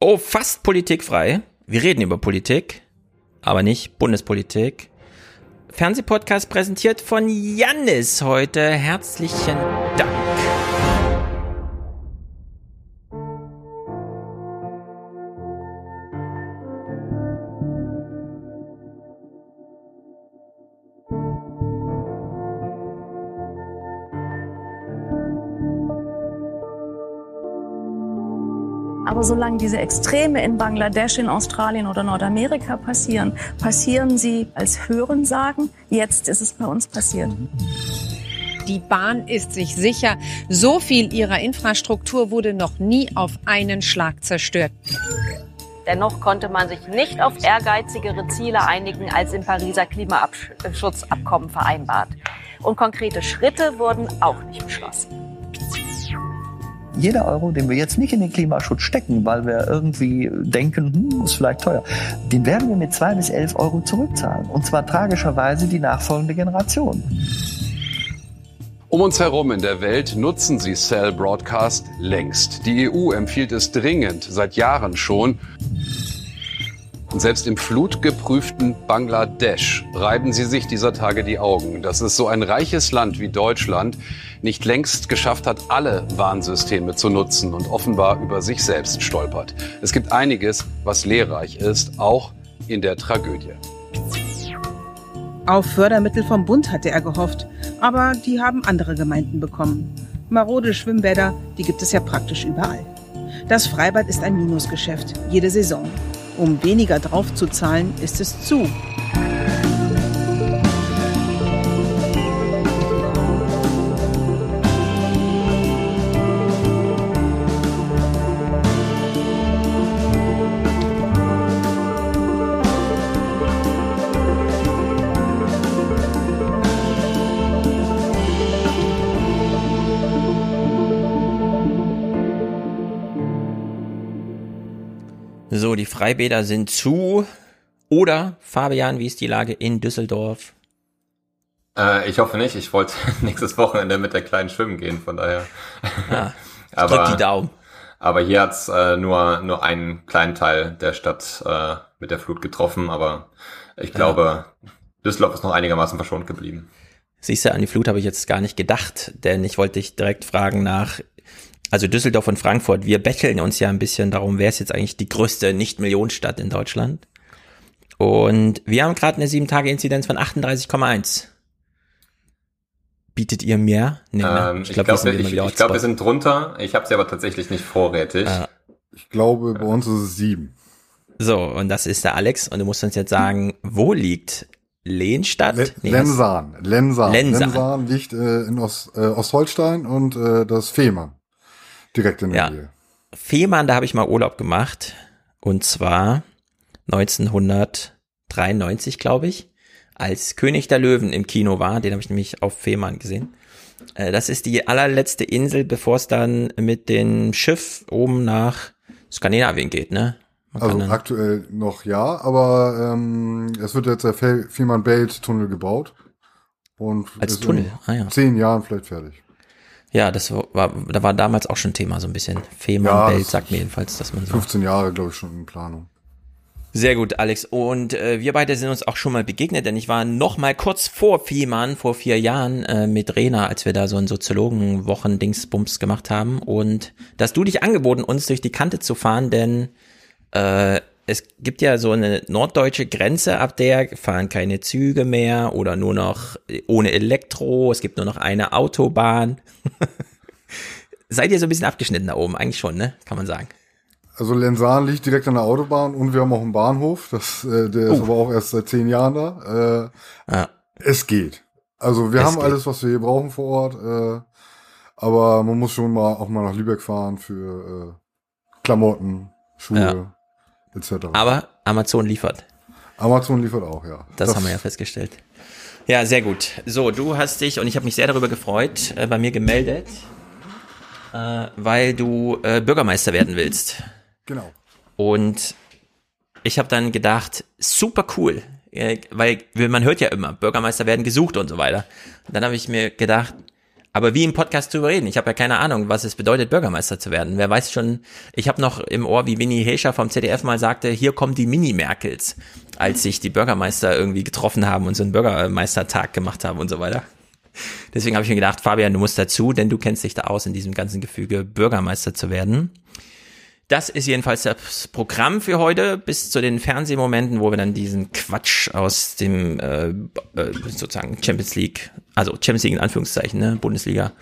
Oh, fast politikfrei. Wir reden über Politik, aber nicht Bundespolitik. Fernsehpodcast präsentiert von Jannis heute. Herzlichen Dank. Aber solange diese Extreme in Bangladesch, in Australien oder Nordamerika passieren, passieren sie als Hörensagen. Jetzt ist es bei uns passiert. Die Bahn ist sich sicher, so viel ihrer Infrastruktur wurde noch nie auf einen Schlag zerstört. Dennoch konnte man sich nicht auf ehrgeizigere Ziele einigen, als im Pariser Klimaschutzabkommen vereinbart. Und konkrete Schritte wurden auch nicht beschlossen jeder Euro, den wir jetzt nicht in den Klimaschutz stecken, weil wir irgendwie denken, hm, ist vielleicht teuer, den werden wir mit zwei bis elf Euro zurückzahlen. Und zwar tragischerweise die nachfolgende Generation. Um uns herum in der Welt nutzen sie Cell Broadcast längst. Die EU empfiehlt es dringend, seit Jahren schon. Und selbst im flutgeprüften Bangladesch reiben sie sich dieser Tage die Augen, dass es so ein reiches Land wie Deutschland nicht längst geschafft hat, alle Warnsysteme zu nutzen und offenbar über sich selbst stolpert. Es gibt einiges, was lehrreich ist, auch in der Tragödie. Auf Fördermittel vom Bund hatte er gehofft, aber die haben andere Gemeinden bekommen. Marode Schwimmbäder, die gibt es ja praktisch überall. Das Freibad ist ein Minusgeschäft, jede Saison. Um weniger draufzuzahlen, ist es zu. Freibäder sind zu. Oder, Fabian, wie ist die Lage in Düsseldorf? Äh, ich hoffe nicht. Ich wollte nächstes Wochenende mit der Kleinen schwimmen gehen, von daher. Ich aber, drück die Daumen. Aber hier hat's äh, nur, nur einen kleinen Teil der Stadt äh, mit der Flut getroffen, aber ich glaube, ja. Düsseldorf ist noch einigermaßen verschont geblieben. Siehst du, an die Flut habe ich jetzt gar nicht gedacht, denn ich wollte dich direkt fragen nach also Düsseldorf und Frankfurt, wir betteln uns ja ein bisschen darum, wer ist jetzt eigentlich die größte Nicht-Millionenstadt in Deutschland. Und wir haben gerade eine 7-Tage-Inzidenz von 38,1. Bietet ihr mehr? Nee, ne? ähm, ich glaube, glaub, wir, ich, ich glaub, wir sind drunter. Ich habe sie aber tatsächlich nicht vorrätig. Äh, ich glaube, bei uns ist es 7. So, und das ist der Alex. Und du musst uns jetzt sagen, wo liegt Lehnstadt? Le nee, Lensan. Lensan. Lensan. Lensan liegt äh, in Ost, äh, Ostholstein und äh, das Fehmarn. Direkt in der ja. Nähe. Fehmarn, da habe ich mal Urlaub gemacht. Und zwar 1993, glaube ich, als König der Löwen im Kino war. Den habe ich nämlich auf Fehmarn gesehen. Äh, das ist die allerletzte Insel, bevor es dann mit dem Schiff oben nach Skandinavien geht, ne? Man also aktuell noch ja, aber ähm, es wird jetzt der Fehmarn Belt Tunnel gebaut. Und als Tunnel, ah, ja. zehn Jahren vielleicht fertig. Ja, das war, da war damals auch schon Thema, so ein bisschen. Fehmarn, ja, sagt mir jedenfalls, dass man so. 15 Jahre, glaube ich, schon in Planung. Sehr gut, Alex. Und äh, wir beide sind uns auch schon mal begegnet, denn ich war noch mal kurz vor Fehmarn, vor vier Jahren, äh, mit Rena, als wir da so einen Soziologen-Wochen-Dingsbums gemacht haben. Und dass du dich angeboten, uns durch die Kante zu fahren, denn äh, es gibt ja so eine norddeutsche Grenze, ab der fahren keine Züge mehr oder nur noch ohne Elektro. Es gibt nur noch eine Autobahn. Seid ihr so ein bisschen abgeschnitten da oben? Eigentlich schon, ne? Kann man sagen. Also Lensan liegt direkt an der Autobahn und wir haben auch einen Bahnhof. Das, äh, der ist oh. aber auch erst seit zehn Jahren da. Äh, ja. Es geht. Also wir es haben geht. alles, was wir hier brauchen vor Ort. Äh, aber man muss schon mal auch mal nach Lübeck fahren für äh, Klamotten, Schuhe. Ja etc. Aber Amazon liefert. Amazon liefert auch, ja. Das, das, haben wir ja festgestellt. Ja, sehr gut. So, du hast dich, und ich habe mich sehr darüber gefreut, äh, bei mir gemeldet, äh, weil du äh, Bürgermeister werden willst. Genau. Und ich habe dann gedacht, super cool, äh, weil man hört ja immer, Bürgermeister werden gesucht und so weiter. Und dann habe ich mir gedacht, Aber wie im Podcast drüber reden? Ich habe ja keine Ahnung, was es bedeutet, Bürgermeister zu werden. Wer weiß schon, ich habe noch im Ohr, wie Winnie Hescher vom ZDF mal sagte, hier kommen die Mini-Merkels, als sich die Bürgermeister irgendwie getroffen haben und so einen Bürgermeistertag gemacht haben und so weiter. Deswegen habe ich mir gedacht, Fabian, du musst dazu, denn du kennst dich da aus, in diesem ganzen Gefüge Bürgermeister zu werden. Das ist jedenfalls das Programm für heute, bis zu den Fernsehmomenten, wo wir dann diesen Quatsch aus dem äh, äh, sozusagen Champions League, also Champions League in Anführungszeichen, ne, Bundesliga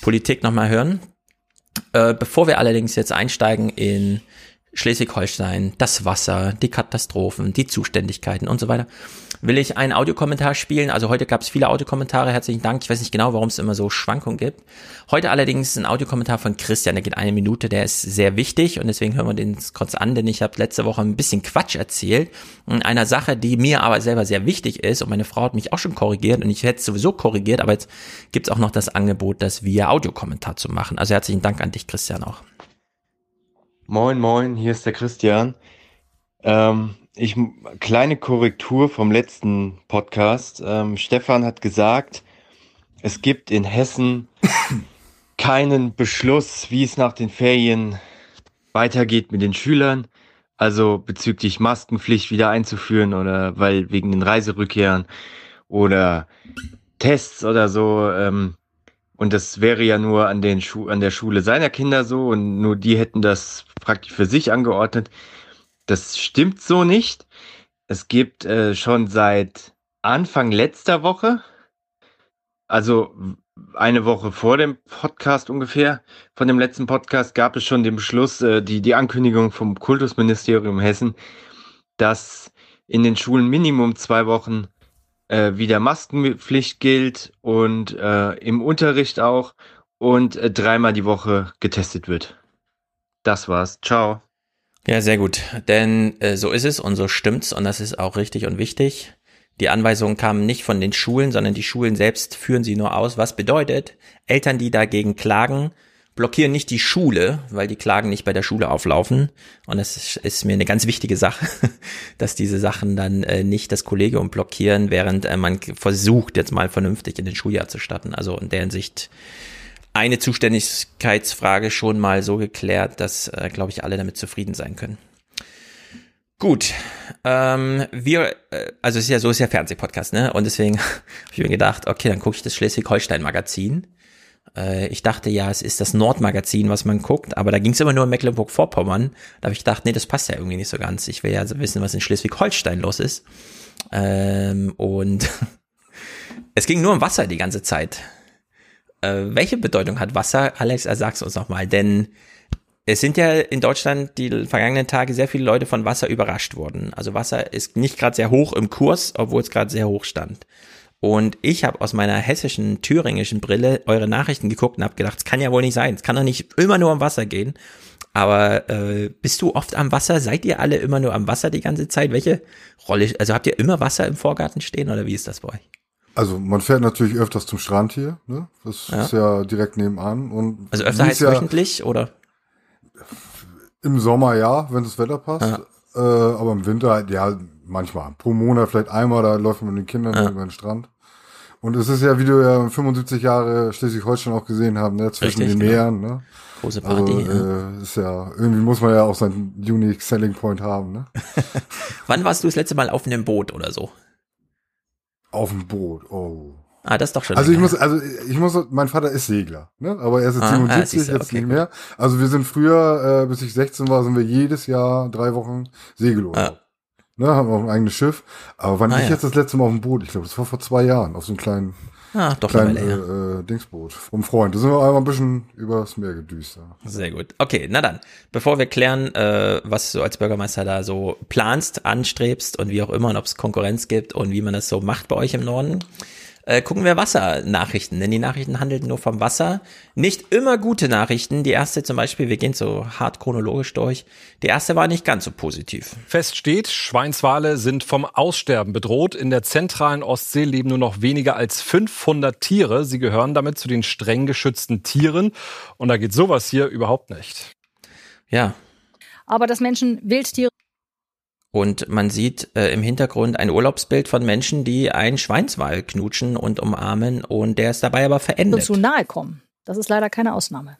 Politik nochmal hören. Äh, bevor wir allerdings jetzt einsteigen in Schleswig-Holstein, das Wasser, die Katastrophen, die Zuständigkeiten und so weiter, will ich einen Audiokommentar spielen. Also heute gab es viele Audiokommentare, herzlichen Dank. Ich weiß nicht genau, warum es immer so Schwankungen gibt. Heute allerdings ein Audiokommentar von Christian, der geht eine Minute, der ist sehr wichtig und deswegen hören wir den kurz an, denn ich habe letzte Woche ein bisschen Quatsch erzählt in einer Sache, die mir aber selber sehr wichtig ist und meine Frau hat mich auch schon korrigiert und ich hätte es sowieso korrigiert, aber jetzt gibt es auch noch das Angebot, das via Audiokommentar zu machen. Also herzlichen Dank an dich, Christian, auch. Moin, moin, hier ist der Christian. Ähm, ich, kleine Korrektur vom letzten Podcast. Ähm, Stefan hat gesagt, es gibt in Hessen keinen Beschluss, wie es nach den Ferien weitergeht mit den Schülern. Also bezüglich Maskenpflicht wieder einzuführen oder weil wegen den Reiserückkehren oder Tests oder so. Ähm, und das wäre ja nur an, den Schu an der Schule seiner Kinder so und nur die hätten das praktisch für sich angeordnet. Das stimmt so nicht. Es gibt äh, schon seit Anfang letzter Woche, also eine Woche vor dem Podcast ungefähr, von dem letzten Podcast gab es schon den Beschluss, äh, die, die Ankündigung vom Kultusministerium Hessen, dass in den Schulen Minimum zwei Wochen äh, wieder Maskenpflicht gilt und äh, im Unterricht auch und äh, dreimal die Woche getestet wird. Das war's. Ciao. Ja, sehr gut. Denn äh, so ist es und so stimmt's und das ist auch richtig und wichtig. Die Anweisungen kamen nicht von den Schulen, sondern die Schulen selbst führen sie nur aus. Was bedeutet, Eltern, die dagegen klagen, blockieren nicht die Schule, weil die Klagen nicht bei der Schule auflaufen. Und das ist, mir eine ganz wichtige Sache, dass diese Sachen dann äh, nicht das Kollegium blockieren, während äh, man versucht, jetzt mal vernünftig in den Schuljahr zu starten. Also in der Hinsicht eine Zuständigkeitsfrage schon mal so geklärt, dass, äh, glaube ich, alle damit zufrieden sein können. Gut, ähm, wir, äh, also es ist ja so, es ist ja Fernsehpodcast, ne? Und deswegen habe ich mir gedacht, okay, dann gucke ich das Schleswig-Holstein-Magazin äh, ich dachte ja, es ist das Nordmagazin, was man guckt, aber da ging es immer nur um Mecklenburg-Vorpommern. Da habe ich gedacht, nee, das passt ja irgendwie nicht so ganz. Ich will ja wissen, was in Schleswig-Holstein los ist. Ähm, und es ging nur um Wasser die ganze Zeit. Äh, welche Bedeutung hat Wasser? Alex, sag's uns nochmal, denn es sind ja in Deutschland die vergangenen Tage sehr viele Leute von Wasser überrascht worden. Also Wasser ist nicht gerade sehr hoch im Kurs, obwohl es gerade sehr hoch stand. Und ich habe aus meiner hessischen, thüringischen Brille eure Nachrichten geguckt und habe gedacht, es kann ja wohl nicht sein. Es kann doch nicht immer nur um Wasser gehen. Aber äh, bist du oft am Wasser? Seid ihr alle immer nur am Wasser die ganze Zeit? Welche Rolle? Also habt ihr immer Wasser im Vorgarten stehen oder wie ist das bei euch? Also man fährt natürlich öfters zum Strand hier, ne? Das ja. ist ja direkt nebenan. Und also öfter heißt ja wöchentlich oder? Im Sommer ja, wenn das Wetter passt. Ja. Äh, aber im Winter ja, manchmal. Pro Monat vielleicht einmal, da läuft man mit den Kindern ja. über den Strand. Und es ist ja, wie du ja 75 Jahre Schleswig-Holstein auch gesehen haben, ne, zwischen Richtig, den genau. Meeren. Ne? Große Party. Also, ja. Äh, ist ja, irgendwie muss man ja auch seinen unique Selling Point haben. Ne? Wann warst du das letzte Mal auf einem Boot oder so? Auf dem Boot, oh. Ah, das ist doch schon. Also ich muss, also ich muss, mein Vater ist Segler, ne? Aber er ist jetzt ah, 77, ah, jetzt okay, nicht mehr. Also wir sind früher, äh, bis ich 16 war, sind wir jedes Jahr drei Wochen Segelurlaub. Ah. Ne, haben auch ein eigenes Schiff. Aber wann ah, ich ja. jetzt das letzte Mal auf dem Boot? Ich glaube, das war vor zwei Jahren, auf so einem kleinen, ah, doch kleinen äh, äh, Dingsboot vom Freund. Da sind wir einmal ein bisschen übers Meer gedüst. Ja. Sehr gut. Okay, na dann, bevor wir klären, äh, was du als Bürgermeister da so planst, anstrebst und wie auch immer und ob es Konkurrenz gibt und wie man das so macht bei euch im Norden, äh, gucken wir Wassernachrichten, denn die Nachrichten handeln nur vom Wasser. Nicht immer gute Nachrichten. Die erste zum Beispiel, wir gehen so hart chronologisch durch. Die erste war nicht ganz so positiv. Fest steht, Schweinswale sind vom Aussterben bedroht. In der zentralen Ostsee leben nur noch weniger als 500 Tiere. Sie gehören damit zu den streng geschützten Tieren. Und da geht sowas hier überhaupt nicht. Ja. Aber dass Menschen Wildtiere Und man sieht äh, im Hintergrund ein Urlaubsbild von Menschen, die einen Schweinswal knutschen und umarmen und der ist dabei aber verendet. Und zu nahe kommen. Das ist leider keine Ausnahme.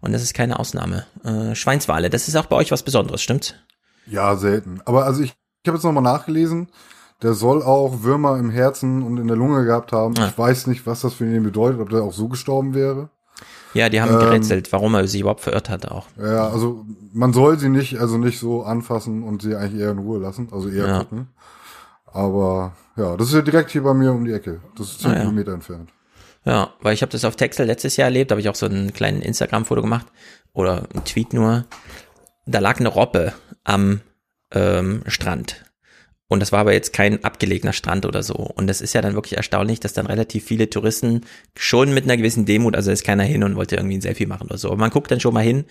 Und das ist keine Ausnahme. Äh, Schweinswale, das ist auch bei euch was Besonderes, stimmt's? Ja, selten. Aber also ich, ich habe jetzt nochmal nachgelesen. Der soll auch Würmer im Herzen und in der Lunge gehabt haben. Ja. Ich weiß nicht, was das für ihn bedeutet, ob der auch so gestorben wäre. Ja, die haben ähm, gerätselt, warum er sie überhaupt verirrt hat auch. Ja, also man soll sie nicht, also nicht so anfassen und sie eigentlich eher in Ruhe lassen, also eher ja. gucken. Aber ja, das ist ja direkt hier bei mir um die Ecke. Das ist zehn ah, Kilometer entfernt. Ja, weil ich habe das auf Texel letztes Jahr erlebt, habe ich auch so einen kleinen Instagram-Foto gemacht oder ein Tweet nur. Da lag eine Robbe am ähm, Strand. Und das war aber jetzt kein abgelegener Strand oder so. Und das ist ja dann wirklich erstaunlich, dass dann relativ viele Touristen schon mit einer gewissen Demut, also ist keiner hin und wollte irgendwie ein Selfie machen oder so. Aber man guckt dann schon mal hin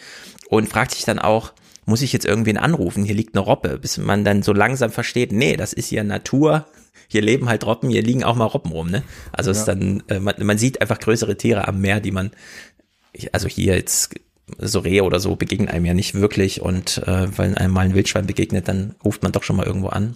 und fragt sich dann auch, muss ich jetzt irgendwen anrufen? Hier liegt eine Robbe, bis man dann so langsam versteht, nee, das ist ja Natur. Hier leben halt Robben, hier liegen auch mal Robben rum, ne? Also ja. ist dann, äh, man, man sieht einfach größere Tiere am Meer, die man, also hier jetzt so Rehe oder so begegnen einem ja nicht wirklich und äh, wenn einem mal ein Wildschwein begegnet, dann ruft man doch schon mal irgendwo an.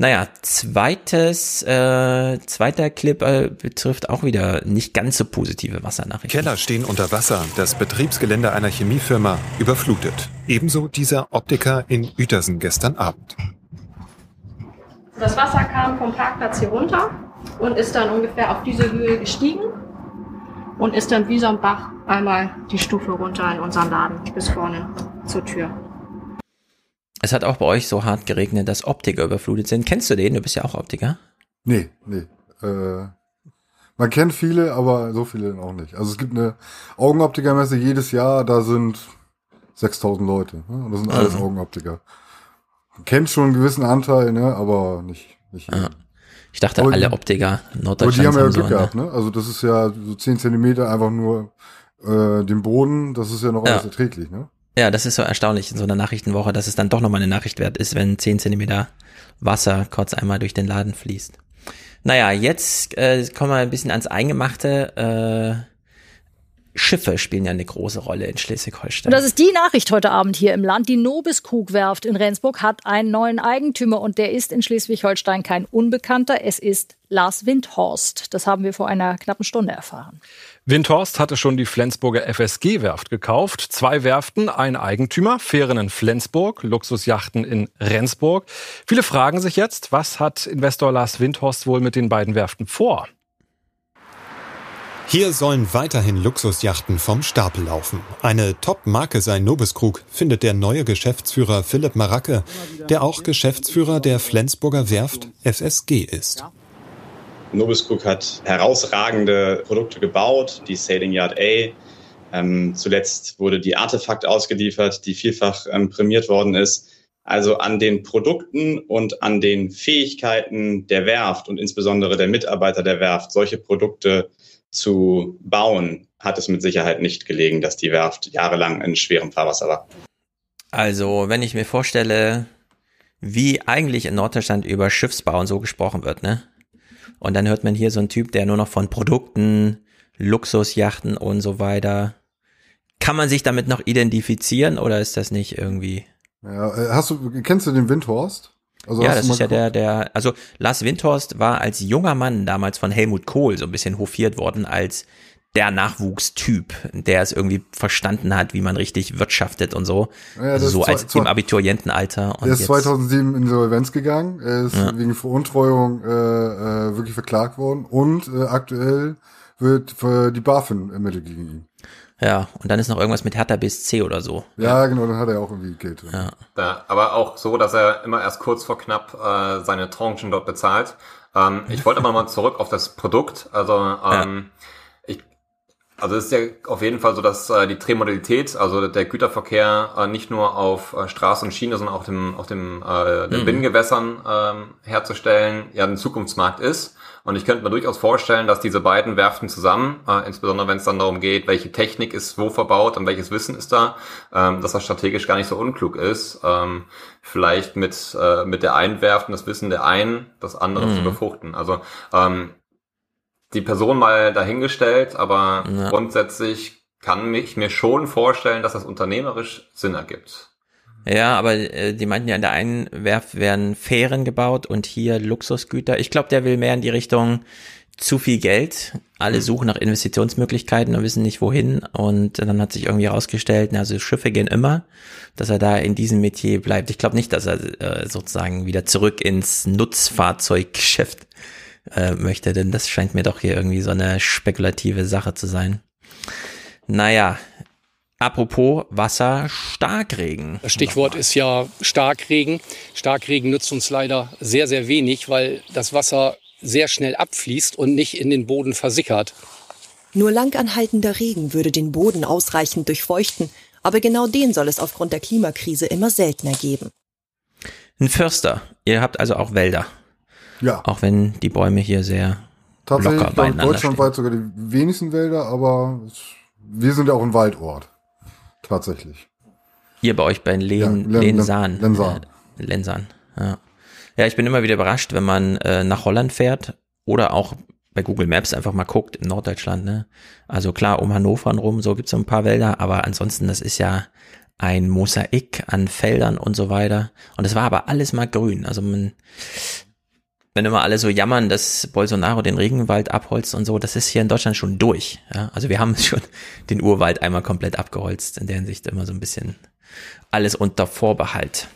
Naja, zweites, äh, zweiter Clip äh, betrifft auch wieder nicht ganz so positive Wassernachrichten. Keller stehen unter Wasser, das Betriebsgelände einer Chemiefirma überflutet. Ebenso dieser Optiker in Uetersen gestern Abend. Das Wasser kam vom Parkplatz hier runter und ist dann ungefähr auf diese Höhe gestiegen und ist dann wie so ein Bach einmal die Stufe runter in unseren Laden bis vorne zur Tür. Es hat auch bei euch so hart geregnet, dass Optiker überflutet sind. Kennst du den? Du bist ja auch Optiker. Nee, nee. Äh, man kennt viele, aber so viele auch nicht. Also es gibt eine Augenoptikermesse jedes Jahr, da sind 6000 Leute. Ne? Und das sind alles mhm. Augenoptiker. Man kennt schon einen gewissen Anteil, ne? aber nicht, nicht jeden. Ich dachte, aber alle Optiker Norddeutschlands Aber die haben ja Glück so gehabt, ne? Also das ist ja so 10 Zentimeter einfach nur äh, den Boden, das ist ja noch ja. alles erträglich, ne? Ja, das ist so erstaunlich in so einer Nachrichtenwoche, dass es dann doch nochmal eine Nachricht wert ist, wenn 10 Zentimeter Wasser kurz einmal durch den Laden fließt. Naja, jetzt äh, kommen wir ein bisschen ans Eingemachte. Äh, Schiffe spielen ja eine große Rolle in Schleswig-Holstein. Und das ist die Nachricht heute Abend hier im Land. Die Nobiskrug-Werft in Rendsburg hat einen neuen Eigentümer und der ist in Schleswig-Holstein kein Unbekannter. Es ist Lars Windhorst. Das haben wir vor einer knappen Stunde erfahren. Windhorst hatte schon die Flensburger FSG-Werft gekauft. Zwei Werften, ein Eigentümer, Fähren in Flensburg, Luxusjachten in Rendsburg. Viele fragen sich jetzt, was hat Investor Lars Windhorst wohl mit den beiden Werften vor? Hier sollen weiterhin Luxusjachten vom Stapel laufen. Eine Top-Marke sei Nobiskrug, findet der neue Geschäftsführer Philipp Maracke, der auch Geschäftsführer der Flensburger Werft FSG ist. Nobiskrug hat herausragende Produkte gebaut, die Sailing Yard A. Ähm, zuletzt wurde die Artefakt ausgeliefert, die vielfach ähm, prämiert worden ist. Also an den Produkten und an den Fähigkeiten der Werft und insbesondere der Mitarbeiter der Werft, solche Produkte zu bauen, hat es mit Sicherheit nicht gelegen, dass die Werft jahrelang in schwerem Fahrwasser war. Also, wenn ich mir vorstelle, wie eigentlich in Norddeutschland über Schiffsbau und so gesprochen wird, ne? Und dann hört man hier so einen Typ, der nur noch von Produkten, Luxusjachten und so weiter. Kann man sich damit noch identifizieren oder ist das nicht irgendwie? Ja, äh, hast du, kennst du den Windhorst? Also ja, das ist ja der, der, also Lars Windhorst war als junger Mann damals von Helmut Kohl so ein bisschen hofiert worden als der Nachwuchstyp, der es irgendwie verstanden hat, wie man richtig wirtschaftet und so. Ja, also so als im Abiturientenalter. Und er ist 2007 in Insolvenz gegangen. Er ist ja. wegen Veruntreuung äh, äh, wirklich verklagt worden und äh, aktuell wird für die BaFin ermittelt gegen ihn. Ja, und dann ist noch irgendwas mit Hertha BSC oder so. Ja, genau, dann hat er auch irgendwie Geld drin. Ja. ja. aber auch so, dass er immer erst kurz vor knapp äh, seine Tranchen dort bezahlt. Ähm, ich wollte aber mal zurück auf das Produkt. Also ähm, ja. ich, also es ist ja auf jeden Fall so, dass äh, die Drehmodalität, also der Güterverkehr äh, nicht nur auf äh, Straße und Schiene, sondern auch dem, auf dem äh, den mhm. Binnengewässern ähm, herzustellen, ja ein Zukunftsmarkt ist. Und ich könnte mir durchaus vorstellen, dass diese beiden Werften zusammen, äh, insbesondere wenn es dann darum geht, welche Technik ist wo verbaut und welches Wissen ist da, ähm, dass das strategisch gar nicht so unklug ist, ähm, vielleicht mit, äh, mit der einen Werft das Wissen der einen, das andere mhm. zu befruchten. Also ähm, die Person mal dahingestellt, aber ja. grundsätzlich kann ich mir schon vorstellen, dass das unternehmerisch Sinn ergibt. Ja, aber äh, die meinten ja, in der einen Werft werden Fähren gebaut und hier Luxusgüter. Ich glaube, der will mehr in die Richtung zu viel Geld. Alle suchen nach Investitionsmöglichkeiten und wissen nicht wohin. Und dann hat sich irgendwie herausgestellt, also Schiffe gehen immer, dass er da in diesem Metier bleibt. Ich glaube nicht, dass er äh, sozusagen wieder zurück ins Nutzfahrzeuggeschäft äh, möchte, denn das scheint mir doch hier irgendwie so eine spekulative Sache zu sein. Naja, Apropos Wasser, Starkregen. Das Stichwort ist ja Starkregen. Starkregen nützt uns leider sehr, sehr wenig, weil das Wasser sehr schnell abfließt und nicht in den Boden versickert. Nur langanhaltender Regen würde den Boden ausreichend durchfeuchten, aber genau den soll es aufgrund der Klimakrise immer seltener geben. Ein Förster. Ihr habt also auch Wälder. Ja. Auch wenn die Bäume hier sehr Tatsächlich locker beieinander deutschlandweit sogar die wenigsten Wälder, aber wir sind ja auch ein Waldort. Tatsächlich. Hier bei euch bei Len, Ja, Len- Lensan. Lensan. Lensan, ja. Ja, ich bin immer wieder überrascht, wenn man äh, nach Holland fährt oder auch bei Google Maps einfach mal guckt in Norddeutschland, ne? Also klar, um Hannover rum, so gibt's so ein paar Wälder, aber ansonsten, das ist ja ein Mosaik an Feldern und so weiter. Und es war aber alles mal grün. Also man, wenn immer alle so jammern, dass Bolsonaro den Regenwald abholzt und so, das ist hier in Deutschland schon durch. Ja? Also wir haben schon den Urwald einmal komplett abgeholzt. In der Hinsicht immer so ein bisschen alles unter Vorbehalt.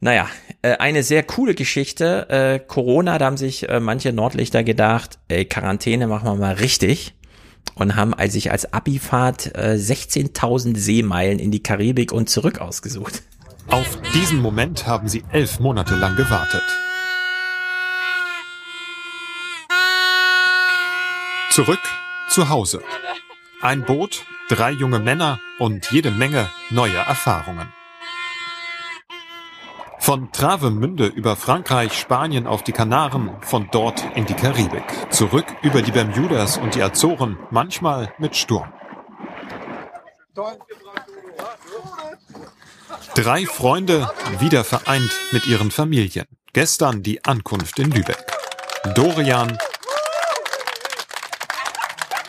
Naja, äh, eine sehr coole Geschichte. Äh, Corona, da haben sich äh, manche Nordlichter gedacht, ey, Quarantäne machen wir mal richtig. Und haben sich als Abifahrt äh, 16.000 Seemeilen in die Karibik und zurück ausgesucht. Auf diesen Moment haben sie elf Monate lang gewartet. Zurück zu Hause. Ein Boot, drei junge Männer und jede Menge neue Erfahrungen. Von Travemünde über Frankreich, Spanien auf die Kanaren, von dort in die Karibik. Zurück über die Bermudas und die Azoren, manchmal mit Sturm. Drei Freunde wieder vereint mit ihren Familien. Gestern die Ankunft in Lübeck. Dorian,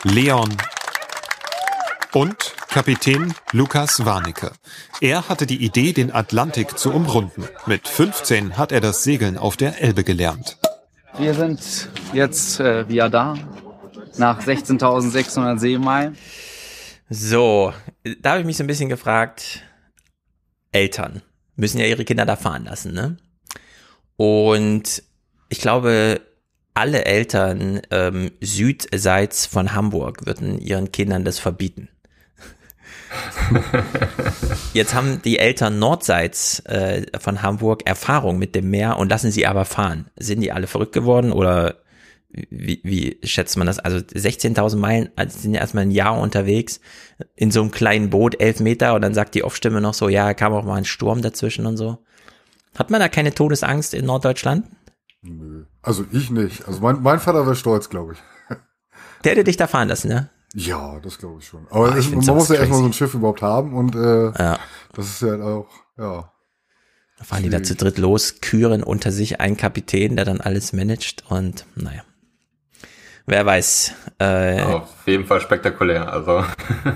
Leon und Kapitän Lukas Warnecke. Er hatte die Idee, den Atlantik zu umrunden. Mit 15 hat er das Segeln auf der Elbe gelernt. Wir sind jetzt äh, wieder da, nach 16.600 Seemeilen. So, da habe ich mich so ein bisschen gefragt, Eltern müssen ja ihre Kinder da fahren lassen, ne? Und ich glaube, alle Eltern ähm, südseits von Hamburg würden ihren Kindern das verbieten. Jetzt haben die Eltern nordseits äh, von Hamburg Erfahrung mit dem Meer und lassen sie aber fahren. Sind die alle verrückt geworden oder wie, wie schätzt man das? Also 16.000 Meilen, also sind ja erstmal ein Jahr unterwegs in so einem kleinen Boot, elf Meter und dann sagt die Off-Stimme noch so, ja, kam auch mal ein Sturm dazwischen und so. Hat man da keine Todesangst in Norddeutschland? Nö. Also ich nicht. Also mein, mein Vater wäre stolz, glaube ich. Der hätte dich da fahren lassen, ne? Ja, das glaube ich schon. Aber Ah, ich find's man muss ja erstmal so ein Schiff überhaupt haben und äh, Ja. das ist ja auch, ja. Da fahren die da zu dritt los, küren unter sich einen Kapitän, der dann alles managt und naja. Wer weiß. Äh, Auf jeden Fall spektakulär. Also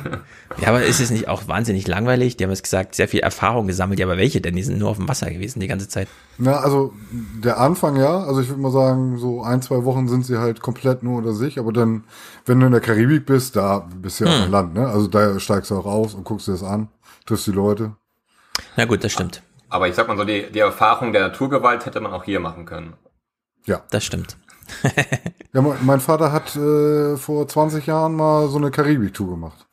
Ja, aber ist es nicht auch wahnsinnig langweilig? Die haben jetzt gesagt, sehr viel Erfahrung gesammelt. Ja, aber welche denn? Die sind nur auf dem Wasser gewesen die ganze Zeit. Na, also der Anfang ja, also ich würde mal sagen, so ein, zwei Wochen sind sie halt komplett nur unter sich, aber dann, wenn du in der Karibik bist, da bist du ja Hm. auf dem Land, ne? Also da steigst du auch aus und guckst dir das an, triffst die Leute. Na gut, das stimmt. Aber ich sag mal so, die, die Erfahrung der Naturgewalt hätte man auch hier machen können. Ja. Das stimmt. Ja, mein, Vater hat äh, vor 20 Jahren mal so eine Karibik-Tour gemacht.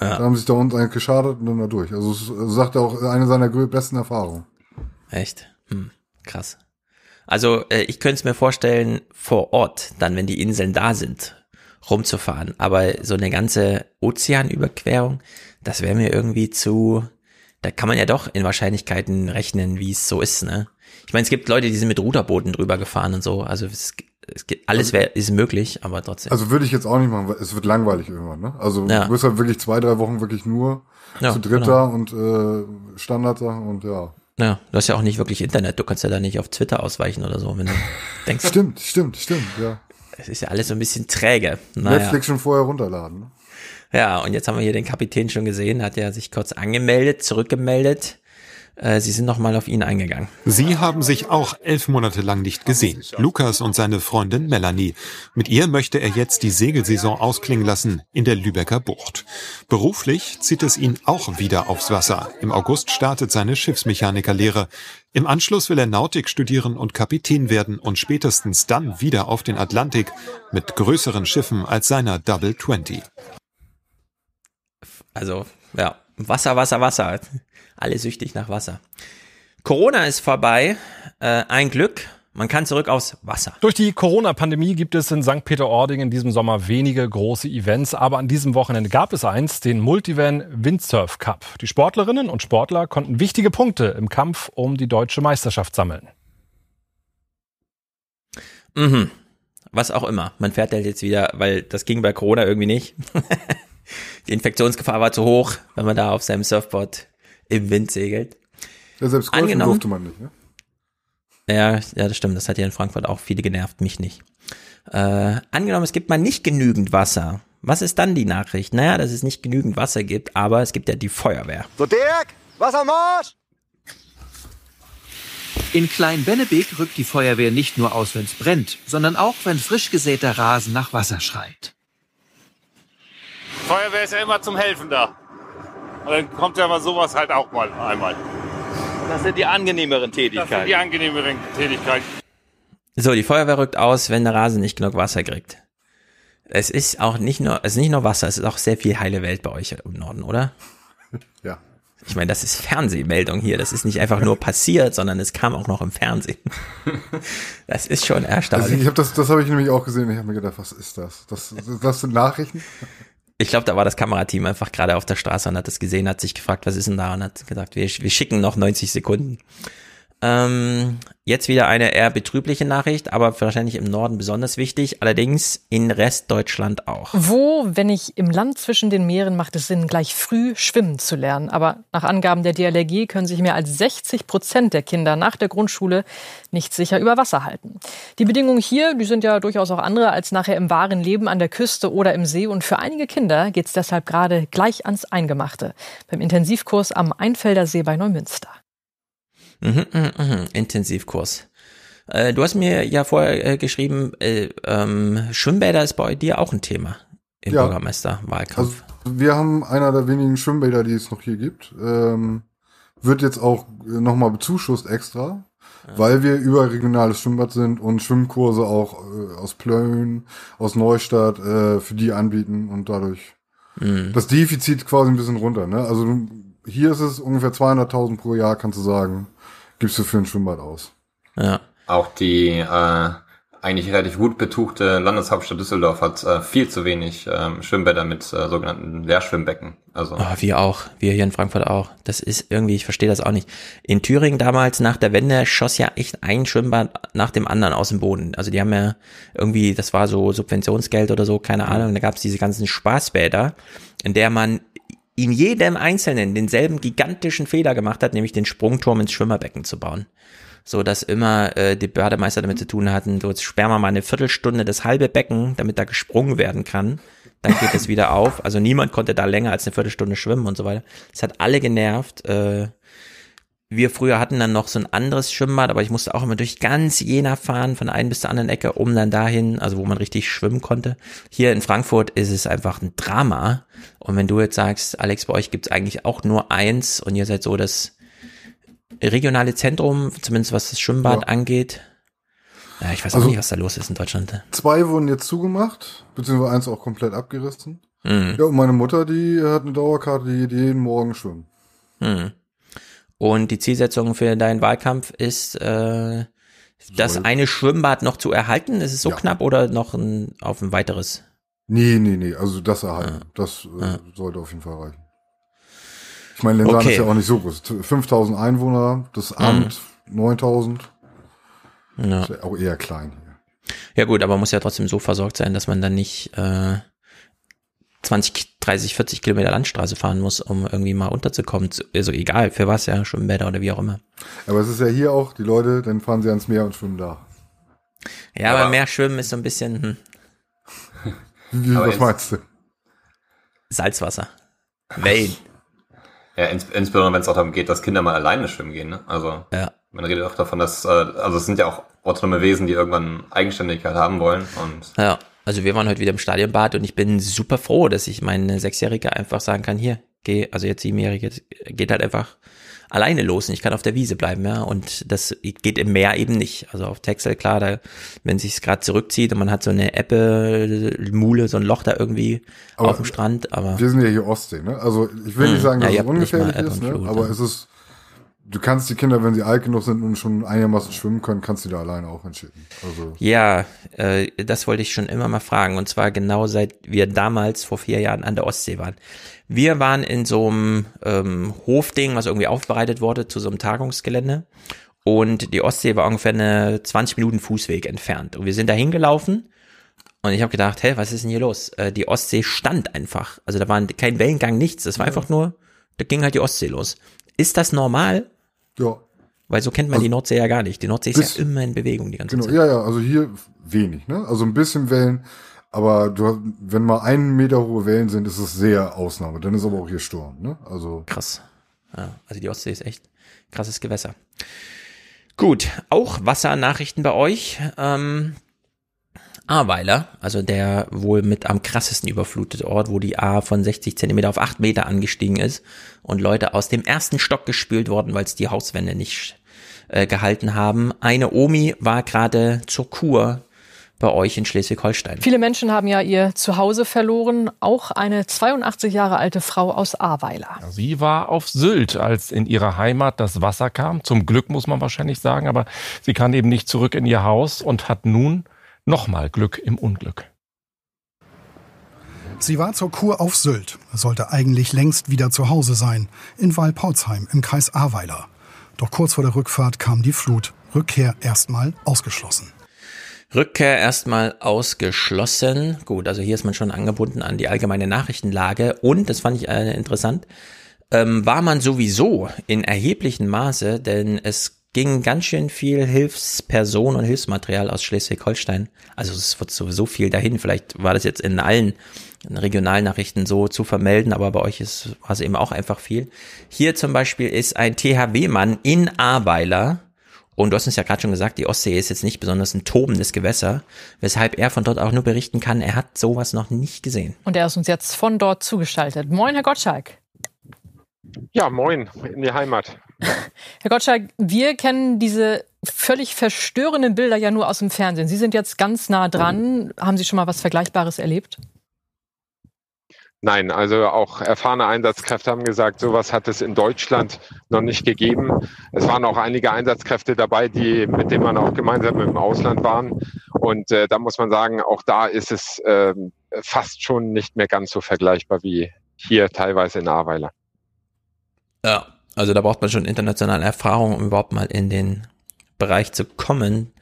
Ja. Da haben sich da uns eigentlich geschadet und dann da durch. Also es es sagt er auch, eine seiner besten Erfahrungen. Echt? Hm, krass. Also äh, ich könnte es mir vorstellen, vor Ort, dann wenn die Inseln da sind, rumzufahren. Aber so eine ganze Ozeanüberquerung, das wäre mir irgendwie zu. Da kann man ja doch in Wahrscheinlichkeiten rechnen, wie es so ist, ne? Ich meine, es gibt Leute, die sind mit Ruderbooten drüber gefahren und so. Also es, es gibt, alles wär, ist möglich, aber trotzdem. Also würde ich jetzt auch nicht machen, weil es wird langweilig irgendwann, ne? Also Ja. du bist halt wirklich zwei, drei Wochen wirklich nur Ja, zu dritt genau. und äh, Standard da und ja. Ja, du hast ja auch nicht wirklich Internet. Du kannst ja da nicht auf Twitter ausweichen oder so, wenn du denkst. Stimmt, stimmt, stimmt, ja. Es ist ja alles so ein bisschen träge. Naja. Netflix schon vorher runterladen. Ne? Ja, und jetzt haben wir hier den Kapitän schon gesehen, hat ja sich kurz angemeldet, zurückgemeldet. Äh, Sie sind nochmal auf ihn eingegangen. Sie haben sich auch elf Monate lang nicht gesehen. Lukas und seine Freundin Melanie. Mit ihr möchte er jetzt die Segelsaison ausklingen lassen in der Lübecker Bucht. Beruflich zieht es ihn auch wieder aufs Wasser. Im August startet seine Schiffsmechanikerlehre. Im Anschluss will er Nautik studieren und Kapitän werden und spätestens dann wieder auf den Atlantik mit größeren Schiffen als seiner Double 20. Also, ja, Wasser, Wasser, Wasser. Alle süchtig nach Wasser. Corona ist vorbei. Äh, ein Glück. Man kann zurück aufs Wasser. Durch die Corona-Pandemie gibt es in St. Peter-Ording in diesem Sommer wenige große Events, aber an diesem Wochenende gab es eins, den Multivan Windsurf Cup. Die Sportlerinnen und Sportler konnten wichtige Punkte im Kampf um die deutsche Meisterschaft sammeln. Mhm. Was auch immer. Man fährt halt jetzt wieder, weil das ging bei Corona irgendwie nicht. die Infektionsgefahr war zu hoch, wenn man da auf seinem Surfboard im Wind segelt. Ja, selbst Golfen Angenommen- durfte man nicht, ne? Ja, ja, das stimmt. Das hat hier in Frankfurt auch viele genervt, mich nicht. Äh, angenommen, es gibt mal nicht genügend Wasser. Was ist dann die Nachricht? Naja, dass es nicht genügend Wasser gibt, aber es gibt ja die Feuerwehr. So, Dirk, Wassermarsch! In Klein-Bennebeek rückt die Feuerwehr nicht nur aus, wenn es brennt, sondern auch, wenn frisch gesäter Rasen nach Wasser schreit. Feuerwehr ist ja immer zum Helfen da. Und dann kommt ja mal sowas halt auch mal einmal. Das sind die angenehmeren Das sind Tätigkeiten. die angenehmeren Tätigkeiten. So, die Feuerwehr rückt aus, wenn der Rasen nicht genug Wasser kriegt. Es ist auch nicht nur, es ist nicht nur Wasser, es ist auch sehr viel heile Welt bei euch im Norden, oder? Ja. Ich meine, das ist Fernsehmeldung hier. Das ist nicht einfach nur passiert, sondern es kam auch noch im Fernsehen. Das ist schon Also erstaunlich. ich hab das, das habe ich nämlich auch gesehen. Ich habe mir gedacht, was ist das? Das, das sind Nachrichten? Ich glaube, da war das Kamerateam einfach gerade auf der Straße und hat das gesehen, hat sich gefragt, was ist denn da und hat gesagt, wir, wir schicken noch 90 Sekunden. Ähm, jetzt wieder eine eher betrübliche Nachricht, aber wahrscheinlich im Norden besonders wichtig, allerdings in Restdeutschland auch. Wo, wenn nicht im Land zwischen den Meeren, macht es Sinn, gleich früh schwimmen zu lernen? Aber nach Angaben der DLRG können sich mehr als 60 Prozent der Kinder nach der Grundschule nicht sicher über Wasser halten. Die Bedingungen hier, die sind ja durchaus auch andere als nachher im wahren Leben an der Küste oder im See. Und für einige Kinder geht es deshalb gerade gleich ans Eingemachte. Beim Intensivkurs am Einfelder See bei Neumünster. Mhm, mhm, mhm. Intensivkurs. Äh, du hast mir ja vorher äh, geschrieben, äh, ähm, Schwimmbäder ist bei dir auch ein Thema im Ja. Bürgermeisterwahlkampf. Also wir haben einer der wenigen Schwimmbäder, die es noch hier gibt. Ähm, wird jetzt auch nochmal bezuschusst extra, weil wir überregionales Schwimmbad sind und Schwimmkurse auch äh, aus Plön, aus Neustadt äh, für die anbieten und dadurch Mhm. das Defizit quasi ein bisschen runter. Ne? Also hier ist es ungefähr 200.000 pro Jahr, kannst du sagen, gibst du für ein Schwimmbad aus. Ja. Auch die äh, eigentlich relativ gut betuchte Landeshauptstadt Düsseldorf hat äh, viel zu wenig ähm, Schwimmbäder mit äh, sogenannten Leerschwimmbecken. Also Oh, wir auch, wir hier in Frankfurt auch. Das ist irgendwie, ich verstehe das auch nicht. In Thüringen damals nach der Wende schoss ja echt ein Schwimmbad nach dem anderen aus dem Boden. Also die haben ja irgendwie, das war so Subventionsgeld oder so, keine Ahnung. Da gab es diese ganzen Spaßbäder, in der man in jedem Einzelnen denselben gigantischen Fehler gemacht hat, nämlich den Sprungturm ins Schwimmerbecken zu bauen. So dass immer äh, die Bademeister damit zu tun hatten, so jetzt sperren wir mal eine Viertelstunde das halbe Becken, damit da gesprungen werden kann. Dann geht es wieder auf. Also niemand konnte da länger als eine Viertelstunde schwimmen und so weiter. Das hat alle genervt. Äh, wir früher hatten dann noch so ein anderes Schwimmbad, aber ich musste auch immer durch ganz Jena fahren, von einer bis zur anderen Ecke, um dann dahin, also wo man richtig schwimmen konnte. Hier in Frankfurt ist es einfach ein Drama. Und wenn du jetzt sagst, Alex, bei euch gibt's eigentlich auch nur eins und ihr seid so das regionale Zentrum, zumindest was das Schwimmbad Ja. angeht. Ja, ich weiß auch Also- nicht, was da los ist in Deutschland. Zwei wurden jetzt zugemacht, beziehungsweise eins auch komplett abgerissen. Mhm. Ja, und meine Mutter, die hat eine Dauerkarte, die jeden Morgen schwimmen. Hm. Und die Zielsetzung für deinen Wahlkampf ist, äh, das Soll- eine Schwimmbad noch zu erhalten? Ist es so Ja. knapp oder noch ein, auf ein weiteres? Nee, nee, nee, also das erhalten. Das äh, sollte auf jeden Fall reichen. Ich meine, Lenzahn Okay. ist ja auch nicht so groß. 5000 Einwohner, das Amt 9000. Ja. Ist ja auch eher klein hier. Ja gut, aber muss ja trotzdem so versorgt sein, dass man dann nicht äh, 20, 30, 40 Kilometer Landstraße fahren muss, um irgendwie mal unterzukommen. Also egal, für was, ja, Schwimmbäder oder wie auch immer. Aber es ist ja hier auch, die Leute, dann fahren sie ans Meer und schwimmen da. Ja, aber, mehr Schwimmen ist so ein bisschen hm, Wie, was jetzt- meinst du? Salzwasser. Wellen. Ja, ins, insbesondere wenn es auch darum geht, dass Kinder mal alleine schwimmen gehen. Ne? Also ja. man redet auch davon, dass äh, also es sind ja auch autonome Wesen, die irgendwann Eigenständigkeit haben wollen. Und ja, also wir waren heute wieder im Stadionbad und ich bin super froh, dass ich meine Sechsjährige einfach sagen kann, hier, geh, also jetzt Siebenjährige, geht halt einfach alleine los und ich kann auf der Wiese bleiben, ja. Und das geht im Meer eben nicht. Also auf Texel, klar, da, wenn sich gerade zurückzieht und man hat so eine Ebbe, Mule, so ein Loch da irgendwie aber auf dem Strand, aber. Wir sind ja hier Ostsee, ne? Also ich will nicht hm. sagen, dass ja, es ungefährlich ist, ne? aber ja. es ist, du kannst die Kinder, wenn sie alt genug sind und schon einigermaßen schwimmen können, kannst du da alleine auch hinschicken. Also. Ja, äh, das wollte ich schon immer mal fragen. Und zwar genau seit wir damals vor vier Jahren an der Ostsee waren. Wir waren in so einem ähm, Hofding, was irgendwie aufbereitet wurde zu so einem Tagungsgelände. Und die Ostsee war ungefähr eine 20 Minuten Fußweg entfernt. Und wir sind da hingelaufen und ich habe gedacht, hä, was ist denn hier los? Äh, die Ostsee stand einfach. Also da war kein Wellengang, nichts. Das war ja. einfach nur, da ging halt die Ostsee los. Ist das normal? Ja. Weil so kennt man also, die Nordsee ja gar nicht. Die Nordsee ist ja immer in Bewegung die ganze genau, Zeit. Ja, ja, also hier wenig, ne? Also ein bisschen Wellen, aber du, wenn mal einen Meter hohe Wellen sind, ist es sehr Ausnahme. Dann ist aber auch hier Sturm, ne? Also. Krass. Ja, also die Ostsee ist echt krasses Gewässer. Gut, auch Wassernachrichten bei euch. Ähm, Ahrweiler, also der wohl mit am krassesten überflutete Ort, wo die A von 60 Zentimeter auf 8 Meter angestiegen ist und Leute aus dem ersten Stock gespült wurden, weil es die Hauswände nicht äh, gehalten haben. Eine Omi war gerade zur Kur bei euch in Schleswig-Holstein. Viele Menschen haben ja ihr Zuhause verloren, auch eine 82 Jahre alte Frau aus Ahrweiler. Sie war auf Sylt, als in ihrer Heimat das Wasser kam. Zum Glück muss man wahrscheinlich sagen, aber sie kann eben nicht zurück in ihr Haus und hat nun nochmal Glück im Unglück. Sie war zur Kur auf Sylt, sollte eigentlich längst wieder zu Hause sein, in Walpautsheim im Kreis Ahrweiler. Doch kurz vor der Rückfahrt kam die Flut, Rückkehr erstmal ausgeschlossen. Rückkehr erstmal ausgeschlossen. Gut, also hier ist man schon angebunden an die allgemeine Nachrichtenlage und, das fand ich äh, interessant, ähm, war man sowieso in erheblichem Maße, denn es ging ganz schön viel Hilfsperson und Hilfsmaterial aus Schleswig-Holstein. Also es wird sowieso viel dahin. Vielleicht war das jetzt in allen Regionalnachrichten so zu vermelden, aber bei euch ist, war es eben auch einfach viel. Hier zum Beispiel ist ein THW-Mann in Ahrweiler und du hast uns ja gerade schon gesagt, die Ostsee ist jetzt nicht besonders ein tobendes Gewässer, weshalb er von dort auch nur berichten kann, er hat sowas noch nicht gesehen. Und er ist uns jetzt von dort zugeschaltet. Moin, Herr Gottschalk. Ja, moin, in die Heimat. Herr Gottschalk, wir kennen diese völlig verstörenden Bilder ja nur aus dem Fernsehen. Sie sind jetzt ganz nah dran. Haben Sie schon mal was Vergleichbares erlebt? Nein, also auch erfahrene Einsatzkräfte haben gesagt, sowas hat es in Deutschland noch nicht gegeben. Es waren auch einige Einsatzkräfte dabei, die, mit denen man auch gemeinsam im Ausland waren. Und äh, da muss man sagen, auch da ist es äh, fast schon nicht mehr ganz so vergleichbar wie hier teilweise in Ahrweiler. Ja, also da braucht man schon internationale Erfahrung, um überhaupt mal in den Bereich zu kommen.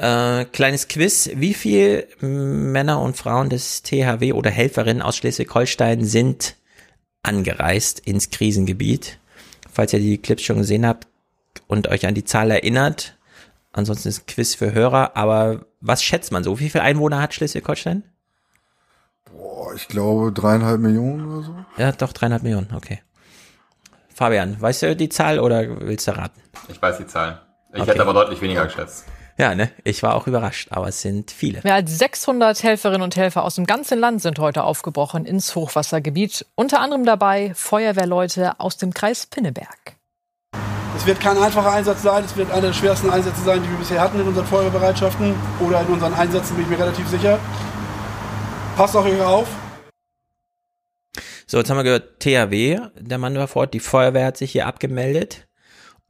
Äh, kleines Quiz. Wie viel Männer und Frauen des THW oder Helferinnen aus Schleswig-Holstein sind angereist ins Krisengebiet? Falls ihr die Clips schon gesehen habt und euch an die Zahl erinnert. Ansonsten ist ein Quiz für Hörer. Aber was schätzt man so? Wie viele Einwohner hat Schleswig-Holstein? Boah, ich glaube dreieinhalb Millionen oder so. Ja, doch, dreieinhalb Millionen, okay. Fabian, weißt du die Zahl oder willst du raten? Ich weiß die Zahl. Ich okay. hätte aber deutlich weniger geschätzt. Ja, ne? Ich war auch überrascht, aber es sind viele. Mehr als 600 Helferinnen und Helfer aus dem ganzen Land sind heute aufgebrochen ins Hochwassergebiet. Unter anderem dabei Feuerwehrleute aus dem Kreis Pinneberg. Es wird kein einfacher Einsatz sein. Es wird einer der schwersten Einsätze sein, die wir bisher hatten in unseren Feuerwehrbereitschaften oder in unseren Einsätzen, bin ich mir relativ sicher. Passt auch hier auf. So, jetzt haben wir gehört, THW, der Mann war fort, die Feuerwehr hat sich hier abgemeldet.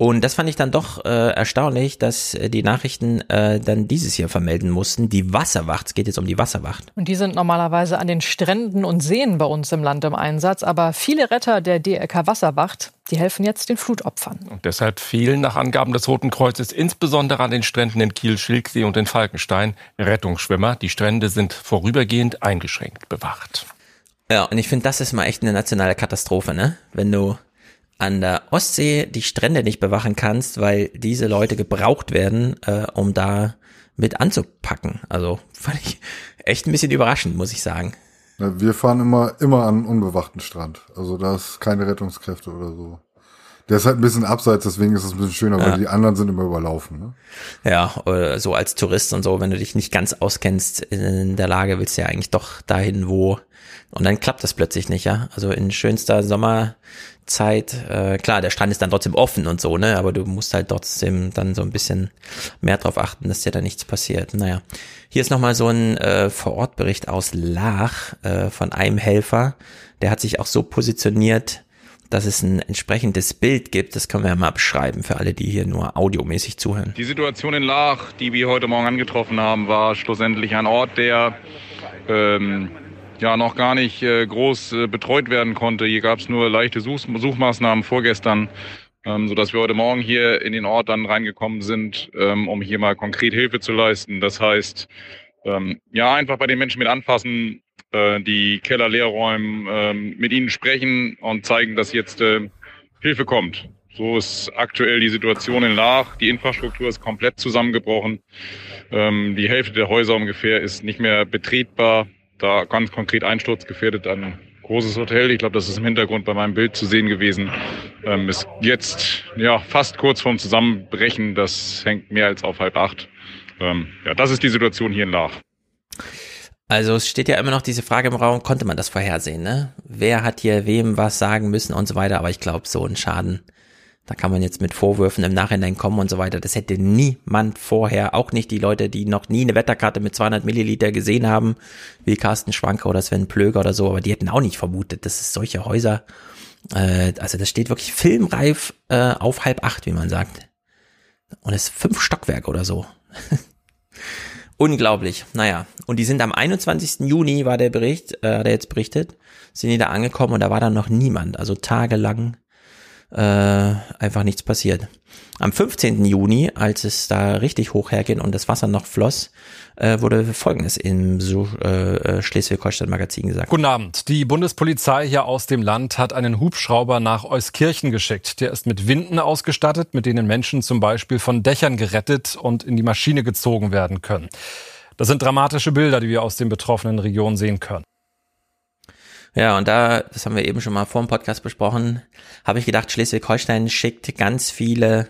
Und das fand ich dann doch äh, erstaunlich, dass äh, die Nachrichten äh, dann dieses hier vermelden mussten. Die Wasserwacht, es geht jetzt um die Wasserwacht. Und die sind normalerweise an den Stränden und Seen bei uns im Land im Einsatz. Aber viele Retter der DRK Wasserwacht, die helfen jetzt den Flutopfern. Und deshalb fehlen nach Angaben des Roten Kreuzes insbesondere an den Stränden in Kiel, Schilksee und in Falkenstein Rettungsschwimmer. Die Strände sind vorübergehend eingeschränkt bewacht. Ja, und ich finde, das ist mal echt eine nationale Katastrophe, ne? Wenn du an der Ostsee die Strände nicht bewachen kannst, weil diese Leute gebraucht werden, äh, um da mit anzupacken. Also fand ich echt ein bisschen überraschend, muss ich sagen. Ja, wir fahren immer, immer an unbewachten Strand. Also da ist keine Rettungskräfte oder so. Der ist halt ein bisschen abseits, deswegen ist es ein bisschen schöner, ja. weil die anderen sind immer überlaufen. Ne? Ja, oder so als Tourist und so, wenn du dich nicht ganz auskennst in der Lage, willst du ja eigentlich doch dahin, wo und dann klappt das plötzlich nicht, ja. Also in schönster Sommerzeit, äh, klar, der Strand ist dann trotzdem offen und so, ne, aber du musst halt trotzdem dann so ein bisschen mehr drauf achten, dass dir da nichts passiert. Naja, hier ist nochmal so ein äh, Vorortbericht aus Lach äh, von einem Helfer, der hat sich auch so positioniert, dass es ein entsprechendes Bild gibt. Das können wir ja mal beschreiben für alle, die hier nur audiomäßig zuhören. Die Situation in Lach, die wir heute Morgen angetroffen haben, war schlussendlich ein Ort, der ähm, ja noch gar nicht äh, groß äh, betreut werden konnte. Hier gab es nur leichte Such Suchmaßnahmen vorgestern, ähm, sodass wir heute Morgen hier in den Ort dann reingekommen sind, ähm, um hier mal konkret Hilfe zu leisten. Das heißt, ähm, ja, einfach bei den Menschen mit anfassen, äh, die Keller leer räumen, äh, mit ihnen sprechen und zeigen, dass jetzt äh, Hilfe kommt. So ist aktuell die Situation in Laach. Die Infrastruktur ist komplett zusammengebrochen. Ähm, die Hälfte der Häuser ungefähr ist nicht mehr betretbar. Da ganz konkret einsturzgefährdet ein großes Hotel. Ich glaube, das ist im Hintergrund bei meinem Bild zu sehen gewesen. Ähm, ist jetzt ja fast kurz vorm Zusammenbrechen. Das hängt mehr als auf halb acht. Ähm, ja, das ist die Situation hier in Laach. Also es steht ja immer noch diese Frage im Raum, konnte man das vorhersehen, ne? Wer hat hier wem was sagen müssen und so weiter, aber ich glaube, so ein Schaden, da kann man jetzt mit Vorwürfen im Nachhinein kommen und so weiter. Das hätte niemand vorher, auch nicht die Leute, die noch nie eine Wetterkarte mit 200 Milliliter gesehen haben, wie Carsten Schwanke oder Sven Plöger oder so, aber die hätten auch nicht vermutet, dass es solche Häuser, äh, also das steht wirklich filmreif äh, auf halb acht, wie man sagt. Und es ist fünf Stockwerke oder so. Unglaublich. Naja, und die sind am 21. Juni, war der Bericht, äh, der jetzt berichtet, sind die da angekommen und da war dann noch niemand. Also tagelang äh, einfach nichts passiert. Am 15. Juni, als es da richtig hoch herging und das Wasser noch floss, äh, wurde Folgendes im äh, äh, Schleswig-Holstein-Magazin gesagt. Guten Abend. Die Bundespolizei hier aus dem Land hat einen Hubschrauber nach Euskirchen geschickt. Der ist mit Winden ausgestattet, mit denen Menschen zum Beispiel von Dächern gerettet und in die Maschine gezogen werden können. Das sind dramatische Bilder, die wir aus den betroffenen Regionen sehen können. Ja, und da, das haben wir eben schon mal vor dem Podcast besprochen, habe ich gedacht, Schleswig-Holstein schickt ganz viele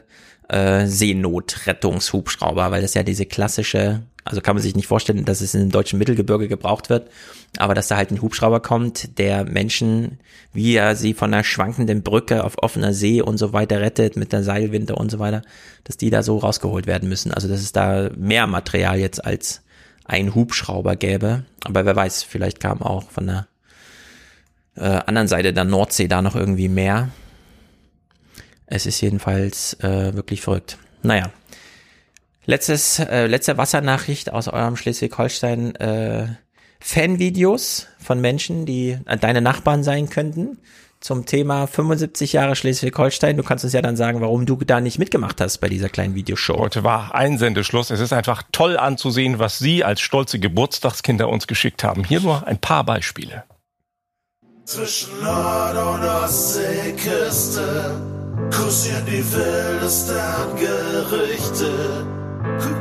äh, Seenotrettungshubschrauber, weil das ja diese klassische, also kann man sich nicht vorstellen, dass es im deutschen Mittelgebirge gebraucht wird, aber dass da halt ein Hubschrauber kommt, der Menschen, wie er sie von einer schwankenden Brücke auf offener See und so weiter rettet, mit der Seilwinde und so weiter, dass die da so rausgeholt werden müssen. Also dass es da mehr Material jetzt als ein Hubschrauber gäbe. Aber wer weiß, vielleicht kam auch von der äh, anderen Seite der Nordsee da noch irgendwie mehr. Es ist jedenfalls äh, wirklich verrückt. Naja. Letztes, äh, letzte Wassernachricht aus eurem Schleswig-Holstein. Äh, Fanvideos von Menschen, die äh, deine Nachbarn sein könnten, zum Thema 75 Jahre Schleswig-Holstein. Du kannst uns ja dann sagen, warum du da nicht mitgemacht hast bei dieser kleinen Videoshow. Heute war Einsendeschluss. Es ist einfach toll anzusehen, was Sie als stolze Geburtstagskinder uns geschickt haben. Hier nur ein paar Beispiele. Zwischen Nord- und Ostseeküste kursieren die wildesten Gerüchte.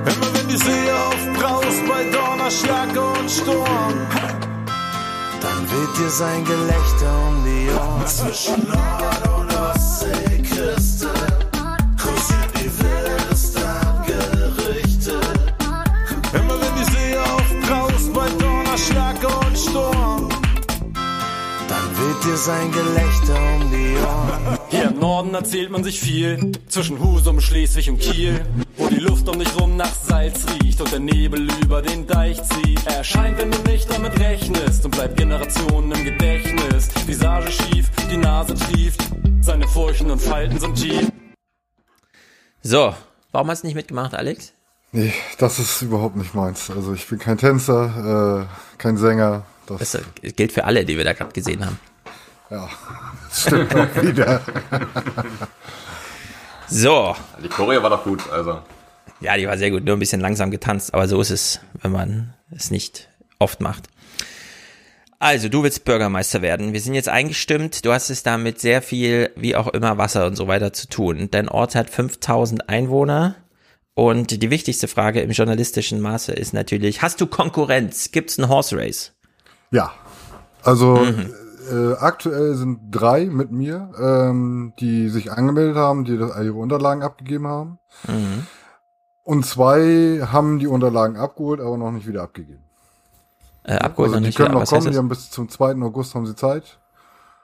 Immer wenn die See aufbraust bei Donnerschlag und Sturm, dann weht dir sein Gelächter um die Ohren. Zwischen Nord- und sein Gelächter um die Ohren. Hier im Norden erzählt man sich viel, zwischen Husum, Schleswig und Kiel, wo die Luft um dich rum nach Salz riecht und der Nebel über den Deich zieht. Er erscheint, wenn du nicht damit rechnest und bleibt Generationen im Gedächtnis. Visage schief, die Nase trieft, seine Furchen und Falten sind tief. So, warum hast du nicht mitgemacht, Alex? Nee, das ist überhaupt nicht meins. Also ich bin kein Tänzer, äh, kein Sänger. Das, das gilt für alle, die wir da gerade gesehen haben. Ja, das stimmt auch wieder. So. Die Choreo war doch gut, also. Ja, die war sehr gut, nur ein bisschen langsam getanzt, aber so ist es, wenn man es nicht oft macht. Also, du willst Bürgermeister werden. Wir sind jetzt eingestimmt. Du hast es da mit sehr viel, wie auch immer, Wasser und so weiter zu tun. Dein Ort hat 5000 Einwohner. Und die wichtigste Frage im journalistischen Maße ist natürlich, hast du Konkurrenz? Gibt's ein Horse Race? Ja. Also mhm. Äh, aktuell sind drei mit mir, ähm, die sich angemeldet haben, die das, ihre Unterlagen abgegeben haben. Mhm. Und zwei haben die Unterlagen abgeholt, aber noch nicht wieder abgegeben. Äh, abgeholt also die nicht können noch kommen, die haben bis zum 2. August haben sie Zeit.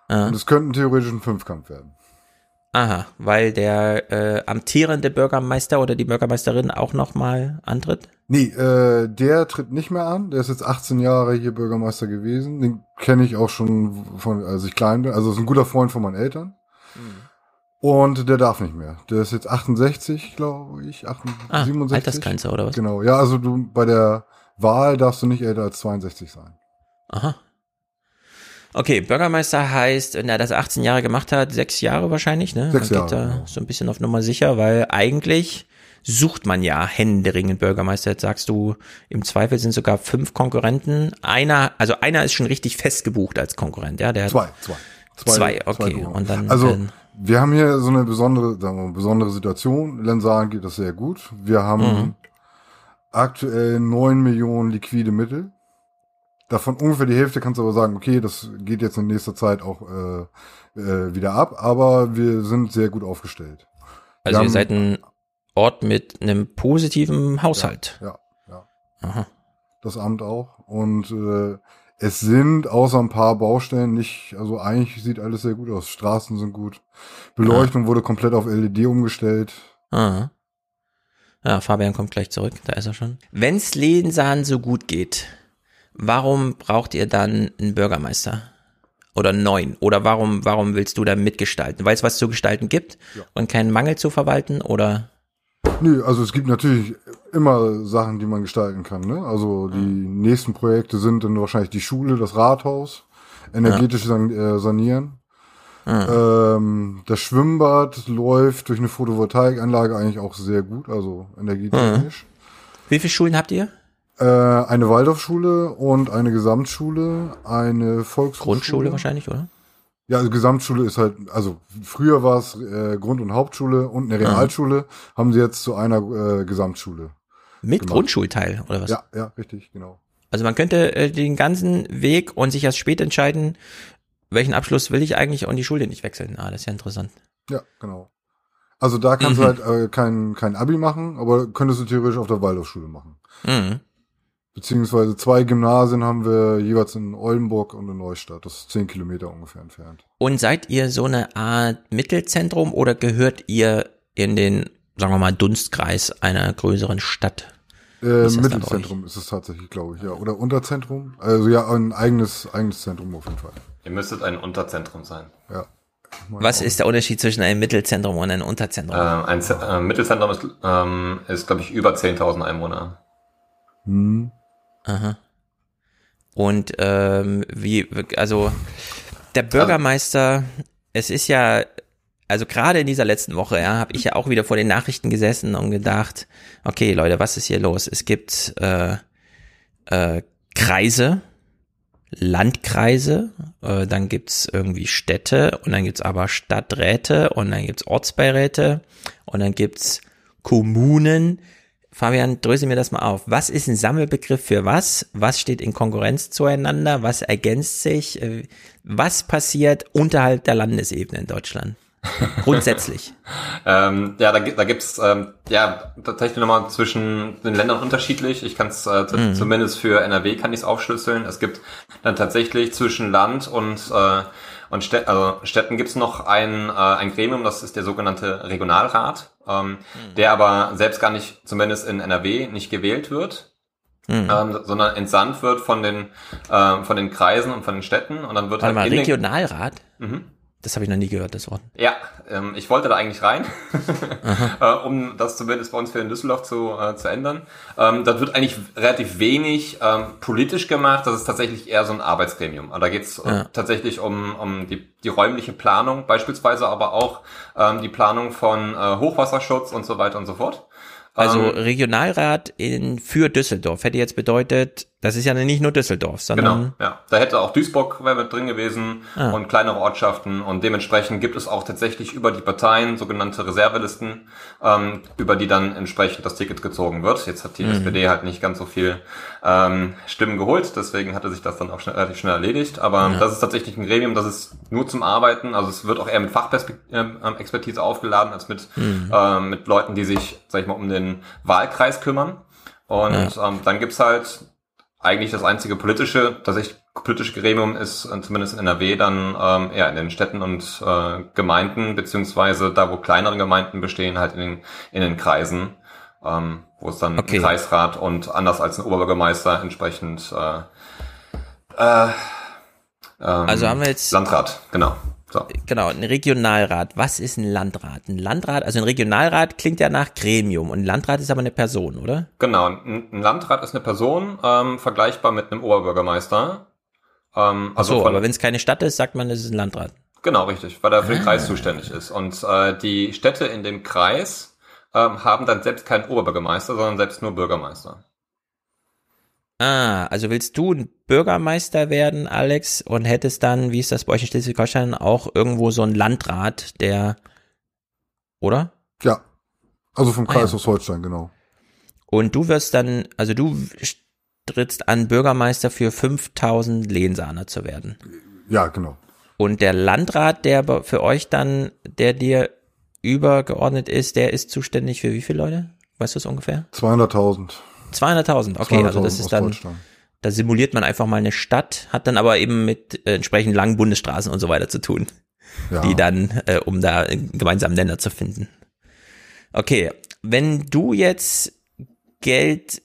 Ah. Und es könnten theoretisch ein Fünfkampf werden. Aha, weil der äh, amtierende Bürgermeister oder die Bürgermeisterin auch nochmal antritt? Nee, äh, der tritt nicht mehr an. Der ist jetzt 18 Jahre hier Bürgermeister gewesen. Den kenne ich auch schon von, als ich klein bin. Also ist ein guter Freund von meinen Eltern. Mhm. Und der darf nicht mehr. Der ist jetzt 68, glaube ich. 68, Ah, 67. Altersgrenze oder was? Genau. Ja, also du bei der Wahl darfst du nicht älter als 62 sein. Aha. Okay, Bürgermeister heißt, wenn er das 18 Jahre gemacht hat, sechs Jahre wahrscheinlich, ne? Sechs geht Jahre, da genau. so ein bisschen auf Nummer sicher, weil eigentlich sucht man ja händeringend Bürgermeister. Jetzt sagst du, im Zweifel sind sogar fünf Konkurrenten. Einer, also einer ist schon richtig festgebucht als Konkurrent, ja? Der Zwei, zwei. Zwei, okay. genau. Und dann, also dann wir haben hier so eine besondere, wir mal, besondere Situation. Lensaren geht das sehr gut. Wir haben Mhm. aktuell neun Millionen liquide Mittel. Davon ungefähr die Hälfte kannst du aber sagen, okay, das geht jetzt in nächster Zeit auch äh, äh, wieder ab, aber wir sind sehr gut aufgestellt. Wir also ihr haben- seid ein Ort mit einem positiven Haushalt. Ja, ja. Aha. Das Amt auch. Und äh, es sind außer ein paar Baustellen nicht, also eigentlich sieht alles sehr gut aus. Straßen sind gut. Beleuchtung wurde komplett auf LED umgestellt. Ah. Ja, Fabian kommt gleich zurück, da ist er schon. Wenn's Lensahn so gut geht, warum braucht ihr dann einen Bürgermeister? Oder neuen? Oder warum, warum willst du da mitgestalten? Weil es was zu gestalten gibt und keinen Mangel zu verwalten? Oder? Nö, also es gibt natürlich immer Sachen, die man gestalten kann. Ne? Also die nächsten Projekte sind dann wahrscheinlich die Schule, das Rathaus, energetisch san äh, sanieren. Ähm, das Schwimmbad läuft durch eine Photovoltaikanlage eigentlich auch sehr gut, also energetisch. Wie viele Schulen habt ihr? Äh, eine Waldorfschule und eine Gesamtschule, eine Volksschule. Grundschule wahrscheinlich, oder? Ja, also Gesamtschule ist halt, also früher war es äh, Grund- und Hauptschule und eine Realschule, haben sie jetzt zu einer äh, Gesamtschule. Mit gemacht. Grundschulteil, oder was? Ja, ja, richtig, genau. Also man könnte äh, den ganzen Weg und sich erst spät entscheiden, welchen Abschluss will ich eigentlich und die Schule nicht wechseln. Ah, das ist ja interessant. Ja, genau. Also da kannst Mhm. du halt äh, kein, kein Abi machen, aber könntest du theoretisch auf der Waldorfschule machen. Mhm. Beziehungsweise zwei Gymnasien haben wir jeweils in Oldenburg und in Neustadt. Das ist zehn Kilometer ungefähr entfernt. Und seid ihr so eine Art Mittelzentrum oder gehört ihr in den, sagen wir mal, Dunstkreis einer größeren Stadt? Äh, ist Mittelzentrum ist es tatsächlich, glaube ich, ja. Oder Unterzentrum. Also ja, ein eigenes, eigenes Zentrum auf jeden Fall. Ihr müsstet ein Unterzentrum sein. Ja. Was ist der Unterschied zwischen einem Mittelzentrum und einem Unterzentrum? Ähm, ein Z äh, Mittelzentrum ist, ähm, ist glaube ich, über 10.000 Einwohner. Hm. Aha. Und ähm, wie, also der Bürgermeister, es ist ja, also gerade in dieser letzten Woche, ja, habe ich ja auch wieder vor den Nachrichten gesessen und gedacht, okay, Leute, was ist hier los? Es gibt äh, äh, Kreise, Landkreise, äh, dann gibt's irgendwie Städte und dann gibt's aber Stadträte und dann gibt's Ortsbeiräte und dann gibt's Kommunen. Fabian, dröse mir das mal auf. Was ist ein Sammelbegriff für was? Was steht in Konkurrenz zueinander? Was ergänzt sich? Äh, Was passiert unterhalb der Landesebene in Deutschland? Grundsätzlich. Ähm, ja, da, da gibt's ähm, ja tatsächlich nochmal zwischen den Ländern unterschiedlich. Ich kann es äh, Mhm. zumindest für NRW kann ich es aufschlüsseln. Es gibt dann tatsächlich zwischen Land und äh, und Städ also Städten gibt's noch ein, äh, ein Gremium, das ist der sogenannte Regionalrat, ähm, der aber selbst gar nicht, zumindest in NRW, nicht gewählt wird. Mhm. Ähm, sondern entsandt wird von den ähm, von den Kreisen und von den Städten und dann wird Warte halt mal, in den- Regionalrat? Mhm. Das habe ich noch nie gehört, das Wort. Ja, ähm, ich wollte da eigentlich rein, äh, um das zumindest bei uns für in Düsseldorf zu, äh, zu ändern. Ähm, das wird eigentlich relativ wenig ähm, politisch gemacht, das ist tatsächlich eher so ein Arbeitsgremium. Da geht es Ja. äh, tatsächlich um, um die, die räumliche Planung, beispielsweise aber auch ähm, die Planung von äh, Hochwasserschutz und so weiter und so fort. Also Ähm, Regionalrat in, für Düsseldorf hätte jetzt bedeutet, Das ist ja nicht nur Düsseldorf, sondern. Genau, ja. Da hätte auch Duisburg wäre drin gewesen Ah. und kleinere Ortschaften. Und dementsprechend gibt es auch tatsächlich über die Parteien sogenannte Reservelisten, ähm, über die dann entsprechend das Ticket gezogen wird. Jetzt hat die Mhm. SPD halt nicht ganz so viel ähm, Stimmen geholt, deswegen hatte sich das dann auch schnell, relativ schnell erledigt. Aber Ja. das ist tatsächlich ein Gremium, das ist nur zum Arbeiten. Also es wird auch eher mit Fachexpertise aufgeladen als mit, Mhm. ähm, mit Leuten, die sich, sag ich mal, um den Wahlkreis kümmern. Und ähm, dann gibt's halt eigentlich das einzige politische, tatsächlich politische Gremium ist äh, zumindest in NRW dann ähm, eher in den Städten und äh, Gemeinden, beziehungsweise da, wo kleinere Gemeinden bestehen, halt in den, in den Kreisen, ähm, wo es dann Okay. Kreisrat und anders als ein Oberbürgermeister entsprechend äh, äh, ähm, Also haben wir jetzt- Landrat, genau. So. Genau, ein Regionalrat. Was ist ein Landrat? Ein Landrat, also ein Regionalrat klingt ja nach Gremium und ein Landrat ist aber eine Person, oder? Genau, ein ein Landrat ist eine Person, ähm, vergleichbar mit einem Oberbürgermeister. Ähm, Ach so, von- aber wenn es keine Stadt ist, sagt man, es ist ein Landrat. Genau, richtig, weil er für den Ah. Kreis zuständig ist. Und äh, die Städte in dem Kreis ähm, haben dann selbst keinen Oberbürgermeister, sondern selbst nur Bürgermeister. Ah, also willst du ein Bürgermeister werden, Alex, und hättest dann, wie ist das bei euch in Schleswig-Holstein, auch irgendwo so einen Landrat, der, oder? Ja. Also vom Ah, Kreis ja. aus Holstein, genau. Und du wirst dann, also du trittst an, Bürgermeister für 5000 Lehnsahner zu werden. Ja, genau. Und der Landrat, der für euch dann, der dir übergeordnet ist, der ist zuständig für wie viele Leute? Weißt du es ungefähr? 200.000. 200.000, okay, also 200.000 das ist dann, da simuliert man einfach mal eine Stadt, hat dann aber eben mit äh, entsprechend langen Bundesstraßen und so weiter zu tun, Ja. die dann, äh, um da einen gemeinsamen Nenner zu finden. Okay, wenn du jetzt Geld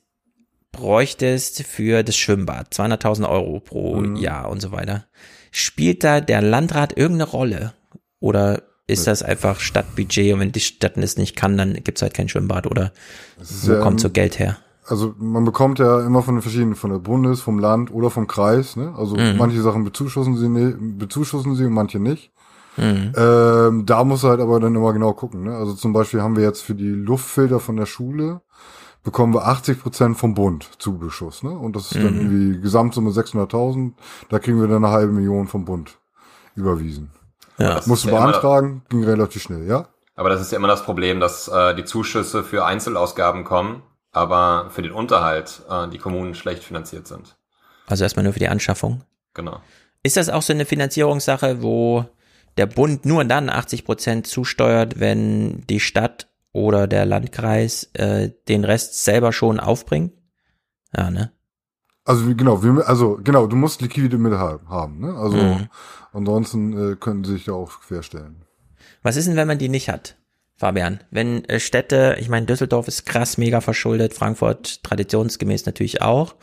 bräuchtest für das Schwimmbad, 200.000 Euro pro Mhm. Jahr und so weiter, spielt da der Landrat irgendeine Rolle? Oder ist das einfach Stadtbudget und wenn die Stadt es nicht kann, dann gibt's halt kein Schwimmbad oder wo ja, kommt so ähm, Geld her? Also man bekommt ja immer von den verschiedenen, von der Bundes, vom Land oder vom Kreis. Ne? Also Mhm. manche Sachen bezuschussen sie, ne, bezuschussen sie und manche nicht. Mhm. Ähm, da muss halt aber dann immer genau gucken. Ne? Also zum Beispiel haben wir jetzt für die Luftfilter von der Schule bekommen wir 80 Prozent vom Bund Zubeschuss. Ne? Und das ist dann Mhm. irgendwie Gesamtsumme 600.000. Da kriegen wir dann eine halbe Million vom Bund überwiesen. Ja. Das Musst du beantragen, ging relativ schnell, ja? Aber das ist ja immer das Problem, dass äh, die Zuschüsse für Einzelausgaben kommen, aber für den Unterhalt äh, die Kommunen schlecht finanziert sind. Also erstmal nur für die Anschaffung. Genau. Ist das auch so eine Finanzierungssache, wo der Bund nur dann 80 Prozent zusteuert, wenn die Stadt oder der Landkreis äh, den Rest selber schon aufbringt? Ja, ne? Also wie- genau, wir, also genau, du musst liquide Mittel haben, ne? Also Mhm. ansonsten äh, können sie sich da auch querstellen. Was ist denn, wenn man die nicht hat, Fabian? Wenn äh, Städte, ich meine, Düsseldorf ist krass mega verschuldet, Frankfurt traditionsgemäß natürlich auch.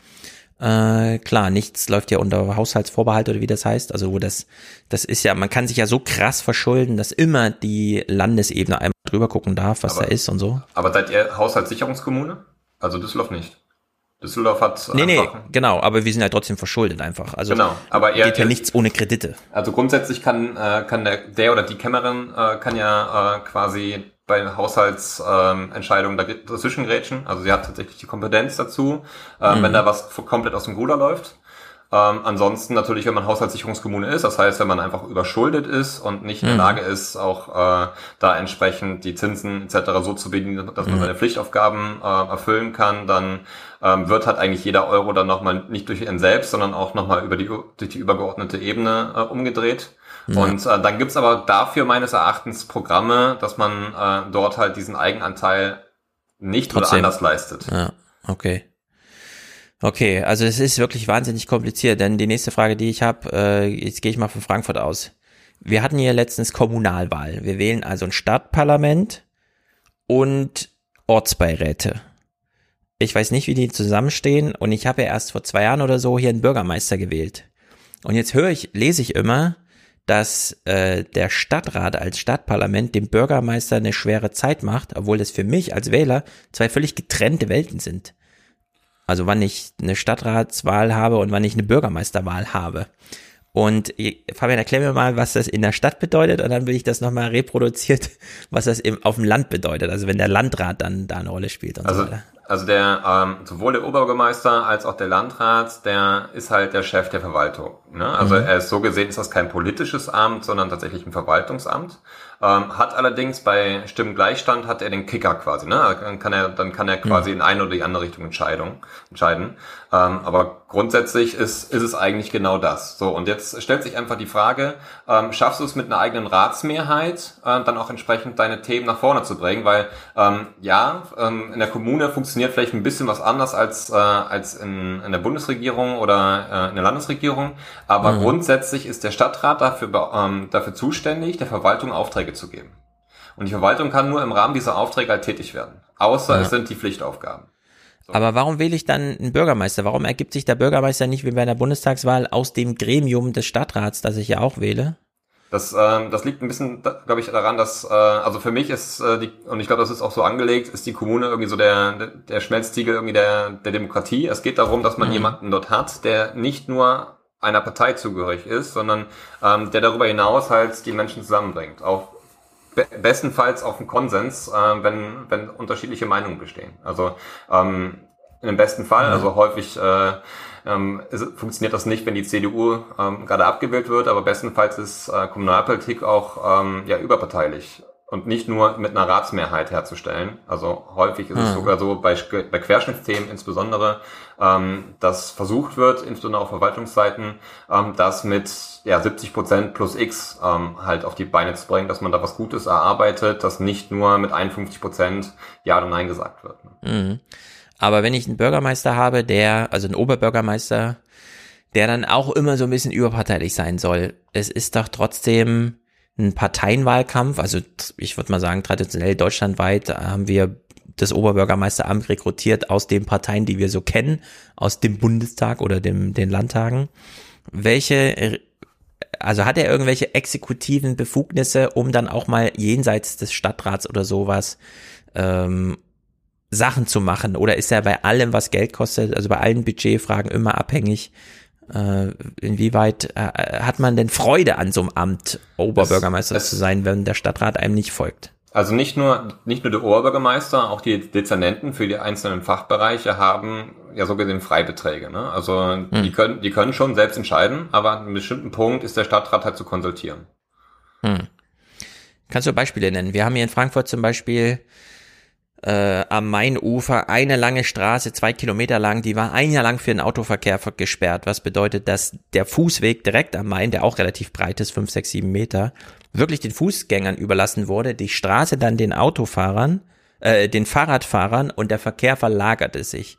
Äh, klar, nichts läuft ja unter Haushaltsvorbehalt oder wie das heißt. Also wo das, das ist ja, man kann sich ja so krass verschulden, dass immer die Landesebene einmal drüber gucken darf, was Aber- da ist und so. Aber seid ihr Haushaltssicherungskommune? Also Düsseldorf nicht. Düsseldorf hat Nee, nee, genau, aber wir sind ja trotzdem verschuldet einfach. Also Genau, aber ihr- geht ja ihr- nichts ohne Kredite. Also grundsätzlich kann, äh, kann der, der oder die Kämmerin äh, kann ja äh, quasi bei Haushaltsentscheidungen ähm, dazwischen grätschen. Also sie hat tatsächlich die Kompetenz dazu, äh, Mhm. wenn da was komplett aus dem Ruder läuft. Ähm, ansonsten natürlich, wenn man Haushaltssicherungskommune ist, das heißt, wenn man einfach überschuldet ist und nicht in der Mhm. Lage ist, auch äh, da entsprechend die Zinsen etc. so zu bedienen, dass man Mhm. seine Pflichtaufgaben äh, erfüllen kann, dann ähm, wird halt eigentlich jeder Euro dann nochmal nicht durch ihn selbst, sondern auch nochmal über die, durch die übergeordnete Ebene äh, umgedreht. Ja. Und äh, dann gibt's aber dafür meines Erachtens Programme, dass man äh, dort halt diesen Eigenanteil nicht oder Trotzdem. anders leistet. Ja, okay. Okay, also es ist wirklich wahnsinnig kompliziert, denn die nächste Frage, die ich habe, äh, jetzt gehe ich mal von Frankfurt aus. Wir hatten hier letztens Kommunalwahl. Wir wählen also ein Stadtparlament und Ortsbeiräte. Ich weiß nicht, wie die zusammenstehen und ich habe ja erst vor zwei Jahren oder so hier einen Bürgermeister gewählt. Und jetzt höre ich, lese ich immer, dass äh, der Stadtrat als Stadtparlament dem Bürgermeister eine schwere Zeit macht, obwohl das für mich als Wähler zwei völlig getrennte Welten sind. Also wann ich eine Stadtratswahl habe und wann ich eine Bürgermeisterwahl habe. Und äh, Fabian, erklär mir mal, was das in der Stadt bedeutet und dann will ich das nochmal reproduziert, was das im, auf dem Land bedeutet. Also wenn der Landrat dann da eine Rolle spielt und Also so weiter. Also der ähm, sowohl der Oberbürgermeister als auch der Landrat, der ist halt der Chef der Verwaltung. Ne? Also mhm. er ist so gesehen ist das kein politisches Amt, sondern tatsächlich ein Verwaltungsamt. Ähm, hat allerdings bei Stimmengleichstand hat er den Kicker quasi. Ne? Dann kann er dann kann er quasi mhm. in eine oder die andere Richtung Entscheidung entscheiden. Ähm, aber grundsätzlich ist, ist es eigentlich genau das. So, und jetzt stellt sich einfach die Frage, ähm, schaffst du es mit einer eigenen Ratsmehrheit, äh, dann auch entsprechend deine Themen nach vorne zu bringen? Weil ähm, ja, ähm, in der Kommune funktioniert vielleicht ein bisschen was anders als, äh, als in, in der Bundesregierung oder äh, in der Landesregierung, aber mhm. grundsätzlich ist der Stadtrat dafür, ähm, dafür zuständig, der Verwaltung Aufträge zu geben. Und die Verwaltung kann nur im Rahmen dieser Aufträge halt tätig werden. Außer ja. es sind die Pflichtaufgaben. Aber warum wähle ich dann einen Bürgermeister? Warum ergibt sich der Bürgermeister nicht wie bei einer Bundestagswahl aus dem Gremium des Stadtrats, das ich ja auch wähle? Das, ähm, das liegt ein bisschen, glaube ich, daran, dass, äh, also für mich ist äh, die, und ich glaube, das ist auch so angelegt, ist die Kommune irgendwie so der, der Schmelztiegel irgendwie der, der Demokratie. Es geht darum, dass man mhm. jemanden dort hat, der nicht nur einer Partei zugehörig ist, sondern ähm, der darüber hinaus halt die Menschen zusammenbringt. Auch be bestenfalls auf einen Konsens, äh, wenn, wenn unterschiedliche Meinungen bestehen. Also ähm, im besten Fall, mhm. also häufig äh, ähm, ist, funktioniert das nicht, wenn die CDU ähm, gerade abgewählt wird, aber bestenfalls ist äh, Kommunalpolitik auch ähm, ja überparteilich und nicht nur mit einer Ratsmehrheit herzustellen. Also häufig ist mhm. es sogar so bei, bei Querschnittsthemen insbesondere, ähm, dass versucht wird, insbesondere auf Verwaltungsseiten, ähm, das mit ja, 70 Prozent plus X ähm, halt auf die Beine zu bringen, dass man da was Gutes erarbeitet, dass nicht nur mit 51 Prozent Ja oder Nein gesagt wird. Mhm. Aber wenn ich einen Bürgermeister habe, der, also einen Oberbürgermeister, der dann auch immer so ein bisschen überparteilich sein soll, es ist doch trotzdem ein Parteienwahlkampf. Also ich würde mal sagen, traditionell deutschlandweit haben wir das Oberbürgermeisteramt rekrutiert aus den Parteien, die wir so kennen, aus dem Bundestag oder dem, den Landtagen. Welche, also hat er irgendwelche exekutiven Befugnisse, um dann auch mal jenseits des Stadtrats oder sowas ähm, Sachen zu machen? Oder ist er bei allem, was Geld kostet, also bei allen Budgetfragen immer abhängig äh, inwieweit äh, hat man denn Freude an so einem Amt, Oberbürgermeister es, es, zu sein, wenn der Stadtrat einem nicht folgt? Also nicht nur, nicht nur der Oberbürgermeister, auch die Dezernenten für die einzelnen Fachbereiche haben ja so gesehen Freibeträge. Ne? Also hm. die, können, die können schon selbst entscheiden, aber an einem bestimmten Punkt ist der Stadtrat halt zu konsultieren. Hm. Kannst du Beispiele nennen? Wir haben hier in Frankfurt zum Beispiel äh, am Mainufer eine lange Straße, zwei Kilometer lang, die war ein Jahr lang für den Autoverkehr gesperrt, was bedeutet, dass der Fußweg direkt am Main, der auch relativ breit ist, fünf, sechs, sieben Meter, wirklich den Fußgängern überlassen wurde, die Straße dann den Autofahrern, äh, den Fahrradfahrern und der Verkehr verlagerte sich.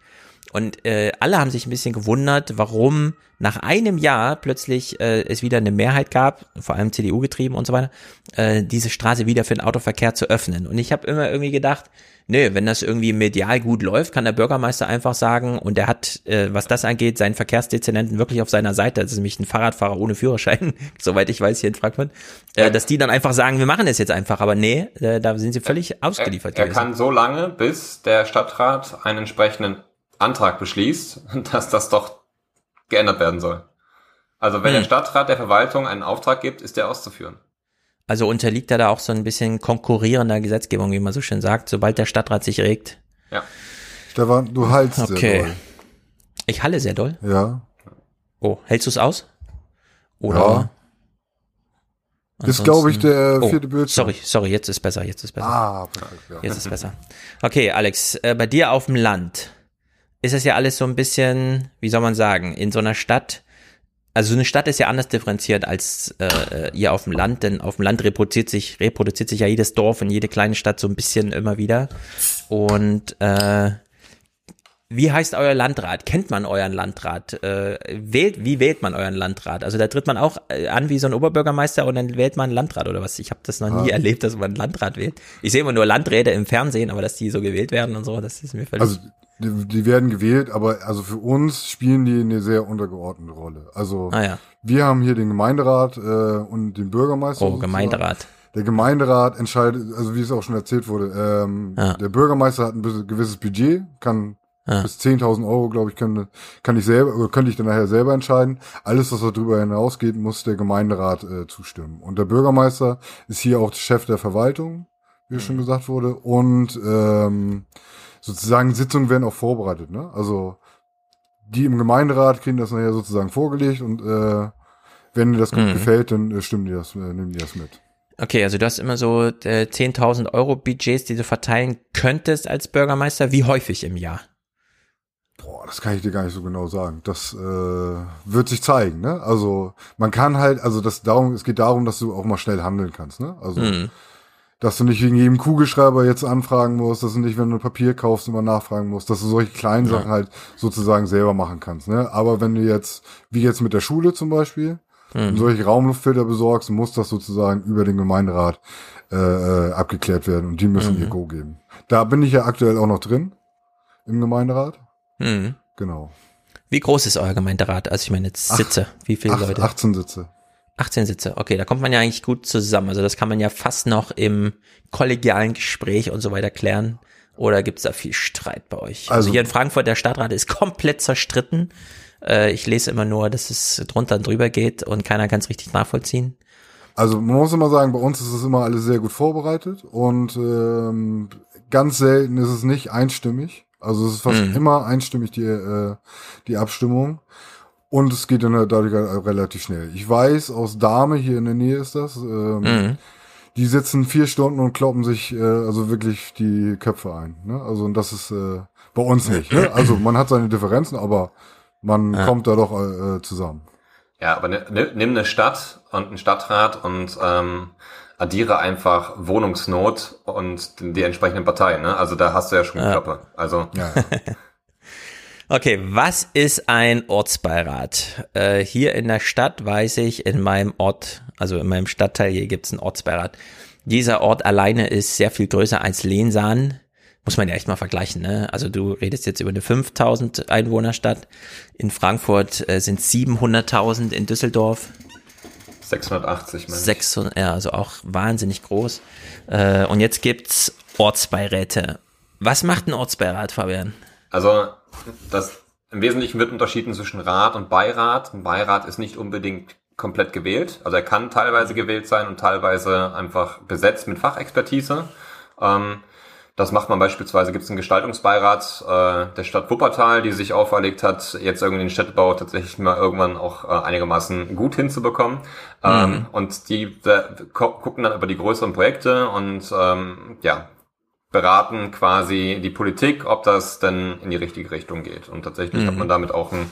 Und äh, alle haben sich ein bisschen gewundert, warum nach einem Jahr plötzlich äh, es wieder eine Mehrheit gab, vor allem CDU getrieben und so weiter, äh, diese Straße wieder für den Autoverkehr zu öffnen. Und ich habe immer irgendwie gedacht, nö, wenn das irgendwie medial gut läuft, kann der Bürgermeister einfach sagen, und er hat, äh, was das angeht, seinen Verkehrsdezernenten wirklich auf seiner Seite, das ist nämlich ein Fahrradfahrer ohne Führerschein, soweit ich weiß hier in Frankfurt, äh, dass die dann einfach sagen, wir machen das jetzt einfach, aber nee, äh, da sind sie völlig ausgeliefert. Er, er kann so lange, bis der Stadtrat einen entsprechenden Antrag beschließt, dass das doch geändert werden soll. Also wenn hm. der Stadtrat der Verwaltung einen Auftrag gibt, ist der auszuführen. Also unterliegt er da auch so ein bisschen konkurrierender Gesetzgebung, wie man so schön sagt, sobald der Stadtrat sich regt. Ja. Stefan, du hältst okay. sehr doll. Ich halle sehr doll? Ja. Oh, hältst du es aus? Oder? Ja. Das ist, glaube ich, der oh, vierte oh, Bildschirm. Sorry, sorry, jetzt ist besser, jetzt ist besser. Ah, perfekt, ja. Jetzt ist besser. Okay, Alex, äh, bei dir auf dem Land ist es ja alles so ein bisschen, wie soll man sagen, in so einer Stadt, also so eine Stadt ist ja anders differenziert als äh, ihr auf dem Land, denn auf dem Land reproduziert sich, reproduziert sich ja jedes Dorf und jede kleine Stadt so ein bisschen immer wieder. Und äh, wie heißt euer Landrat? Kennt man euren Landrat? Äh, wählt, wie wählt man euren Landrat? Also da tritt man auch äh, an wie so ein Oberbürgermeister und dann wählt man einen Landrat oder was? Ich habe das noch nie ah. erlebt, dass man einen Landrat wählt. Ich sehe immer nur Landräte im Fernsehen, aber dass die so gewählt werden und so, das ist mir völlig. Also die, die werden gewählt, aber also für uns spielen die eine sehr untergeordnete Rolle. Also ah, ja. wir haben hier den Gemeinderat äh, und den Bürgermeister. Oh, Gemeinderat. Der Gemeinderat entscheidet, also wie es auch schon erzählt wurde, ähm, ja. der Bürgermeister hat ein gewisses Budget, kann ja. bis 10.000 Euro, glaube ich, kann, kann ich selber, oder könnte ich dann nachher selber entscheiden. Alles, was darüber hinausgeht, muss der Gemeinderat äh, zustimmen. Und der Bürgermeister ist hier auch Chef der Verwaltung, wie mhm. schon gesagt wurde, und ähm, sozusagen Sitzungen werden auch vorbereitet, ne? Also die im Gemeinderat kriegen das nachher sozusagen vorgelegt und äh, wenn dir das gut Mhm. gefällt, dann äh, stimmen die das, äh, nehmen die das mit. Okay, also du hast immer so äh, 10.000 Euro Budgets, die du verteilen könntest als Bürgermeister. Wie häufig im Jahr? Boah, das kann ich dir gar nicht so genau sagen. Das äh, wird sich zeigen, ne? Also man kann halt, also das darum, es geht darum, dass du auch mal schnell handeln kannst, ne? Also Mhm. dass du nicht wegen jedem Kugelschreiber jetzt anfragen musst, dass du nicht, wenn du Papier kaufst, immer nachfragen musst, dass du solche kleinen Ja. Sachen halt sozusagen selber machen kannst, ne? Aber wenn du jetzt, wie jetzt mit der Schule zum Beispiel, Mhm. solche Raumluftfilter besorgst, muss das sozusagen über den Gemeinderat äh, äh, abgeklärt werden und die müssen Mhm. ihr Go geben. Da bin ich ja aktuell auch noch drin im Gemeinderat. Mhm. Genau. Wie groß ist euer Gemeinderat? Also ich meine jetzt Ach, Sitze. Wie viele acht- Leute? 18 Sitze. 18 Sitze. Okay, da kommt man ja eigentlich gut zusammen. Also das kann man ja fast noch im kollegialen Gespräch und so weiter klären. Oder gibt's da viel Streit bei euch? Also, Also- hier in Frankfurt, der Stadtrat ist komplett zerstritten. Äh, ich lese immer nur, dass es drunter und drüber geht und keiner kann es richtig nachvollziehen. Also man muss immer sagen, bei uns ist es immer alles sehr gut vorbereitet und ähm, ganz selten ist es nicht einstimmig. Also es ist fast Mhm. immer einstimmig die, äh, die Abstimmung. Und es geht dann halt dadurch halt relativ schnell. Ich weiß, aus Dahme, hier in der Nähe ist das, ähm, Mhm. die sitzen vier Stunden und kloppen sich äh, also wirklich die Köpfe ein. Ne? Also und das ist äh, bei uns nicht. Ne? Also man hat seine Differenzen, aber man Ja. kommt da doch äh, zusammen. Ja, aber ni- ni- nimm eine Stadt und einen Stadtrat und ähm, addiere einfach Wohnungsnot und die, entsprechenden Parteien. Ne? Also da hast du ja schon Ja. Klappe. Also Okay, was ist ein Ortsbeirat? Äh, hier in der Stadt weiß ich, in meinem Ort, also in meinem Stadtteil hier gibt's einen Ortsbeirat. Dieser Ort alleine ist sehr viel größer als Lehnsahn. Muss man ja echt mal vergleichen, ne? Also du redest jetzt über eine 5000 Einwohnerstadt. In Frankfurt äh, sind 700.000, in Düsseldorf 680, meine ich. 600, ja, also auch wahnsinnig groß. Äh, und jetzt gibt's Ortsbeiräte. Was macht ein Ortsbeirat, Fabian? Also das im Wesentlichen wird unterschieden zwischen Rat und Beirat. Ein Beirat ist nicht unbedingt komplett gewählt. Also er kann teilweise gewählt sein und teilweise einfach besetzt mit Fachexpertise. Ähm, das macht man beispielsweise, gibt es einen Gestaltungsbeirat äh, der Stadt Wuppertal, die sich auferlegt hat, jetzt irgendwie den Städtebau tatsächlich mal irgendwann auch äh, einigermaßen gut hinzubekommen. Ähm, Mhm. und die gu- gucken dann über die größeren Projekte und ähm, ja, beraten quasi die Politik, ob das denn in die richtige Richtung geht. Und tatsächlich Mhm. hat man damit auch ein,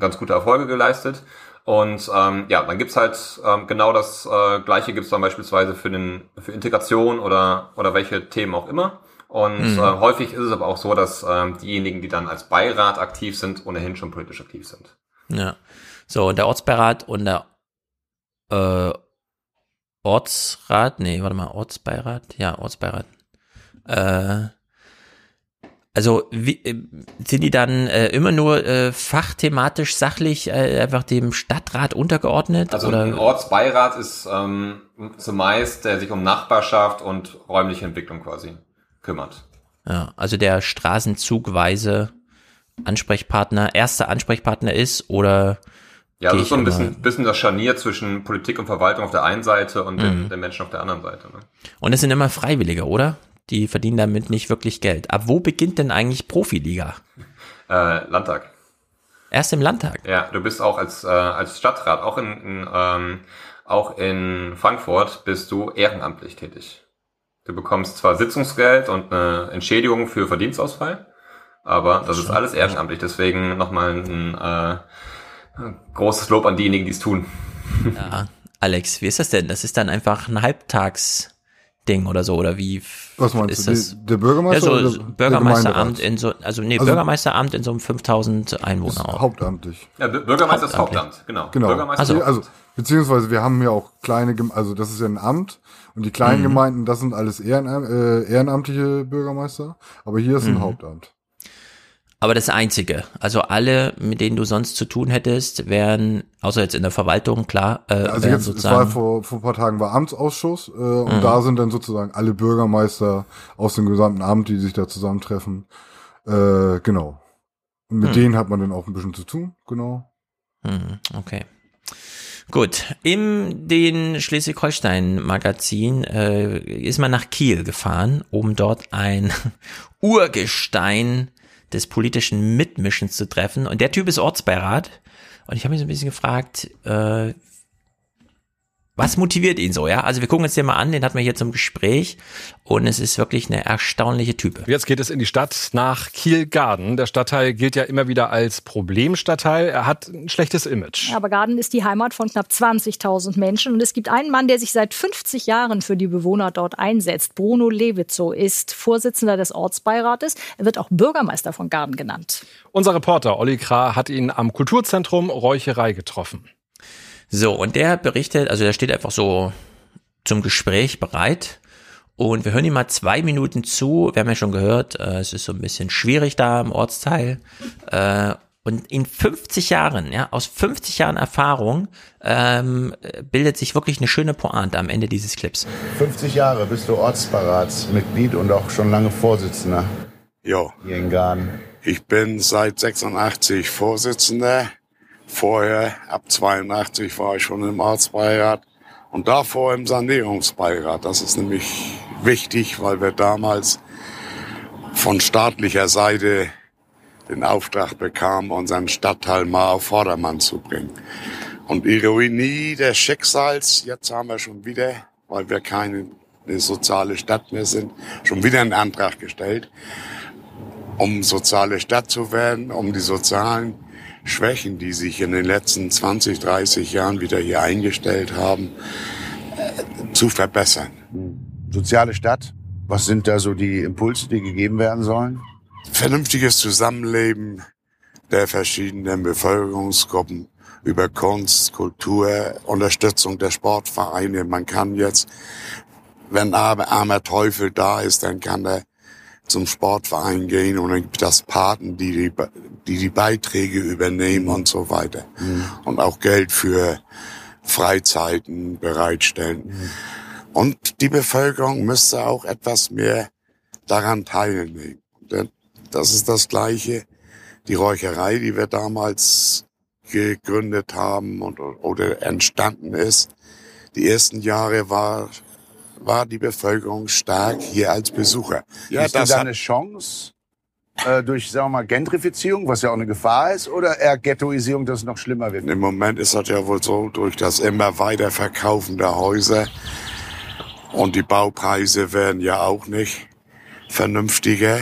ganz gute Erfolge geleistet. Und ähm, ja, dann gibt's halt ähm, genau das äh, Gleiche gibt's dann beispielsweise für, den, für Integration oder, oder welche Themen auch immer. Und Mhm. äh, häufig ist es aber auch so, dass ähm, diejenigen, die dann als Beirat aktiv sind, ohnehin schon politisch aktiv sind. Ja. So, und der Ortsbeirat und der äh, Ortsrat, nee, warte mal, Ortsbeirat, ja, Ortsbeirat. Äh, also wie, äh, sind die dann äh, immer nur äh, fachthematisch, sachlich äh, einfach dem Stadtrat untergeordnet? Also oder? ein Ortsbeirat ist ähm, zumeist, der sich um Nachbarschaft und räumliche Entwicklung quasi kümmert. Ja, also der straßenzugweise Ansprechpartner, erster Ansprechpartner ist oder Ja, das ist so ein bisschen, bisschen das Scharnier zwischen Politik und Verwaltung auf der einen Seite und den, Mhm. den Menschen auf der anderen Seite. Ne? Und es sind immer Freiwillige, oder? Die verdienen damit nicht wirklich Geld. Ab wo beginnt denn eigentlich Profiliga? Äh, Landtag. Erst im Landtag. Ja, du bist auch als, äh, als Stadtrat, auch in, in, ähm, auch in Frankfurt bist du ehrenamtlich tätig. Du bekommst zwar Sitzungsgeld und eine Entschädigung für Verdienstausfall, aber das ist alles ehrenamtlich. Deswegen nochmal ein äh, großes Lob an diejenigen, die es tun. Ja, Alex, wie ist das denn? Das ist dann einfach ein Halbtagsding oder so, oder wie? Was meinst ist du, das? der- der Bürgermeister Ja, so Bürgermeisteramt in so, also nee, Also- Bürgermeisteramt in so einem 5000 Einwohner. Hauptamtlich. Ja, Bü- Bürgermeister ist. Hauptamt, genau. Genau. Bürgermeister Also, also, beziehungsweise wir haben ja auch kleine, also das ist ja ein Amt und die kleinen Mhm. Gemeinden, das sind alles Ehrenam äh, ehrenamtliche Bürgermeister, aber hier ist ein Mhm. Hauptamt. Aber das Einzige, also alle, mit denen du sonst zu tun hättest, wären, außer jetzt in der Verwaltung, klar, äh, Also jetzt, sozusagen. war vor, vor ein paar Tagen war Amtsausschuss äh, und Mhm. da sind dann sozusagen alle Bürgermeister aus dem gesamten Amt, die sich da zusammentreffen. Äh, genau. Und mit Mhm. denen hat man dann auch ein bisschen zu tun, genau. Hm, Okay. Gut, im den Schleswig-Holstein-Magazin äh, ist man nach Kiel gefahren, um dort ein Urgestein des politischen Mitmischens zu treffen. Und der Typ ist Ortsbeirat. Und ich habe mich so ein bisschen gefragt, äh, was motiviert ihn so, ja? Also wir gucken uns den mal an, den hatten wir hier zum Gespräch und es ist wirklich eine erstaunliche Type. Jetzt geht es in die Stadt nach Kiel-Garden. Der Stadtteil gilt ja immer wieder als Problemstadtteil. Er hat ein schlechtes Image. Aber Garden ist die Heimat von knapp 20.000 Menschen und es gibt einen Mann, der sich seit 50 Jahren für die Bewohner dort einsetzt. Bruno Lewitzow ist Vorsitzender des Ortsbeirates. Er wird auch Bürgermeister von Garden genannt. Unser Reporter Olli Krah hat ihn am Kulturzentrum Räucherei getroffen. So, und der berichtet, also der steht einfach so zum Gespräch bereit. Und wir hören ihm mal zwei Minuten zu. Wir haben ja schon gehört, äh, es ist so ein bisschen schwierig da im Ortsteil. Äh, und in 50 Jahren, ja, aus 50 Jahren Erfahrung, ähm, bildet sich wirklich eine schöne Pointe am Ende dieses Clips. 50 Jahre bist du Ortsberatsmitglied und auch schon lange Vorsitzender. Jo. Hier in Garden. Ich bin seit 86 Vorsitzender Vorher, ab 82, war ich schon im Ortsbeirat und davor im Sanierungsbeirat. Das ist nämlich wichtig, weil wir damals von staatlicher Seite den Auftrag bekamen, unseren Stadtteil mal auf Vordermann zu bringen. Und Ironie des Schicksals, jetzt haben wir schon wieder, weil wir keine soziale Stadt mehr sind, schon wieder einen Antrag gestellt, um soziale Stadt zu werden, um die sozialen Schwächen, die sich in den letzten 20, 30 Jahren wieder hier eingestellt haben, äh, zu verbessern. Soziale Stadt, was sind da so die Impulse, die gegeben werden sollen? Vernünftiges Zusammenleben der verschiedenen Bevölkerungsgruppen über Kunst, Kultur, Unterstützung der Sportvereine. Man kann jetzt, wenn armer, Teufel da ist, dann kann er zum Sportverein gehen und dann gibt das Paten, die die, die, die Beiträge übernehmen und so weiter. Mhm. Und auch Geld für Freizeiten bereitstellen. Mhm. Und die Bevölkerung müsste auch etwas mehr daran teilnehmen. Denn das ist das Gleiche. Die Räucherei, die wir damals gegründet haben und, oder entstanden ist. Die ersten Jahre war war die Bevölkerung stark hier als Besucher. Ja, ist das da eine Chance äh, durch, sagen wir mal, Gentrifizierung, was ja auch eine Gefahr ist, oder eher Ghettoisierung, dass es noch schlimmer wird? Im Moment ist das ja wohl so, durch das immer weiter Verkaufen der Häuser und die Baupreise werden ja auch nicht vernünftiger,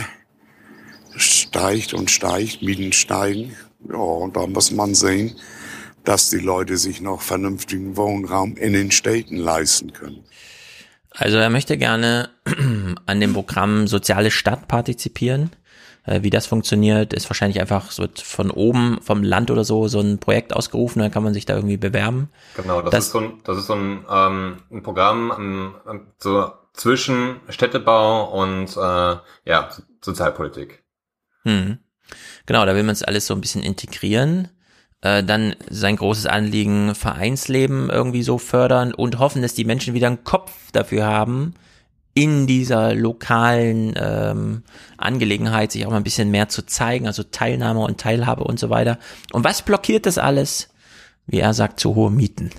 steigt und steigt, Mieten steigen. Ja, und da muss man sehen, dass die Leute sich noch vernünftigen Wohnraum in den Städten leisten können. Also er möchte gerne an dem Programm Soziale Stadt partizipieren. Äh, wie das funktioniert, ist wahrscheinlich einfach so von oben, vom Land oder so, so ein Projekt ausgerufen, dann kann man sich da irgendwie bewerben. Genau, das, das ist so ein, das ist so ein, ähm, ein Programm ähm, so zwischen Städtebau und äh, ja, Sozialpolitik. Hm. Genau, da will man es alles so ein bisschen integrieren. Äh, dann sein großes Anliegen Vereinsleben irgendwie so fördern und hoffen, dass die Menschen wieder einen Kopf dafür haben, in dieser lokalen ähm, Angelegenheit sich auch mal ein bisschen mehr zu zeigen, also Teilnahme und Teilhabe und so weiter. Und was blockiert das alles? Wie er sagt, zu hohe Mieten.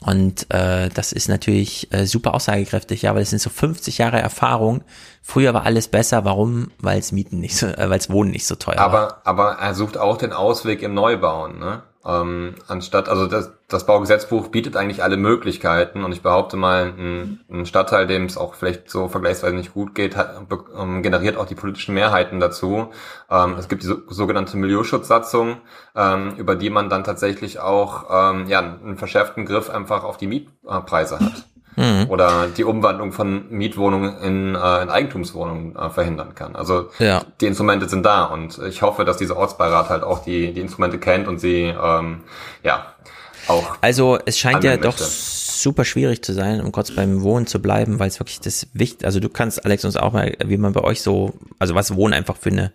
Und äh, das ist natürlich äh, super aussagekräftig, ja, weil es sind so 50 Jahre Erfahrung. Früher war alles besser. Warum? Weil es Mieten nicht so, äh, weil es Wohnen nicht so teuer aber, war. Aber er sucht auch den Ausweg im Neubauen, ne? Ähm, anstatt, also das, das Baugesetzbuch bietet eigentlich alle Möglichkeiten und ich behaupte mal, ein, ein Stadtteil, dem es auch vielleicht so vergleichsweise nicht gut geht, hat, ähm, generiert auch die politischen Mehrheiten dazu. Ähm, es gibt die so, sogenannte Milieuschutzsatzung, ähm, über die man dann tatsächlich auch ähm, ja, einen verschärften Griff einfach auf die Mietpreise hat. Mhm. Oder die Umwandlung von Mietwohnungen in, äh, in Eigentumswohnungen äh, verhindern kann. Also ja. die Instrumente sind da und ich hoffe, dass dieser Ortsbeirat halt auch die, die Instrumente kennt und sie ähm, ja auch. Also es scheint ja doch super schwierig zu sein, um kurz beim Wohnen zu bleiben, weil es wirklich das wichtig, also du kannst Alex uns auch mal, wie man bei euch so, also was Wohnen einfach für eine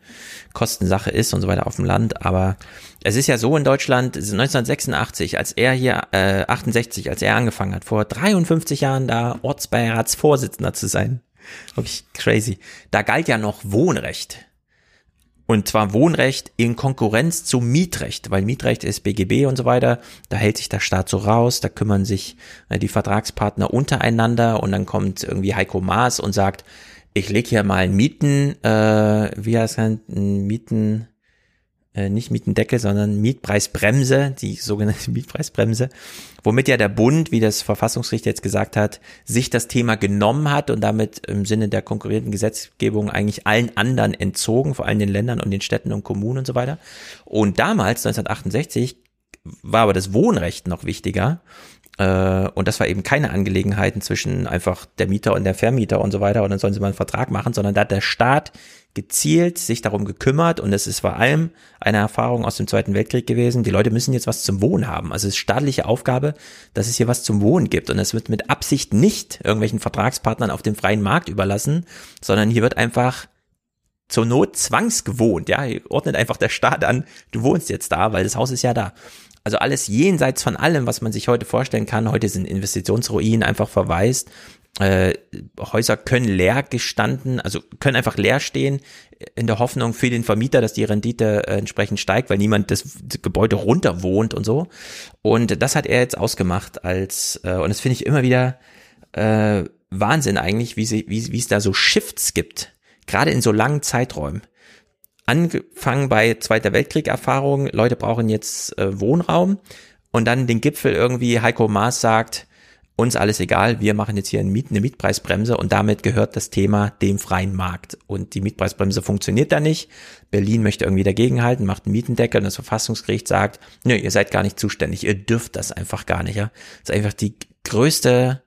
Kostensache ist und so weiter auf dem Land, aber es ist ja so in Deutschland, 1986, als er hier, äh, 68, als er angefangen hat, vor 53 Jahren da Ortsbeiratsvorsitzender zu sein, wirklich crazy, da galt ja noch Wohnrecht. Und zwar Wohnrecht in Konkurrenz zu Mietrecht, weil Mietrecht ist BGB und so weiter. Da hält sich der Staat so raus, da kümmern sich äh, die Vertragspartner untereinander und dann kommt irgendwie Heiko Maas und sagt, ich leg hier mal Mieten, äh, wie heißt es, Mieten, äh, nicht Mietendeckel, sondern Mietpreisbremse, die sogenannte Mietpreisbremse, womit ja der Bund, wie das Verfassungsgericht jetzt gesagt hat, sich das Thema genommen hat und damit im Sinne der konkurrierenden Gesetzgebung eigentlich allen anderen entzogen, vor allem den Ländern und den Städten und Kommunen und so weiter. Und damals, 1968, war aber das Wohnrecht noch wichtiger. Äh, und das war eben keine Angelegenheiten zwischen einfach der Mieter und der Vermieter und so weiter und dann sollen sie mal einen Vertrag machen, sondern da hat der Staat gezielt sich darum gekümmert und es ist vor allem eine Erfahrung aus dem Zweiten Weltkrieg gewesen. Die Leute müssen jetzt was zum Wohnen haben. Also es ist staatliche Aufgabe, dass es hier was zum Wohnen gibt und es wird mit Absicht nicht irgendwelchen Vertragspartnern auf dem freien Markt überlassen, sondern hier wird einfach zur Not zwangsgewohnt. Ja, hier ordnet einfach der Staat an, du wohnst jetzt da, weil das Haus ist ja da. Also alles jenseits von allem, was man sich heute vorstellen kann. Heute sind Investitionsruinen einfach verwaist äh, Häuser können leer gestanden, also können einfach leer stehen, in der Hoffnung für den Vermieter, dass die Rendite äh, entsprechend steigt, weil niemand das, das Gebäude runter wohnt und so. Und das hat er jetzt ausgemacht als, äh, und das finde ich immer wieder äh, Wahnsinn eigentlich, wie, sie, wie, wie es da so Shifts gibt, gerade in so langen Zeiträumen. Angefangen bei Zweiter Weltkrieg-Erfahrungen, Leute brauchen jetzt äh, Wohnraum und dann den Gipfel irgendwie, Heiko Maas sagt, uns alles egal, wir machen jetzt hier eine, Miet, eine Mietpreisbremse und damit gehört das Thema dem freien Markt. Und die Mietpreisbremse funktioniert da nicht. Berlin möchte irgendwie dagegenhalten, macht einen Mietendeckel und das Verfassungsgericht sagt, nö, ihr seid gar nicht zuständig, ihr dürft das einfach gar nicht. Ja? Das ist einfach die größte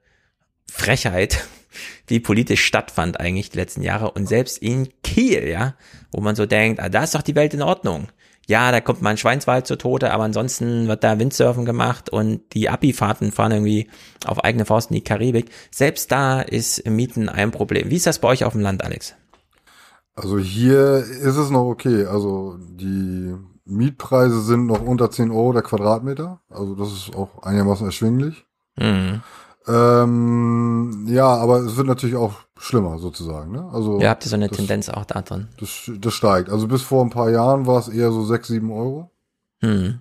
Frechheit, die politisch stattfand eigentlich die letzten Jahre. Und selbst in Kiel, ja, wo man so denkt, ah, da ist doch die Welt in Ordnung ja, da kommt mal ein Schweinswald zu Tode, aber ansonsten wird da Windsurfen gemacht und die Abi-Fahrten fahren irgendwie auf eigene Faust in die Karibik. Selbst da ist Mieten ein Problem. Wie ist das bei euch auf dem Land, Alex? Also hier ist es noch okay. Also die Mietpreise sind noch unter 10 Euro der Quadratmeter. Also das ist auch einigermaßen erschwinglich. Mhm. Ähm, ja, aber es wird natürlich auch schlimmer sozusagen. Ne? Also ja, habt ihr so eine das, Tendenz auch da drin? Das, das steigt. Also bis vor ein paar Jahren war es eher so sechs, sieben Euro. Hm.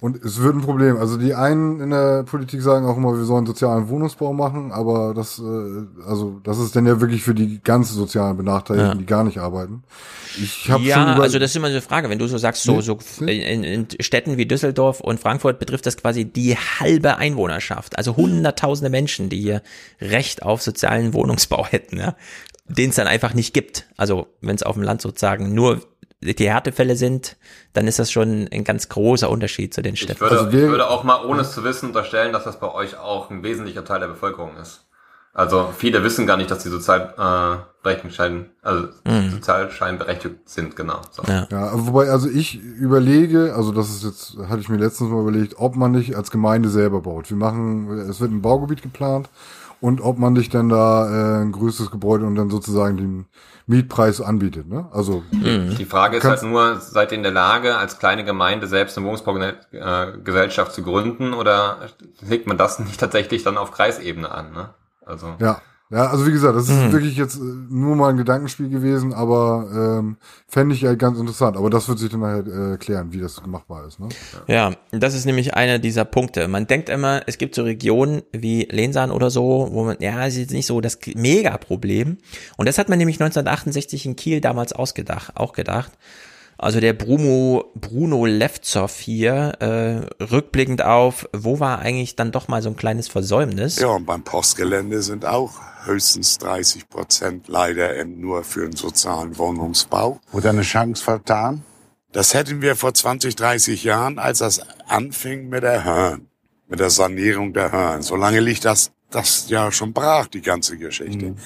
Und es wird ein Problem. Also die einen in der Politik sagen auch immer, wir sollen sozialen Wohnungsbau machen, aber das, äh, also das ist dann ja wirklich für die ganzen sozialen Benachteiligten, ja. die gar nicht arbeiten. Ich hab ja, schon also das ist immer so eine Frage, wenn du so sagst, so, so in, in Städten wie Düsseldorf und Frankfurt betrifft das quasi die halbe Einwohnerschaft, also hunderttausende Menschen, die hier Recht auf sozialen Wohnungsbau hätten, ja, den es dann einfach nicht gibt. Also wenn es auf dem Land sozusagen nur die Härtefälle sind, dann ist das schon ein ganz großer Unterschied zu den Städten. Ich würde, also ich würde auch mal, ohne es zu wissen, unterstellen, dass das bei euch auch ein wesentlicher Teil der Bevölkerung ist. Also viele wissen gar nicht, dass sie sozial äh, berechtigt also mhm. sozial scheinberechtigt sind, genau. So. Ja. ja, wobei, also ich überlege, also das ist jetzt, hatte ich mir letztens mal überlegt, ob man nicht als Gemeinde selber baut. Wir machen, es wird ein Baugebiet geplant und ob man nicht dann da äh, ein größeres Gebäude und dann sozusagen den Mietpreis anbietet. Ne? Also mhm. die Frage ist halt nur, seid ihr in der Lage, als kleine Gemeinde selbst eine Wohnungsbaugesellschaft zu gründen oder legt man das nicht tatsächlich dann auf Kreisebene an? Ne? Also ja. Ja, also wie gesagt, das ist mhm. wirklich jetzt äh, nur mal ein Gedankenspiel gewesen, aber ähm, fände ich ja ganz interessant. Aber das wird sich dann nachher äh, klären, wie das machbar ist. Ne? Ja, das ist nämlich einer dieser Punkte. Man denkt immer, es gibt so Regionen wie Lensahn oder so, wo man, ja, es ist nicht so das Mega-Problem. Und das hat man nämlich 1968 in Kiel damals ausgedacht, auch gedacht. Also der Bruno, Bruno Levtsov hier, äh, rückblickend auf, wo war eigentlich dann doch mal so ein kleines Versäumnis? Ja, und beim Postgelände sind auch höchstens 30 Prozent leider nur für den sozialen Wohnungsbau. Oder eine Chance vertan? Das hätten wir vor 20, 30 Jahren, als das anfing mit der Hörn, mit der Sanierung der Hörn. Solange liegt das, das ja schon brach, die ganze Geschichte. Mhm.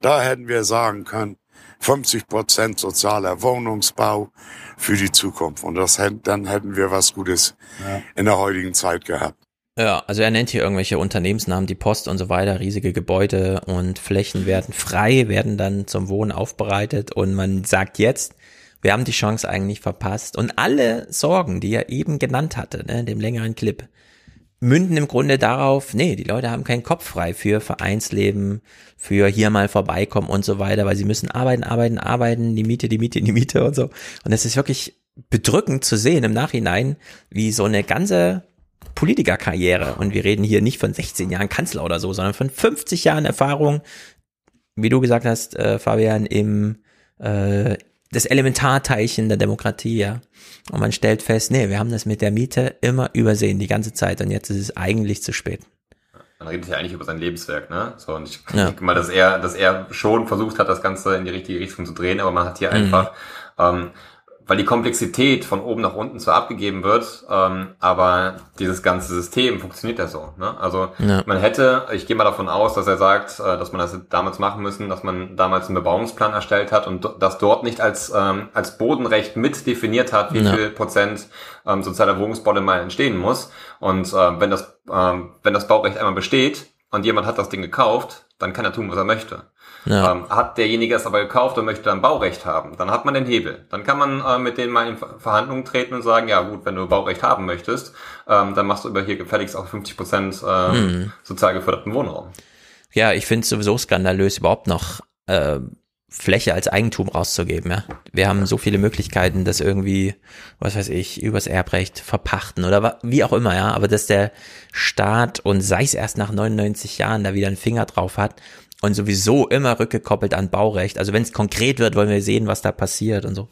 Da hätten wir sagen können, 50 Prozent sozialer Wohnungsbau für die Zukunft. Und das, dann hätten wir was Gutes ja. in der heutigen Zeit gehabt. Ja, also er nennt hier irgendwelche Unternehmensnamen, die Post und so weiter, riesige Gebäude und Flächen werden frei, werden dann zum Wohnen aufbereitet und man sagt jetzt, wir haben die Chance eigentlich verpasst und alle Sorgen, die er eben genannt hatte, ne, dem längeren Clip, münden im Grunde darauf, nee, die Leute haben keinen Kopf frei für Vereinsleben, für hier mal vorbeikommen und so weiter, weil sie müssen arbeiten, arbeiten, arbeiten, die Miete, die Miete, die Miete und so. Und es ist wirklich bedrückend zu sehen im Nachhinein, wie so eine ganze Politikerkarriere, und wir reden hier nicht von 16 Jahren Kanzler oder so, sondern von 50 Jahren Erfahrung, wie du gesagt hast, äh, Fabian, im äh, das Elementarteilchen der Demokratie, ja. Und man stellt fest, nee, wir haben das mit der Miete immer übersehen, die ganze Zeit, und jetzt ist es eigentlich zu spät. Man redet ja eigentlich über sein Lebenswerk, ne? So, und ich ja. denke mal, dass er, dass er schon versucht hat, das Ganze in die richtige Richtung zu drehen, aber man hat hier mhm. einfach ähm, weil die Komplexität von oben nach unten zwar abgegeben wird, ähm, aber dieses ganze System funktioniert ja so. Ne? Also ja. man hätte, ich gehe mal davon aus, dass er sagt, äh, dass man das damals machen müssen, dass man damals einen Bebauungsplan erstellt hat und das dort nicht als ähm, als Bodenrecht mit definiert hat, wie ja. viel Prozent ähm, sozialer Wohnungsbau mal entstehen muss. Und äh, wenn das ähm, wenn das Baurecht einmal besteht und jemand hat das Ding gekauft, dann kann er tun, was er möchte. Ja. Ähm, hat derjenige es aber gekauft und möchte dann Baurecht haben, dann hat man den Hebel. Dann kann man äh, mit denen mal in Verhandlungen treten und sagen, ja gut, wenn du Baurecht haben möchtest, ähm, dann machst du über hier gefälligst auch 50 Prozent äh, mhm. sozial geförderten Wohnraum. Ja, ich finde es sowieso skandalös, überhaupt noch äh, Fläche als Eigentum rauszugeben. Ja, wir haben so viele Möglichkeiten, das irgendwie, was weiß ich, übers Erbrecht verpachten oder wie auch immer. Ja, aber dass der Staat und sei es erst nach 99 Jahren da wieder einen Finger drauf hat und sowieso immer rückgekoppelt an Baurecht. Also wenn es konkret wird, wollen wir sehen, was da passiert und so.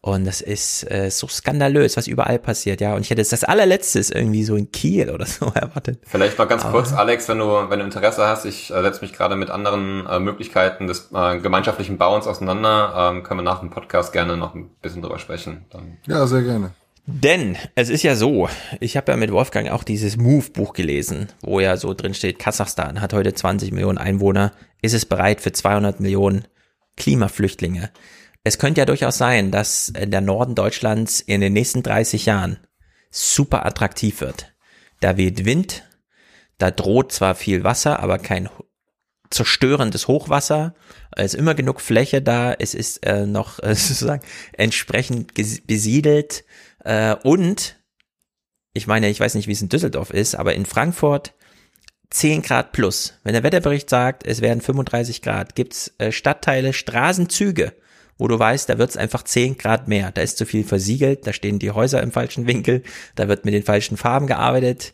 Und das ist äh, so skandalös, was überall passiert, ja. Und ich hätte es das allerletzte ist irgendwie so in Kiel oder so erwartet. Vielleicht noch ganz Aber, kurz, Alex, wenn du, wenn du Interesse hast, ich äh, setze mich gerade mit anderen äh, Möglichkeiten des äh, gemeinschaftlichen Bauens auseinander. Ähm, können wir nach dem Podcast gerne noch ein bisschen drüber sprechen. Dann. Ja, sehr gerne. Denn es ist ja so, ich habe ja mit Wolfgang auch dieses Move-Buch gelesen, wo ja so drin steht, Kasachstan hat heute 20 Millionen Einwohner, ist es bereit für 200 Millionen Klimaflüchtlinge. Es könnte ja durchaus sein, dass der Norden Deutschlands in den nächsten 30 Jahren super attraktiv wird. Da weht Wind, da droht zwar viel Wasser, aber kein zerstörendes Hochwasser. Es ist immer genug Fläche da, es ist äh, noch äh, sozusagen entsprechend besiedelt äh, und ich meine, ich weiß nicht, wie es in Düsseldorf ist, aber in Frankfurt 10 Grad plus. Wenn der Wetterbericht sagt, es werden 35 Grad, gibt's äh, Stadtteile, Straßenzüge, wo du weißt, da wird's einfach 10 Grad mehr. Da ist zu viel versiegelt, da stehen die Häuser im falschen Winkel, da wird mit den falschen Farben gearbeitet,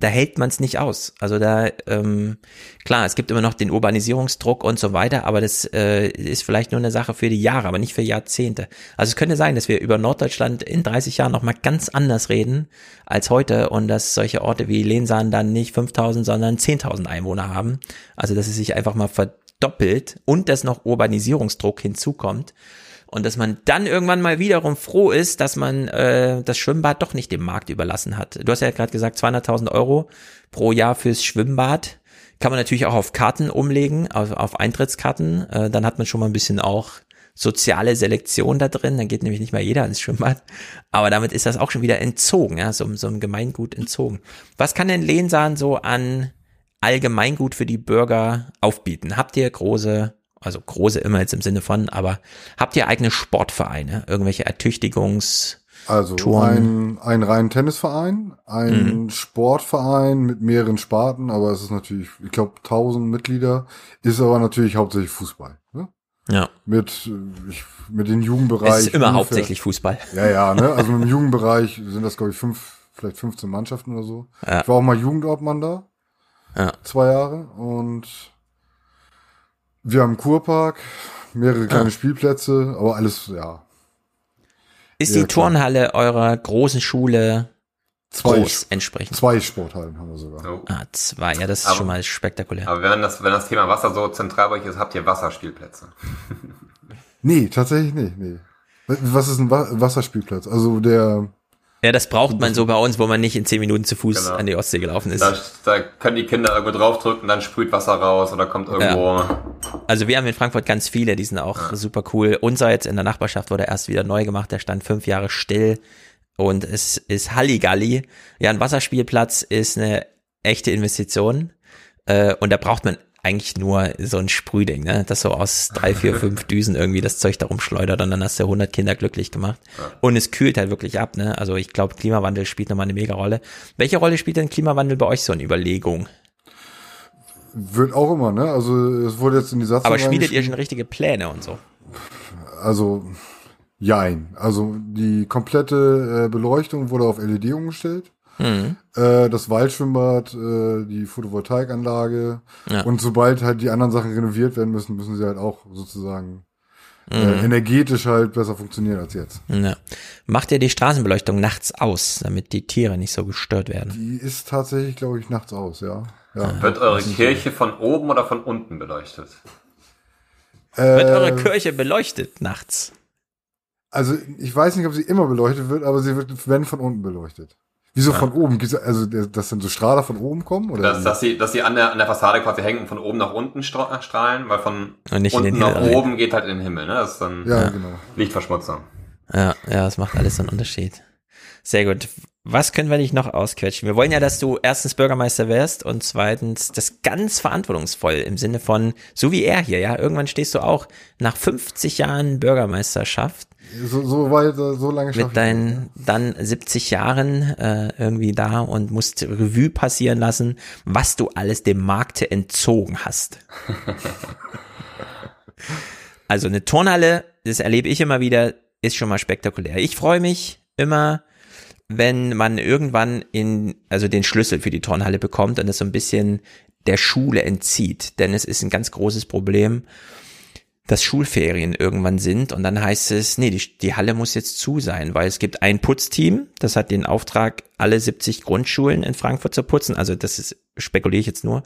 da hält man es nicht aus. Also da, ähm, klar, es gibt immer noch den Urbanisierungsdruck und so weiter, aber das äh, ist vielleicht nur eine Sache für die Jahre, aber nicht für Jahrzehnte. Also es könnte sein, dass wir über Norddeutschland in 30 Jahren nochmal ganz anders reden als heute und dass solche Orte wie Lensahn dann nicht 5000, sondern 10.000 Einwohner haben. Also dass es sich einfach mal verdoppelt und dass noch Urbanisierungsdruck hinzukommt und dass man dann irgendwann mal wiederum froh ist, dass man äh, das Schwimmbad doch nicht dem Markt überlassen hat. Du hast ja gerade gesagt, 200.000 Euro pro Jahr fürs Schwimmbad. Kann man natürlich auch auf Karten umlegen, auf, auf Eintrittskarten. Äh, dann hat man schon mal ein bisschen auch soziale Selektion da drin. Dann geht nämlich nicht mal jeder ins Schwimmbad. Aber damit ist das auch schon wieder entzogen, ja, so, so ein Gemeingut entzogen. Was kann denn Lehnsahn so an Allgemeingut für die Bürger aufbieten? Habt ihr große also große immer jetzt im Sinne von, aber habt ihr eigene Sportvereine, irgendwelche Ertüchtigungs- also ein, ein rein Tennisverein, ein mhm. Sportverein mit mehreren Sparten, aber es ist natürlich, ich glaube, 1000 Mitglieder, ist aber natürlich hauptsächlich Fußball. Ne? Ja. Mit, ich, mit den Jugendbereich. Es ist immer ungefähr, hauptsächlich Fußball. Ja, ja, ne? Also im Jugendbereich sind das, glaube ich, fünf, vielleicht 15 Mannschaften oder so. Ja. Ich war auch mal Jugendobmann da. Ja. Zwei Jahre und wir haben einen Kurpark, mehrere kleine ah. Spielplätze, aber alles, ja. Ist die Turnhalle eurer großen Schule zwei, groß entsprechend? Zwei Sporthallen haben wir sogar. Oh. Ah, zwei, ja, das ist aber, schon mal spektakulär. Aber wenn das, wenn das Thema Wasser so zentral bei euch ist, habt ihr Wasserspielplätze? nee, tatsächlich nicht, nee. Was ist ein Wasserspielplatz? Also der, ja, das braucht man so bei uns, wo man nicht in zehn Minuten zu Fuß genau. an die Ostsee gelaufen ist. Da, da, können die Kinder irgendwo draufdrücken, dann sprüht Wasser raus oder kommt irgendwo. Ja. Also wir haben in Frankfurt ganz viele, die sind auch ja. super cool. Unser jetzt in der Nachbarschaft wurde erst wieder neu gemacht, der stand fünf Jahre still und es ist Halligalli. Ja, ein Wasserspielplatz ist eine echte Investition. Äh, und da braucht man eigentlich nur so ein Sprühding, ne? Das so aus drei, vier, fünf Düsen irgendwie das Zeug da rumschleudert und dann hast du 100 Kinder glücklich gemacht. Und es kühlt halt wirklich ab, ne? Also ich glaube, Klimawandel spielt nochmal eine mega Rolle. Welche Rolle spielt denn Klimawandel bei euch so in Überlegung? Wird auch immer, ne? Also es wurde jetzt in die Satzung Aber schmiedet ihr schon richtige Pläne und so? Also jein. Also die komplette äh, Beleuchtung wurde auf LED umgestellt. Mhm. Äh, das Waldschwimmbad, äh, die Photovoltaikanlage. Ja. Und sobald halt die anderen Sachen renoviert werden müssen, müssen sie halt auch sozusagen äh, Mhm. energetisch halt besser funktionieren als jetzt. Ja. Macht ihr die Straßenbeleuchtung nachts aus, damit die Tiere nicht so gestört werden? Die ist tatsächlich, glaube ich, nachts aus, ja. ja. Wird eure. Kirche von oben oder von unten beleuchtet? Wird Äh, eure Kirche beleuchtet nachts? Also ich weiß nicht, ob sie immer beleuchtet wird, aber sie wird, wenn von unten beleuchtet. Wieso Ja. von oben? Also, dass dann so Strahler von oben kommen? Oder? Dass, dass sie, dass sie an der, an der Fassade quasi hängen und von oben nach unten stra strahlen, weil von unten nach Himmel rein. oben geht halt in den Himmel, ne? Das ist dann Ja, genau. Lichtverschmutzung. Ja, ja, das macht alles so einen Unterschied. Sehr gut. Was können wir dich noch ausquetschen? Wir wollen ja, dass du erstens Bürgermeister wärst und zweitens das ganz verantwortungsvoll im Sinne von, so wie er hier, ja, irgendwann stehst du auch nach 50 Jahren Bürgermeisterschaft So, so weit, so lange mit deinen dann 70 Jahren äh, irgendwie da und musst Revue passieren lassen, was du alles dem Markte entzogen hast. Also eine Turnhalle, das erlebe ich immer wieder, ist schon mal spektakulär. Ich freue mich immer, wenn man irgendwann in, also den Schlüssel für die Turnhalle bekommt und das so ein bisschen der Schule entzieht. Denn es ist ein ganz großes Problem, dass Schulferien irgendwann sind und dann heißt es, nee, die, die Halle muss jetzt zu sein, weil es gibt ein Putzteam, das hat den Auftrag, alle 70 Grundschulen in Frankfurt zu putzen. Also das ist, spekuliere ich jetzt nur.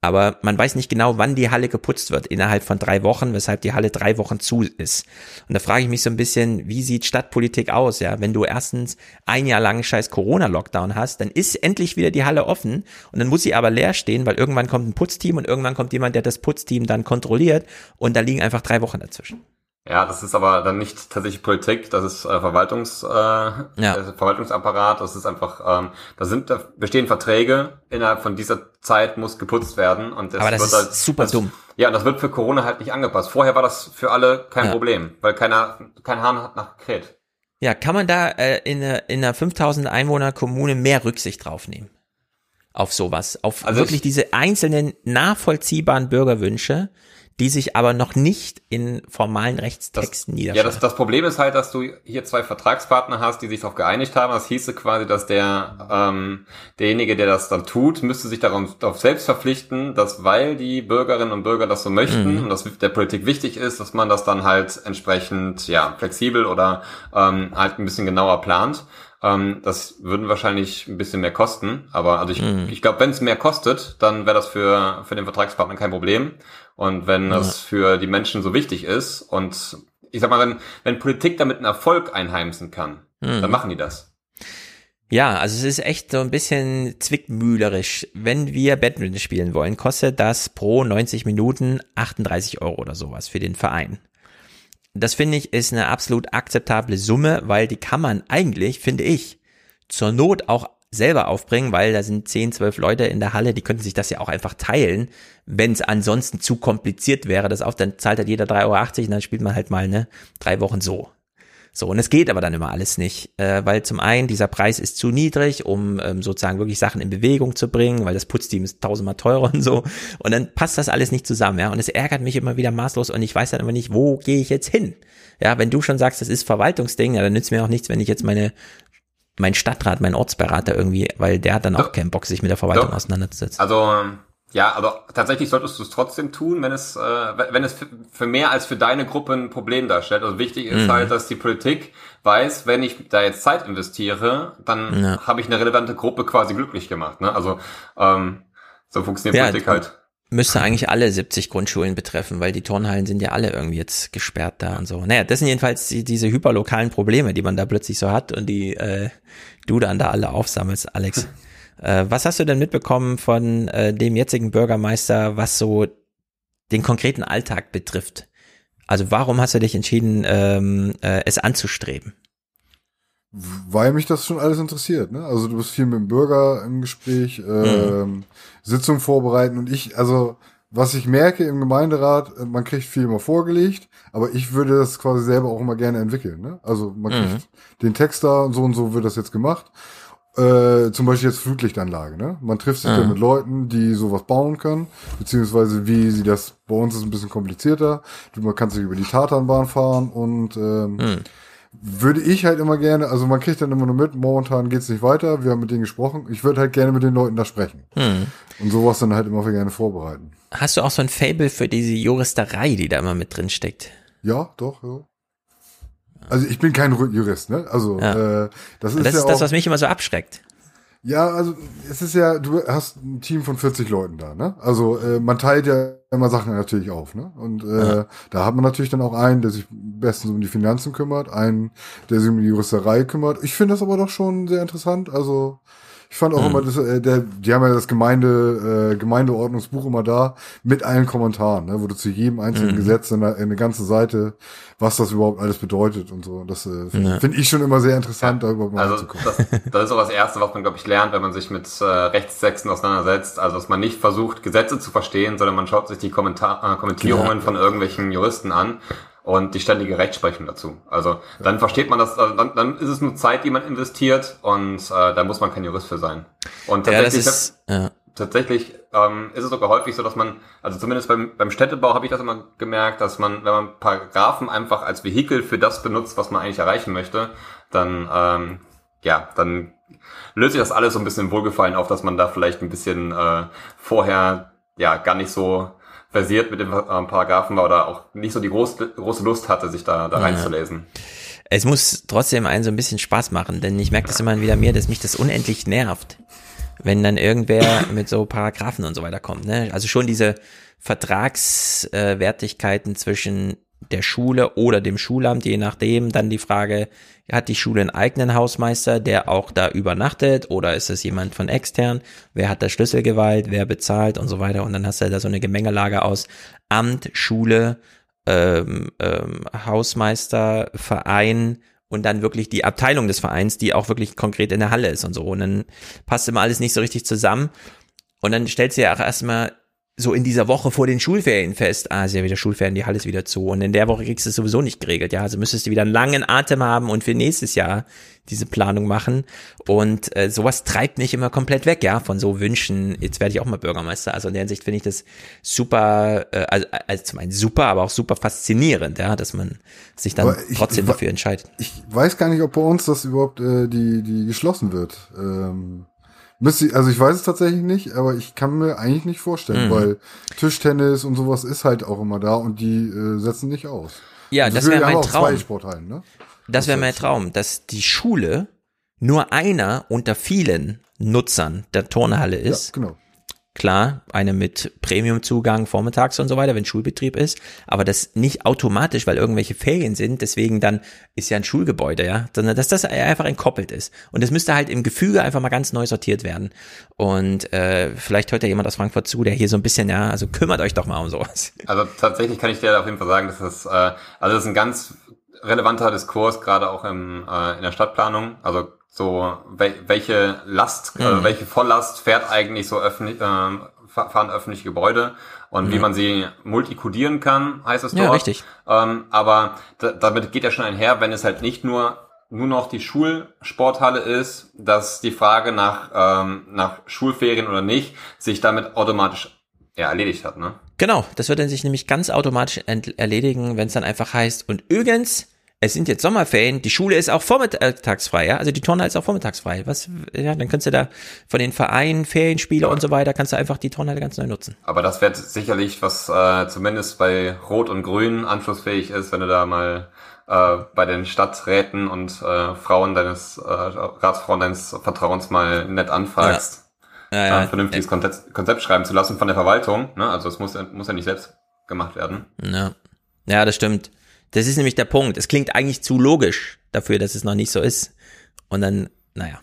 Aber man weiß nicht genau, wann die Halle geputzt wird, innerhalb von drei Wochen, weshalb die Halle drei Wochen zu ist. Und da frage ich mich so ein bisschen, wie sieht Stadtpolitik aus, ja? Wenn du erstens ein Jahr lang scheiß Corona-Lockdown hast, dann ist endlich wieder die Halle offen und dann muss sie aber leer stehen, weil irgendwann kommt ein Putzteam und irgendwann kommt jemand, der das Putzteam dann kontrolliert und da liegen einfach drei Wochen dazwischen. Ja, das ist aber dann nicht tatsächlich Politik, das ist äh, Verwaltungs, äh, Ja. äh, Verwaltungsapparat, das ist einfach, ähm, da sind, da bestehen Verträge, innerhalb von dieser Zeit muss geputzt werden und das Aber das wird ist halt, super das, dumm. Ja, und das wird für Corona halt nicht angepasst. Vorher war das für alle kein Ja. Problem, weil keiner, kein Hahn hat nachgekräht. Ja, kann man da äh, in, einer- in einer 5000 Einwohner Kommune mehr Rücksicht drauf nehmen? Auf sowas, auf Also wirklich ich- diese einzelnen nachvollziehbaren Bürgerwünsche, die sich aber noch nicht in formalen Rechtstexten Ja, niederschlagen. das, das Problem ist halt, dass du hier zwei Vertragspartner hast, die sich darauf geeinigt haben. Das hieße quasi, dass der ähm, derjenige, der das dann tut, müsste sich darauf, darauf selbst verpflichten, dass weil die Bürgerinnen und Bürger das so möchten Mhm. und das der Politik wichtig ist, dass man das dann halt entsprechend ja flexibel oder ähm, halt ein bisschen genauer plant. Ähm, das würden wahrscheinlich ein bisschen mehr kosten, aber also ich, Mhm. ich glaube, wenn es mehr kostet, dann wäre das für für den Vertragspartner kein Problem. Und wenn Ja. das für die Menschen so wichtig ist und ich sag mal, wenn, wenn Politik damit einen Erfolg einheimsen kann, Mhm. dann machen die das. Ja, also es ist echt so ein bisschen zwickmühlerisch. Wenn wir Badminton spielen wollen, kostet das pro 90 Minuten 38 Euro oder sowas für den Verein. Das finde ich ist eine absolut akzeptable Summe, weil die kann man eigentlich, finde ich, zur Not auch selber aufbringen, weil da sind 10, 12 Leute in der Halle, die könnten sich das ja auch einfach teilen. Wenn es ansonsten zu kompliziert wäre, das auch, dann zahlt halt jeder 3,80 Euro und dann spielt man halt mal ne drei Wochen so. So, und es geht aber dann immer alles nicht, äh, weil zum einen dieser Preis ist zu niedrig, um ähm, sozusagen wirklich Sachen in Bewegung zu bringen, weil das Putzteam ist tausendmal teurer und so. Und dann passt das alles nicht zusammen, ja. Und es ärgert mich immer wieder maßlos und ich weiß dann immer nicht, wo gehe ich jetzt hin? Ja, wenn du schon sagst, das ist Verwaltungsding, ja, dann nützt mir auch nichts, wenn ich jetzt meine mein Stadtrat, mein Ortsberater irgendwie, weil der hat dann auch keinen Bock, sich mit der Verwaltung Doch. auseinanderzusetzen. Also ähm, ja, aber tatsächlich solltest du es trotzdem tun, wenn es, äh, wenn es für, mehr als für deine Gruppe ein Problem darstellt. Also wichtig ist Mhm. halt, dass die Politik weiß, wenn ich da jetzt Zeit investiere, dann Ja. habe ich eine relevante Gruppe quasi glücklich gemacht. Ne? Also ähm, so funktioniert Politik halt. Müsste eigentlich alle 70 Grundschulen betreffen, weil die Turnhallen sind ja alle irgendwie jetzt gesperrt da und so. Naja, das sind jedenfalls die, diese hyperlokalen Probleme, die man da plötzlich so hat und die äh, du dann da alle aufsammelst, Alex. äh, was hast du denn mitbekommen von äh, dem jetzigen Bürgermeister, was so den konkreten Alltag betrifft? Also warum hast du dich entschieden, ähm, äh, es anzustreben? Weil mich das schon alles interessiert, ne? Also du bist viel mit dem Bürger im Gespräch, ähm, Sitzung vorbereiten und ich, also was ich merke im Gemeinderat, äh, man kriegt viel immer vorgelegt, aber ich würde das quasi selber auch immer gerne entwickeln. Ne? Also man kriegt Mhm. den Text da und so und so wird das jetzt gemacht. Äh, zum Beispiel jetzt Flutlichtanlage. Ne? Man trifft sich Mhm. dann mit Leuten, die sowas bauen können, beziehungsweise wie sie das, bei uns ist ein bisschen komplizierter. Man kann sich über die Tatanbahn fahren und ähm, Mhm. würde ich halt immer gerne, also man kriegt dann immer nur mit, momentan geht's nicht weiter, wir haben mit denen gesprochen, ich würde halt gerne mit den Leuten da sprechen. Hm. Und sowas dann halt immer gerne vorbereiten. Hast du auch so ein Fable für diese Juristerei, die da immer mit drin steckt? Ja, doch, ja. Also ich bin kein Jurist, ne? Also Ja. äh, das Das ist ist ja das, auch, was mich immer so abschreckt. Ja, also es ist ja, du hast ein Team von 40 Leuten da, ne? Also äh, man teilt ja immer Sachen natürlich auf, ne? Und äh, Ja. da hat man natürlich dann auch einen, der sich bestens um die Finanzen kümmert, einen, der sich um die Juristerei kümmert. Ich finde das aber doch schon sehr interessant. Also ich fand auch Mhm. immer, das, äh, der, die haben ja das Gemeinde, äh, Gemeindeordnungsbuch immer da mit allen Kommentaren, ne? wo du zu jedem einzelnen Mhm. Gesetz eine, eine ganze Seite, was das überhaupt alles bedeutet und so. Das äh, finde Ja. find ich schon immer sehr interessant, da überhaupt mal Also reinzugucken. das, das ist so das Erste, was man, glaube ich, lernt, wenn man sich mit äh, Rechtstexten auseinandersetzt. Also dass man nicht versucht, Gesetze zu verstehen, sondern man schaut sich die Kommentar äh, Kommentierungen Genau. von irgendwelchen Juristen an und die ständige Rechtsprechung dazu. Also dann versteht man das, also dann, dann ist es nur Zeit, die man investiert und äh, da muss man kein Jurist für sein. Und Ja, tatsächlich, ist, ja. tatsächlich ähm, ist es sogar häufig so, dass man, also zumindest beim, beim Städtebau habe ich das immer gemerkt, dass man, wenn man Paragraphen einfach als Vehikel für das benutzt, was man eigentlich erreichen möchte, dann, ähm, ja, dann löst sich das alles so ein bisschen im Wohlgefallen auf, dass man da vielleicht ein bisschen äh, vorher ja gar nicht so versiert mit den äh, Paragraphen war oder auch nicht so die große, große Lust hatte, sich da, da Ja. reinzulesen. Es muss trotzdem einen so ein bisschen Spaß machen, denn ich merke das immer wieder mehr, dass mich das unendlich nervt, wenn dann irgendwer mit so Paragraphen und so weiter kommt. Ne? Also schon diese Vertragswertigkeiten zwischen der Schule oder dem Schulamt, je nachdem, dann die Frage, hat die Schule einen eigenen Hausmeister, der auch da übernachtet oder ist es jemand von extern? Wer hat da Schlüsselgewalt, wer bezahlt und so weiter? Und dann hast du da so eine Gemengelage aus Amt, Schule, ähm, ähm, Hausmeister, Verein und dann wirklich die Abteilung des Vereins, die auch wirklich konkret in der Halle ist und so. Und dann passt immer alles nicht so richtig zusammen. Und dann stellst du ja auch erstmal so in dieser Woche vor den Schulferien fest, ah, ist ja wieder Schulferien, die Halle ist wieder zu. Und in der Woche kriegst du es sowieso nicht geregelt, ja. Also müsstest du wieder einen langen Atem haben und für nächstes Jahr diese Planung machen. Und äh, sowas treibt mich immer komplett weg, ja, von so Wünschen, jetzt werde ich auch mal Bürgermeister. Also in der Hinsicht finde ich das super, äh, also, also zum einen super, aber auch super faszinierend, ja, dass man sich dann ich- trotzdem dafür entscheidet. Ich weiß gar nicht, ob bei uns das überhaupt äh, die, die geschlossen wird. Ähm, müsste, also ich weiß es tatsächlich nicht, aber ich kann mir eigentlich nicht vorstellen, Mhm. weil Tischtennis und sowas ist halt auch immer da und die äh, setzen nicht aus. Ja, Also das wäre mein Traum. Ne? Das wäre mein Traum, dass die Schule nur einer unter vielen Nutzern der Turnhalle ist. genau. Klar, eine mit Premiumzugang vormittags und so weiter, wenn Schulbetrieb ist, aber das nicht automatisch, weil irgendwelche Ferien sind, deswegen dann ist ja ein Schulgebäude, ja, sondern dass das einfach entkoppelt ist. Und das müsste halt im Gefüge einfach mal ganz neu sortiert werden. Und äh, vielleicht hört ja jemand aus Frankfurt zu, der hier so ein bisschen, ja, also kümmert euch doch mal um sowas. Also tatsächlich kann ich dir auf jeden Fall sagen, dass das, äh, also das ist ein ganz relevanter Diskurs, gerade auch im, äh, in der Stadtplanung. Also so, wel welche Last, Mhm. äh, welche Volllast fährt eigentlich so öffentlich, äh, fa- fahren öffentliche Gebäude und wie Mhm. man sie multikodieren kann, heißt es Ja, dort. richtig. Ähm, aber da, damit geht ja schon einher, wenn es halt nicht nur nur noch die Schulsporthalle ist, dass die Frage nach, ähm, nach Schulferien oder nicht sich damit automatisch ja, erledigt hat, ne? Genau, das wird dann sich nämlich ganz automatisch erledigen, wenn es dann einfach heißt, und übrigens, es sind jetzt Sommerferien, die Schule ist auch vormittagsfrei, ja, also die Turnhalle ist auch vormittagsfrei. Was, ja, dann kannst du da von den Vereinen, Ferienspiele und so weiter, kannst du einfach die Turnhalle ganz neu nutzen. Aber das wird sicherlich, was äh, zumindest bei Rot und Grün anschlussfähig ist, wenn du da mal äh, bei den Stadträten und äh, Frauen deines, äh, Ratsfrauen deines Vertrauens mal nett anfragst, Ja, ja. ein vernünftiges Konzept, Konzept schreiben zu lassen von der Verwaltung. Ne? Also es muss, ja- muss ja nicht selbst gemacht werden. Ja. ja, das stimmt. Das ist nämlich der Punkt. Es klingt eigentlich zu logisch dafür, dass es noch nicht so ist. Und dann, naja.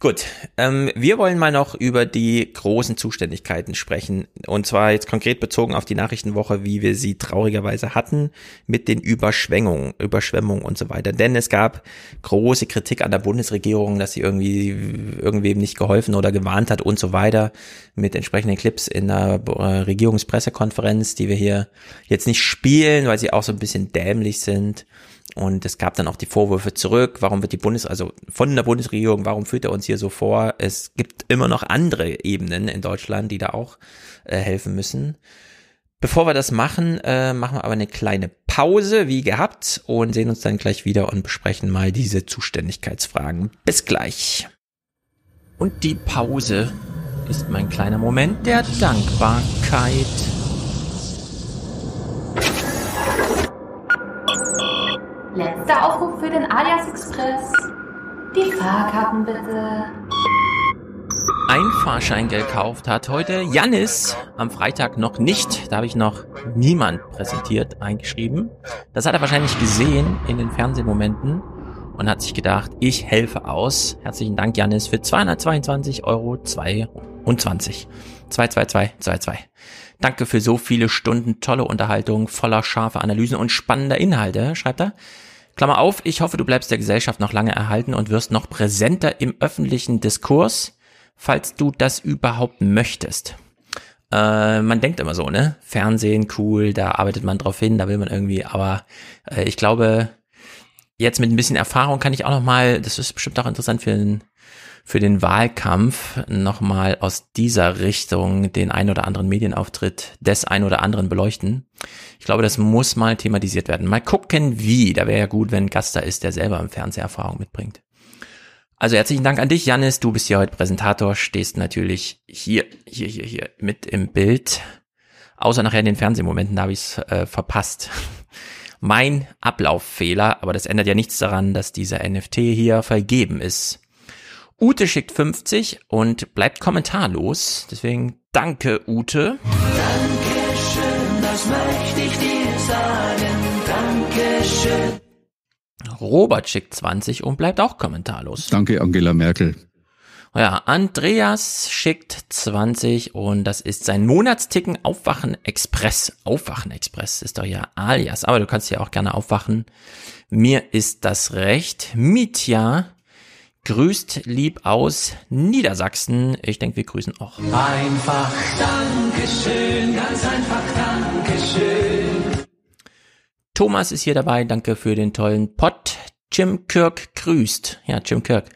Gut, ähm, wir wollen mal noch über die großen Zuständigkeiten sprechen. Und zwar jetzt konkret bezogen auf die Nachrichtenwoche, wie wir sie traurigerweise hatten, mit den Überschwemmungen, Überschwemmungen und so weiter. Denn es gab große Kritik an der Bundesregierung, dass sie irgendwie irgendwem nicht geholfen oder gewarnt hat und so weiter. Mit entsprechenden Clips in der äh, Regierungspressekonferenz, die wir hier jetzt nicht spielen, weil sie auch so ein bisschen dämlich sind. Und es gab dann auch die Vorwürfe zurück, warum wird die Bundes, also von der Bundesregierung, warum führt er uns hier so vor? Es gibt immer noch andere Ebenen in Deutschland, die da auch äh, helfen müssen. Bevor wir das machen, äh, machen wir aber eine kleine Pause, wie gehabt, und sehen uns dann gleich wieder und besprechen mal diese Zuständigkeitsfragen. Bis gleich. Und die Pause ist mein kleiner Moment der Dankbarkeit. Letzter Aufruf für den Alias Express. Die Fahrkarten bitte. Ein Fahrschein gekauft hat heute Jannis am Freitag noch nicht. Da habe ich noch niemand präsentiert, eingeschrieben. Das hat er wahrscheinlich gesehen in den Fernsehmomenten und hat sich gedacht, ich helfe aus. Herzlichen Dank, Jannis, für 222 Euro 22. 22222. Danke für so viele Stunden tolle Unterhaltung, voller scharfer Analysen und spannender Inhalte, schreibt er. Klammer auf, ich hoffe, du bleibst der Gesellschaft noch lange erhalten und wirst noch präsenter im öffentlichen Diskurs, falls du das überhaupt möchtest. Äh, man denkt immer so, ne? Fernsehen, cool, da arbeitet man drauf hin, da will man irgendwie, aber äh, ich glaube, jetzt mit ein bisschen Erfahrung kann ich auch noch mal, das ist bestimmt auch interessant für den, für den Wahlkampf, noch mal aus dieser Richtung den ein oder anderen Medienauftritt des ein oder anderen beleuchten. Ich glaube, das muss mal thematisiert werden. Mal gucken, wie. Da wäre ja gut, wenn ein Gast da ist, der selber im Fernsehen Erfahrung mitbringt. Also herzlichen Dank an dich, Janis. Du bist hier heute Präsentator, stehst natürlich hier, hier, hier, hier mit im Bild. Außer nachher in den Fernsehmomenten, da habe ich es äh, verpasst. mein Ablauffehler, aber das ändert ja nichts daran, dass dieser NFT hier vergeben ist. Ute schickt 50 und bleibt kommentarlos. Deswegen danke, Ute. Dankeschön, das möchte ich dir sagen. Dankeschön. Robert schickt 20 und bleibt auch kommentarlos. Danke, Angela Merkel. Ja, Andreas schickt 20 und das ist sein Monatsticken Aufwachen Express. Aufwachen Express ist doch ja alias, aber du kannst ja auch gerne aufwachen. Mir ist das recht. Mitya grüßt lieb aus Niedersachsen. Ich denke, wir grüßen auch. Einfach Dankeschön, ganz einfach Dankeschön. Thomas ist hier dabei. Danke für den tollen Pod. Jim Kirk grüßt. Ja, Jim Kirk.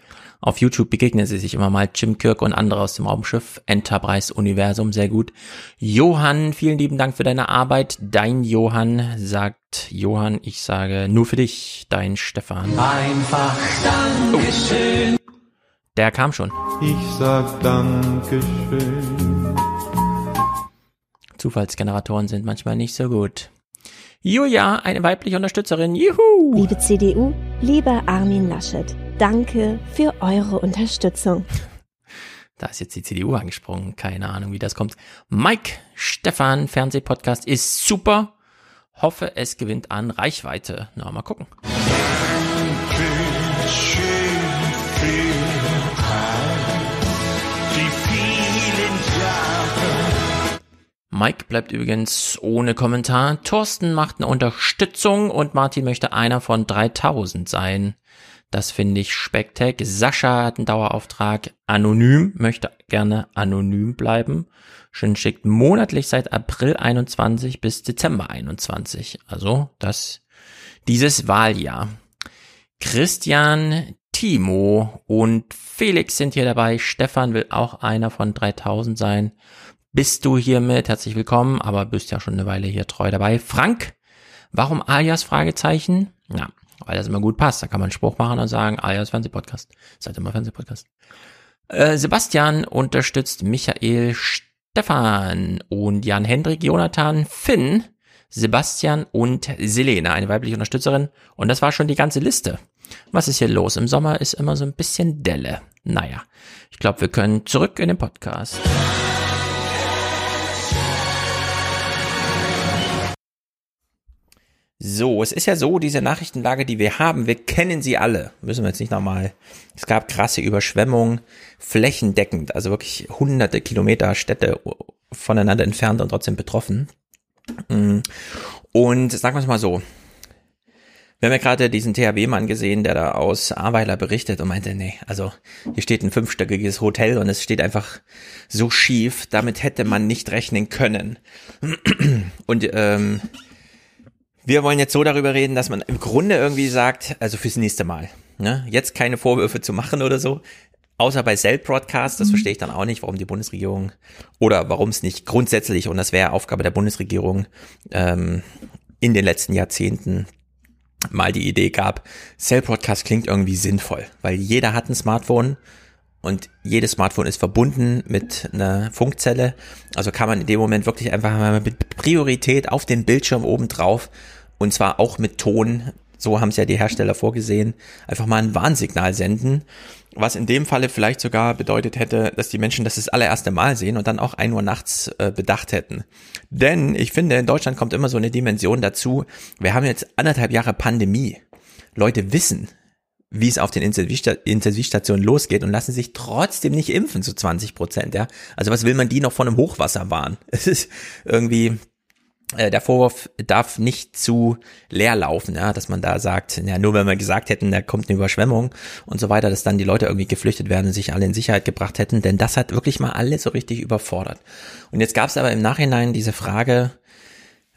Auf YouTube begegnen sie sich immer mal Jim Kirk und andere aus dem Raumschiff Enterprise Universum. Sehr gut. Johann, vielen lieben Dank für deine Arbeit. Dein Johann sagt Johann, ich sage nur für dich, dein Stefan. Einfach Dankeschön. Oh. Der kam schon. Ich sag Dankeschön. Zufallsgeneratoren sind manchmal nicht so gut. Julia, eine weibliche Unterstützerin. Juhu! Liebe CDU, lieber Armin Laschet, danke für eure Unterstützung. Da ist jetzt die CDU angesprungen. Keine Ahnung, wie das kommt. Mike Stefan, Fernsehpodcast ist super. Hoffe, es gewinnt an Reichweite. Na, mal gucken. Mike bleibt übrigens ohne Kommentar. Thorsten macht eine Unterstützung und Martin möchte einer von 3000 sein. Das finde ich spektak. Sascha hat einen Dauerauftrag. Anonym möchte gerne anonym bleiben. Schön schickt monatlich seit April 21 bis Dezember 21. Also das, dieses Wahljahr. Christian, Timo und Felix sind hier dabei. Stefan will auch einer von 3000 sein. Bist du hiermit? Herzlich willkommen, aber bist ja schon eine Weile hier treu dabei. Frank, warum alias? Fragezeichen. Ja, weil das immer gut passt. Da kann man einen Spruch machen und sagen, alias Fernsehpodcast. Seid immer Fernsehpodcast. Äh, Sebastian unterstützt Michael Stefan und Jan Hendrik, Jonathan, Finn, Sebastian und Selena, eine weibliche Unterstützerin. Und das war schon die ganze Liste. Was ist hier los? Im Sommer ist immer so ein bisschen Delle. Naja, ich glaube, wir können zurück in den Podcast. So, es ist ja so, diese Nachrichtenlage, die wir haben, wir kennen sie alle. Müssen wir jetzt nicht nochmal. Es gab krasse Überschwemmungen, flächendeckend, also wirklich hunderte Kilometer Städte voneinander entfernt und trotzdem betroffen. Mm. Und sagen wir es mal so. Wir haben ja gerade diesen THW-Mann gesehen, der da aus Ahrweiler berichtet und meinte, nee, also hier steht ein fünfstöckiges Hotel und es steht einfach so schief, damit hätte man nicht rechnen können. Und ähm, wir wollen jetzt so darüber reden, dass man im Grunde irgendwie sagt, also fürs nächste Mal, ne, jetzt keine Vorwürfe zu machen oder so, außer bei Cell-Broadcast, das verstehe ich dann auch nicht, warum die Bundesregierung oder warum es nicht grundsätzlich, und das wäre Aufgabe der Bundesregierung ähm, in den letzten Jahrzehnten, mal die Idee gab, Cell-Broadcast klingt irgendwie sinnvoll, weil jeder hat ein Smartphone und jedes Smartphone ist verbunden mit einer Funkzelle. Also kann man in dem Moment wirklich einfach mal mit Priorität auf den Bildschirm oben drauf und zwar auch mit Ton, so haben es ja die Hersteller vorgesehen, einfach mal ein Warnsignal senden, was in dem Falle vielleicht sogar bedeutet hätte, dass die Menschen das das allererste Mal sehen und dann auch ein Uhr nachts äh, bedacht hätten. Denn ich finde, in Deutschland kommt immer so eine Dimension dazu, wir haben jetzt anderthalb Jahre Pandemie. Leute wissen, wie es auf den Intensivstationen losgeht und lassen sich trotzdem nicht impfen zu 20 Prozent, ja. Also was will man die noch von einem Hochwasser warnen? Es ist irgendwie, äh, der Vorwurf darf nicht zu leer laufen, ja, dass man da sagt, ja, nur wenn wir gesagt hätten, da kommt eine Überschwemmung und so weiter, dass dann die Leute irgendwie geflüchtet werden und sich alle in Sicherheit gebracht hätten, denn das hat wirklich mal alle so richtig überfordert. Und jetzt gab es aber im Nachhinein diese Frage,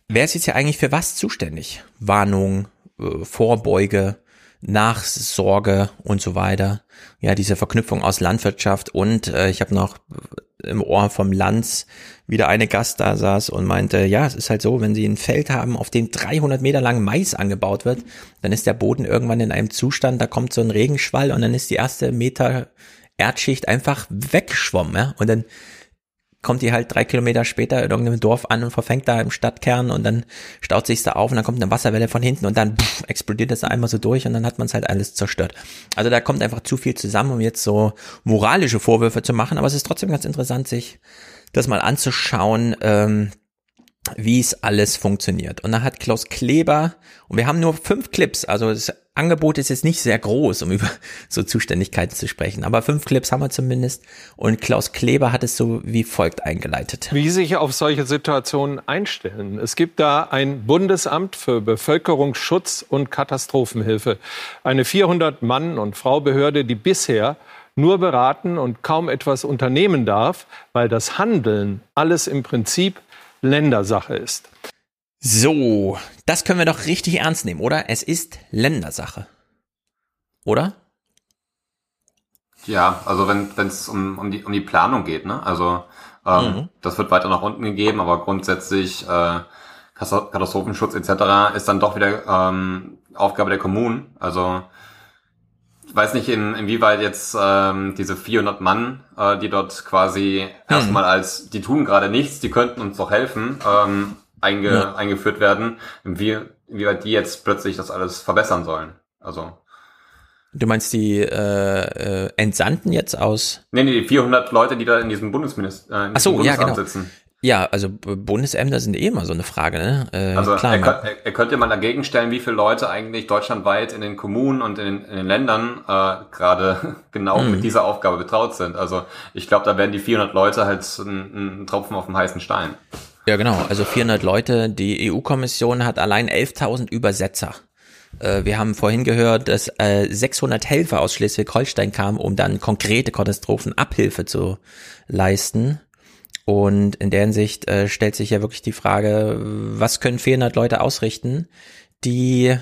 wer ist jetzt ja eigentlich für was zuständig? Warnung, äh, Vorbeuge, Nachsorge und so weiter. Ja, diese Verknüpfung aus Landwirtschaft und äh, ich habe noch im Ohr vom Lanz wieder eine Gast da saß und meinte, ja, es ist halt so, wenn sie ein Feld haben, auf dem 300 Meter lang Mais angebaut wird, dann ist der Boden irgendwann in einem Zustand, da kommt so ein Regenschwall und dann ist die erste Meter Erdschicht einfach weggeschwommen, ja, und dann kommt die halt drei Kilometer später in irgendeinem Dorf an und verfängt da im Stadtkern und dann staut sich's da auf und dann kommt eine Wasserwelle von hinten und dann pff, explodiert das einmal so durch und dann hat man es halt alles zerstört. Also da kommt einfach zu viel zusammen, um jetzt so moralische Vorwürfe zu machen, aber es ist trotzdem ganz interessant, sich das mal anzuschauen, ähm, wie es alles funktioniert. Und da hat Klaus Kleber, und wir haben nur fünf Clips, also das Angebot ist jetzt nicht sehr groß, um über so Zuständigkeiten zu sprechen, aber fünf Clips haben wir zumindest. Und Klaus Kleber hat es so wie folgt eingeleitet. Wie sich auf solche Situationen einstellen. Es gibt da ein Bundesamt für Bevölkerungsschutz und Katastrophenhilfe. Eine 400 Mann- und Frau Behörde, die bisher nur beraten und kaum etwas unternehmen darf, weil das Handeln alles im Prinzip Ländersache ist. So, das können wir doch richtig ernst nehmen, oder? Es ist Ländersache. Oder? Ja, also wenn es um, um, die, um die Planung geht, ne? Also ähm, mhm. das wird weiter nach unten gegeben, aber grundsätzlich äh, Katastrophenschutz etc. ist dann doch wieder ähm, Aufgabe der Kommunen. Also weiß nicht, in, inwieweit jetzt ähm, diese 400 Mann, äh, die dort quasi hm. erstmal als, die tun gerade nichts, die könnten uns doch helfen, ähm, einge, ja. eingeführt werden, wie, inwieweit die jetzt plötzlich das alles verbessern sollen. Also Du meinst die äh, äh, Entsandten jetzt aus? Nee, nee, die 400 Leute, die da in diesem Bundesminister äh, Ach so, ja, genau. sitzen. Ja, also Bundesämter sind eh immer so eine Frage. Ne? Äh, also klar, er, er, er könnte mal dagegen stellen, wie viele Leute eigentlich deutschlandweit in den Kommunen und in den, in den Ländern äh, gerade genau mhm. mit dieser Aufgabe betraut sind. Also ich glaube, da werden die 400 Leute halt ein, ein Tropfen auf dem heißen Stein. Ja, genau. Also 400 Leute. Die EU-Kommission hat allein 11.000 Übersetzer. Äh, wir haben vorhin gehört, dass 600 äh, Helfer aus Schleswig-Holstein kamen, um dann konkrete Katastrophenabhilfe zu leisten. Und in der Hinsicht äh, stellt sich ja wirklich die Frage, was können 400 Leute ausrichten, die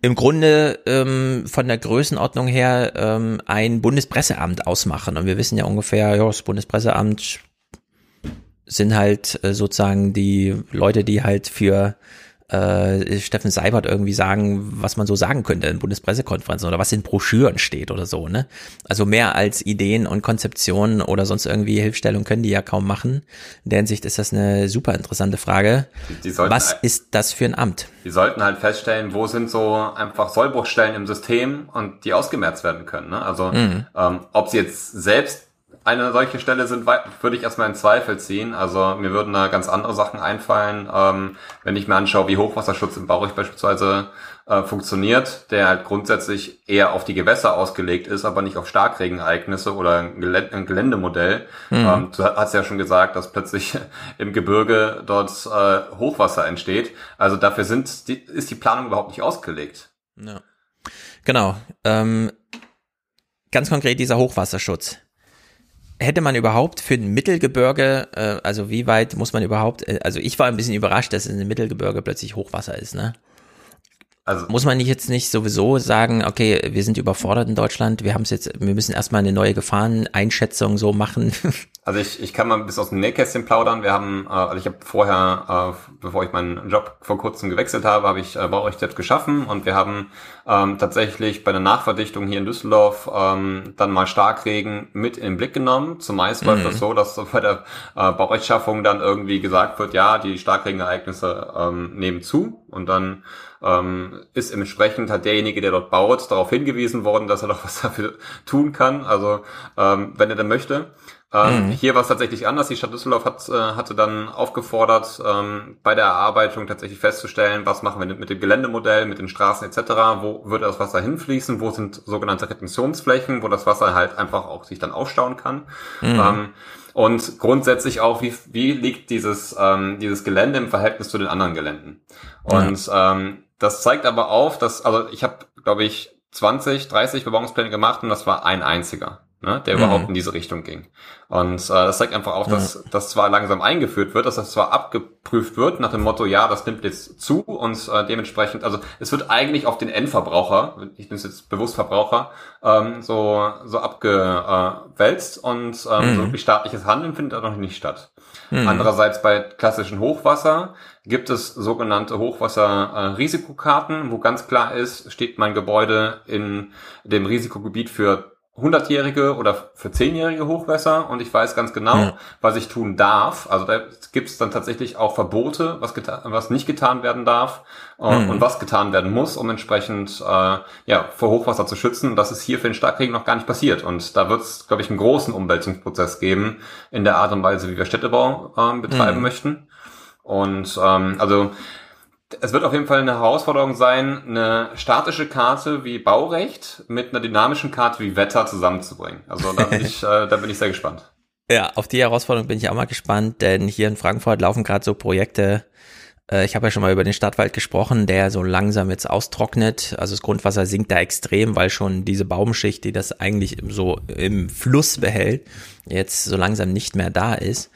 im Grunde ähm, von der Größenordnung her ähm, ein Bundespresseamt ausmachen. Und wir wissen ja ungefähr, ja, das Bundespresseamt sind halt äh, sozusagen die Leute, die halt für äh, Steffen Seibert irgendwie sagen, was man so sagen könnte in Bundespressekonferenzen oder was in Broschüren steht oder so, ne? Also mehr als Ideen und Konzeptionen oder sonst irgendwie Hilfstellung können die ja kaum machen. In der Hinsicht ist das eine super interessante Frage. Die, die was halt, ist das für ein Amt? Die sollten halt feststellen, wo sind so einfach Sollbruchstellen im System und die ausgemerzt werden können. Ne? Also mhm. ähm, ob sie jetzt selbst eine solche Stelle sind, würde ich erstmal in Zweifel ziehen. Also mir würden da ganz andere Sachen einfallen, ähm, wenn ich mir anschaue, wie Hochwasserschutz im Baurich beispielsweise äh, funktioniert, der halt grundsätzlich eher auf die Gewässer ausgelegt ist, aber nicht auf Starkregenereignisse oder ein, Gelä ein Geländemodell. Mhm. Ähm, du hast ja schon gesagt, dass plötzlich im Gebirge dort äh, Hochwasser entsteht. Also dafür sind die, ist die Planung überhaupt nicht ausgelegt. Ja. Genau. Ähm, ganz konkret dieser Hochwasserschutz. Hätte man überhaupt für ein Mittelgebirge, äh, also wie weit muss man überhaupt, äh, also ich war ein bisschen überrascht, dass in einem Mittelgebirge plötzlich Hochwasser ist, ne? Also muss man nicht jetzt nicht sowieso sagen, okay, wir sind überfordert in Deutschland, wir haben es jetzt, wir müssen erstmal eine neue Gefahreneinschätzung so machen. Also ich, ich kann mal bis aus dem Nähkästchen plaudern. Wir haben, äh, also ich habe vorher, äh, bevor ich meinen Job vor kurzem gewechselt habe, habe ich äh, Baurecht geschaffen und wir haben ähm, tatsächlich bei der Nachverdichtung hier in Düsseldorf ähm, dann mal Starkregen mit in den Blick genommen. Zumeist läuft mhm. das so, dass bei der äh, Baurechtschaffung dann irgendwie gesagt wird, ja, die Starkregenereignisse ähm, nehmen zu und dann ähm, ist entsprechend hat derjenige, der dort baut, darauf hingewiesen worden, dass er doch was dafür tun kann. Also ähm, wenn er denn möchte. Ähm, mhm. Hier war es tatsächlich anders. Die Stadt Düsseldorf hat, äh, hatte dann aufgefordert, ähm, bei der Erarbeitung tatsächlich festzustellen, was machen wir mit dem Geländemodell, mit den Straßen etc., wo würde das Wasser hinfließen, wo sind sogenannte Retentionsflächen, wo das Wasser halt einfach auch sich dann aufstauen kann. Mhm. Ähm, und grundsätzlich auch, wie, wie liegt dieses, ähm, dieses Gelände im Verhältnis zu den anderen Geländen. Und ja. ähm, das zeigt aber auf, dass, also ich habe, glaube ich, 20, 30 Bebauungspläne gemacht und das war ein einziger, ne, der mhm. überhaupt in diese Richtung ging. Und äh, das zeigt einfach auch, dass ja. das zwar langsam eingeführt wird, dass das zwar abgeprüft wird nach dem Motto, ja, das nimmt jetzt zu und äh, dementsprechend, also es wird eigentlich auf den Endverbraucher, ich bin jetzt bewusst Verbraucher, ähm, so so abgewälzt und ähm, mhm. so wirklich staatliches Handeln findet da noch nicht statt. Mhm. Andererseits bei klassischen Hochwasser gibt es sogenannte Hochwasserrisikokarten, wo ganz klar ist, steht mein Gebäude in dem Risikogebiet für 100-jährige oder für 10-jährige Hochwässer und ich weiß ganz genau, ja. was ich tun darf. Also da gibt es dann tatsächlich auch Verbote, was, was nicht getan werden darf äh, mhm. und was getan werden muss, um entsprechend äh, ja, vor Hochwasser zu schützen. Das ist hier für den Starkregen noch gar nicht passiert. Und da wird es, glaube ich, einen großen Umwälzungsprozess geben in der Art und Weise, wie wir Städtebau äh, betreiben mhm. möchten. Und ähm, also es wird auf jeden Fall eine Herausforderung sein, eine statische Karte wie Baurecht mit einer dynamischen Karte wie Wetter zusammenzubringen. Also da bin ich, äh, da bin ich sehr gespannt. Ja, auf die Herausforderung bin ich auch mal gespannt, denn hier in Frankfurt laufen gerade so Projekte. Äh, ich habe ja schon mal über den Stadtwald gesprochen, der so langsam jetzt austrocknet. Also das Grundwasser sinkt da extrem, weil schon diese Baumschicht, die das eigentlich so im Fluss behält, jetzt so langsam nicht mehr da ist.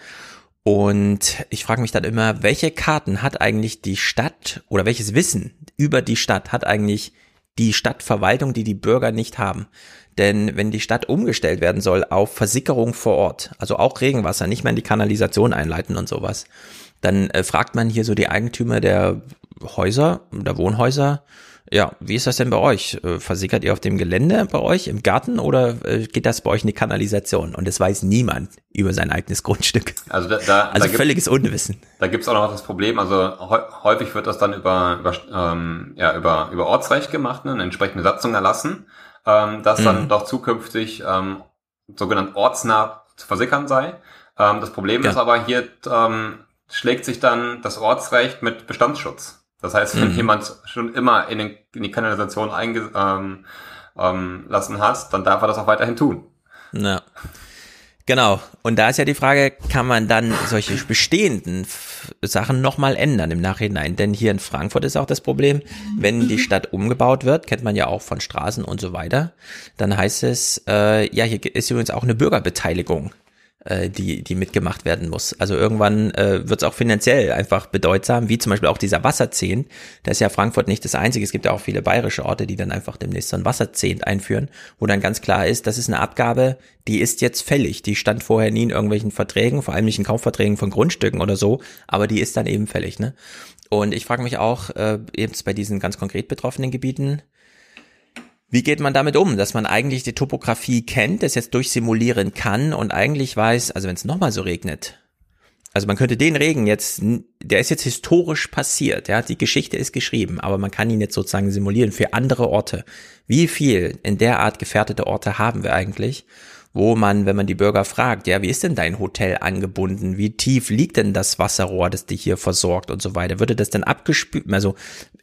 Und ich frage mich dann immer, welche Karten hat eigentlich die Stadt oder welches Wissen über die Stadt hat eigentlich die Stadtverwaltung, die die Bürger nicht haben? Denn wenn die Stadt umgestellt werden soll auf Versickerung vor Ort, also auch Regenwasser, nicht mehr in die Kanalisation einleiten und sowas, dann äh, fragt man hier so die Eigentümer der Häuser, der Wohnhäuser, ja, wie ist das denn bei euch? Äh, versickert ihr auf dem Gelände bei euch im Garten oder äh, geht das bei euch in die Kanalisation? Und es weiß niemand über sein eigenes Grundstück. Also, da, da, also da völliges gibt, Unwissen. Da gibt's auch noch das Problem, also häufig wird das dann über, über, ähm, ja, über, über Ortsrecht gemacht, ne, eine entsprechende Satzung erlassen, ähm, dass mhm. dann doch zukünftig ähm, sogenannt ortsnah zu versickern sei. Ähm, das Problem ja. ist aber hier ähm, schlägt sich dann das Ortsrecht mit Bestandsschutz. Das heißt, wenn mhm. jemand schon immer in, den, in die Kanalisation eingelassen ähm, ähm, hat, dann darf er das auch weiterhin tun. Ja. Genau. Und da ist ja die Frage, kann man dann solche bestehenden Sachen nochmal ändern im Nachhinein? Denn hier in Frankfurt ist auch das Problem, wenn die Stadt umgebaut wird, kennt man ja auch von Straßen und so weiter, dann heißt es, äh, ja, hier ist übrigens auch eine Bürgerbeteiligung äh, die, die mitgemacht werden muss. Also irgendwann äh, wird es auch finanziell einfach bedeutsam, wie zum Beispiel auch dieser Wasserzehnt. Da ist ja Frankfurt nicht das Einzige. Es gibt ja auch viele bayerische Orte, die dann einfach demnächst so ein Wasserzehnt einführen, wo dann ganz klar ist, das ist eine Abgabe, die ist jetzt fällig. Die stand vorher nie in irgendwelchen Verträgen, vor allem nicht in Kaufverträgen von Grundstücken oder so, aber die ist dann eben fällig. Ne? Und ich frage mich auch, äh, jetzt bei diesen ganz konkret betroffenen Gebieten, wie geht man damit um, dass man eigentlich die Topografie kennt, das jetzt durchsimulieren kann und eigentlich weiß, also wenn es nochmal so regnet, also man könnte den Regen jetzt, der ist jetzt historisch passiert, ja, die Geschichte ist geschrieben, aber man kann ihn jetzt sozusagen simulieren für andere Orte. Wie viel in der Art gefährdete Orte haben wir eigentlich? Wo man, wenn man die Bürger fragt, ja, wie ist denn dein Hotel angebunden? Wie tief liegt denn das Wasserrohr, das dich hier versorgt und so weiter? Würde das dann abgespült, also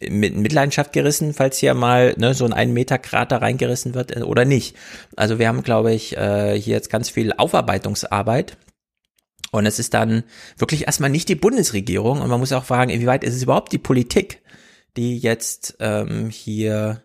mit Mitleidenschaft gerissen, falls hier mal ne, so ein ein Meter Krater reingerissen wird äh, oder nicht? Also wir haben, glaube ich, äh, hier jetzt ganz viel Aufarbeitungsarbeit. Und es ist dann wirklich erstmal nicht die Bundesregierung. Und man muss auch fragen, inwieweit ist es überhaupt die Politik, die jetzt ähm, hier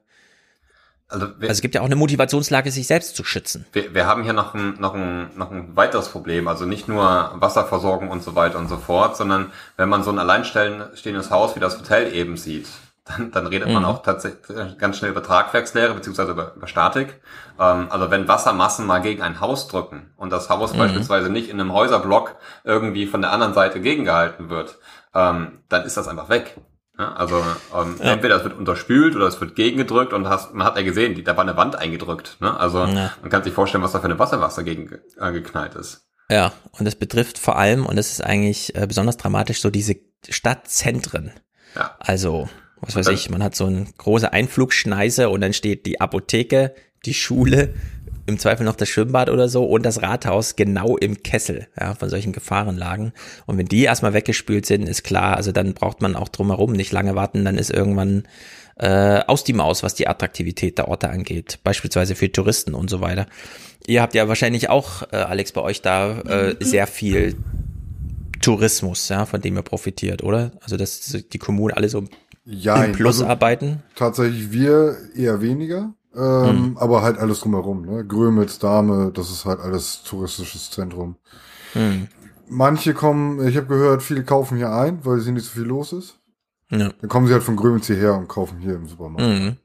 also, wir, also es gibt ja auch eine Motivationslage, sich selbst zu schützen. Wir, wir haben hier noch ein, noch, ein, noch ein weiteres Problem. Also nicht nur Wasserversorgung und so weiter und so fort, sondern wenn man so ein alleinstehendes Haus wie das Hotel eben sieht, dann, dann redet mhm. man auch tatsächlich ganz schnell über Tragwerkslehre beziehungsweise über, über Statik. Ähm, also wenn Wassermassen mal gegen ein Haus drücken und das Haus mhm. beispielsweise nicht in einem Häuserblock irgendwie von der anderen Seite gegengehalten wird, ähm, dann ist das einfach weg. Ja, also ähm, ja. entweder es wird unterspült oder es wird gegengedrückt und hast, man hat ja gesehen, die, da war eine Wand eingedrückt. Ne? Also ja. man kann sich vorstellen, was da für eine Wasserwasser gegen äh, geknallt ist. Ja, und das betrifft vor allem, und das ist eigentlich äh, besonders dramatisch, so diese Stadtzentren. Ja. Also, was weiß ich, man hat so eine große Einflugschneise und dann steht die Apotheke, die Schule, im Zweifel noch das Schwimmbad oder so und das Rathaus genau im Kessel ja, von solchen Gefahrenlagen. Und wenn die erstmal weggespült sind, ist klar, also dann braucht man auch drumherum nicht lange warten, dann ist irgendwann äh, aus die Maus, was die Attraktivität der Orte angeht, beispielsweise für Touristen und so weiter. Ihr habt ja wahrscheinlich auch, äh, Alex, bei euch da äh, sehr viel Tourismus, ja, von dem ihr profitiert, oder? Also dass die Kommunen alle so ja, im Plus also arbeiten? Tatsächlich wir eher weniger. Ähm, mhm. Aber halt alles drumherum, ne? Grömitz, Dame, das ist halt alles touristisches Zentrum. Mhm. Manche kommen, ich habe gehört, viele kaufen hier ein, weil hier nicht so viel los ist. Ja. Dann kommen sie halt von Grömitz hierher und kaufen hier im Supermarkt. Mhm.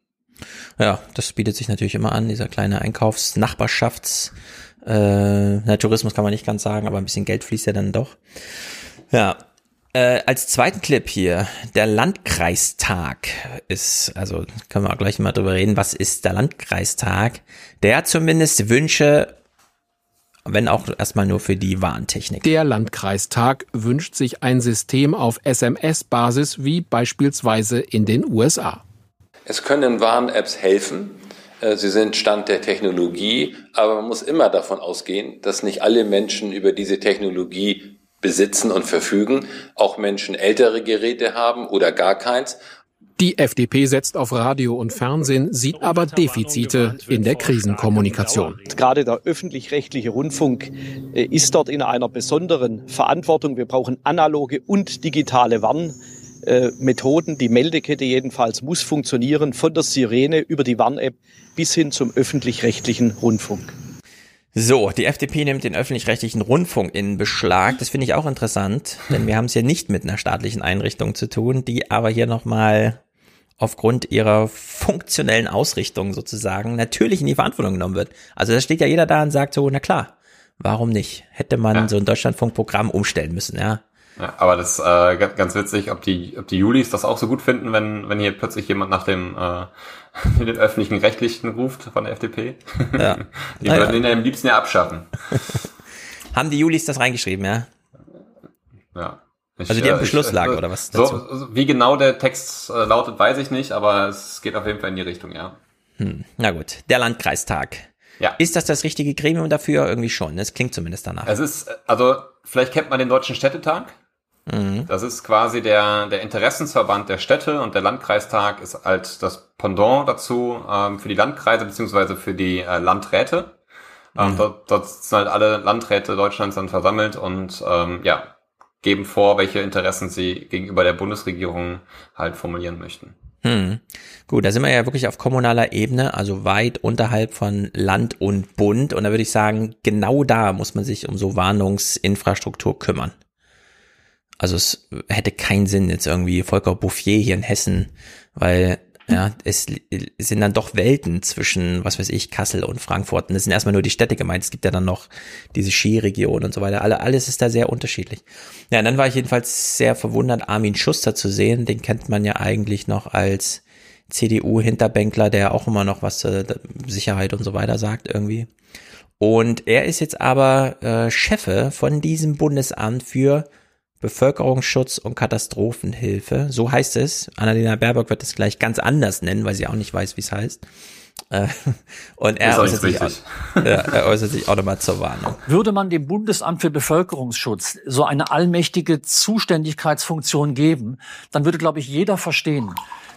Ja, das bietet sich natürlich immer an, dieser kleine Einkaufs-Nachbarschafts- äh, na, Tourismus kann man nicht ganz sagen, aber ein bisschen Geld fließt ja dann doch. Ja, äh, als zweiten Clip hier, der Landkreistag ist, also können wir auch gleich mal drüber reden, was ist der Landkreistag? Der hat zumindest Wünsche, wenn auch erstmal nur für die Warntechnik. Der Landkreistag wünscht sich ein System auf SMS-Basis wie beispielsweise in den USA. Es können Warn-Apps helfen. Äh, sie sind Stand der Technologie, aber man muss immer davon ausgehen, dass nicht alle Menschen über diese Technologie besitzen und verfügen, auch Menschen ältere Geräte haben oder gar keins. Die FDP setzt auf Radio und Fernsehen, sieht aber Defizite in der Krisenkommunikation. Gerade der öffentlich-rechtliche Rundfunk äh, ist dort in einer besonderen Verantwortung. Wir brauchen analoge und digitale Warnmethoden. Die Meldekette jedenfalls muss funktionieren, von der Sirene über die Warn-App bis hin zum öffentlich-rechtlichen Rundfunk. So, die FDP nimmt den öffentlich-rechtlichen Rundfunk in Beschlag. Das finde ich auch interessant, denn wir haben es hier nicht mit einer staatlichen Einrichtung zu tun, die aber hier nochmal aufgrund ihrer funktionellen Ausrichtung sozusagen natürlich in die Verantwortung genommen wird. Also da steht ja jeder da und sagt so, na klar, warum nicht? Hätte man ja. so ein Deutschlandfunkprogramm umstellen müssen, ja. Ja, aber das äh, ganz, witzig, ob die, ob die Julis das auch so gut finden, wenn, wenn hier plötzlich jemand nach dem äh, den öffentlichen Rechtlichen ruft von der FDP. Ja. Die naja. würden ihn ja am liebsten ja abschaffen. haben die Julis das reingeschrieben, ja? Ja. Ich, also die haben Beschlusslage ich, äh, oder was dazu? So, wie genau der Text äh, lautet, weiß ich nicht, aber es geht auf jeden Fall in die Richtung, ja. Hm, na gut, der Landkreistag. Ja. Ist das das richtige Gremium dafür? Irgendwie schon. Das klingt zumindest danach. Es ist, also vielleicht kennt man den Deutschen Städtetag. Mhm. Das ist quasi der, der Interessensverband der Städte und der Landkreistag ist halt das Pendant dazu ähm, für die Landkreise beziehungsweise für die äh, Landräte. Ähm, mhm. dort, dort sind halt alle Landräte Deutschlands dann versammelt und ähm, ja, geben vor, welche Interessen sie gegenüber der Bundesregierung halt formulieren möchten. Hm. Gut, da sind wir ja wirklich auf kommunaler Ebene, also weit unterhalb von Land und Bund. Und da würde ich sagen, genau da muss man sich um so Warnungsinfrastruktur kümmern. Also es hätte keinen Sinn jetzt irgendwie Volker Bouffier hier in Hessen, weil ja, es sind dann doch Welten zwischen, was weiß ich, Kassel und Frankfurt. Und das sind erstmal nur die Städte gemeint. Es gibt ja dann noch diese Skiregion und so weiter. Alle, alles ist da sehr unterschiedlich. Ja, und dann war ich jedenfalls sehr verwundert, Armin Schuster zu sehen. Den kennt man ja eigentlich noch als CDU-Hinterbänkler, der auch immer noch was zur Sicherheit und so weiter sagt irgendwie. Und er ist jetzt aber äh, Chefe von diesem Bundesamt für Bevölkerungsschutz und Katastrophenhilfe. So heißt es. Annalena Baerbock wird es gleich ganz anders nennen, weil sie auch nicht weiß, wie es heißt. Äh, und er äußert, sich auch, ja, er äußert sich auch nochmal zur Warnung. Würde man dem Bundesamt für Bevölkerungsschutz so eine allmächtige Zuständigkeitsfunktion geben, dann würde, glaube ich, jeder verstehen,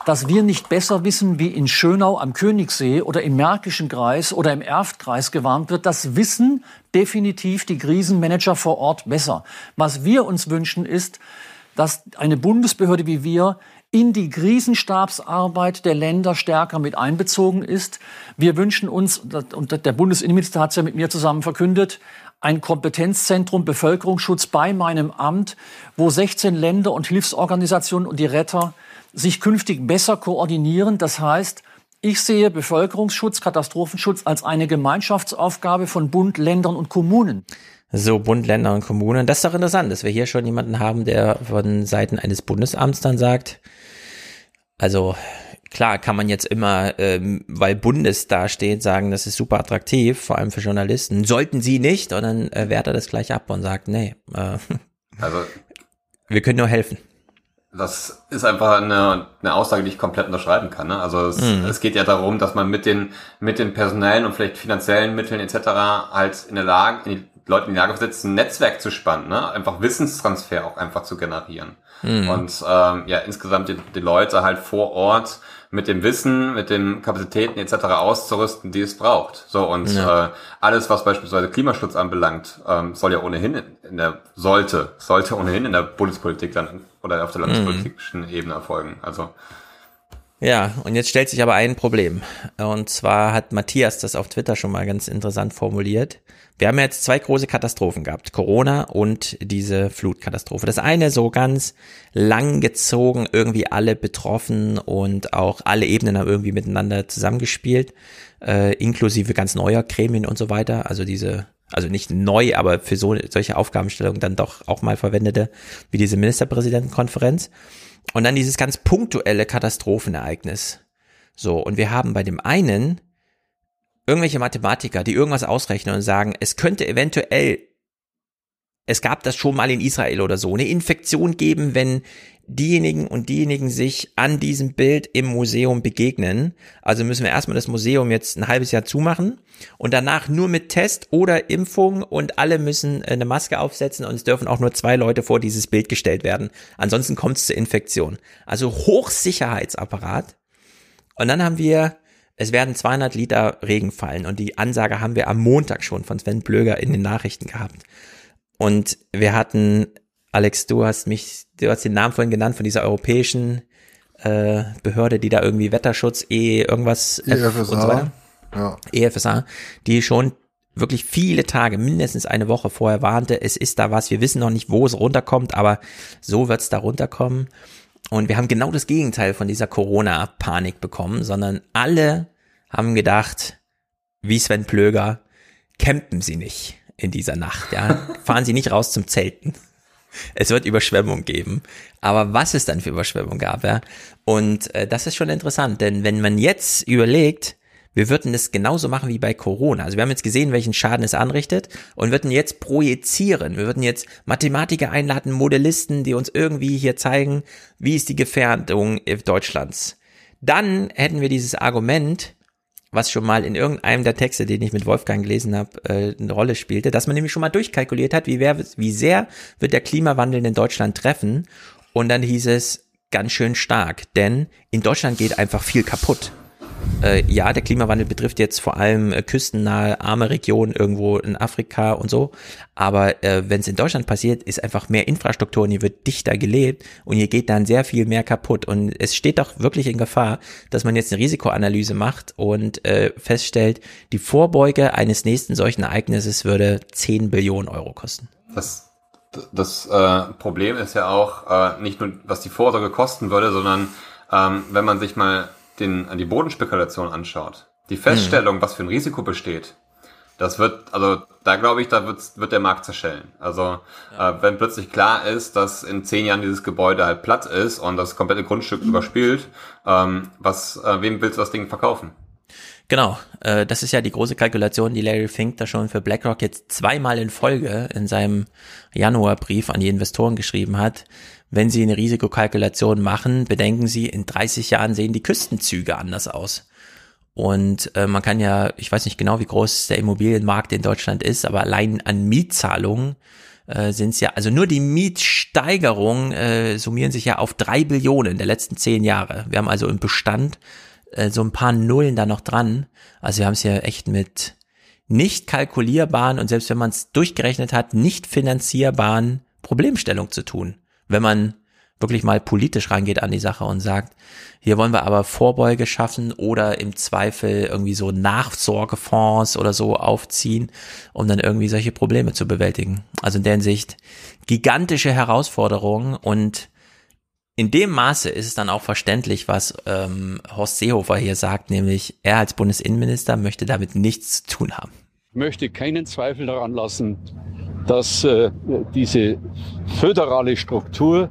dass wir nicht besser wissen, wie in Schönau am Königssee oder im Märkischen Kreis oder im Erftkreis gewarnt wird. Das wissen definitiv die Krisenmanager vor Ort besser. Was wir uns wünschen ist, dass eine Bundesbehörde wie wir in die Krisenstabsarbeit der Länder stärker mit einbezogen ist. Wir wünschen uns, und der Bundesinnenminister hat es ja mit mir zusammen verkündet, ein Kompetenzzentrum Bevölkerungsschutz bei meinem Amt, wo 16 Länder und Hilfsorganisationen und die Retter sich künftig besser koordinieren. Das heißt, ich sehe Bevölkerungsschutz, Katastrophenschutz als eine Gemeinschaftsaufgabe von Bund, Ländern und Kommunen. So, Bund, Länder und Kommunen. Das ist doch interessant, dass wir hier schon jemanden haben, der von Seiten eines Bundesamts dann sagt, also klar kann man jetzt immer, ähm, weil Bundes da steht, sagen, das ist super attraktiv, vor allem für Journalisten. Sollten sie nicht, und dann äh, wehrt er das gleich ab und sagt, nee, äh, also wir können nur helfen. Das ist einfach eine, eine Aussage, die ich komplett unterschreiben kann. Ne? Also es, mhm. es geht ja darum, dass man mit den mit den personellen und vielleicht finanziellen Mitteln etc. halt in der Lage, in die Leute in die Lage versetzt, ein Netzwerk zu spannen, ne? einfach Wissenstransfer auch einfach zu generieren. Mhm. Und ähm, ja, insgesamt die, die Leute halt vor Ort mit dem Wissen, mit den Kapazitäten etc. auszurüsten, die es braucht. So und ja. äh, alles, was beispielsweise Klimaschutz anbelangt, ähm, soll ja ohnehin in, in der sollte sollte ohnehin in der Bundespolitik dann oder auf der mhm. landespolitischen mhm. Ebene erfolgen. Also ja, und jetzt stellt sich aber ein Problem. Und zwar hat Matthias das auf Twitter schon mal ganz interessant formuliert. Wir haben jetzt zwei große Katastrophen gehabt. Corona und diese Flutkatastrophe. Das eine so ganz lang gezogen, irgendwie alle betroffen und auch alle Ebenen haben irgendwie miteinander zusammengespielt, äh, inklusive ganz neuer Gremien und so weiter. Also diese, also nicht neu, aber für so, solche Aufgabenstellungen dann doch auch mal verwendete, wie diese Ministerpräsidentenkonferenz. Und dann dieses ganz punktuelle Katastrophenereignis. So, und wir haben bei dem einen irgendwelche Mathematiker, die irgendwas ausrechnen und sagen, es könnte eventuell, es gab das schon mal in Israel oder so, eine Infektion geben, wenn diejenigen und diejenigen sich an diesem Bild im Museum begegnen. Also müssen wir erstmal das Museum jetzt ein halbes Jahr zumachen und danach nur mit Test oder Impfung und alle müssen eine Maske aufsetzen und es dürfen auch nur zwei Leute vor dieses Bild gestellt werden. Ansonsten kommt es zur Infektion. Also Hochsicherheitsapparat. Und dann haben wir, es werden 200 Liter Regen fallen und die Ansage haben wir am Montag schon von Sven Blöger in den Nachrichten gehabt. Und wir hatten Alex, du hast mich, du hast den Namen vorhin genannt von dieser europäischen äh, Behörde, die da irgendwie Wetterschutz, E, irgendwas EFSA, und so weiter. Ja. EFSA, die schon wirklich viele Tage, mindestens eine Woche vorher warnte, es ist da was, wir wissen noch nicht, wo es runterkommt, aber so wird es da runterkommen. Und wir haben genau das Gegenteil von dieser Corona-Panik bekommen, sondern alle haben gedacht, wie Sven Plöger, campen Sie nicht in dieser Nacht, ja. Fahren Sie nicht raus zum Zelten es wird Überschwemmung geben. Aber was es dann für Überschwemmung gab, ja. Und äh, das ist schon interessant, denn wenn man jetzt überlegt, wir würden das genauso machen wie bei Corona. Also wir haben jetzt gesehen, welchen Schaden es anrichtet und würden jetzt projizieren. Wir würden jetzt Mathematiker einladen, Modellisten, die uns irgendwie hier zeigen, wie ist die Gefährdung Deutschlands. Dann hätten wir dieses Argument, was schon mal in irgendeinem der Texte, den ich mit Wolfgang gelesen habe, äh, eine Rolle spielte, dass man nämlich schon mal durchkalkuliert hat, wie, wer, wie sehr wird der Klimawandel in Deutschland treffen. Und dann hieß es ganz schön stark, denn in Deutschland geht einfach viel kaputt äh, ja, der Klimawandel betrifft jetzt vor allem äh, küstennahe, arme Regionen irgendwo in Afrika und so. Aber äh, wenn es in Deutschland passiert, ist einfach mehr Infrastruktur und hier wird dichter gelebt und hier geht dann sehr viel mehr kaputt. Und es steht doch wirklich in Gefahr, dass man jetzt eine Risikoanalyse macht und äh, feststellt, die Vorbeuge eines nächsten solchen Ereignisses würde 10 Billionen Euro kosten. Das das äh, Problem ist ja auch äh, nicht nur, was die Vorsorge kosten würde, sondern ähm, wenn man sich mal den, die Bodenspekulation anschaut, die Feststellung, hm. was für ein Risiko besteht, das wird, also da glaube ich, da wird, wird der Markt zerschellen. Also ja. äh, wenn plötzlich klar ist, dass in zehn Jahren dieses Gebäude halt platt ist und das komplette Grundstück mhm. überspielt, ähm, was, äh, wem willst du das Ding verkaufen? Genau, äh, das ist ja die große Kalkulation, die Larry Fink da schon für BlackRock jetzt zweimal in Folge in seinem Januarbrief an die Investoren geschrieben hat wenn Sie eine Risikokalkulation machen, bedenken Sie, in 30 Jahren sehen die Küstenzüge anders aus. Und äh, man kann ja, ich weiß nicht genau, wie groß der Immobilienmarkt in Deutschland ist, aber allein an Mietzahlungen äh, sind es ja, also nur die Mietsteigerungen äh, summieren sich ja auf drei Billionen der letzten zehn Jahre. Wir haben also im Bestand äh, so ein paar Nullen da noch dran. Also wir haben es ja echt mit nicht kalkulierbaren und selbst wenn man es durchgerechnet hat, nicht finanzierbaren Problemstellung zu tun. Wenn man wirklich mal politisch rangeht an die Sache und sagt, hier wollen wir aber Vorbeuge schaffen oder im Zweifel irgendwie so Nachsorgefonds oder so aufziehen, um dann irgendwie solche Probleme zu bewältigen. Also in der Hinsicht gigantische Herausforderungen und in dem Maße ist es dann auch verständlich, was ähm, Horst Seehofer hier sagt, nämlich er als Bundesinnenminister möchte damit nichts zu tun haben. Ich möchte keinen Zweifel daran lassen, dass äh, diese föderale Struktur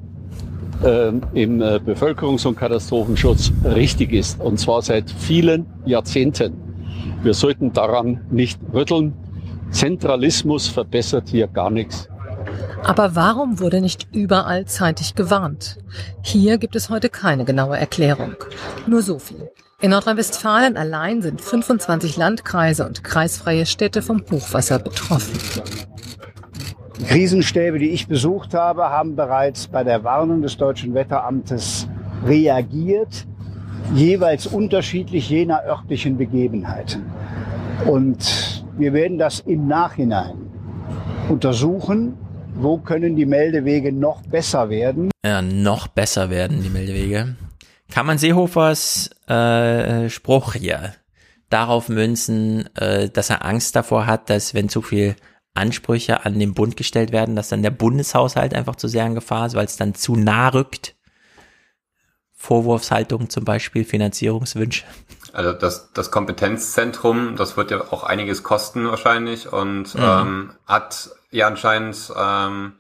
äh, im äh, Bevölkerungs- und Katastrophenschutz richtig ist. Und zwar seit vielen Jahrzehnten. Wir sollten daran nicht rütteln. Zentralismus verbessert hier gar nichts. Aber warum wurde nicht überall zeitig gewarnt? Hier gibt es heute keine genaue Erklärung. Nur so viel. In Nordrhein-Westfalen allein sind 25 Landkreise und kreisfreie Städte vom Hochwasser betroffen. Krisenstäbe, die ich besucht habe, haben bereits bei der Warnung des Deutschen Wetteramtes reagiert, jeweils unterschiedlich jener örtlichen Begebenheiten. Und wir werden das im Nachhinein untersuchen, wo können die Meldewege noch besser werden. Ja, noch besser werden die Meldewege. Kann man Seehofers äh, Spruch hier darauf münzen, äh, dass er Angst davor hat, dass wenn zu viel Ansprüche an den Bund gestellt werden, dass dann der Bundeshaushalt einfach zu sehr in Gefahr ist, weil es dann zu nah rückt. Vorwurfshaltung zum Beispiel, Finanzierungswünsche. Also das, das Kompetenzzentrum, das wird ja auch einiges kosten wahrscheinlich und mhm. ähm, hat ja anscheinend ähm,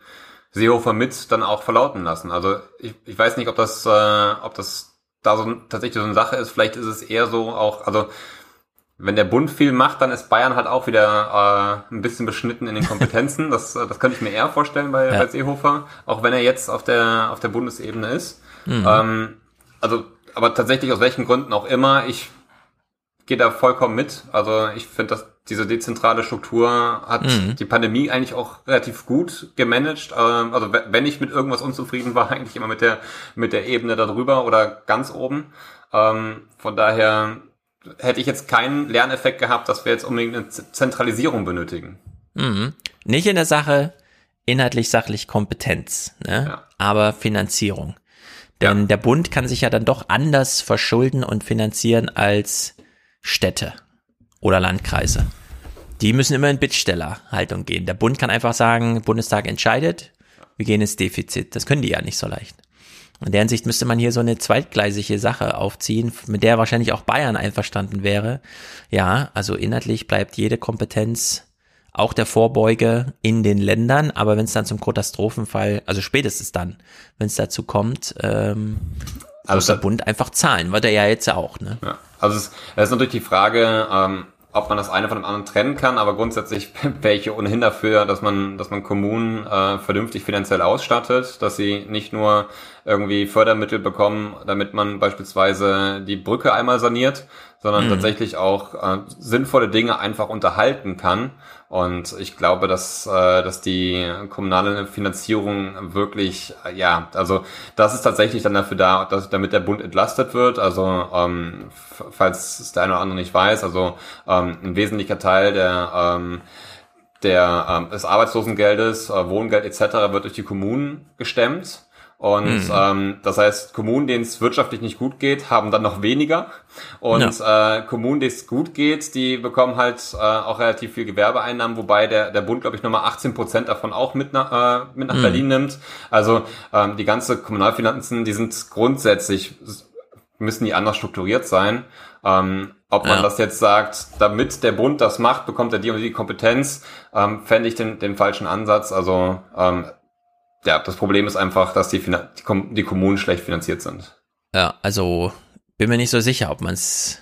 Seehofer mit dann auch verlauten lassen. Also ich, ich weiß nicht, ob das, äh, ob das da so tatsächlich so eine Sache ist. Vielleicht ist es eher so auch, also wenn der Bund viel macht, dann ist Bayern halt auch wieder äh, ein bisschen beschnitten in den Kompetenzen. Das, äh, das könnte ich mir eher vorstellen bei, ja. bei Seehofer, auch wenn er jetzt auf der, auf der Bundesebene ist. Mhm. Ähm, also, aber tatsächlich aus welchen Gründen auch immer, ich gehe da vollkommen mit. Also ich finde, dass diese dezentrale Struktur hat mhm. die Pandemie eigentlich auch relativ gut gemanagt. Ähm, also wenn ich mit irgendwas unzufrieden war, eigentlich immer mit der, mit der Ebene darüber oder ganz oben. Ähm, von daher hätte ich jetzt keinen Lerneffekt gehabt, dass wir jetzt unbedingt eine Zentralisierung benötigen. Mhm. Nicht in der Sache inhaltlich sachlich Kompetenz, ne? Ja. aber Finanzierung. Denn ja. der Bund kann sich ja dann doch anders verschulden und finanzieren als Städte oder Landkreise. Die müssen immer in Bittstellerhaltung gehen. Der Bund kann einfach sagen, Bundestag entscheidet, wir gehen ins Defizit. Das können die ja nicht so leicht. In der Hinsicht müsste man hier so eine zweitgleisige Sache aufziehen, mit der wahrscheinlich auch Bayern einverstanden wäre. Ja, also inhaltlich bleibt jede Kompetenz auch der Vorbeuge in den Ländern, aber wenn es dann zum Katastrophenfall, also spätestens dann, wenn es dazu kommt, ähm, also muss der Bund einfach zahlen, weil der ja jetzt auch. Ne? Ja, also es, es ist natürlich die Frage, ähm, ob man das eine von dem anderen trennen kann, aber grundsätzlich wäre ich ohnehin dafür, dass man, dass man Kommunen äh, vernünftig finanziell ausstattet, dass sie nicht nur irgendwie Fördermittel bekommen, damit man beispielsweise die Brücke einmal saniert, sondern mhm. tatsächlich auch äh, sinnvolle Dinge einfach unterhalten kann. Und ich glaube, dass, äh, dass die kommunale Finanzierung wirklich, äh, ja, also das ist tatsächlich dann dafür da, dass, damit der Bund entlastet wird. Also ähm, falls es der eine oder andere nicht weiß, also ähm, ein wesentlicher Teil der ähm, der ähm, des Arbeitslosengeldes, äh, Wohngeld etc. wird durch die Kommunen gestemmt. Und mhm. ähm, das heißt, Kommunen, denen es wirtschaftlich nicht gut geht, haben dann noch weniger. Und ja. äh, Kommunen, denen es gut geht, die bekommen halt äh, auch relativ viel Gewerbeeinnahmen, wobei der, der Bund, glaube ich, nochmal 18 Prozent davon auch mit, nach, äh, mit nach mhm. Berlin nimmt. Also ähm, die ganze Kommunalfinanzen, die sind grundsätzlich, müssen die anders strukturiert sein. Ähm, ob man ja. das jetzt sagt, damit der Bund das macht, bekommt er die und die Kompetenz, ähm, fände ich den, den falschen Ansatz. Also ähm, ja, das Problem ist einfach, dass die, die, Kom die Kommunen schlecht finanziert sind. Ja, also bin mir nicht so sicher, ob man es,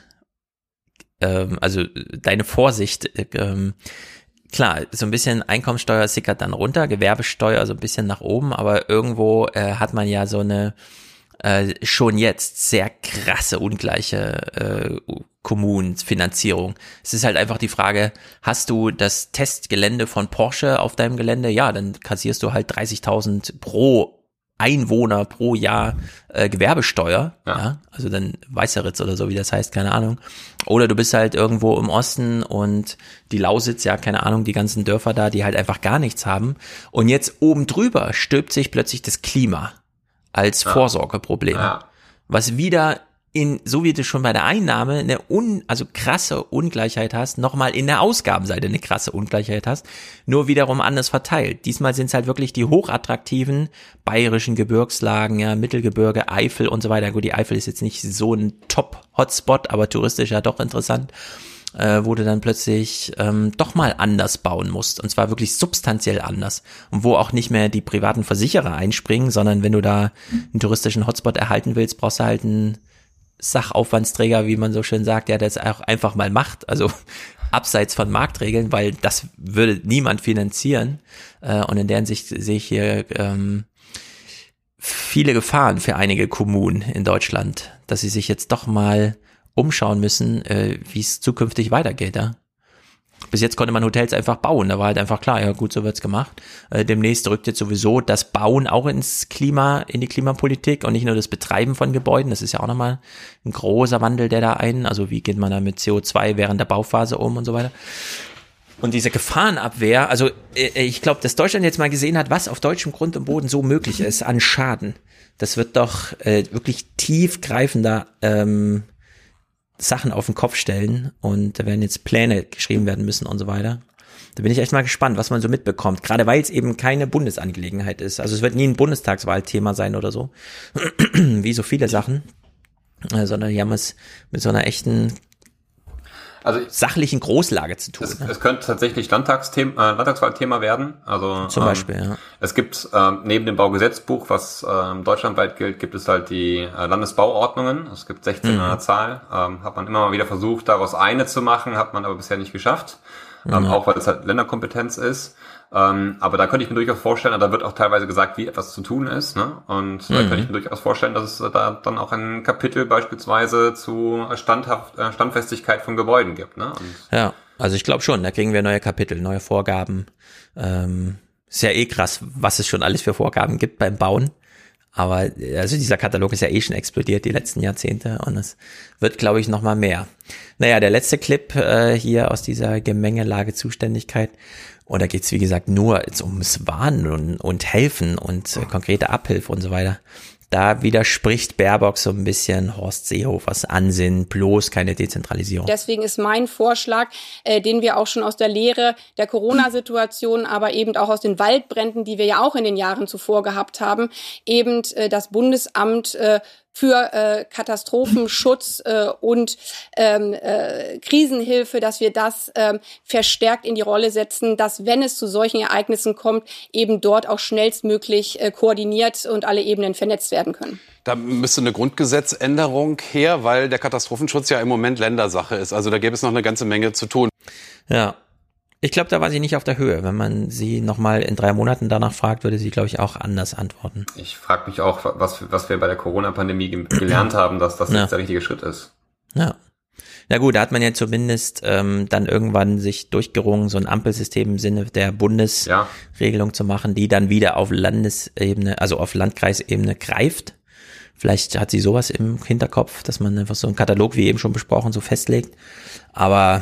ähm, also deine Vorsicht, ähm, klar, so ein bisschen Einkommensteuer sickert dann runter, Gewerbesteuer so ein bisschen nach oben, aber irgendwo äh, hat man ja so eine äh, schon jetzt sehr krasse ungleiche äh, Kommunenfinanzierung. Es ist halt einfach die Frage, hast du das Testgelände von Porsche auf deinem Gelände? Ja, dann kassierst du halt 30.000 pro Einwohner pro Jahr äh, Gewerbesteuer, ja. ja, also dann Weißeritz oder so, wie das heißt, keine Ahnung. Oder du bist halt irgendwo im Osten und die Lausitz, ja, keine Ahnung, die ganzen Dörfer da, die halt einfach gar nichts haben. Und jetzt oben drüber stülpt sich plötzlich das Klima als ja. Vorsorgeproblem. Ja. Was wieder in, so wie du schon bei der Einnahme eine un, also krasse Ungleichheit hast, nochmal in der Ausgabenseite eine krasse Ungleichheit hast, nur wiederum anders verteilt. Diesmal sind es halt wirklich die hochattraktiven bayerischen Gebirgslagen, ja, Mittelgebirge, Eifel und so weiter. Gut, die Eifel ist jetzt nicht so ein Top-Hotspot, aber touristisch ja doch interessant äh, wo du dann plötzlich ähm, doch mal anders bauen musst. Und zwar wirklich substanziell anders. Und wo auch nicht mehr die privaten Versicherer einspringen, sondern wenn du da einen touristischen Hotspot erhalten willst, brauchst du halt einen Sachaufwandsträger, wie man so schön sagt, der das auch einfach mal macht. Also abseits von Marktregeln, weil das würde niemand finanzieren. Äh, und in deren Sicht sehe ich hier ähm, viele Gefahren für einige Kommunen in Deutschland, dass sie sich jetzt doch mal umschauen müssen, äh, wie es zukünftig weitergeht. Ja? Bis jetzt konnte man Hotels einfach bauen. Da war halt einfach klar, ja gut, so wird's gemacht. Äh, demnächst rückt jetzt sowieso das Bauen auch ins Klima, in die Klimapolitik und nicht nur das Betreiben von Gebäuden. Das ist ja auch nochmal ein großer Wandel, der da ein. Also wie geht man da mit CO2 während der Bauphase um und so weiter. Und diese Gefahrenabwehr, also äh, ich glaube, dass Deutschland jetzt mal gesehen hat, was auf deutschem Grund und Boden so möglich ist an Schaden. Das wird doch äh, wirklich tiefgreifender ähm, Sachen auf den Kopf stellen und da werden jetzt Pläne geschrieben werden müssen und so weiter. Da bin ich echt mal gespannt, was man so mitbekommt. Gerade weil es eben keine Bundesangelegenheit ist. Also es wird nie ein Bundestagswahlthema sein oder so. Wie so viele Sachen. Äh, sondern die haben es mit so einer echten also sachlichen Großlage zu tun. Es, ne? es könnte tatsächlich Landtagsthema, äh, Landtagswahlthema werden. Also zum ähm, Beispiel. Ja. Es gibt ähm, neben dem Baugesetzbuch, was ähm, deutschlandweit gilt, gibt es halt die äh, Landesbauordnungen. Es gibt 16 mhm. an der Zahl. Ähm, hat man immer mal wieder versucht, daraus eine zu machen, hat man aber bisher nicht geschafft. Ähm, mhm. Auch weil es halt Länderkompetenz ist. Ähm, aber da könnte ich mir durchaus vorstellen, da wird auch teilweise gesagt, wie etwas zu tun ist. Ne? Und mhm. da könnte ich mir durchaus vorstellen, dass es da dann auch ein Kapitel beispielsweise zu Standhaft, äh, Standfestigkeit von Gebäuden gibt. Ne? Und ja, also ich glaube schon, da kriegen wir neue Kapitel, neue Vorgaben. Ähm, ist ja eh krass, was es schon alles für Vorgaben gibt beim Bauen. Aber also dieser Katalog ist ja eh schon explodiert die letzten Jahrzehnte und es wird, glaube ich, noch mal mehr. Naja, der letzte Clip äh, hier aus dieser Gemengelage Zuständigkeit und da geht's wie gesagt, nur ums Warnen und, und Helfen und äh, konkrete Abhilfe und so weiter. Da widerspricht Baerbock so ein bisschen Horst Seehofers Ansinnen, bloß keine Dezentralisierung. Deswegen ist mein Vorschlag, äh, den wir auch schon aus der Lehre der Corona-Situation, aber eben auch aus den Waldbränden, die wir ja auch in den Jahren zuvor gehabt haben, eben äh, das Bundesamt äh, für äh, Katastrophenschutz äh, und ähm, äh, Krisenhilfe, dass wir das ähm, verstärkt in die Rolle setzen, dass wenn es zu solchen Ereignissen kommt, eben dort auch schnellstmöglich äh, koordiniert und alle Ebenen vernetzt werden können. Da müsste eine Grundgesetzänderung her, weil der Katastrophenschutz ja im Moment Ländersache ist. Also da gäbe es noch eine ganze Menge zu tun. Ja, ich glaube, da war sie nicht auf der Höhe. Wenn man sie nochmal in drei Monaten danach fragt, würde sie, glaube ich, auch anders antworten. Ich frage mich auch, was, was wir bei der Corona-Pandemie gelernt haben, dass das ja. jetzt der richtige Schritt ist. Ja. Na gut, da hat man ja zumindest ähm, dann irgendwann sich durchgerungen, so ein Ampelsystem im Sinne der Bundesregelung ja. zu machen, die dann wieder auf Landesebene, also auf Landkreisebene greift. Vielleicht hat sie sowas im Hinterkopf, dass man einfach so einen Katalog, wie eben schon besprochen, so festlegt. Aber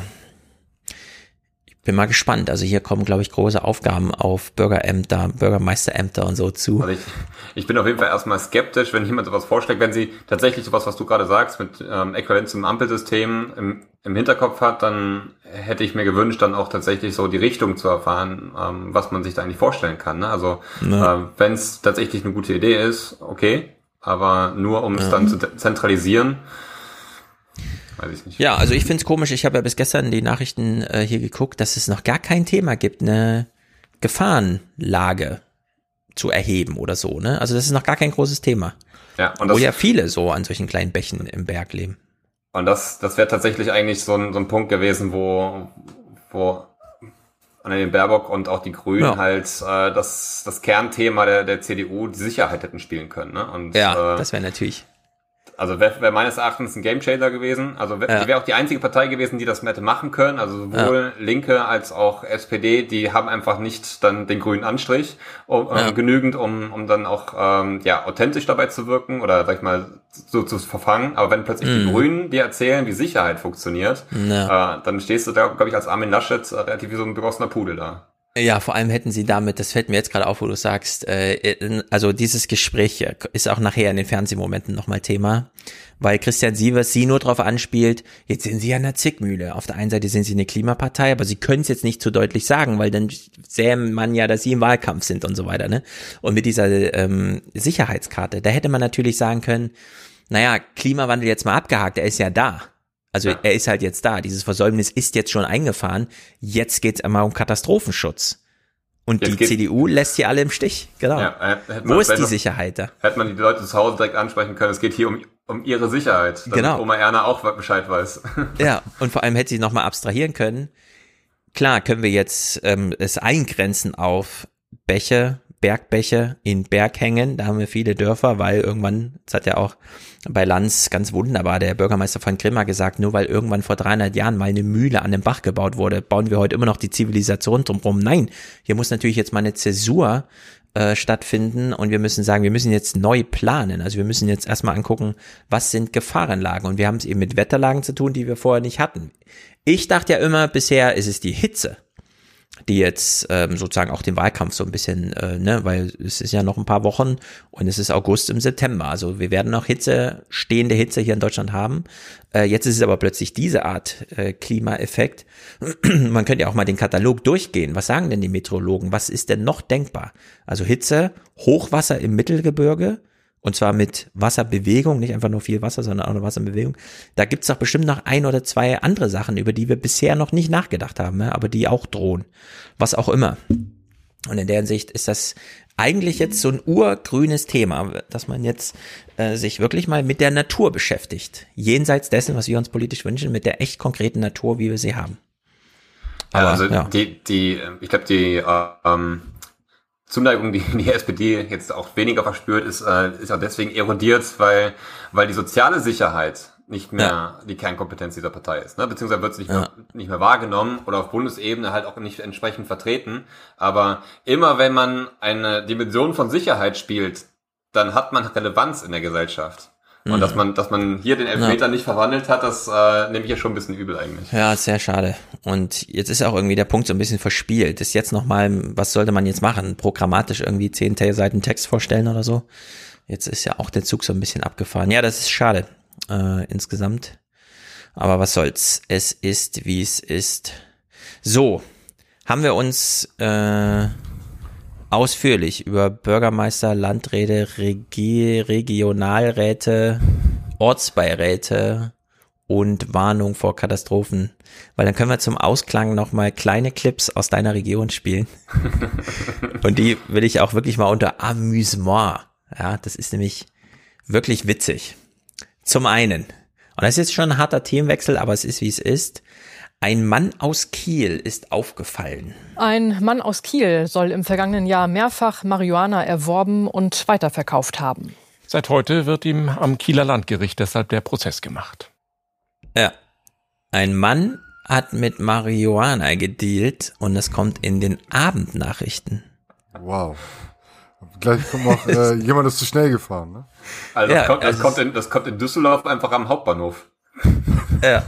bin mal gespannt. Also hier kommen, glaube ich, große Aufgaben auf Bürgerämter, Bürgermeisterämter und so zu. Also ich, ich bin auf jeden Fall erstmal skeptisch, wenn jemand sowas vorschlägt, wenn sie tatsächlich sowas, was du gerade sagst, mit ähm, Äquivalenz zum Ampelsystem im, im Hinterkopf hat, dann hätte ich mir gewünscht, dann auch tatsächlich so die Richtung zu erfahren, ähm, was man sich da eigentlich vorstellen kann. Ne? Also ja. äh, wenn es tatsächlich eine gute Idee ist, okay, aber nur um es ja. dann zu zentralisieren, Weiß ich nicht. Ja, also ich finde es komisch. Ich habe ja bis gestern die Nachrichten äh, hier geguckt, dass es noch gar kein Thema gibt, eine Gefahrenlage zu erheben oder so. Ne? Also das ist noch gar kein großes Thema. Ja, und das, Wo ja viele so an solchen kleinen Bächen im Berg leben. Und das, das wäre tatsächlich eigentlich so ein, so ein Punkt gewesen, wo, wo Annalena Baerbock und auch die Grünen ja. halt äh, das, das Kernthema der, der CDU, die Sicherheit hätten spielen können. Ne? Und, ja, äh, das wäre natürlich also wäre wär meines Erachtens ein Gamechanger gewesen. Also wär, ja. wäre auch die einzige Partei gewesen, die das hätte machen können. Also sowohl ja. Linke als auch SPD, die haben einfach nicht dann den grünen Anstrich um, äh, ja. äh, genügend, um, um dann auch ähm, ja authentisch dabei zu wirken oder sag ich mal so zu verfangen. Aber wenn plötzlich mhm. die Grünen dir erzählen, wie Sicherheit funktioniert, äh, dann stehst du da, glaube ich, als Armin Laschet äh, relativ wie so ein begossener Pudel da. Ja, vor allem hätten sie damit, das fällt mir jetzt gerade auf, wo du sagst, äh, also dieses Gespräch ist auch nachher in den Fernsehmomenten nochmal Thema, weil Christian Sievers sie nur darauf anspielt, jetzt sind sie ja eine Zickmühle. Auf der einen Seite sind sie eine Klimapartei, aber sie können es jetzt nicht zu deutlich sagen, weil dann sähe man ja, dass sie im Wahlkampf sind und so weiter. Ne? Und mit dieser ähm, Sicherheitskarte, da hätte man natürlich sagen können, naja, Klimawandel jetzt mal abgehakt, er ist ja da. Also ja. er ist halt jetzt da. Dieses Versäumnis ist jetzt schon eingefahren. Jetzt geht's einmal um Katastrophenschutz. Und jetzt die CDU lässt hier alle im Stich. Genau. Ja, Wo ist die noch, Sicherheit da? Hätte man die Leute zu Hause direkt ansprechen können. Es geht hier um, um ihre Sicherheit. Damit genau. Oma Erna auch Bescheid weiß. Ja, und vor allem hätte sie nochmal abstrahieren können. Klar, können wir jetzt ähm, es eingrenzen auf Bäche, Bergbäche in Berghängen. Da haben wir viele Dörfer, weil irgendwann, das hat ja auch bei Lanz ganz wunderbar der Bürgermeister von Grimma gesagt, nur weil irgendwann vor 300 Jahren mal eine Mühle an dem Bach gebaut wurde, bauen wir heute immer noch die Zivilisation drumherum. Nein, hier muss natürlich jetzt mal eine Zäsur äh, stattfinden und wir müssen sagen, wir müssen jetzt neu planen. Also wir müssen jetzt erstmal angucken, was sind Gefahrenlagen und wir haben es eben mit Wetterlagen zu tun, die wir vorher nicht hatten. Ich dachte ja immer, bisher ist es die Hitze die jetzt ähm, sozusagen auch den Wahlkampf so ein bisschen, äh, ne, weil es ist ja noch ein paar Wochen und es ist August im September. Also wir werden noch Hitze, stehende Hitze hier in Deutschland haben. Äh, jetzt ist es aber plötzlich diese Art äh, Klimaeffekt. Man könnte ja auch mal den Katalog durchgehen. Was sagen denn die Meteorologen? Was ist denn noch denkbar? Also Hitze, Hochwasser im Mittelgebirge, und zwar mit Wasserbewegung, nicht einfach nur viel Wasser, sondern auch eine Wasserbewegung. Da gibt's doch bestimmt noch ein oder zwei andere Sachen, über die wir bisher noch nicht nachgedacht haben, aber die auch drohen. Was auch immer. Und in der Hinsicht ist das eigentlich jetzt so ein urgrünes Thema, dass man jetzt äh, sich wirklich mal mit der Natur beschäftigt. Jenseits dessen, was wir uns politisch wünschen, mit der echt konkreten Natur, wie wir sie haben. Aber, ja, also ja. die, die, ich glaube, die äh, ähm, Zuneigung, die die SPD jetzt auch weniger verspürt, ist, äh, ist auch deswegen erodiert, weil, weil die soziale Sicherheit nicht mehr ja. die Kernkompetenz dieser Partei ist. Ne? Beziehungsweise wird es nicht, ja. mehr, nicht mehr wahrgenommen oder auf Bundesebene halt auch nicht entsprechend vertreten. Aber immer wenn man eine Dimension von Sicherheit spielt, dann hat man Relevanz in der Gesellschaft. Und mhm. dass man, dass man hier den Elfmeter ja. nicht verwandelt hat, das äh, nehme ich ja schon ein bisschen übel eigentlich. Ja, sehr schade. Und jetzt ist auch irgendwie der Punkt so ein bisschen verspielt. Ist jetzt nochmal, was sollte man jetzt machen? Programmatisch irgendwie zehn Seiten Text vorstellen oder so? Jetzt ist ja auch der Zug so ein bisschen abgefahren. Ja, das ist schade äh, insgesamt. Aber was soll's? Es ist, wie es ist. So, haben wir uns äh, ausführlich über Bürgermeister, Landräte, Regi Regionalräte, Ortsbeiräte und Warnung vor Katastrophen. Weil dann können wir zum Ausklang nochmal kleine Clips aus deiner Region spielen. und die will ich auch wirklich mal unter Amüsement. Ja, das ist nämlich wirklich witzig. Zum einen, und das ist jetzt schon ein harter Themenwechsel, aber es ist wie es ist. Ein Mann aus Kiel ist aufgefallen. Ein Mann aus Kiel soll im vergangenen Jahr mehrfach Marihuana erworben und weiterverkauft haben. Seit heute wird ihm am Kieler Landgericht deshalb der Prozess gemacht. Ja. Ein Mann hat mit Marihuana gedealt und es kommt in den Abendnachrichten. Wow. Gleich kommt noch, äh, jemand ist zu schnell gefahren, ne? Also das, ja, kommt, das, kommt in, das kommt in Düsseldorf einfach am Hauptbahnhof. Ja.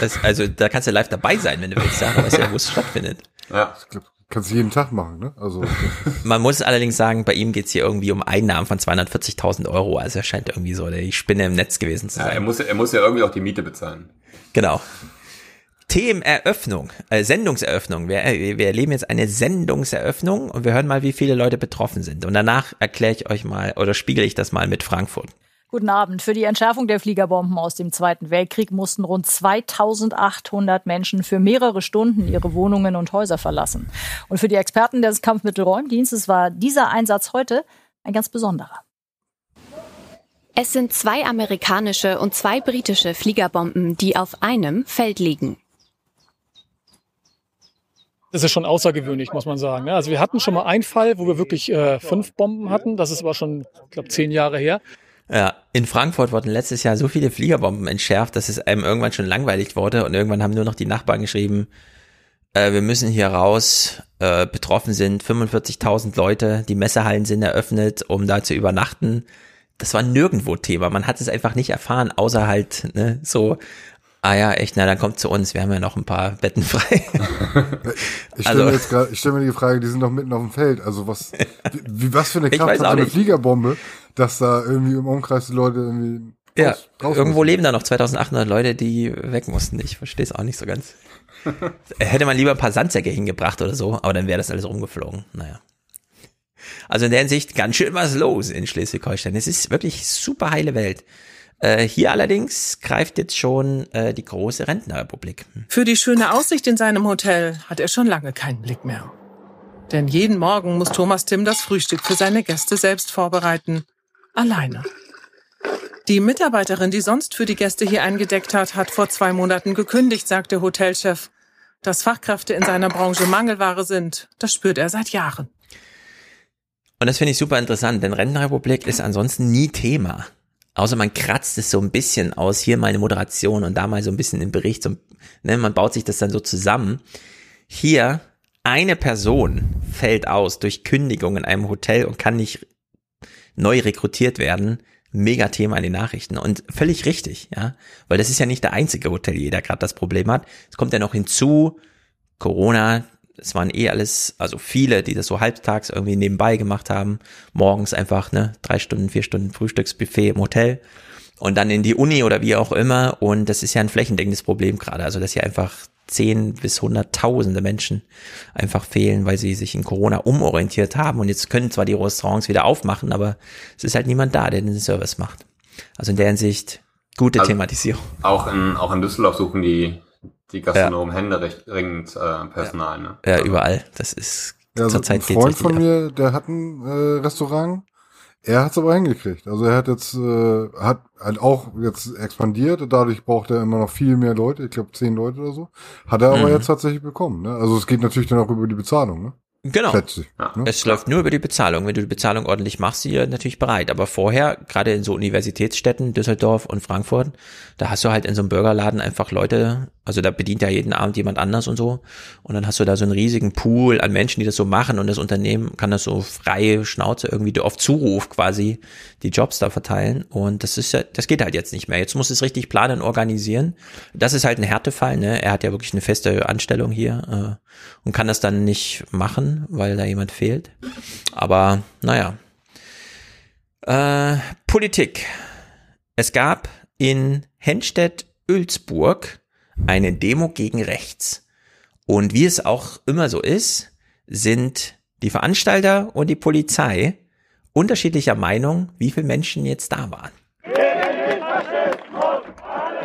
Das, also da kannst du live dabei sein, wenn du willst, ja, weißt ja, wo es stattfindet. Ja, ich kannst du jeden Tag machen, ne? Also man muss allerdings sagen, bei ihm geht's hier irgendwie um Einnahmen von 240.000 Euro. Also er scheint irgendwie so die Spinne im Netz gewesen zu sein. Ja, er muss, er muss ja irgendwie auch die Miete bezahlen. Genau. Themeneröffnung, äh, Sendungseröffnung. Wir, äh, wir erleben jetzt eine Sendungseröffnung und wir hören mal, wie viele Leute betroffen sind. Und danach erkläre ich euch mal oder spiegel ich das mal mit Frankfurt. Guten Abend. Für die Entschärfung der Fliegerbomben aus dem Zweiten Weltkrieg mussten rund 2800 Menschen für mehrere Stunden ihre Wohnungen und Häuser verlassen. Und für die Experten des Kampfmittelräumdienstes war dieser Einsatz heute ein ganz besonderer. Es sind zwei amerikanische und zwei britische Fliegerbomben, die auf einem Feld liegen. Das ist schon außergewöhnlich, muss man sagen. Also wir hatten schon mal einen Fall, wo wir wirklich äh, fünf Bomben hatten. Das ist aber schon, ich glaube, zehn Jahre her. Ja, in Frankfurt wurden letztes Jahr so viele Fliegerbomben entschärft, dass es einem irgendwann schon langweilig wurde und irgendwann haben nur noch die Nachbarn geschrieben, äh, wir müssen hier raus, äh, betroffen sind 45.000 Leute, die Messehallen sind eröffnet, um da zu übernachten. Das war nirgendwo Thema, man hat es einfach nicht erfahren, außer halt ne, so, ah ja, echt, na dann kommt zu uns, wir haben ja noch ein paar Betten frei. ich stelle also, mir jetzt gerade, ich stelle mir die Frage, die sind doch mitten auf dem Feld, also was, wie, was für eine Kraft hat so eine Fliegerbombe, dass da irgendwie im Umkreis die Leute irgendwie ja, raus irgendwo leben da noch 2800 Leute, die weg mussten. Ich verstehe es auch nicht so ganz. Hätte man lieber ein paar Sandsäcke hingebracht oder so, aber dann wäre das alles rumgeflogen. Naja. Also in der Hinsicht ganz schön was los in Schleswig-Holstein. Es ist wirklich super heile Welt. Äh, hier allerdings greift jetzt schon äh, die große Rentnerrepublik. Für die schöne Aussicht in seinem Hotel hat er schon lange keinen Blick mehr. Denn jeden Morgen muss Thomas Tim das Frühstück für seine Gäste selbst vorbereiten. Alleine. Die Mitarbeiterin, die sonst für die Gäste hier eingedeckt hat, hat vor zwei Monaten gekündigt, sagt der Hotelchef. Dass Fachkräfte in seiner Branche Mangelware sind, das spürt er seit Jahren. Und das finde ich super interessant, denn Rentenrepublik ist ansonsten nie Thema. Außer man kratzt es so ein bisschen aus, hier meine Moderation und da mal so ein bisschen im Bericht, so, ne, man baut sich das dann so zusammen. Hier eine Person fällt aus durch Kündigung in einem Hotel und kann nicht neu rekrutiert werden. Mega Thema in den Nachrichten und völlig richtig, ja, weil das ist ja nicht der einzige Hotelier, der gerade das Problem hat. Es kommt ja noch hinzu, Corona, es waren eh alles, also viele, die das so halbtags irgendwie nebenbei gemacht haben, morgens einfach, ne, drei Stunden, vier Stunden Frühstücksbuffet im Hotel und dann in die Uni oder wie auch immer und das ist ja ein flächendeckendes Problem gerade, also dass hier einfach zehn bis hunderttausende Menschen einfach fehlen, weil sie sich in Corona umorientiert haben und jetzt können zwar die Restaurants wieder aufmachen, aber es ist halt niemand da, der den Service macht. Also in der Hinsicht gute also Thematisierung. Auch in, auch in Düsseldorf suchen die die Gastronomen ja. händeringend äh, Personal. Ne? Ja, überall. Das ist ja, zurzeit also ein Freund von mir, der hat ein äh, Restaurant. Er hat es aber hingekriegt. Also er hat jetzt äh, hat halt auch jetzt expandiert. Dadurch braucht er immer noch viel mehr Leute. Ich glaube zehn Leute oder so. Hat er aber mhm. jetzt tatsächlich bekommen. Ne? Also es geht natürlich dann auch über die Bezahlung. Ne? Genau. Plötzlich, ne? Es läuft nur über die Bezahlung. Wenn du die Bezahlung ordentlich machst, sie natürlich bereit. Aber vorher, gerade in so Universitätsstädten, Düsseldorf und Frankfurt, da hast du halt in so einem Burgerladen einfach Leute, also da bedient ja jeden Abend jemand anders und so. Und dann hast du da so einen riesigen Pool an Menschen, die das so machen und das Unternehmen kann das so freie Schnauze irgendwie auf Zuruf quasi die Jobs da verteilen. Und das ist ja, das geht halt jetzt nicht mehr. Jetzt muss es richtig planen, organisieren. Das ist halt ein Härtefall, ne? Er hat ja wirklich eine feste Anstellung hier äh, und kann das dann nicht machen, weil da jemand fehlt. Aber naja. Äh, Politik. Es gab in Henstedt-Ölsburg eine Demo gegen rechts. Und wie es auch immer so ist, sind die Veranstalter und die Polizei unterschiedlicher Meinung, wie viele Menschen jetzt da waren.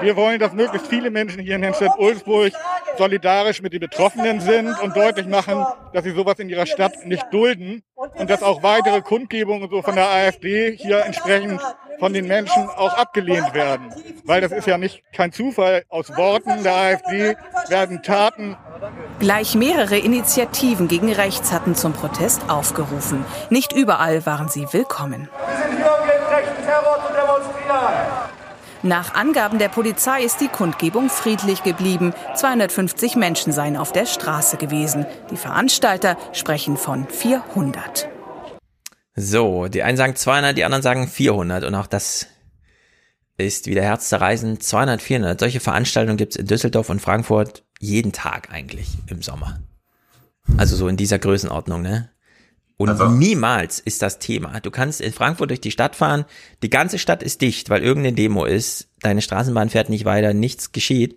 Wir wollen, dass möglichst viele Menschen hier in Hemstedt-Ulzburg solidarisch mit den Betroffenen sind und deutlich machen, dass sie sowas in ihrer Stadt nicht dulden und dass auch weitere Kundgebungen so von der AfD hier entsprechend von den Menschen auch abgelehnt werden. Weil das ist ja nicht kein Zufall. Aus Worten der AfD werden Taten. Gleich mehrere Initiativen gegen rechts hatten zum Protest aufgerufen. Nicht überall waren sie willkommen. Wir sind hier, um gegen rechten Terror zu demonstrieren. Nach Angaben der Polizei ist die Kundgebung friedlich geblieben. 250 Menschen seien auf der Straße gewesen. Die Veranstalter sprechen von 400. So, die einen sagen 200, die anderen sagen 400 und auch das ist wieder Herz der Reisen 200, 400. Solche Veranstaltungen gibt es in Düsseldorf und Frankfurt jeden Tag eigentlich im Sommer. Also so in dieser Größenordnung, ne? Und also. niemals ist das Thema. Du kannst in Frankfurt durch die Stadt fahren, die ganze Stadt ist dicht, weil irgendeine Demo ist, deine Straßenbahn fährt nicht weiter, nichts geschieht.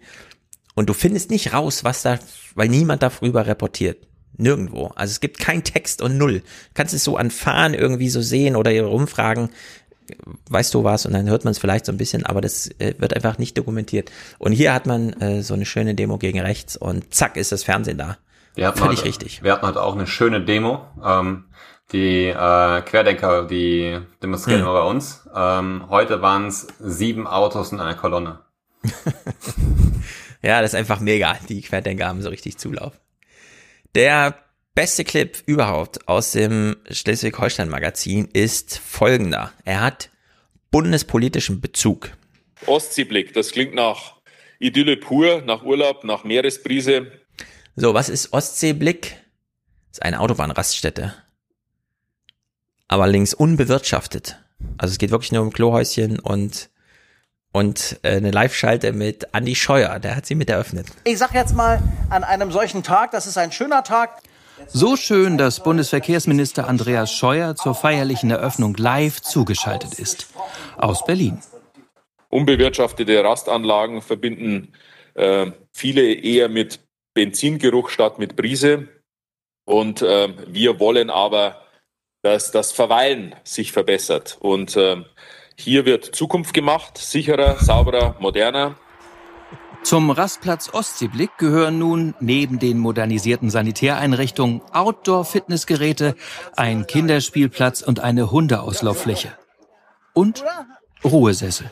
Und du findest nicht raus, was da, weil niemand darüber reportiert. Nirgendwo. Also es gibt kein Text und null. Du kannst es so an Fahren irgendwie so sehen oder rumfragen, weißt du was? Und dann hört man es vielleicht so ein bisschen, aber das äh, wird einfach nicht dokumentiert. Und hier hat man äh, so eine schöne Demo gegen rechts und zack ist das Fernsehen da. Wir hatten Völlig heute, richtig. Wir hatten heute auch eine schöne Demo. Ähm, die äh, Querdenker, die demonstrieren hm. immer bei uns. Ähm, heute waren es sieben Autos in einer Kolonne. ja, das ist einfach mega. Die Querdenker haben so richtig Zulauf. Der beste Clip überhaupt aus dem Schleswig-Holstein-Magazin ist folgender. Er hat bundespolitischen Bezug. Ostseeblick, das klingt nach Idylle pur, nach Urlaub, nach Meeresbrise. So, was ist Ostseeblick? Das ist eine Autobahnraststätte. Aber links unbewirtschaftet. Also es geht wirklich nur um Klohäuschen und und äh, eine Live-Schalte mit Andy Scheuer, der hat sie mit eröffnet. Ich sag jetzt mal, an einem solchen Tag, das ist ein schöner Tag. So schön, dass Bundesverkehrsminister Andreas Scheuer zur feierlichen Eröffnung live zugeschaltet ist. Aus Berlin. Unbewirtschaftete Rastanlagen verbinden äh, viele eher mit Benzingeruch statt mit Brise. Und äh, wir wollen aber, dass das Verweilen sich verbessert. Und äh, hier wird Zukunft gemacht, sicherer, sauberer, moderner. Zum Rastplatz Ostseeblick gehören nun neben den modernisierten Sanitäreinrichtungen Outdoor-Fitnessgeräte, ein Kinderspielplatz und eine Hundeauslauffläche. Und Ruhesessel.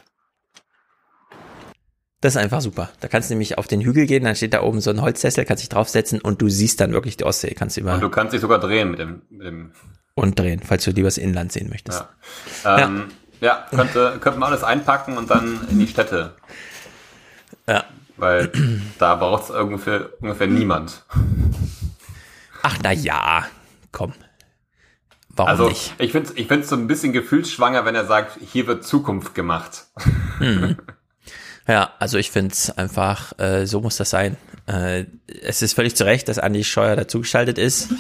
Das ist einfach super. Da kannst du nämlich auf den Hügel gehen, dann steht da oben so ein Holzsessel, kannst dich draufsetzen und du siehst dann wirklich die Ostsee. Kannst über und du kannst dich sogar drehen mit dem, mit dem und drehen, falls du lieber das Inland sehen möchtest. Ja. Ähm, ja. ja, könnte, könnte man alles einpacken und dann in die Städte. Ja. Weil da braucht es ungefähr, ungefähr niemand. Ach na ja, komm. Warum also, nicht? Ich finde es ich find's so ein bisschen gefühlsschwanger, wenn er sagt, hier wird Zukunft gemacht. Hm. Ja, also ich finde es einfach, äh, so muss das sein. Äh, es ist völlig zu Recht, dass Andi Scheuer dazugeschaltet ist,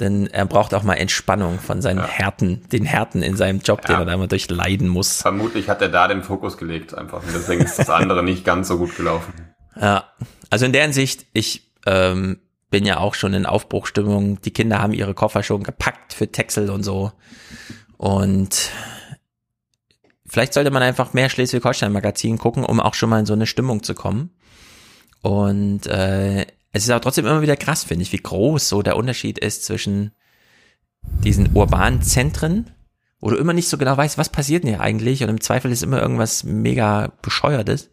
denn er braucht auch mal Entspannung von seinen ja. Härten, den Härten in seinem Job, ja. den er da immer durchleiden muss. Vermutlich hat er da den Fokus gelegt einfach und deswegen ist das andere nicht ganz so gut gelaufen. Ja, also in der Hinsicht, ich ähm, bin ja auch schon in Aufbruchstimmung. Die Kinder haben ihre Koffer schon gepackt für Texel und so. Und vielleicht sollte man einfach mehr Schleswig-Holstein-Magazin gucken, um auch schon mal in so eine Stimmung zu kommen. Und äh, es ist auch trotzdem immer wieder krass, finde ich, wie groß so der Unterschied ist zwischen diesen urbanen Zentren, wo du immer nicht so genau weißt, was passiert denn hier eigentlich und im Zweifel ist immer irgendwas mega bescheuertes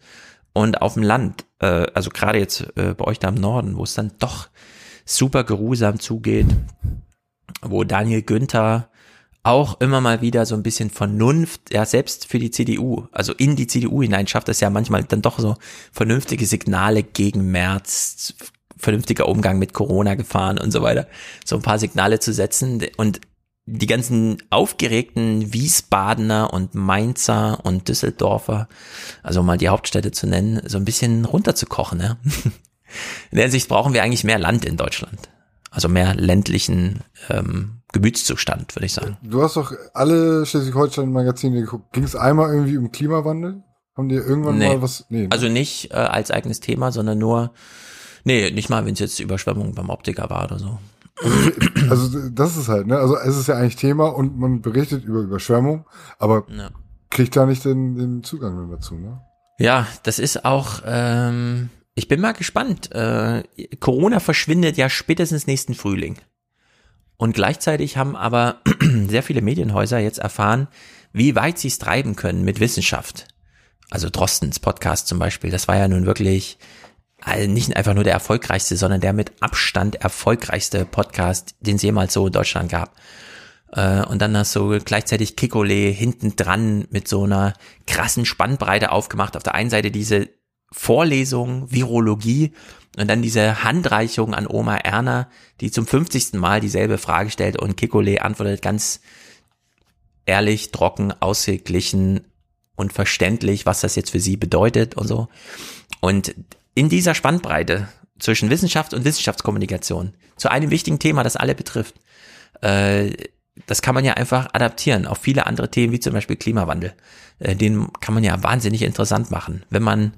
und auf dem Land, äh, also gerade jetzt äh, bei euch da im Norden, wo es dann doch super geruhsam zugeht, wo Daniel Günther auch immer mal wieder so ein bisschen Vernunft, ja, selbst für die CDU, also in die CDU hinein schafft es ja manchmal dann doch so vernünftige Signale gegen März, vernünftiger Umgang mit Corona-Gefahren und so weiter, so ein paar Signale zu setzen und die ganzen aufgeregten Wiesbadener und Mainzer und Düsseldorfer, also mal die Hauptstädte zu nennen, so ein bisschen runterzukochen. Ja? In der Hinsicht brauchen wir eigentlich mehr Land in Deutschland. Also mehr ländlichen ähm, Gemütszustand, würde ich sagen. Du hast doch alle Schleswig-Holstein-Magazine geguckt. Ging es einmal irgendwie um Klimawandel? Haben die irgendwann nee. mal was? Nee, ne? Also nicht äh, als eigenes Thema, sondern nur, nee, nicht mal, wenn es jetzt Überschwemmung beim Optiker war oder so. Also, also das ist halt, ne? Also es ist ja eigentlich Thema und man berichtet über Überschwemmung, aber ja. kriegt da nicht den, den Zugang dazu, ne? Ja, das ist auch, ähm, ich bin mal gespannt. Äh, Corona verschwindet ja spätestens nächsten Frühling. Und gleichzeitig haben aber sehr viele Medienhäuser jetzt erfahren, wie weit sie es treiben können mit Wissenschaft. Also Drostens Podcast zum Beispiel, das war ja nun wirklich also nicht einfach nur der erfolgreichste, sondern der mit Abstand erfolgreichste Podcast, den es jemals so in Deutschland gab. Äh, und dann hast du gleichzeitig Kikole hinten dran mit so einer krassen Spannbreite aufgemacht. Auf der einen Seite diese Vorlesung, Virologie und dann diese Handreichung an Oma Erna, die zum 50. Mal dieselbe Frage stellt und Kikole antwortet ganz ehrlich, trocken, ausgeglichen und verständlich, was das jetzt für sie bedeutet und so. Und in dieser Spannbreite zwischen Wissenschaft und Wissenschaftskommunikation zu einem wichtigen Thema, das alle betrifft, äh, das kann man ja einfach adaptieren auf viele andere Themen, wie zum Beispiel Klimawandel. Äh, den kann man ja wahnsinnig interessant machen. Wenn man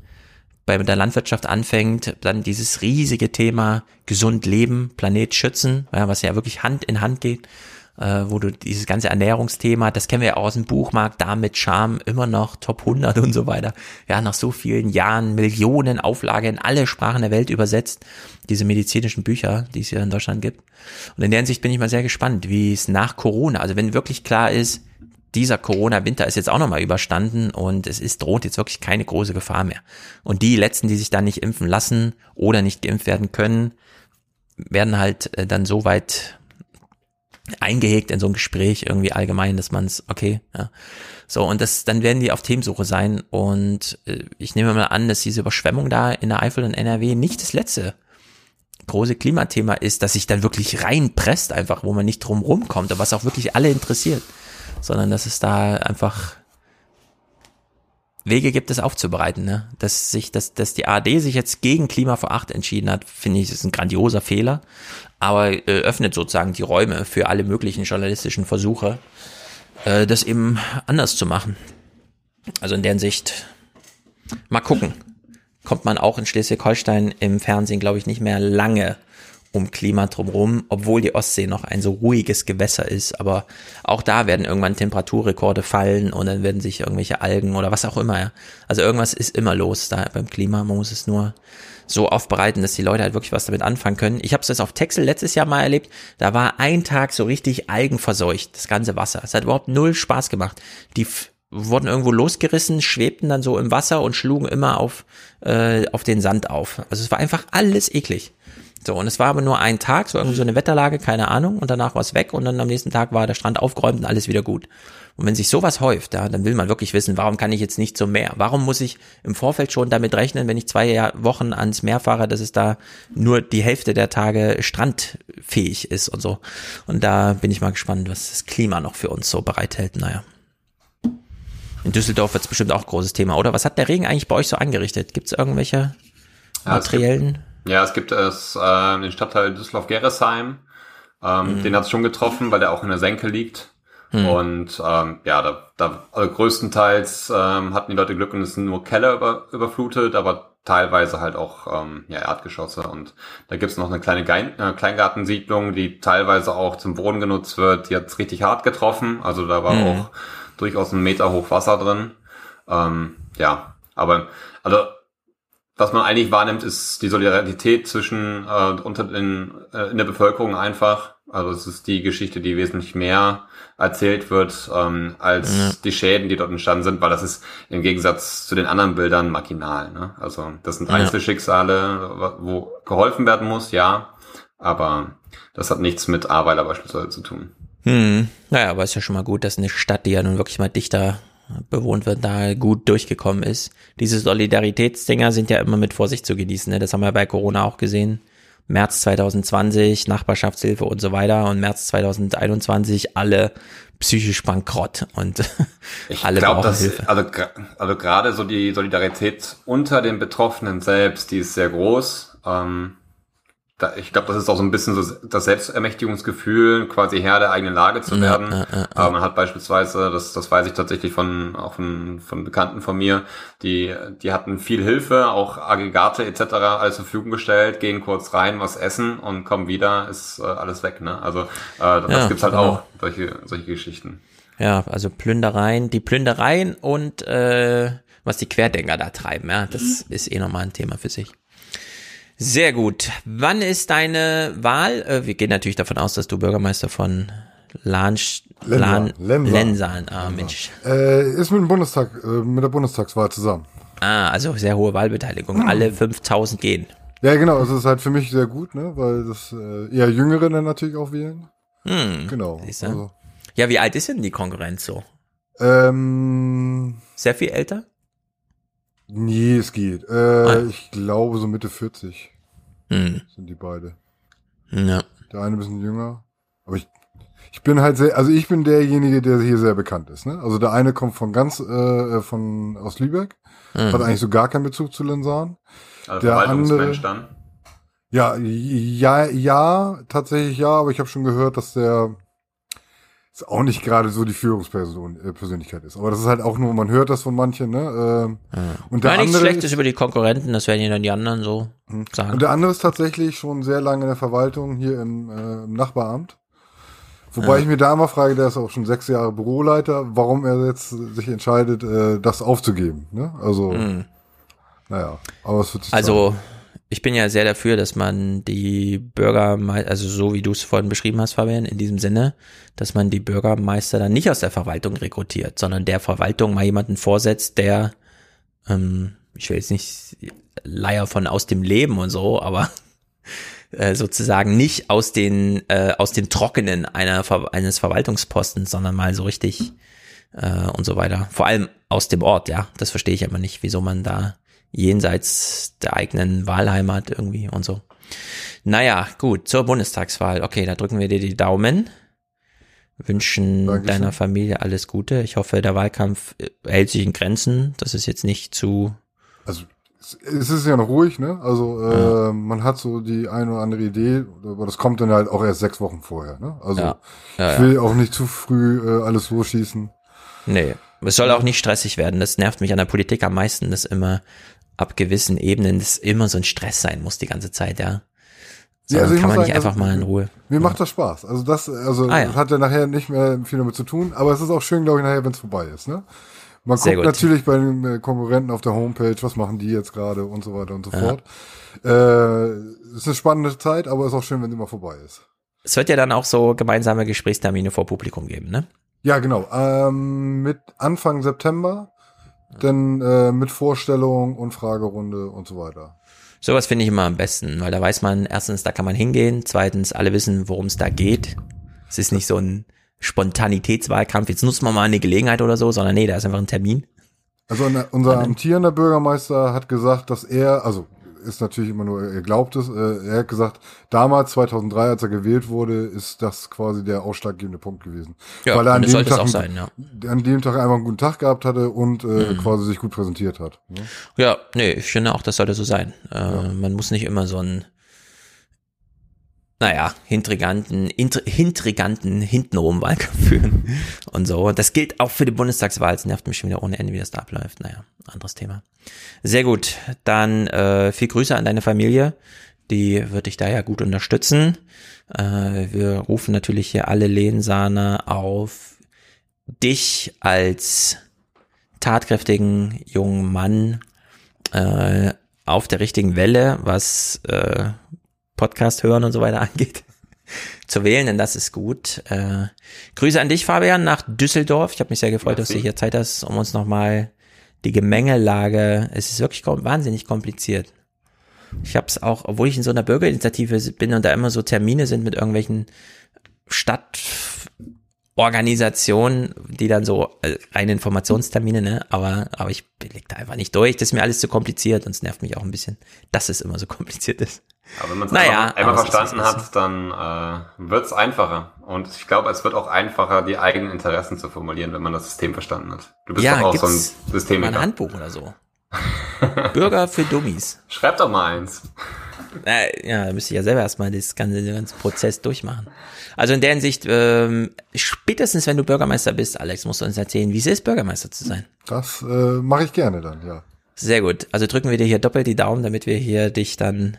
bei der Landwirtschaft anfängt, dann dieses riesige Thema gesund leben, Planet schützen, ja, was ja wirklich Hand in Hand geht, äh, wo du dieses ganze Ernährungsthema, das kennen wir ja aus dem Buchmarkt, da mit Charme immer noch Top 100 und so weiter. Ja, nach so vielen Jahren, Millionen Auflage in alle Sprachen der Welt übersetzt, diese medizinischen Bücher, die es hier in Deutschland gibt. Und in der Hinsicht bin ich mal sehr gespannt, wie es nach Corona, also wenn wirklich klar ist, dieser Corona-Winter ist jetzt auch nochmal überstanden und es ist, droht jetzt wirklich keine große Gefahr mehr. Und die letzten, die sich dann nicht impfen lassen oder nicht geimpft werden können, werden halt äh, dann so weit eingehegt in so ein Gespräch irgendwie allgemein, dass man es, okay, ja. So, und das, dann werden die auf Themensuche sein. Und äh, ich nehme mal an, dass diese Überschwemmung da in der Eifel und NRW nicht das letzte große Klimathema ist, dass sich dann wirklich reinpresst, einfach, wo man nicht drum rumkommt und was auch wirklich alle interessiert, sondern dass es da einfach Wege gibt, es aufzubereiten, ne? Dass sich, dass, dass die ARD sich jetzt gegen Klima vor acht entschieden hat, finde ich, ist ein grandioser Fehler, aber äh, öffnet sozusagen die Räume für alle möglichen journalistischen Versuche, äh, das eben anders zu machen. Also in der Sicht, mal gucken, kommt man auch in Schleswig-Holstein im Fernsehen, glaube ich, nicht mehr lange um Klima drumherum, obwohl die Ostsee noch ein so ruhiges Gewässer ist. Aber auch da werden irgendwann Temperaturrekorde fallen und dann werden sich irgendwelche Algen oder was auch immer. Ja. Also irgendwas ist immer los da beim Klima. Man muss es nur so aufbereiten, dass die Leute halt wirklich was damit anfangen können. Ich habe es jetzt auf Texel letztes Jahr mal erlebt. Da war ein Tag so richtig algenverseucht, das ganze Wasser. Es hat überhaupt null Spaß gemacht. Die wurden irgendwo losgerissen, schwebten dann so im Wasser und schlugen immer auf, äh, auf den Sand auf. Also es war einfach alles eklig. So, und es war aber nur ein Tag, so irgendwie so eine Wetterlage, keine Ahnung, und danach war es weg und dann am nächsten Tag war der Strand aufgeräumt und alles wieder gut. Und wenn sich sowas häuft, ja, dann will man wirklich wissen, warum kann ich jetzt nicht zum Meer? Warum muss ich im Vorfeld schon damit rechnen, wenn ich zwei Wochen ans Meer fahre, dass es da nur die Hälfte der Tage strandfähig ist und so. Und da bin ich mal gespannt, was das Klima noch für uns so bereithält. Naja. In Düsseldorf wird es bestimmt auch ein großes Thema, oder? Was hat der Regen eigentlich bei euch so angerichtet? Gibt es irgendwelche materiellen? Ja, es gibt es äh, den Stadtteil Düsseldorf-Gerresheim. Ähm, Mhm. Den hat's schon getroffen, weil der auch in der Senke liegt. Mhm. Und ähm, ja, da, da also größtenteils ähm, hatten die Leute Glück und es sind nur Keller über, überflutet, aber teilweise halt auch ähm, ja, Erdgeschosse. Und da gibt's noch eine kleine Gein äh, Kleingartensiedlung, die teilweise auch zum Wohnen genutzt wird. Die hat's richtig hart getroffen. Also da war Mhm. auch durchaus ein Meter hoch Wasser drin. Ähm, ja, aber also was man eigentlich wahrnimmt, ist die Solidarität zwischen äh, unter den äh, in der Bevölkerung einfach. Also es ist die Geschichte, die wesentlich mehr erzählt wird ähm, als Ja. die Schäden, die dort entstanden sind, weil das ist im Gegensatz zu den anderen Bildern marginal. Ne? Also das sind Ja. Einzelschicksale, wo geholfen werden muss, ja, aber das hat nichts mit Aweiler beispielsweise zu tun. Hm, naja, aber ist ja schon mal gut, dass eine Stadt, die ja nun wirklich mal dichter bewohnt wird, da gut durchgekommen ist. Diese Solidaritätsdinger sind ja immer mit Vorsicht zu genießen. Ne? Das haben wir bei Corona auch gesehen. März 2020, Nachbarschaftshilfe und so weiter und März 2021 alle psychisch bankrott und Ich alle glaube, brauchen dass Hilfe. also also gerade so die Solidarität unter den Betroffenen selbst, die ist sehr groß. Ähm, da, ich glaube, das ist auch so ein bisschen so das Selbstermächtigungsgefühl, quasi Herr der eigenen Lage zu werden. ja, ja, ja. Aber man hat beispielsweise, das, das weiß ich tatsächlich von auch von, von Bekannten von mir, die die hatten viel Hilfe, auch Aggregate etc. alles zur Verfügung gestellt, gehen kurz rein, was essen und kommen wieder, ist äh, alles weg. Ne? Also äh, das Ja, gibt's halt genau. auch solche solche Geschichten. Ja, also Plündereien, die Plündereien und äh, was die Querdenker da treiben, ja, das ist eh nochmal ein Thema für sich. Sehr gut. Wann ist deine Wahl? Äh, wir gehen natürlich davon aus, dass du Bürgermeister von Lansch. Lensahn. Lensahn. Ah, Mensch. Äh, ist mit dem Bundestag, äh, mit der Bundestagswahl zusammen. Ah, also sehr hohe Wahlbeteiligung. Alle 5000 gehen. Ja, genau, es ist halt für mich sehr gut, ne, weil das äh, eher Jüngere dann natürlich auch wählen. Hm, Genau. Also, Ja, wie alt ist denn die Konkurrenz so? ähm, Sehr viel älter? Nee, es geht. Äh, Ah. Ich glaube so Mitte 40 Hm. sind die beide. Ja. Der eine ein bisschen jünger. Aber ich, ich bin halt sehr, also ich bin derjenige, der hier sehr bekannt ist. Ne? Also der eine kommt von ganz, äh, von aus Lübeck, Mhm. hat eigentlich so gar keinen Bezug zu Lensahn. Also der Verwaltungsmensch dann. Ja, ja, ja, tatsächlich ja, aber ich habe schon gehört, dass der ist auch nicht gerade so die Führungsperson äh, Persönlichkeit ist. Aber das ist halt auch nur, man hört das von manchen, ne? Ähm, und der Gar nichts Schlechtes ist, über die Konkurrenten, das werden ja dann die anderen so sagen. und der andere ist tatsächlich schon sehr lange in der Verwaltung hier im, äh, im Nachbaramt. Wobei Ja. ich mir da immer frage, der ist auch schon sechs Jahre Büroleiter, warum er jetzt sich entscheidet, äh, das aufzugeben. Ne? Also, Mhm. naja, aber es wird sich Also, ich bin ja sehr dafür, dass man die Bürgermeister, also so wie du es vorhin beschrieben hast, Fabian, in diesem Sinne, dass man die Bürgermeister dann nicht aus der Verwaltung rekrutiert, sondern der Verwaltung mal jemanden vorsetzt, der, ähm, ich will jetzt nicht Leier von aus dem Leben und so, aber äh, sozusagen nicht aus den äh, aus dem Trockenen einer eines Verwaltungspostens, sondern mal so richtig äh, und so weiter. Vor allem aus dem Ort, ja. Das verstehe ich aber nicht, wieso man da jenseits der eigenen Wahlheimat irgendwie und so. Naja, gut, zur Bundestagswahl. Okay, da drücken wir dir die Daumen. Wünschen Dankeschön. deiner Familie alles Gute. Ich hoffe, der Wahlkampf äh, hält sich in Grenzen. Das ist jetzt nicht zu. Also es ist ja noch ruhig, ne? Also äh, man hat so die eine oder andere Idee, aber das kommt dann halt auch erst sechs Wochen vorher, ne? Also ja. Ja, ich will auch nicht zu früh äh, alles losschießen. Nee, es soll auch nicht stressig werden. Das nervt mich an der Politik am meisten, dass immer ab gewissen Ebenen das immer so ein Stress sein muss die ganze Zeit, ja. So, ja, also kann man sagen, nicht einfach also, mal in Ruhe. Mir ja. macht das Spaß. Also das, also ah, ja. hat ja nachher nicht mehr viel damit zu tun, aber es ist auch schön, glaube ich, nachher, wenn es vorbei ist, ne? Man Sehr guckt gut. natürlich bei den äh, Konkurrenten auf der Homepage, was machen die jetzt gerade und so weiter und so ja. fort. Äh, es ist eine spannende Zeit, aber es ist auch schön, wenn sie mal vorbei ist. Es wird ja dann auch so gemeinsame Gesprächstermine vor Publikum geben, ne? Ja, genau. Ähm, mit Anfang September, dann äh, mit Vorstellung und Fragerunde und so weiter. Sowas finde ich immer am besten, weil da weiß man, erstens, da kann man hingehen, zweitens, alle wissen, worum es da geht. Es ist nicht so ein Spontanitätswahlkampf, jetzt nutzen wir mal eine Gelegenheit oder so, sondern nee, da ist einfach ein Termin. Also unser amtierender Bürgermeister hat gesagt, dass er, also ist natürlich immer nur, er glaubt es, äh, er hat gesagt, damals 2003, als er gewählt wurde, ist das quasi der ausschlaggebende Punkt gewesen. Ja, Weil er an dem, Tag, sein, ja. an dem Tag einfach einen guten Tag gehabt hatte und äh, mhm. quasi sich gut präsentiert hat. Ne? Ja, nee, ich finde auch, das sollte so sein. Äh, ja. Man muss nicht immer so ein naja, hintriganten, hintriganten hintenrum Wahlkampf führen und so. Das gilt auch für die Bundestagswahl. Es nervt mich schon wieder ohne Ende, wie das da abläuft. Naja, anderes Thema. Sehr gut. Dann äh, viel Grüße an deine Familie. Die wird dich da ja gut unterstützen. Äh, wir rufen natürlich hier alle Lehnsahner auf, dich als tatkräftigen jungen Mann äh, auf der richtigen Welle, was äh, Podcast hören und so weiter angeht, zu wählen, denn das ist gut. Äh, Grüße an dich, Fabian, nach Düsseldorf. Ich habe mich sehr gefreut, Merci. dass du hier Zeit hast, um uns nochmal die Gemengelage, es ist wirklich wahnsinnig kompliziert. Ich habe es auch, obwohl ich in so einer Bürgerinitiative bin und da immer so Termine sind mit irgendwelchen Stadt Organisation, die dann so äh, reine Informationstermine, ne? Aber, aber ich blick da einfach nicht durch. Das ist mir alles zu kompliziert und es nervt mich auch ein bisschen, dass es immer so kompliziert ist. Aber wenn man es naja, einmal, einmal verstanden hat, dann äh, wird es einfacher. Und ich glaube, es wird auch einfacher, die eigenen Interessen zu formulieren, wenn man das System verstanden hat. Du bist ja, doch auch so ein System. Mal ein Handbuch oder so. Bürger für Dummies. Schreib doch mal eins. Äh, ja, da müsste ich ja selber erstmal das ganze, den ganzen Prozess durchmachen. Also in der Hinsicht, ähm, spätestens wenn du Bürgermeister bist, Alex, musst du uns erzählen, wie es ist, Bürgermeister zu sein. Das äh, mache ich gerne dann, ja. Sehr gut. Also drücken wir dir hier doppelt die Daumen, damit wir hier dich dann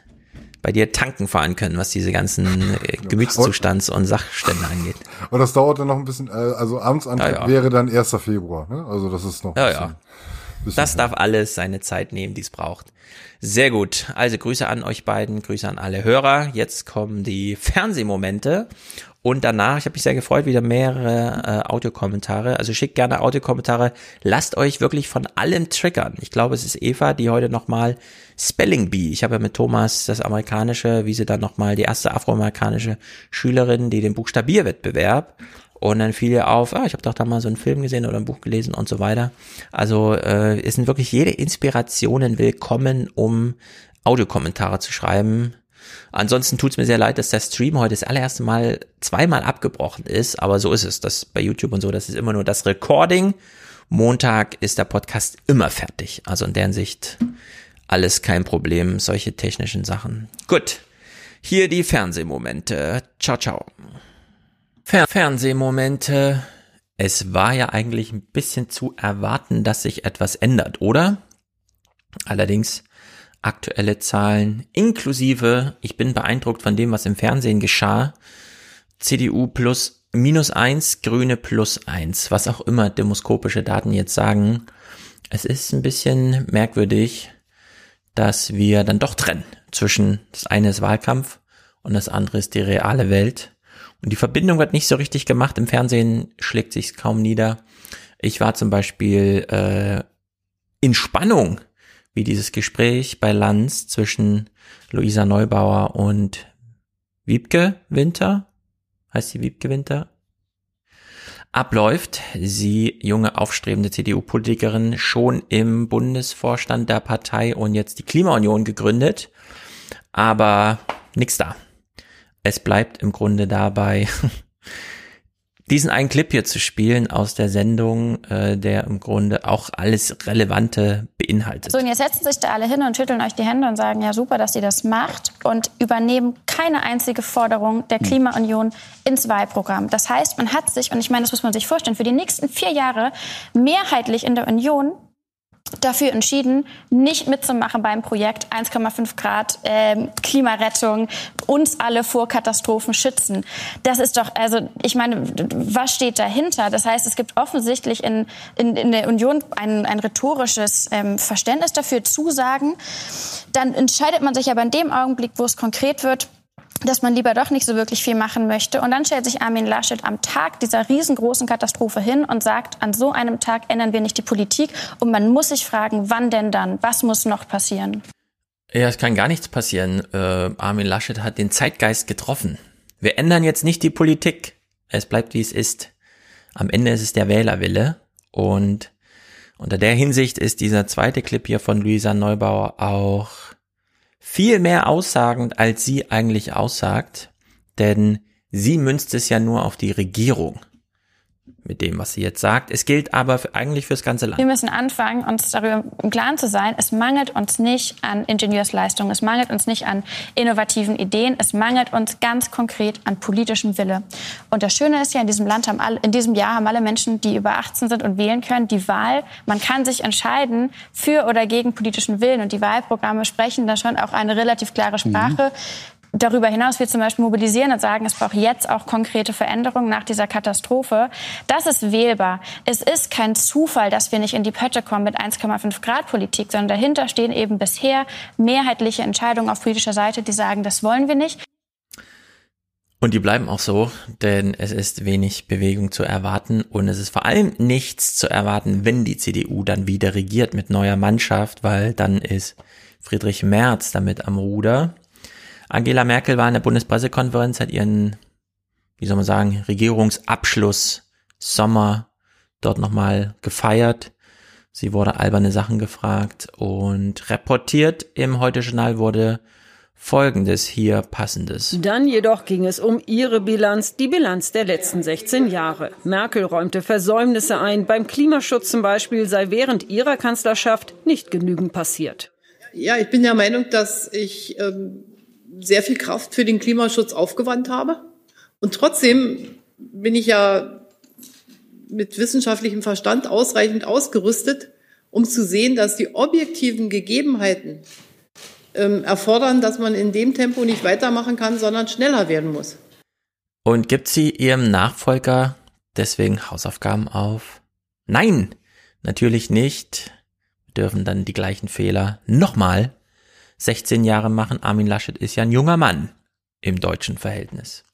bei dir tanken fahren können, was diese ganzen äh, Gemütszustands- und Sachstände angeht. Und das dauert dann noch ein bisschen, äh, also Amtsantrag ja, ja. wäre dann 1. Februar, ne? Also das ist noch ja, bisschen, ja. Bisschen das darf alles seine Zeit nehmen, die es braucht. Sehr gut. Also Grüße an euch beiden, Grüße an alle Hörer. Jetzt kommen die Fernsehmomente. Und danach, ich habe mich sehr gefreut, wieder mehrere äh, Audiokommentare. Also schickt gerne Audiokommentare. Lasst euch wirklich von allem triggern. Ich glaube, es ist Eva, die heute nochmal Spelling Bee. Ich habe ja mit Thomas das amerikanische, wie sie dann nochmal die erste afroamerikanische Schülerin, die den Buchstabierwettbewerb und dann fiel ihr auf, ah, ich habe doch da mal so einen Film gesehen oder ein Buch gelesen und so weiter. Also äh, es sind wirklich jede Inspirationen willkommen, um Audiokommentare zu schreiben. Ansonsten tut's mir sehr leid, dass der Stream heute das allererste Mal zweimal abgebrochen ist, aber so ist es. Das bei YouTube und so, das ist immer nur das Recording. Montag ist der Podcast immer fertig. Also in der Hinsicht alles kein Problem, solche technischen Sachen. Gut. Hier die Fernsehmomente. Ciao, ciao. Fer Fernsehmomente. Es war ja eigentlich ein bisschen zu erwarten, dass sich etwas ändert, oder? Allerdings aktuelle Zahlen inklusive, ich bin beeindruckt von dem, was im Fernsehen geschah. CDU plus minus eins, Grüne plus eins, was auch immer demoskopische Daten jetzt sagen. Es ist ein bisschen merkwürdig, dass wir dann doch trennen zwischen das eine ist Wahlkampf und das andere ist die reale Welt. Und die Verbindung wird nicht so richtig gemacht. Im Fernsehen schlägt sich kaum nieder. Ich war zum Beispiel äh, in Spannung, wie dieses Gespräch bei Lanz zwischen Luisa Neubauer und Wiebke Winter, heißt sie Wiebke Winter, abläuft. Sie, junge aufstrebende CDU-Politikerin, schon im Bundesvorstand der Partei und jetzt die Klimaunion gegründet. Aber nix da. Es bleibt im Grunde dabei, diesen einen Clip hier zu spielen aus der Sendung, äh, der im Grunde auch alles Relevante beinhaltet. So, und jetzt setzen sich da alle hin und schütteln euch die Hände und sagen, ja super, dass ihr das macht und übernehmen keine einzige Forderung der Klimaunion ins Wahlprogramm. Das heißt, man hat sich, und ich meine, das muss man sich vorstellen, für die nächsten vier Jahre mehrheitlich in der Union dafür entschieden, nicht mitzumachen beim Projekt 1,5 Grad äh, Klimarettung, uns alle vor Katastrophen schützen. Das ist doch, also ich meine, was steht dahinter? Das heißt, es gibt offensichtlich in, in, in der Union ein, ein rhetorisches ähm, Verständnis dafür, Zusagen. Dann entscheidet man sich aber in dem Augenblick, wo es konkret wird, dass man lieber doch nicht so wirklich viel machen möchte. Und dann stellt sich Armin Laschet am Tag dieser riesengroßen Katastrophe hin und sagt, an so einem Tag ändern wir nicht die Politik. Und man muss sich fragen, wann denn dann? Was muss noch passieren? Ja, es kann gar nichts passieren. Äh, Armin Laschet hat den Zeitgeist getroffen. Wir ändern jetzt nicht die Politik. Es bleibt, wie es ist. Am Ende ist es der Wählerwille. Und unter der Hinsicht ist dieser zweite Clip hier von Luisa Neubauer auch viel mehr aussagend, als sie eigentlich aussagt, denn sie münzt es ja nur auf die Regierung mit dem, was sie jetzt sagt. Es gilt aber für, eigentlich fürs ganze Land. Wir müssen anfangen, uns darüber im Klaren zu sein, es mangelt uns nicht an Ingenieursleistungen, es mangelt uns nicht an innovativen Ideen, es mangelt uns ganz konkret an politischem Wille. Und das Schöne ist ja, in diesem Land haben alle, in diesem Jahr haben alle Menschen, die über 18 sind und wählen können, die Wahl. Man kann sich entscheiden für oder gegen politischen Willen. Und die Wahlprogramme sprechen da schon auch eine relativ klare Sprache. Mhm darüber hinaus wir zum Beispiel mobilisieren und sagen, es braucht jetzt auch konkrete Veränderungen nach dieser Katastrophe. Das ist wählbar. Es ist kein Zufall, dass wir nicht in die Pötte kommen mit 1,5 Grad Politik, sondern dahinter stehen eben bisher mehrheitliche Entscheidungen auf politischer Seite, die sagen, das wollen wir nicht. Und die bleiben auch so, denn es ist wenig Bewegung zu erwarten und es ist vor allem nichts zu erwarten, wenn die CDU dann wieder regiert mit neuer Mannschaft, weil dann ist Friedrich Merz damit am Ruder. Angela Merkel war in der Bundespressekonferenz, hat ihren, wie soll man sagen, Regierungsabschluss Sommer dort nochmal gefeiert. Sie wurde alberne Sachen gefragt und reportiert im Heute-Journal wurde Folgendes hier passendes. Dann jedoch ging es um ihre Bilanz, die Bilanz der letzten 16 Jahre. Merkel räumte Versäumnisse ein. Beim Klimaschutz zum Beispiel sei während ihrer Kanzlerschaft nicht genügend passiert. Ja, ich bin der Meinung, dass ich ähm, sehr viel Kraft für den Klimaschutz aufgewandt habe. Und trotzdem bin ich ja mit wissenschaftlichem Verstand ausreichend ausgerüstet, um zu sehen, dass die objektiven Gegebenheiten ähm, erfordern, dass man in dem Tempo nicht weitermachen kann, sondern schneller werden muss. Und gibt sie ihrem Nachfolger deswegen Hausaufgaben auf? Nein, natürlich nicht. Wir dürfen dann die gleichen Fehler nochmal 16 Jahre machen. Armin Laschet ist ja ein junger Mann im deutschen Verhältnis.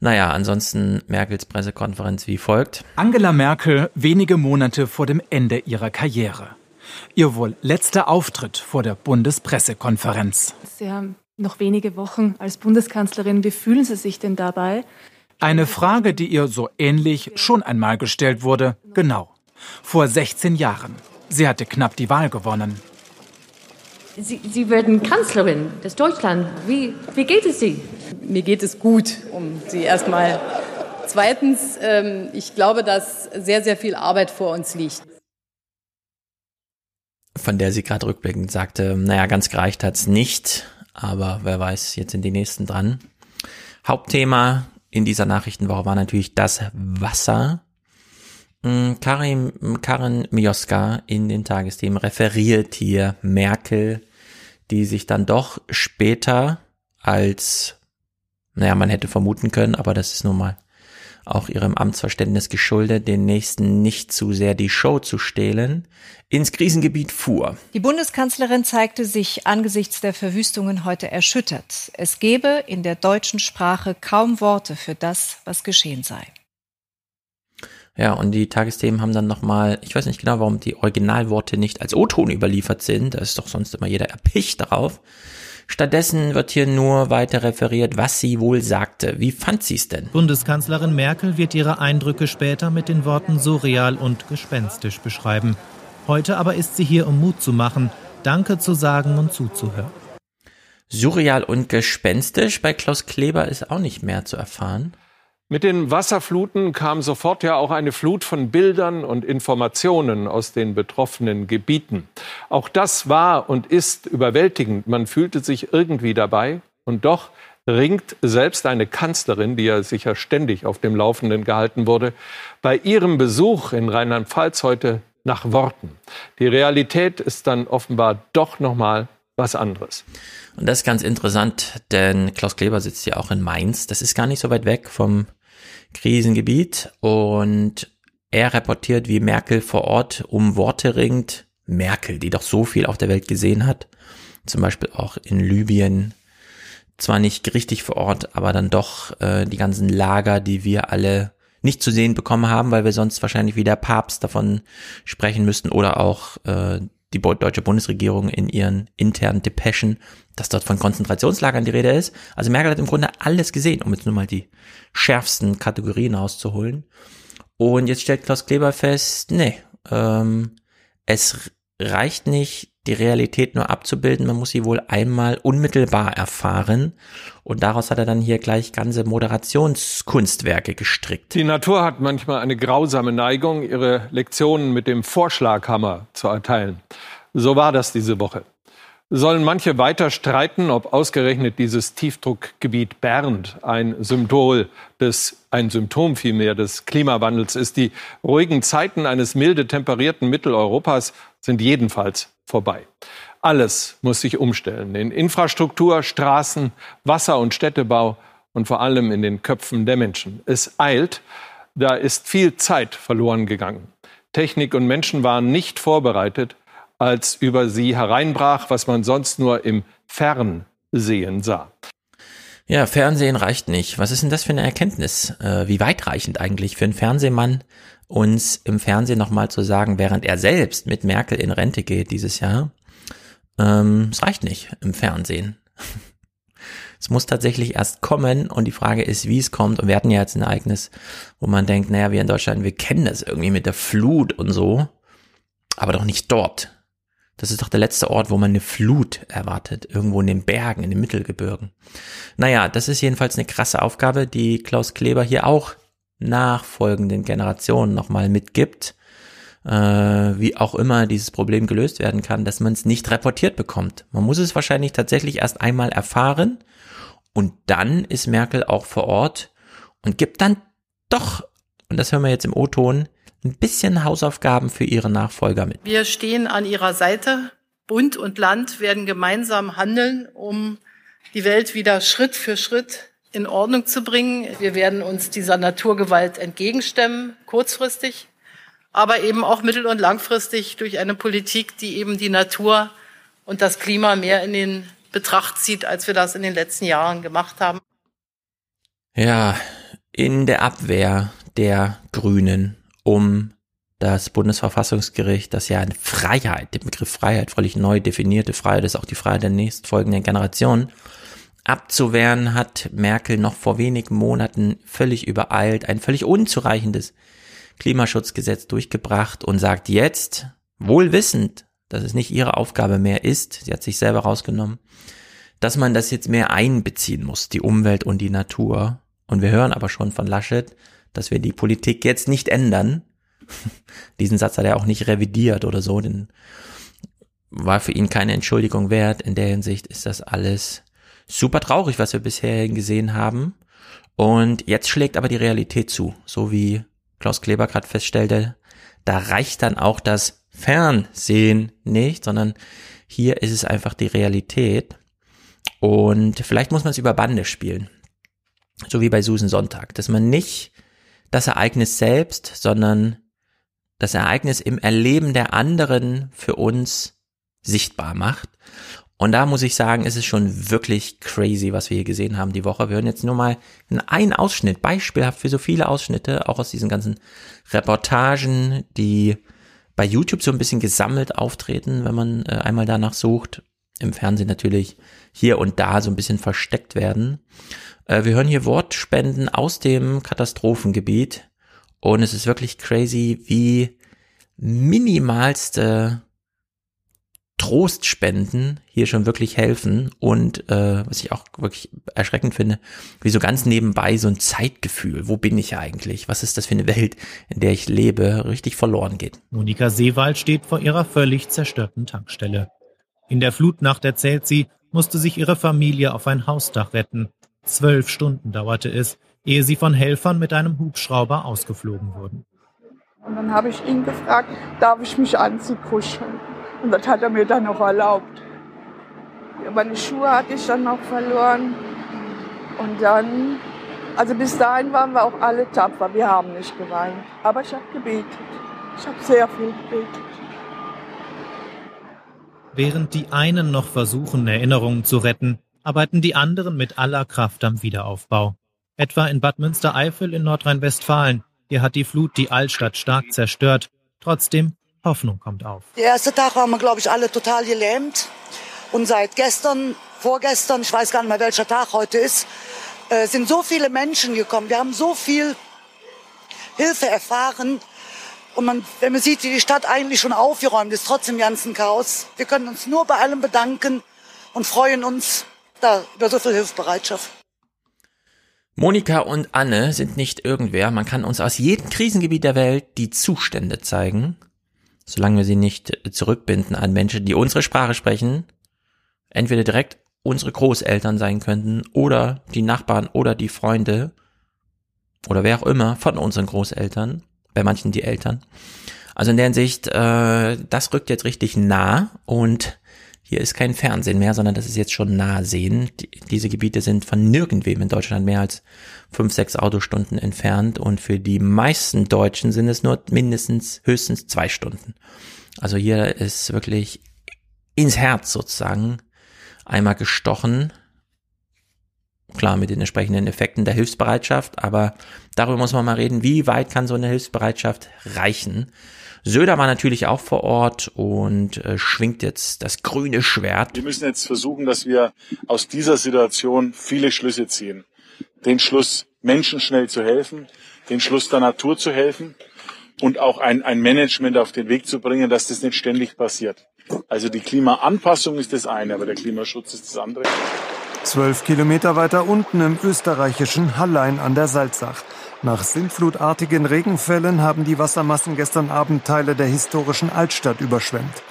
Naja, ansonsten Merkels Pressekonferenz wie folgt. Angela Merkel wenige Monate vor dem Ende ihrer Karriere. Ihr wohl letzter Auftritt vor der Bundespressekonferenz. Sie haben noch wenige Wochen als Bundeskanzlerin. Wie fühlen Sie sich denn dabei? Eine Frage, die ihr so ähnlich schon einmal gestellt wurde. Genau. Vor 16 Jahren. Sie hatte knapp die Wahl gewonnen. Sie, Sie werden Kanzlerin des Deutschland. Wie, wie geht es Sie? Mir geht es gut, um Sie erstmal. Zweitens, ähm, ich glaube, dass sehr, sehr viel Arbeit vor uns liegt. Von der sie gerade rückblickend sagte, naja, ganz gereicht hat's nicht, aber wer weiß, jetzt sind die nächsten dran. Hauptthema in dieser Nachrichtenwoche war natürlich das Wasser. Mm, Karin, Karin Mioska in den Tagesthemen referiert hier Merkel die sich dann doch später als, naja, man hätte vermuten können, aber das ist nun mal auch ihrem Amtsverständnis geschuldet, den Nächsten nicht zu sehr die Show zu stehlen, ins Krisengebiet fuhr. Die Bundeskanzlerin zeigte sich angesichts der Verwüstungen heute erschüttert. Es gebe in der deutschen Sprache kaum Worte für das, was geschehen sei. Ja, und die Tagesthemen haben dann nochmal, ich weiß nicht genau, warum die Originalworte nicht als O-Ton überliefert sind, da ist doch sonst immer jeder erpicht darauf. Stattdessen wird hier nur weiter referiert, was sie wohl sagte. Wie fand sie es denn? Bundeskanzlerin Merkel wird ihre Eindrücke später mit den Worten surreal und gespenstisch beschreiben. Heute aber ist sie hier, um Mut zu machen, Danke zu sagen und zuzuhören. Surreal und gespenstisch bei Klaus Kleber ist auch nicht mehr zu erfahren. Mit den Wasserfluten kam sofort ja auch eine Flut von Bildern und Informationen aus den betroffenen Gebieten. Auch das war und ist überwältigend. Man fühlte sich irgendwie dabei. Und doch ringt selbst eine Kanzlerin, die ja sicher ständig auf dem Laufenden gehalten wurde, bei ihrem Besuch in Rheinland-Pfalz heute nach Worten. Die Realität ist dann offenbar doch noch mal was anderes. Und das ist ganz interessant, denn Klaus Kleber sitzt ja auch in Mainz. Das ist gar nicht so weit weg vom Krisengebiet und er reportiert, wie Merkel vor Ort um Worte ringt. Merkel, die doch so viel auf der Welt gesehen hat, zum Beispiel auch in Libyen, zwar nicht richtig vor Ort, aber dann doch äh, die ganzen Lager, die wir alle nicht zu sehen bekommen haben, weil wir sonst wahrscheinlich wie der Papst davon sprechen müssten oder auch äh, die deutsche Bundesregierung in ihren internen Depeschen, dass dort von Konzentrationslagern die Rede ist. Also Merkel hat im Grunde alles gesehen, um jetzt nur mal die schärfsten Kategorien rauszuholen. Und jetzt stellt Klaus Kleber fest, nee, ähm, es reicht nicht, die Realität nur abzubilden, man muss sie wohl einmal unmittelbar erfahren. Und daraus hat er dann hier gleich ganze Moderationskunstwerke gestrickt. Die Natur hat manchmal eine grausame Neigung, ihre Lektionen mit dem Vorschlaghammer zu erteilen. So war das diese Woche sollen manche weiter streiten, ob ausgerechnet dieses Tiefdruckgebiet Bernd ein Symbol des, ein Symptom vielmehr des Klimawandels ist. Die ruhigen Zeiten eines milde temperierten Mitteleuropas sind jedenfalls vorbei. Alles muss sich umstellen. In Infrastruktur, Straßen, Wasser- und Städtebau und vor allem in den Köpfen der Menschen. Es eilt. Da ist viel Zeit verloren gegangen. Technik und Menschen waren nicht vorbereitet als über sie hereinbrach, was man sonst nur im Fernsehen sah. Ja, Fernsehen reicht nicht. Was ist denn das für eine Erkenntnis? Äh, wie weitreichend eigentlich für einen Fernsehmann, uns im Fernsehen nochmal zu sagen, während er selbst mit Merkel in Rente geht dieses Jahr, ähm, es reicht nicht im Fernsehen. es muss tatsächlich erst kommen und die Frage ist, wie es kommt. Und wir hatten ja jetzt ein Ereignis, wo man denkt, naja, wir in Deutschland, wir kennen das irgendwie mit der Flut und so, aber doch nicht dort. Das ist doch der letzte Ort, wo man eine Flut erwartet. Irgendwo in den Bergen, in den Mittelgebirgen. Naja, das ist jedenfalls eine krasse Aufgabe, die Klaus Kleber hier auch nachfolgenden Generationen nochmal mitgibt. Äh, wie auch immer dieses Problem gelöst werden kann, dass man es nicht reportiert bekommt. Man muss es wahrscheinlich tatsächlich erst einmal erfahren und dann ist Merkel auch vor Ort und gibt dann doch, und das hören wir jetzt im O-Ton, ein bisschen Hausaufgaben für ihre Nachfolger mit. Wir stehen an ihrer Seite. Bund und Land werden gemeinsam handeln, um die Welt wieder Schritt für Schritt in Ordnung zu bringen. Wir werden uns dieser Naturgewalt entgegenstemmen, kurzfristig, aber eben auch mittel- und langfristig durch eine Politik, die eben die Natur und das Klima mehr in den Betracht zieht, als wir das in den letzten Jahren gemacht haben. Ja, in der Abwehr der Grünen um das Bundesverfassungsgericht, das ja eine Freiheit, den Begriff Freiheit, völlig neu definierte Freiheit ist auch die Freiheit der nächstfolgenden Generation, abzuwehren, hat Merkel noch vor wenigen Monaten völlig übereilt ein völlig unzureichendes Klimaschutzgesetz durchgebracht und sagt jetzt, wohl wissend, dass es nicht ihre Aufgabe mehr ist, sie hat sich selber rausgenommen, dass man das jetzt mehr einbeziehen muss, die Umwelt und die Natur. Und wir hören aber schon von Laschet, dass wir die Politik jetzt nicht ändern. Diesen Satz hat er auch nicht revidiert oder so, denn war für ihn keine Entschuldigung wert. In der Hinsicht ist das alles super traurig, was wir bisher gesehen haben. Und jetzt schlägt aber die Realität zu, so wie Klaus Kleber gerade feststellte. Da reicht dann auch das Fernsehen nicht, sondern hier ist es einfach die Realität. Und vielleicht muss man es über Bande spielen. So wie bei Susan Sonntag, dass man nicht das Ereignis selbst, sondern das Ereignis im Erleben der anderen für uns sichtbar macht. Und da muss ich sagen, ist es schon wirklich crazy, was wir hier gesehen haben die Woche. Wir hören jetzt nur mal einen Ausschnitt, beispielhaft für so viele Ausschnitte, auch aus diesen ganzen Reportagen, die bei YouTube so ein bisschen gesammelt auftreten, wenn man äh, einmal danach sucht. im Fernsehen natürlich hier und da so ein bisschen versteckt werden. Äh, wir hören hier Wortspenden aus dem Katastrophengebiet und es ist wirklich crazy, wie minimalste Trostspenden hier schon wirklich helfen und äh, was ich auch wirklich erschreckend finde, wie so ganz nebenbei so ein Zeitgefühl, wo bin ich eigentlich, was ist das für eine Welt, in der ich lebe, richtig verloren geht. Monika Seewald steht vor ihrer völlig zerstörten Tankstelle. In der Flutnacht erzählt sie, musste sich ihre Familie auf ein Hausdach retten. Zwölf Stunden dauerte es, ehe sie von Helfern mit einem Hubschrauber ausgeflogen wurden. Und dann habe ich ihn gefragt, darf ich mich anzukuscheln? Und das hat er mir dann auch erlaubt. Meine Schuhe hatte ich dann noch verloren. Und dann, also bis dahin waren wir auch alle tapfer. Wir haben nicht geweint. Aber ich habe gebetet. Ich habe sehr viel gebetet. Während die einen noch versuchen, Erinnerungen zu retten, arbeiten die anderen mit aller Kraft am Wiederaufbau. Etwa in Bad Münstereifel in Nordrhein-Westfalen. Hier hat die Flut die Altstadt stark zerstört. Trotzdem Hoffnung kommt auf. Der erste Tag waren wir, glaube ich, alle total gelähmt. Und seit gestern, vorgestern, ich weiß gar nicht mehr, welcher Tag heute ist, äh, sind so viele Menschen gekommen. Wir haben so viel Hilfe erfahren. Und man, wenn man sieht, wie die Stadt eigentlich schon aufgeräumt ist, trotz dem ganzen Chaos, wir können uns nur bei allem bedanken und freuen uns da, über so viel Hilfsbereitschaft. Monika und Anne sind nicht irgendwer. Man kann uns aus jedem Krisengebiet der Welt die Zustände zeigen solange wir sie nicht zurückbinden an Menschen, die unsere Sprache sprechen, entweder direkt unsere Großeltern sein könnten oder die Nachbarn oder die Freunde oder wer auch immer von unseren Großeltern, bei manchen die Eltern. Also in der Hinsicht, äh, das rückt jetzt richtig nah und hier ist kein Fernsehen mehr, sondern das ist jetzt schon Nahsehen. Die, diese Gebiete sind von nirgendwem in Deutschland mehr als fünf, sechs Autostunden entfernt und für die meisten Deutschen sind es nur mindestens höchstens zwei Stunden. Also hier ist wirklich ins Herz sozusagen einmal gestochen. Klar, mit den entsprechenden Effekten der Hilfsbereitschaft, aber darüber muss man mal reden, wie weit kann so eine Hilfsbereitschaft reichen. Söder war natürlich auch vor Ort und äh, schwingt jetzt das grüne Schwert. Wir müssen jetzt versuchen, dass wir aus dieser Situation viele Schlüsse ziehen. Den Schluss, Menschen schnell zu helfen, den Schluss der Natur zu helfen und auch ein, ein Management auf den Weg zu bringen, dass das nicht ständig passiert. Also die Klimaanpassung ist das eine, aber der Klimaschutz ist das andere. Zwölf Kilometer weiter unten im österreichischen Hallein an der Salzach. Nach sintflutartigen Regenfällen haben die Wassermassen gestern Abend Teile der historischen Altstadt überschwemmt.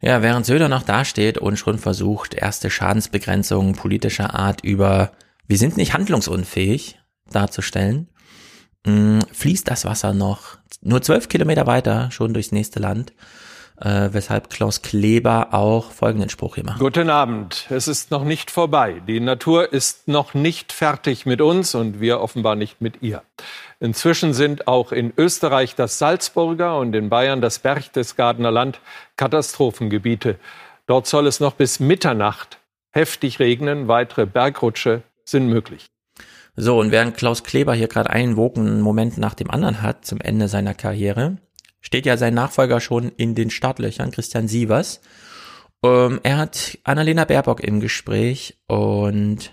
Ja, während Söder noch dasteht und schon versucht, erste Schadensbegrenzungen politischer Art über wir sind nicht handlungsunfähig darzustellen, mm, fließt das Wasser noch nur zwölf Kilometer weiter schon durchs nächste Land äh, weshalb Klaus Kleber auch folgenden Spruch hier macht. Guten Abend. Es ist noch nicht vorbei. Die Natur ist noch nicht fertig mit uns und wir offenbar nicht mit ihr. Inzwischen sind auch in Österreich das Salzburger und in Bayern das Berchtesgadener Land Katastrophengebiete. Dort soll es noch bis Mitternacht heftig regnen. Weitere Bergrutsche sind möglich. So, und während Klaus Kleber hier gerade einen wogenen Moment nach dem anderen hat zum Ende seiner Karriere, steht ja sein Nachfolger schon in den Startlöchern, Christian Sievers. Ähm, er hat Annalena Baerbock im Gespräch und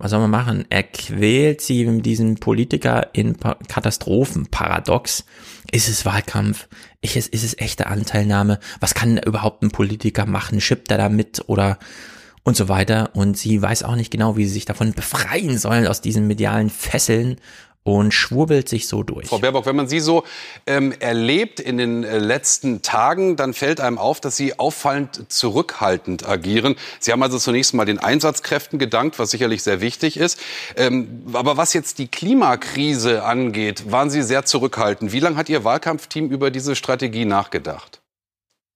was soll man machen? Er quält sie mit diesem Politiker in Katastrophenparadox. Ist es Wahlkampf? Ist es, ist es echte Anteilnahme? Was kann überhaupt ein Politiker machen? Schippt er da mit oder und so weiter? Und sie weiß auch nicht genau, wie sie sich davon befreien sollen aus diesen medialen Fesseln und schwurbelt sich so durch. Frau Baerbock, wenn man Sie so ähm, erlebt in den äh, letzten Tagen, dann fällt einem auf, dass Sie auffallend zurückhaltend agieren. Sie haben also zunächst mal den Einsatzkräften gedankt, was sicherlich sehr wichtig ist. Ähm, aber was jetzt die Klimakrise angeht, waren Sie sehr zurückhaltend. Wie lange hat Ihr Wahlkampfteam über diese Strategie nachgedacht?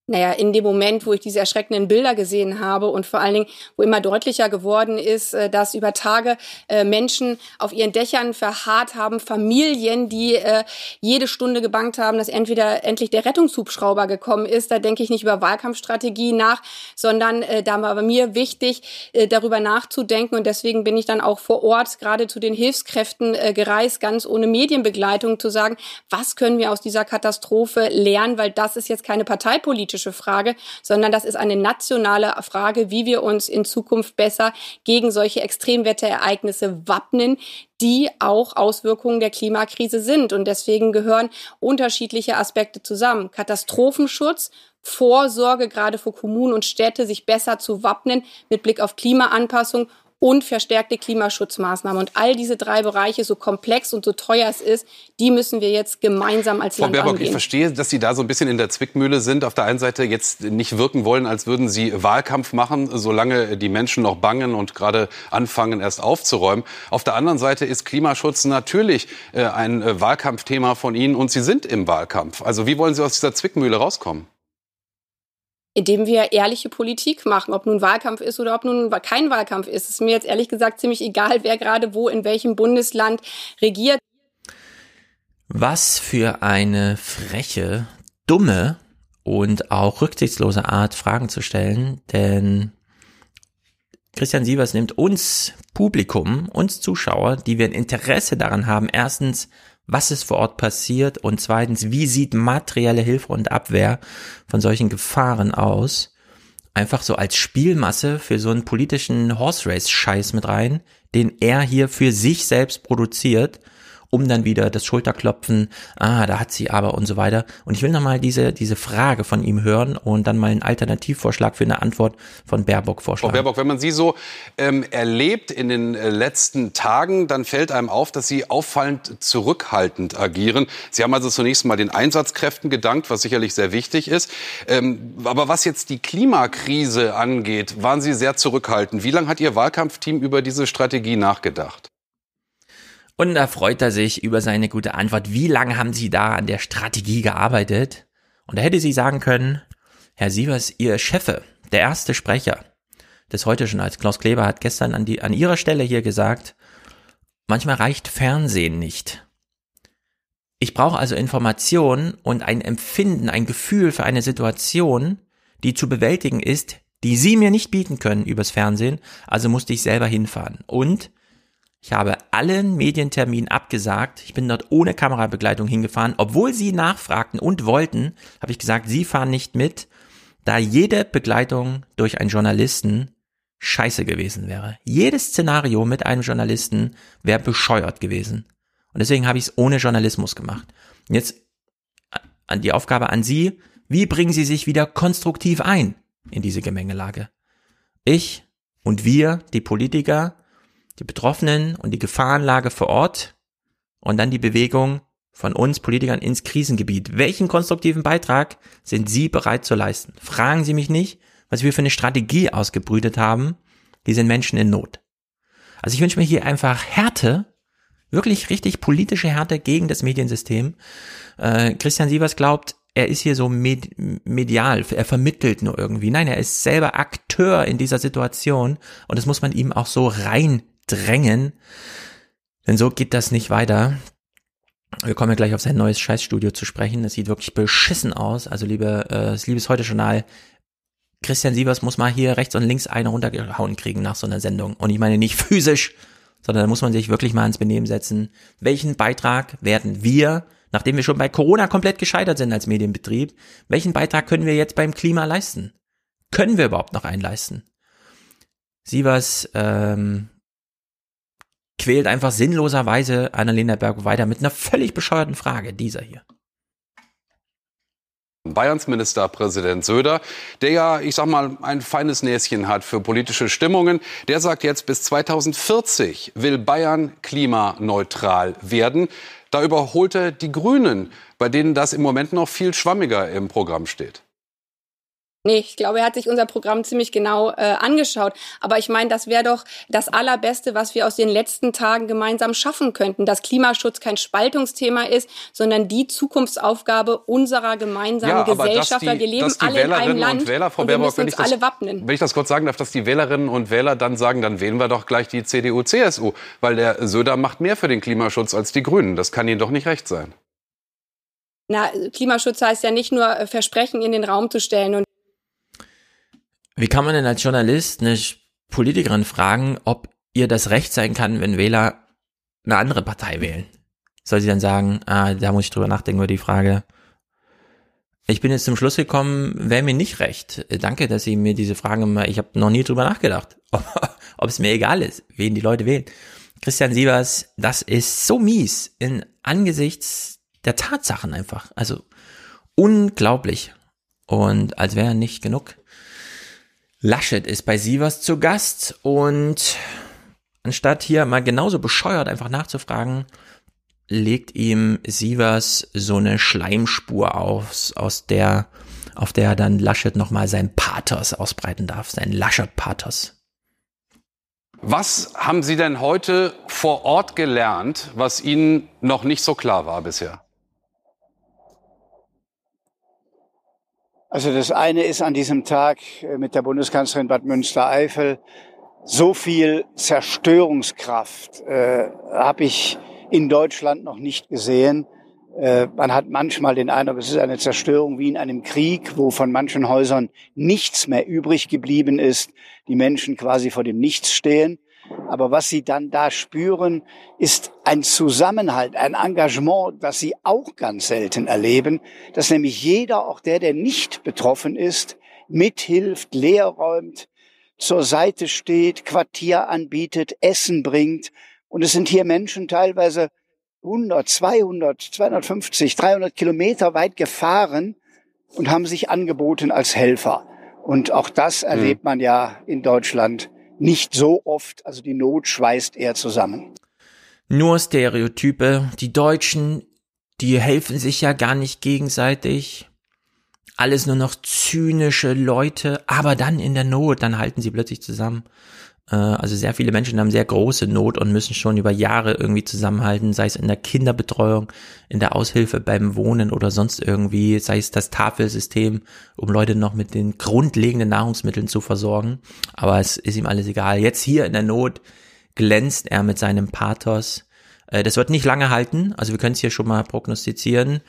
Naja, in dem Moment, wo ich diese erschreckenden Bilder gesehen habe und vor allen Dingen, wo immer deutlicher geworden ist, äh, dass über Tage äh, Menschen auf ihren Dächern verharrt haben, Familien, die äh, jede Stunde gebankt haben, dass entweder endlich der Rettungshubschrauber gekommen ist, da denke ich nicht über Wahlkampfstrategie nach, sondern da war bei mir wichtig, darüber nachzudenken. Und deswegen bin ich dann auch vor Ort gerade zu den Hilfskräften gereist, ganz ohne Medienbegleitung, zu sagen, was können wir aus dieser Katastrophe lernen, weil das ist jetzt keine Parteipolitik politische Frage, sondern das ist eine nationale Frage, wie wir uns in Zukunft besser gegen solche Extremwetterereignisse wappnen, die auch Auswirkungen der Klimakrise sind. Und deswegen gehören unterschiedliche Aspekte zusammen. Katastrophenschutz, Vorsorge gerade für Kommunen und Städte, sich besser zu wappnen mit Blick auf Klimaanpassung und verstärkte Klimaschutzmaßnahmen. Und all diese drei Bereiche, so komplex und so teuer es ist, die müssen wir jetzt gemeinsam als Frau Land Baerbock, angehen. ich verstehe, dass Sie da so ein bisschen in der Zwickmühle sind. Auf der einen Seite jetzt nicht wirken wollen, als würden Sie Wahlkampf machen, solange die Menschen noch bangen und gerade anfangen, erst aufzuräumen. Auf der anderen Seite ist Klimaschutz natürlich äh, ein äh, Wahlkampfthema von Ihnen und Sie sind im Wahlkampf. Also wie wollen Sie aus dieser Zwickmühle rauskommen? Indem wir ehrliche Politik machen, ob nun Wahlkampf ist oder ob nun kein Wahlkampf ist. Es ist mir jetzt ehrlich gesagt ziemlich egal, wer gerade wo in welchem Bundesland regiert. Was für eine freche, dumme und auch rücksichtslose Art, Fragen zu stellen, denn Christian Sievers nimmt uns Publikum, uns Zuschauer, die wir ein Interesse daran haben, erstens was ist vor Ort passiert und zweitens, wie sieht materielle Hilfe und Abwehr von solchen Gefahren aus? Einfach so als Spielmasse für so einen politischen Horse Race Scheiß mit rein, den er hier für sich selbst produziert um dann wieder das Schulterklopfen, ah, da hat sie aber und so weiter. Und ich will nochmal diese, diese Frage von ihm hören und dann mal einen Alternativvorschlag für eine Antwort von Baerbock vorschlagen. Frau Baerbock, wenn man Sie so ähm, erlebt in den äh, letzten Tagen, dann fällt einem auf, dass Sie auffallend zurückhaltend agieren. Sie haben also zunächst mal den Einsatzkräften gedankt, was sicherlich sehr wichtig ist. Ähm, aber was jetzt die Klimakrise angeht, waren Sie sehr zurückhaltend. Wie lange hat Ihr Wahlkampfteam über diese Strategie nachgedacht? Und da freut er sich über seine gute Antwort. Wie lange haben Sie da an der Strategie gearbeitet? Und da hätte sie sagen können, Herr Sievers, Ihr Chefe, der erste Sprecher des heute schon als Klaus Kleber hat gestern an, die, an Ihrer Stelle hier gesagt, manchmal reicht Fernsehen nicht. Ich brauche also Informationen und ein Empfinden, ein Gefühl für eine Situation, die zu bewältigen ist, die Sie mir nicht bieten können übers Fernsehen, also musste ich selber hinfahren. Und ich habe allen Medienterminen abgesagt. Ich bin dort ohne Kamerabegleitung hingefahren. Obwohl sie nachfragten und wollten, habe ich gesagt, sie fahren nicht mit, da jede Begleitung durch einen Journalisten scheiße gewesen wäre. Jedes Szenario mit einem Journalisten wäre bescheuert gewesen. Und deswegen habe ich es ohne Journalismus gemacht. Und jetzt an die Aufgabe an Sie, wie bringen Sie sich wieder konstruktiv ein in diese Gemengelage? Ich und wir, die Politiker, die Betroffenen und die Gefahrenlage vor Ort und dann die Bewegung von uns Politikern ins Krisengebiet. Welchen konstruktiven Beitrag sind Sie bereit zu leisten? Fragen Sie mich nicht, was wir für eine Strategie ausgebrütet haben. Die sind Menschen in Not. Also ich wünsche mir hier einfach Härte, wirklich richtig politische Härte gegen das Mediensystem. Äh, Christian Sievers glaubt, er ist hier so med medial, er vermittelt nur irgendwie. Nein, er ist selber Akteur in dieser Situation und das muss man ihm auch so reindrängen. Denn so geht das nicht weiter. Wir kommen ja gleich auf sein neues Scheißstudio zu sprechen. Das sieht wirklich beschissen aus. Also liebe, äh, das liebes Heute-Journal, Christian Sievers muss mal hier rechts und links eine runtergehauen kriegen nach so einer Sendung. Und ich meine nicht physisch, sondern da muss man sich wirklich mal ins Benehmen setzen. Welchen Beitrag werden wir, nachdem wir schon bei Corona komplett gescheitert sind als Medienbetrieb, welchen Beitrag können wir jetzt beim Klima leisten? Können wir überhaupt noch einen leisten? Sievers ähm, quält einfach sinnloserweise Annalena Berg weiter mit einer völlig bescheuerten Frage, dieser hier. Bayerns Ministerpräsident Söder, der ja, ich sag mal, ein feines Näschen hat für politische Stimmungen, der sagt jetzt, bis 2040 will Bayern klimaneutral werden. Da überholt er die Grünen, bei denen das im Moment noch viel schwammiger im Programm steht. Nee, ich glaube, er hat sich unser Programm ziemlich genau äh, angeschaut. Aber ich meine, das wäre doch das Allerbeste, was wir aus den letzten Tagen gemeinsam schaffen könnten, dass Klimaschutz kein Spaltungsthema ist, sondern die Zukunftsaufgabe unserer gemeinsamen Ja, Gesellschaft, weil wir leben alle in einem Wählerinnen Land und Wähler, Frau und wir Baerbock, müssen wenn uns ich das- alle wappnen. Wenn ich das kurz sagen darf, dass die Wählerinnen und Wähler dann sagen, dann wählen wir doch gleich die CDU, CSU, weil der Söder macht mehr für den Klimaschutz als die Grünen. Das kann Ihnen doch nicht recht sein. Na, Klimaschutz heißt ja nicht nur äh, Versprechen in den Raum zu stellen und Wie kann man denn als Journalist eine Politikerin fragen, ob ihr das Recht sein kann, wenn Wähler eine andere Partei wählen? Soll sie dann sagen, ah, da muss ich drüber nachdenken über die Frage. ich bin jetzt zum Schluss gekommen, wäre mir nicht recht. Danke, dass Sie mir diese Fragen mal, ich habe noch nie drüber nachgedacht, ob, ob es mir egal ist, wen die Leute wählen. Christian Sievers, das ist so mies in angesichts der Tatsachen einfach. Also unglaublich. Und als wäre nicht genug. Laschet ist bei Sievers zu Gast und anstatt hier mal genauso bescheuert einfach nachzufragen, legt ihm Sievers so eine Schleimspur aus, aus der, auf der dann Laschet nochmal sein Pathos ausbreiten darf, sein Laschet-Pathos. Was haben Sie denn heute vor Ort gelernt, was Ihnen noch nicht so klar war bisher? Also das eine ist an diesem Tag äh, mit der Bundeskanzlerin Bad Münstereifel so viel Zerstörungskraft äh, habe ich in Deutschland noch nicht gesehen. Äh, man hat manchmal den Eindruck, es ist eine Zerstörung wie in einem Krieg, wo von manchen Häusern nichts mehr übrig geblieben ist, die Menschen quasi vor dem Nichts stehen. Aber was sie dann da spüren, ist ein Zusammenhalt, ein Engagement, das sie auch ganz selten erleben, dass nämlich jeder, auch der, der nicht betroffen ist, mithilft, leer räumt, zur Seite steht, Quartier anbietet, Essen bringt. Und es sind hier Menschen teilweise 100, 200, 250, 300 Kilometer weit gefahren und haben sich angeboten als Helfer. Und auch das hm. erlebt man ja in Deutschland nicht so oft. Also die Not schweißt eher zusammen. Nur Stereotype. Die Deutschen, die helfen sich ja gar nicht gegenseitig. Alles nur noch zynische Leute, aber dann in der Not, dann halten sie plötzlich zusammen. Äh, also sehr viele Menschen haben sehr große Not und müssen schon über Jahre irgendwie zusammenhalten, sei es in der Kinderbetreuung, in der Aushilfe beim Wohnen oder sonst irgendwie, sei es das Tafelsystem, um Leute noch mit den grundlegenden Nahrungsmitteln zu versorgen. Aber es ist ihm alles egal. Jetzt hier in der Not glänzt er mit seinem Pathos. Äh, das wird nicht lange halten, also wir können es hier schon mal prognostizieren.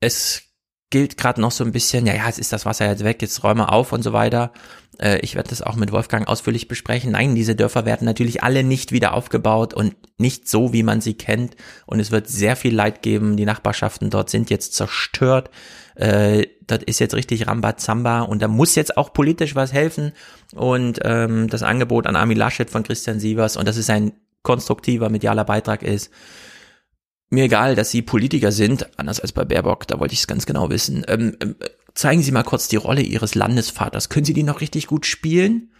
Es gilt gerade noch so ein bisschen, ja, ja, jetzt ist das Wasser jetzt weg, jetzt räume auf und so weiter. Äh, ich werde das auch mit Wolfgang ausführlich besprechen. Nein, diese Dörfer werden natürlich alle nicht wieder aufgebaut und nicht so, wie man sie kennt. Und es wird sehr viel Leid geben. Die Nachbarschaften dort sind jetzt zerstört. Äh, das ist jetzt richtig Rambazamba und da muss jetzt auch politisch was helfen. Und ähm, das Angebot an Armin Laschet von Christian Sievers, und das ist ein konstruktiver medialer Beitrag ist, mir egal, dass Sie Politiker sind, anders als bei Baerbock, da wollte ich es ganz genau wissen. Ähm, ähm, zeigen Sie mal kurz die Rolle Ihres Landesvaters. Können Sie die noch richtig gut spielen?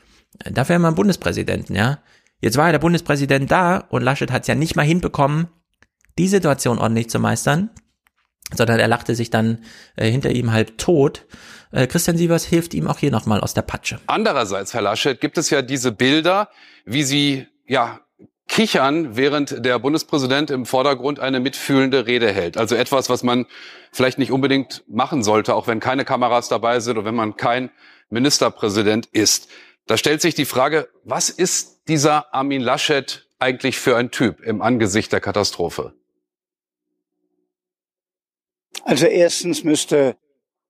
Dafür haben wir einen Bundespräsidenten, ja. Jetzt war ja der Bundespräsident da und Laschet hat es ja nicht mal hinbekommen, die Situation ordentlich zu meistern, sondern er lachte sich dann äh, hinter ihm halb tot. Äh, Christian Sievers hilft ihm auch hier nochmal aus der Patsche. Andererseits, Herr Laschet, gibt es ja diese Bilder, wie Sie ja kichern, während der Bundespräsident im Vordergrund eine mitfühlende Rede hält. Also etwas, was man vielleicht nicht unbedingt machen sollte, auch wenn keine Kameras dabei sind oder wenn man kein Ministerpräsident ist. Da stellt sich die Frage, was ist dieser Armin Laschet eigentlich für ein Typ im Angesicht der Katastrophe? Also erstens müsste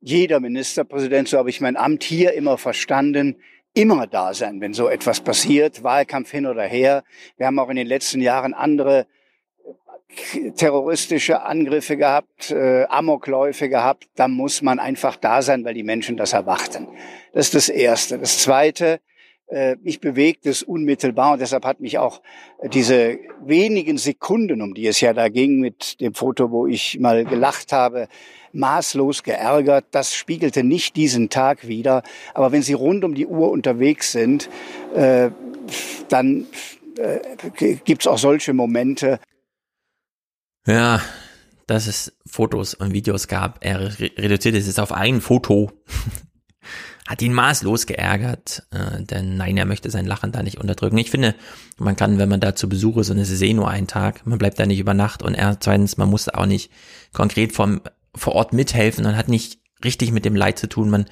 jeder Ministerpräsident, so habe ich mein Amt hier immer verstanden, immer da sein, wenn so etwas passiert, Wahlkampf hin oder her. Wir haben auch in den letzten Jahren andere äh, terroristische Angriffe gehabt, äh, Amokläufe gehabt, da muss man einfach da sein, weil die Menschen das erwarten. Das ist das Erste. Das Zweite, mich bewegt es unmittelbar und deshalb hat mich auch diese wenigen Sekunden, um die es ja da ging mit dem Foto, wo ich mal gelacht habe, maßlos geärgert. Das spiegelte nicht diesen Tag wider. Aber wenn Sie rund um die Uhr unterwegs sind, äh, dann äh, gibt es auch solche Momente. Ja, dass es Fotos und Videos gab. Er reduziert es jetzt auf ein Foto. Hat ihn maßlos geärgert, äh, denn nein, er möchte sein Lachen da nicht unterdrücken. Ich finde, man kann, wenn man da zu Besuch ist und es ist eh nur ein Tag, man bleibt da nicht über Nacht und er zweitens, man muss auch nicht konkret vom vor Ort mithelfen und hat nicht richtig mit dem Leid zu tun. Man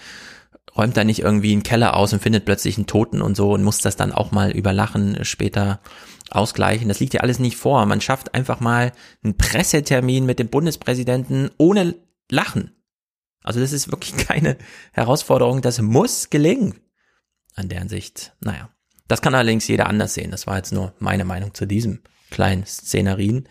räumt da nicht irgendwie einen Keller aus und findet plötzlich einen Toten und so und muss das dann auch mal über Lachen später ausgleichen. Das liegt ja alles nicht vor. Man schafft einfach mal einen Pressetermin mit dem Bundespräsidenten ohne Lachen. Also das ist wirklich keine Herausforderung. Das muss gelingen. An deren Sicht. Naja. Das kann allerdings jeder anders sehen. Das war jetzt nur meine Meinung zu diesem kleinen Szenarien.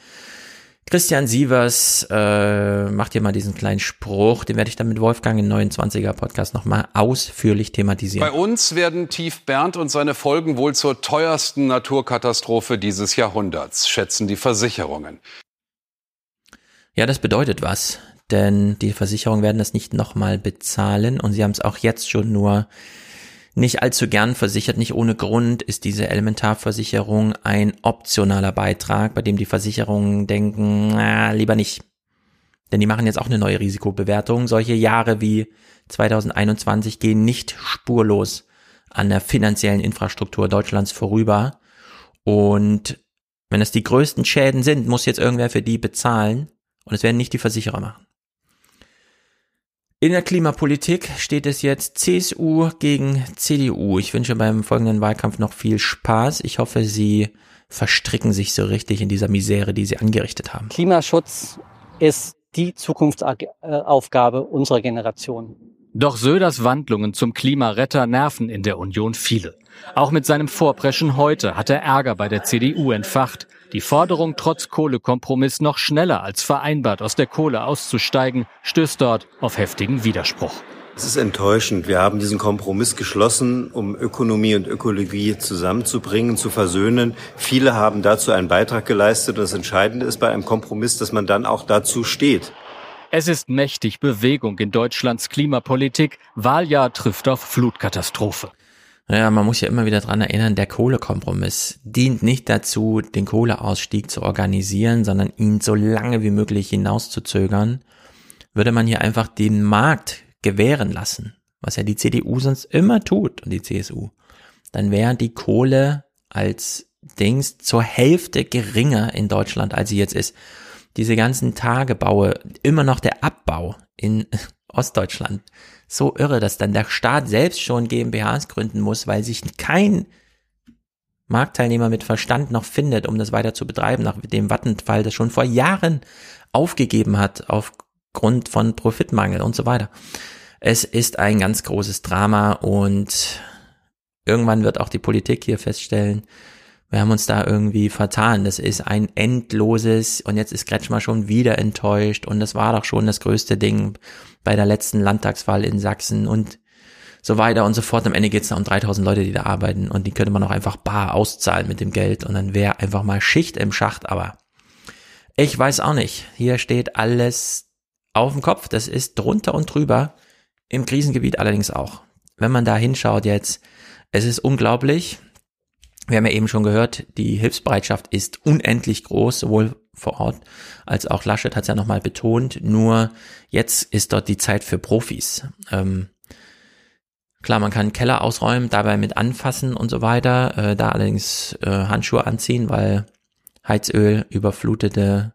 Christian Sievers äh, macht hier mal diesen kleinen Spruch, den werde ich dann mit Wolfgang im 29er Podcast nochmal ausführlich thematisieren. Bei uns werden Tief Bernd und seine Folgen wohl zur teuersten Naturkatastrophe dieses Jahrhunderts, schätzen die Versicherungen. Ja, das bedeutet was, denn die Versicherungen werden das nicht nochmal bezahlen und sie haben es auch jetzt schon nur nicht allzu gern versichert, nicht ohne Grund ist diese Elementarversicherung ein optionaler Beitrag, bei dem die Versicherungen denken, na, lieber nicht. Denn die machen jetzt auch eine neue Risikobewertung. Solche Jahre wie 2021 gehen nicht spurlos an der finanziellen Infrastruktur Deutschlands vorüber. Und wenn es die größten Schäden sind, muss jetzt irgendwer für die bezahlen. Und es werden nicht die Versicherer machen. In der Klimapolitik steht es jetzt CSU gegen CDU. Ich wünsche beim folgenden Wahlkampf noch viel Spaß. Ich hoffe, Sie verstricken sich so richtig in dieser Misere, die Sie angerichtet haben. Klimaschutz ist die Zukunftsaufgabe unserer Generation. Doch Söders Wandlungen zum Klimaretter nerven in der Union viele. Auch mit seinem Vorpreschen heute hat er Ärger bei der CDU entfacht. Die Forderung, trotz Kohlekompromiss noch schneller als vereinbart aus der Kohle auszusteigen, stößt dort auf heftigen Widerspruch. Es ist enttäuschend. Wir haben diesen Kompromiss geschlossen, um Ökonomie und Ökologie zusammenzubringen, zu versöhnen. Viele haben dazu einen Beitrag geleistet. Und das Entscheidende ist bei einem Kompromiss, dass man dann auch dazu steht. Es ist mächtig Bewegung in Deutschlands Klimapolitik. Wahljahr trifft auf Flutkatastrophe. Ja, man muss ja immer wieder dran erinnern, der Kohlekompromiss dient nicht dazu, den Kohleausstieg zu organisieren, sondern ihn so lange wie möglich hinauszuzögern. Würde man hier einfach den Markt gewähren lassen, was ja die CDU sonst immer tut und die CSU, dann wäre die Kohle als Dings zur Hälfte geringer in Deutschland, als sie jetzt ist. Diese ganzen Tagebaue, immer noch der Abbau in Ostdeutschland so irre, dass dann der Staat selbst schon GmbHs gründen muss, weil sich kein Marktteilnehmer mit Verstand noch findet, um das weiter zu betreiben, nach dem Wattenfall das schon vor Jahren aufgegeben hat aufgrund von Profitmangel und so weiter. Es ist ein ganz großes Drama und irgendwann wird auch die Politik hier feststellen, wir haben uns da irgendwie vertan. Das ist ein endloses und jetzt ist Kretschmer schon wieder enttäuscht und das war doch schon das größte Ding bei der letzten Landtagswahl in Sachsen und so weiter und so fort. Am Ende geht es da um 3000 Leute, die da arbeiten und die könnte man auch einfach bar auszahlen mit dem Geld und dann wäre einfach mal Schicht im Schacht, aber ich weiß auch nicht. Hier steht alles auf dem Kopf. Das ist drunter und drüber. Im Krisengebiet allerdings auch. Wenn man da hinschaut jetzt, es ist unglaublich wir haben ja eben schon gehört, die Hilfsbereitschaft ist unendlich groß, sowohl vor Ort als auch Laschet hat es ja nochmal betont. Nur jetzt ist dort die Zeit für Profis. Ähm, klar, man kann Keller ausräumen, dabei mit anfassen und so weiter, äh, da allerdings äh, Handschuhe anziehen, weil Heizöl, überflutete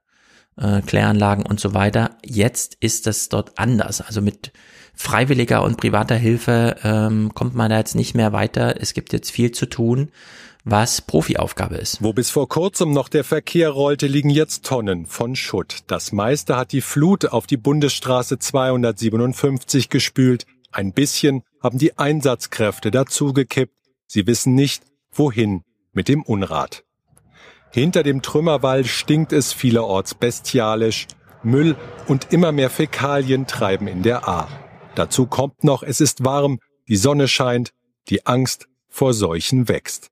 äh, Kläranlagen und so weiter. Jetzt ist das dort anders. Also mit freiwilliger und privater Hilfe ähm, kommt man da jetzt nicht mehr weiter. Es gibt jetzt viel zu tun was Profiaufgabe ist. Wo bis vor kurzem noch der Verkehr rollte, liegen jetzt Tonnen von Schutt. Das meiste hat die Flut auf die Bundesstraße 257 gespült. Ein bisschen haben die Einsatzkräfte dazugekippt. Sie wissen nicht, wohin mit dem Unrat. Hinter dem Trümmerwall stinkt es vielerorts bestialisch. Müll und immer mehr Fäkalien treiben in der Ahr. Dazu kommt noch, es ist warm, die Sonne scheint, die Angst vor Seuchen wächst.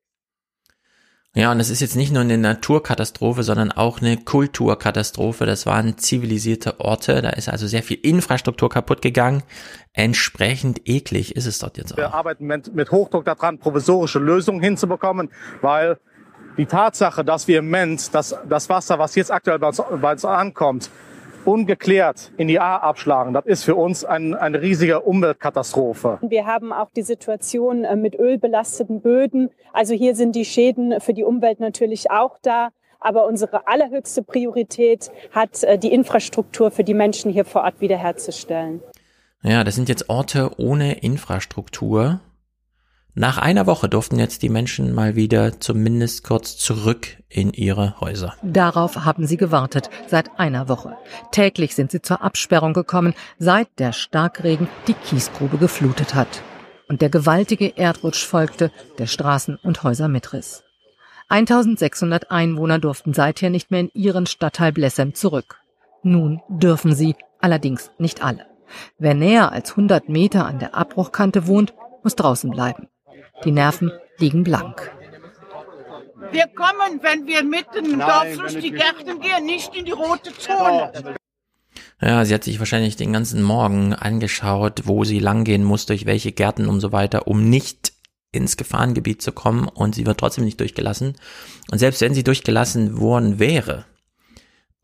Ja, und es ist jetzt nicht nur eine Naturkatastrophe, sondern auch eine Kulturkatastrophe. Das waren zivilisierte Orte, da ist also sehr viel Infrastruktur kaputt gegangen. Entsprechend eklig ist es dort jetzt auch. Wir arbeiten mit, mit Hochdruck daran, provisorische Lösungen hinzubekommen, weil die Tatsache, dass wir im Moment das, das Wasser, was jetzt aktuell bei uns, bei uns ankommt, ungeklärt in die A abschlagen, das ist für uns ein, eine riesige Umweltkatastrophe. Wir haben auch die Situation äh, mit ölbelasteten Böden. Also hier sind die Schäden für die Umwelt natürlich auch da. Aber unsere allerhöchste Priorität hat äh, die Infrastruktur für die Menschen hier vor Ort wiederherzustellen. Ja, das sind jetzt Orte ohne Infrastruktur. Nach einer Woche durften jetzt die Menschen mal wieder zumindest kurz zurück in ihre Häuser. Darauf haben sie gewartet, seit einer Woche. Täglich sind sie zur Absperrung gekommen, seit der Starkregen die Kiesgrube geflutet hat. Und der gewaltige Erdrutsch folgte, der Straßen und Häuser mitriss. 1600 Einwohner durften seither nicht mehr in ihren Stadtteil Blessem zurück. Nun dürfen sie, allerdings nicht alle. Wer näher als 100 Meter an der Abbruchkante wohnt, muss draußen bleiben. Die Nerven liegen blank. Wir kommen, wenn wir mitten im Dorf durch die Gärten gehen, nicht in die rote Zone. Ja, sie hat sich wahrscheinlich den ganzen Morgen angeschaut, wo sie langgehen muss, durch welche Gärten und so weiter, um nicht ins Gefahrengebiet zu kommen und sie wird trotzdem nicht durchgelassen. Und selbst wenn sie durchgelassen worden wäre,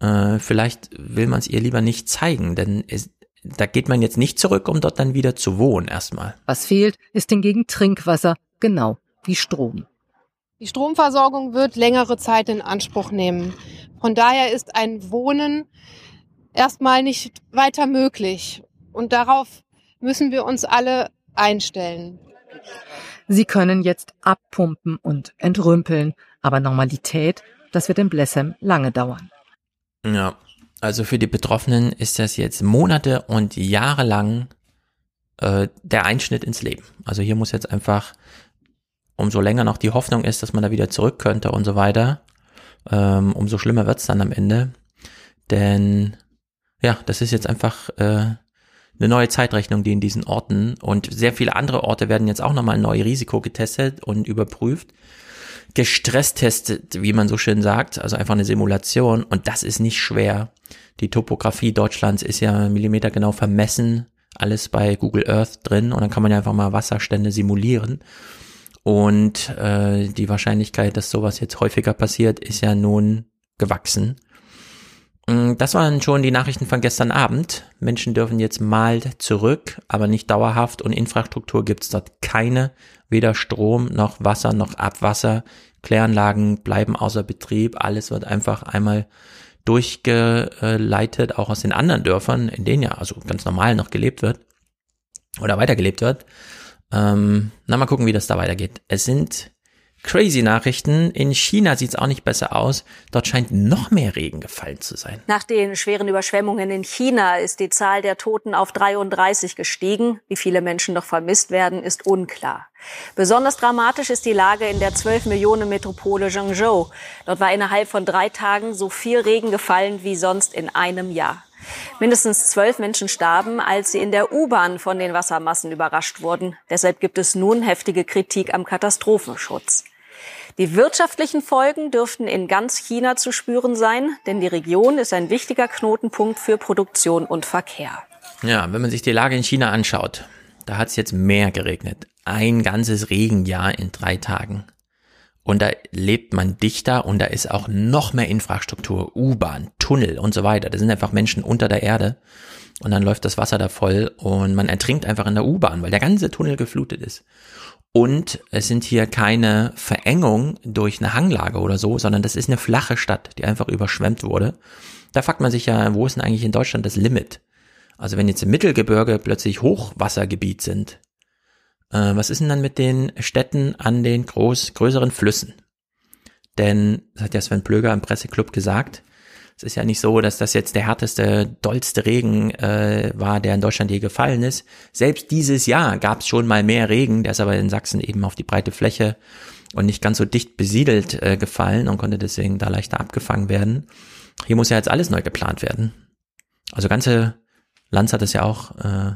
äh, vielleicht will man es ihr lieber nicht zeigen, denn es, da geht man jetzt nicht zurück, um dort dann wieder zu wohnen erstmal. Was fehlt, ist hingegen Trinkwasser, genau wie Strom. Die Stromversorgung wird längere Zeit in Anspruch nehmen. Von daher ist ein Wohnen erstmal nicht weiter möglich. Und darauf müssen wir uns alle einstellen. Sie können jetzt abpumpen und entrümpeln, aber Normalität, das wird in Blessem lange dauern. Ja, also für die Betroffenen ist das jetzt Monate und Jahre lang äh, der Einschnitt ins Leben. Also hier muss jetzt einfach, umso länger noch die Hoffnung ist, dass man da wieder zurück könnte und so weiter, ähm, umso schlimmer wird's dann am Ende. Denn ja, das ist jetzt einfach äh, eine neue Zeitrechnung, die in diesen Orten und sehr viele andere Orte werden jetzt auch nochmal neu Risiko getestet und überprüft. Gestresstestet, wie man so schön sagt, also einfach eine Simulation und das ist nicht schwer. Die Topografie Deutschlands ist ja millimetergenau vermessen, alles bei Google Earth drin und dann kann man ja einfach mal Wasserstände simulieren. Und äh, die Wahrscheinlichkeit, dass sowas jetzt häufiger passiert, ist ja nun gewachsen. Mm, das waren schon die Nachrichten von gestern Abend. Menschen dürfen jetzt mal zurück, aber nicht dauerhaft und Infrastruktur gibt's dort keine. Weder Strom noch Wasser noch Abwasser. Kläranlagen bleiben außer Betrieb. Alles wird einfach einmal durchgeleitet, auch aus den anderen Dörfern, in denen ja also ganz normal noch gelebt wird oder weitergelebt wird. Ähm, na, mal gucken, wie das da weitergeht. Es sind Crazy Nachrichten. In China sieht es auch nicht besser aus. Dort scheint noch mehr Regen gefallen zu sein. Nach den schweren Überschwemmungen in China ist die Zahl der Toten auf 33 gestiegen. Wie viele Menschen noch vermisst werden, ist unklar. Besonders dramatisch ist die Lage in der 12 Millionen Metropole Zhengzhou. Dort war innerhalb von drei Tagen so viel Regen gefallen wie sonst in einem Jahr. Mindestens zwölf Menschen starben, als sie in der U-Bahn von den Wassermassen überrascht wurden. Deshalb gibt es nun heftige Kritik am Katastrophenschutz. Die wirtschaftlichen Folgen dürften in ganz China zu spüren sein, denn die Region ist ein wichtiger Knotenpunkt für Produktion und Verkehr. Ja, wenn man sich die Lage in China anschaut, da hat es jetzt mehr geregnet. Ein ganzes Regenjahr in drei Tagen. Und da lebt man dichter und da ist auch noch mehr Infrastruktur, U-Bahn, Tunnel und so weiter. Da sind einfach Menschen unter der Erde und dann läuft das Wasser da voll und man ertrinkt einfach in der U-Bahn, weil der ganze Tunnel geflutet ist. Und es sind hier keine Verengung durch eine Hanglage oder so, sondern das ist eine flache Stadt, die einfach überschwemmt wurde. Da fragt man sich ja, wo ist denn eigentlich in Deutschland das Limit? Also wenn jetzt im Mittelgebirge plötzlich Hochwassergebiet sind, äh, was ist denn dann mit den Städten an den groß, größeren Flüssen? Denn, das hat ja Sven Plöger im Presseclub gesagt, es ist ja nicht so, dass das jetzt der härteste, dollste Regen äh, war, der in Deutschland je gefallen ist. Selbst dieses Jahr gab es schon mal mehr Regen, der ist aber in Sachsen eben auf die breite Fläche und nicht ganz so dicht besiedelt äh, gefallen und konnte deswegen da leichter abgefangen werden. Hier muss ja jetzt alles neu geplant werden. Also ganze Lanz hat es ja auch äh,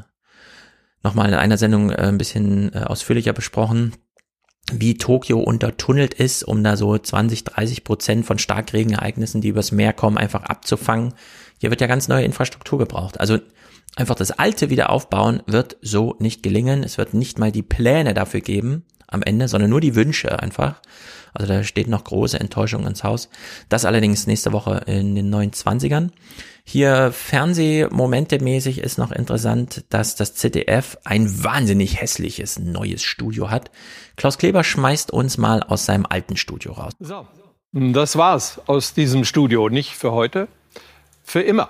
nochmal in einer Sendung äh, ein bisschen äh, ausführlicher besprochen wie Tokio untertunnelt ist, um da so 20, 30 Prozent von Starkregenereignissen, die übers Meer kommen, einfach abzufangen. Hier wird ja ganz neue Infrastruktur gebraucht. Also einfach das Alte wieder aufbauen wird so nicht gelingen. Es wird nicht mal die Pläne dafür geben am Ende, sondern nur die Wünsche einfach. Also da steht noch große Enttäuschung ins Haus. Das allerdings nächste Woche in den 29ern. Hier Fernsehmomente-mäßig ist noch interessant, dass das ZDF ein wahnsinnig hässliches neues Studio hat. Klaus Kleber schmeißt uns mal aus seinem alten Studio raus. So, das war's aus diesem Studio. Nicht für heute, für immer.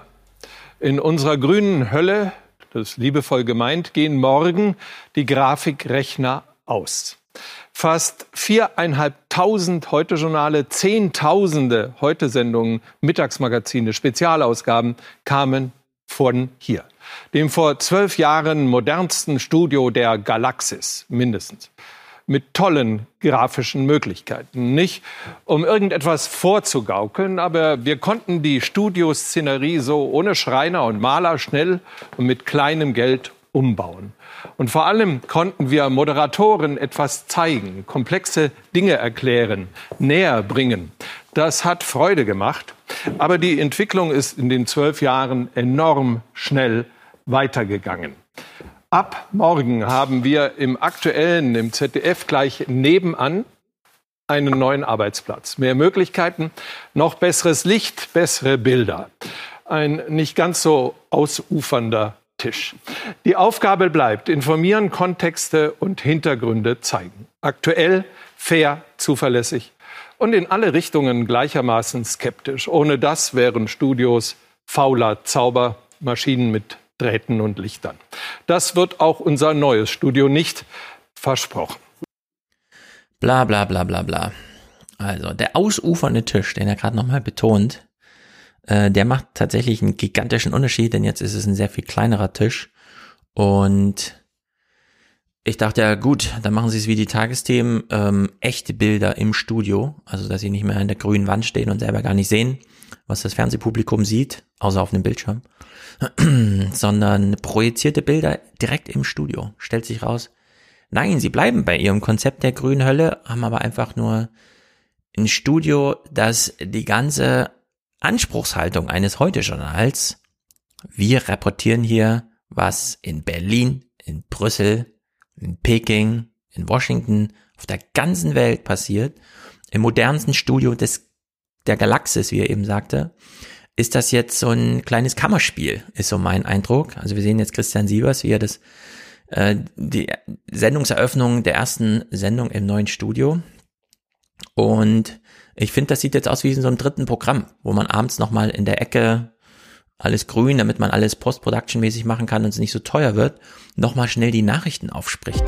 In unserer grünen Hölle, das liebevoll gemeint, gehen morgen die Grafikrechner aus. Fast viereinhalbtausend Heute-Journale, Zehntausende Heute-Sendungen, Mittagsmagazine, Spezialausgaben kamen von hier. Dem vor zwölf Jahren modernsten Studio der Galaxis, mindestens. mit tollen grafischen Möglichkeiten. Nicht um irgendetwas vorzugaukeln, aber wir konnten die Studioszenerie so ohne Schreiner und Maler schnell und mit kleinem Geld umbauen. Und vor allem konnten wir Moderatoren etwas zeigen, komplexe Dinge erklären, näher bringen. Das hat Freude gemacht. Aber die Entwicklung ist in den zwölf Jahren enorm schnell weitergegangen. Ab morgen haben wir im aktuellen, im ZDF gleich nebenan einen neuen Arbeitsplatz. Mehr Möglichkeiten, noch besseres Licht, bessere Bilder. Ein nicht ganz so ausufernder Tisch. Die Aufgabe bleibt, informieren, Kontexte und Hintergründe zeigen. Aktuell, fair, zuverlässig und in alle Richtungen gleichermaßen skeptisch. Ohne das wären Studios fauler Zauber, Maschinen mit Drähten und Lichtern. Das wird auch unser neues Studio nicht versprochen. Bla bla bla bla bla. Also der ausufernde Tisch, den er gerade nochmal betont, äh, der macht tatsächlich einen gigantischen Unterschied, denn jetzt ist es ein sehr viel kleinerer Tisch. Und ich dachte ja, gut, dann machen sie es wie die Tagesthemen, ähm, echte Bilder im Studio, also dass sie nicht mehr an der grünen Wand stehen und selber gar nicht sehen, was das Fernsehpublikum sieht, außer auf einem Bildschirm, sondern projizierte Bilder direkt im Studio. Stellt sich raus, nein, sie bleiben bei ihrem Konzept der grünen Hölle, haben aber einfach nur ein Studio, das die ganze Anspruchshaltung eines Heute-Journals. Wir reportieren hier, was in Berlin, in Brüssel, in Peking, in Washington, auf der ganzen Welt passiert. Im modernsten Studio des, der Galaxis, wie er eben sagte, ist das jetzt so ein kleines Kammerspiel, ist so mein Eindruck. Also wir sehen jetzt Christian Sievers, wie er das, äh, die Sendungseröffnung der ersten Sendung im neuen Studio. Und ich finde, das sieht jetzt aus wie in so einem dritten Programm, wo man abends nochmal in der Ecke alles grün, damit man alles Post-Production-mäßig machen kann und es nicht so teuer wird, nochmal schnell die Nachrichten aufspricht.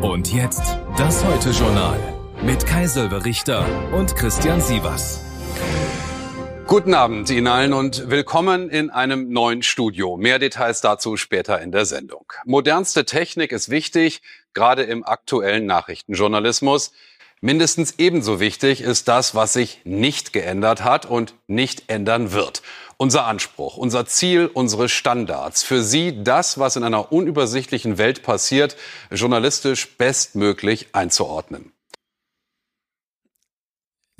Und jetzt das Heute-Journal mit Kai Richter und Christian Sievers. Guten Abend Ihnen allen und willkommen in einem neuen Studio. Mehr Details dazu später in der Sendung. Modernste Technik ist wichtig, gerade im aktuellen Nachrichtenjournalismus. Mindestens ebenso wichtig ist das, was sich nicht geändert hat und nicht ändern wird. Unser Anspruch, unser Ziel, unsere Standards. Für Sie das, was in einer unübersichtlichen Welt passiert, journalistisch bestmöglich einzuordnen.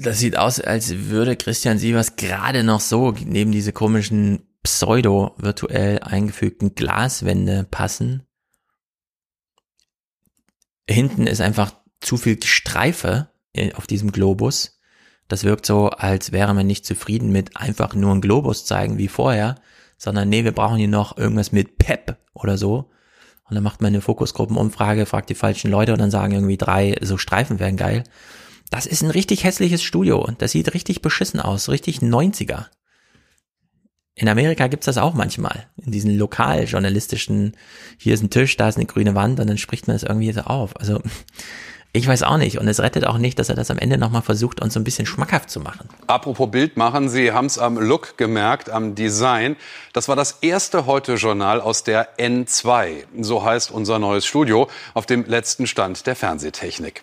Das sieht aus, als würde Christian Sievers gerade noch so neben diese komischen pseudo-virtuell eingefügten Glaswände passen. Hinten ist einfach zu viel Streife auf diesem Globus. Das wirkt so, als wäre man nicht zufrieden mit einfach nur einen Globus zeigen wie vorher, sondern nee, wir brauchen hier noch irgendwas mit Pep oder so. Und dann macht man eine Fokusgruppenumfrage, fragt die falschen Leute und dann sagen irgendwie drei, so Streifen wären geil. Das ist ein richtig hässliches Studio das sieht richtig beschissen aus, richtig 90er. In Amerika gibt's das auch manchmal, in diesen lokaljournalistischen, hier ist ein Tisch, da ist eine grüne Wand und dann spricht man das irgendwie so auf. Also ich weiß auch nicht. Und es rettet auch nicht, dass er das am Ende nochmal versucht, uns so ein bisschen schmackhaft zu machen. Apropos Bild machen, Sie haben es am Look gemerkt, am Design. Das war das erste Heute-Journal aus der N2. So heißt unser neues Studio auf dem letzten Stand der Fernsehtechnik.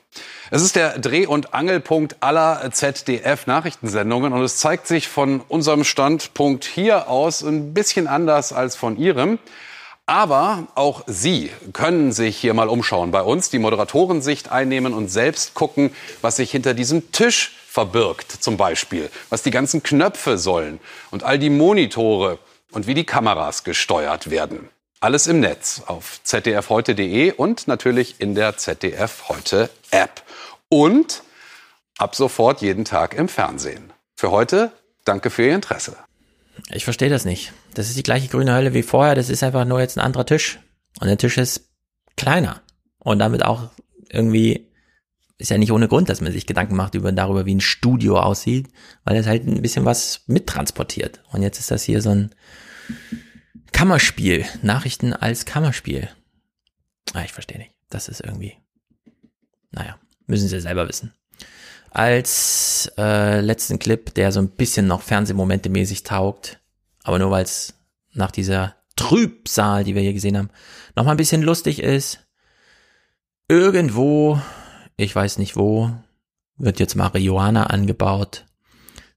Es ist der Dreh- und Angelpunkt aller ZDF-Nachrichtensendungen und es zeigt sich von unserem Standpunkt hier aus ein bisschen anders als von Ihrem. Aber auch Sie können sich hier mal umschauen bei uns, die Moderatorensicht einnehmen und selbst gucken, was sich hinter diesem Tisch verbirgt, zum Beispiel, was die ganzen Knöpfe sollen und all die Monitore und wie die Kameras gesteuert werden. Alles im Netz auf zdfheute.de und natürlich in der ZDF Heute App. Und ab sofort jeden Tag im Fernsehen. Für heute danke für Ihr Interesse. Ich verstehe das nicht. Das ist die gleiche grüne Hölle wie vorher, das ist einfach nur jetzt ein anderer Tisch. Und der Tisch ist kleiner. Und damit auch irgendwie, ist ja nicht ohne Grund, dass man sich Gedanken macht über, darüber, wie ein Studio aussieht, weil es halt ein bisschen was mittransportiert. Und jetzt ist das hier so ein Kammerspiel. Nachrichten als Kammerspiel. Ah, ich verstehe nicht. Das ist irgendwie, naja, müssen Sie selber wissen. Als äh, letzten Clip, der so ein bisschen noch Fernsehmomente mäßig taugt, aber nur weil es nach dieser Trübsal, die wir hier gesehen haben, nochmal ein bisschen lustig ist. Irgendwo, ich weiß nicht wo, wird jetzt Marihuana angebaut.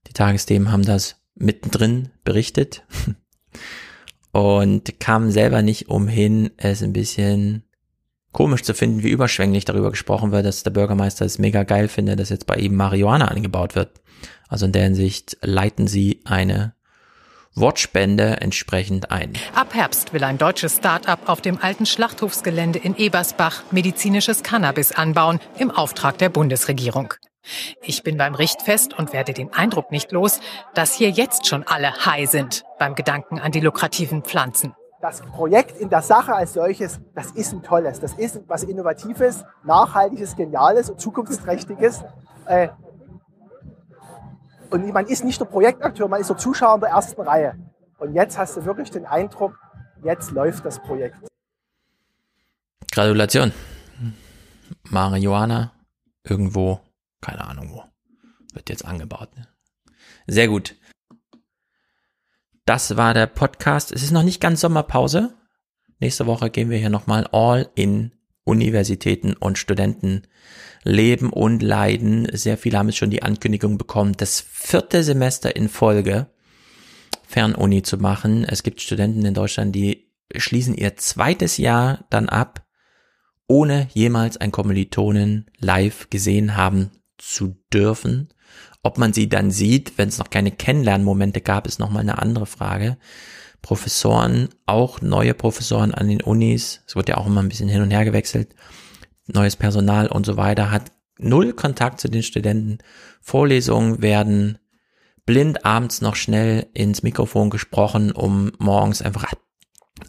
Die Tagesthemen haben das mittendrin berichtet und kamen selber nicht umhin, es ein bisschen komisch zu finden, wie überschwänglich darüber gesprochen wird, dass der Bürgermeister es mega geil findet, dass jetzt bei ihm Marihuana angebaut wird. Also in der Hinsicht leiten sie eine Wortspende entsprechend ein. Ab Herbst will ein deutsches Start-up auf dem alten Schlachthofsgelände in Ebersbach medizinisches Cannabis anbauen im Auftrag der Bundesregierung. Ich bin beim Richtfest und werde den Eindruck nicht los, dass hier jetzt schon alle high sind beim Gedanken an die lukrativen Pflanzen. Das Projekt in der Sache als solches, das ist ein tolles, das ist was Innovatives, Nachhaltiges, Geniales und Zukunftsträchtiges. Und man ist nicht nur Projektakteur, man ist nur Zuschauer in der ersten Reihe. Und jetzt hast du wirklich den Eindruck, jetzt läuft das Projekt. Gratulation. Marihuana irgendwo keine Ahnung wo. Wird jetzt angebaut. Ne? Sehr gut. Das war der Podcast. Es ist noch nicht ganz Sommerpause. Nächste Woche gehen wir hier nochmal all in Universitäten und Studenten leben und leiden. Sehr viele haben jetzt schon die Ankündigung bekommen, das vierte Semester in Folge Fernuni zu machen. Es gibt Studenten in Deutschland, die schließen ihr zweites Jahr dann ab, ohne jemals ein Kommilitonen live gesehen haben zu dürfen. Ob man sie dann sieht, wenn es noch keine Kennenlernmomente gab, ist nochmal eine andere Frage. Professoren, auch neue Professoren an den Unis, es wird ja auch immer ein bisschen hin und her gewechselt, neues Personal und so weiter, hat null Kontakt zu den Studenten. Vorlesungen werden blind abends noch schnell ins Mikrofon gesprochen, um morgens einfach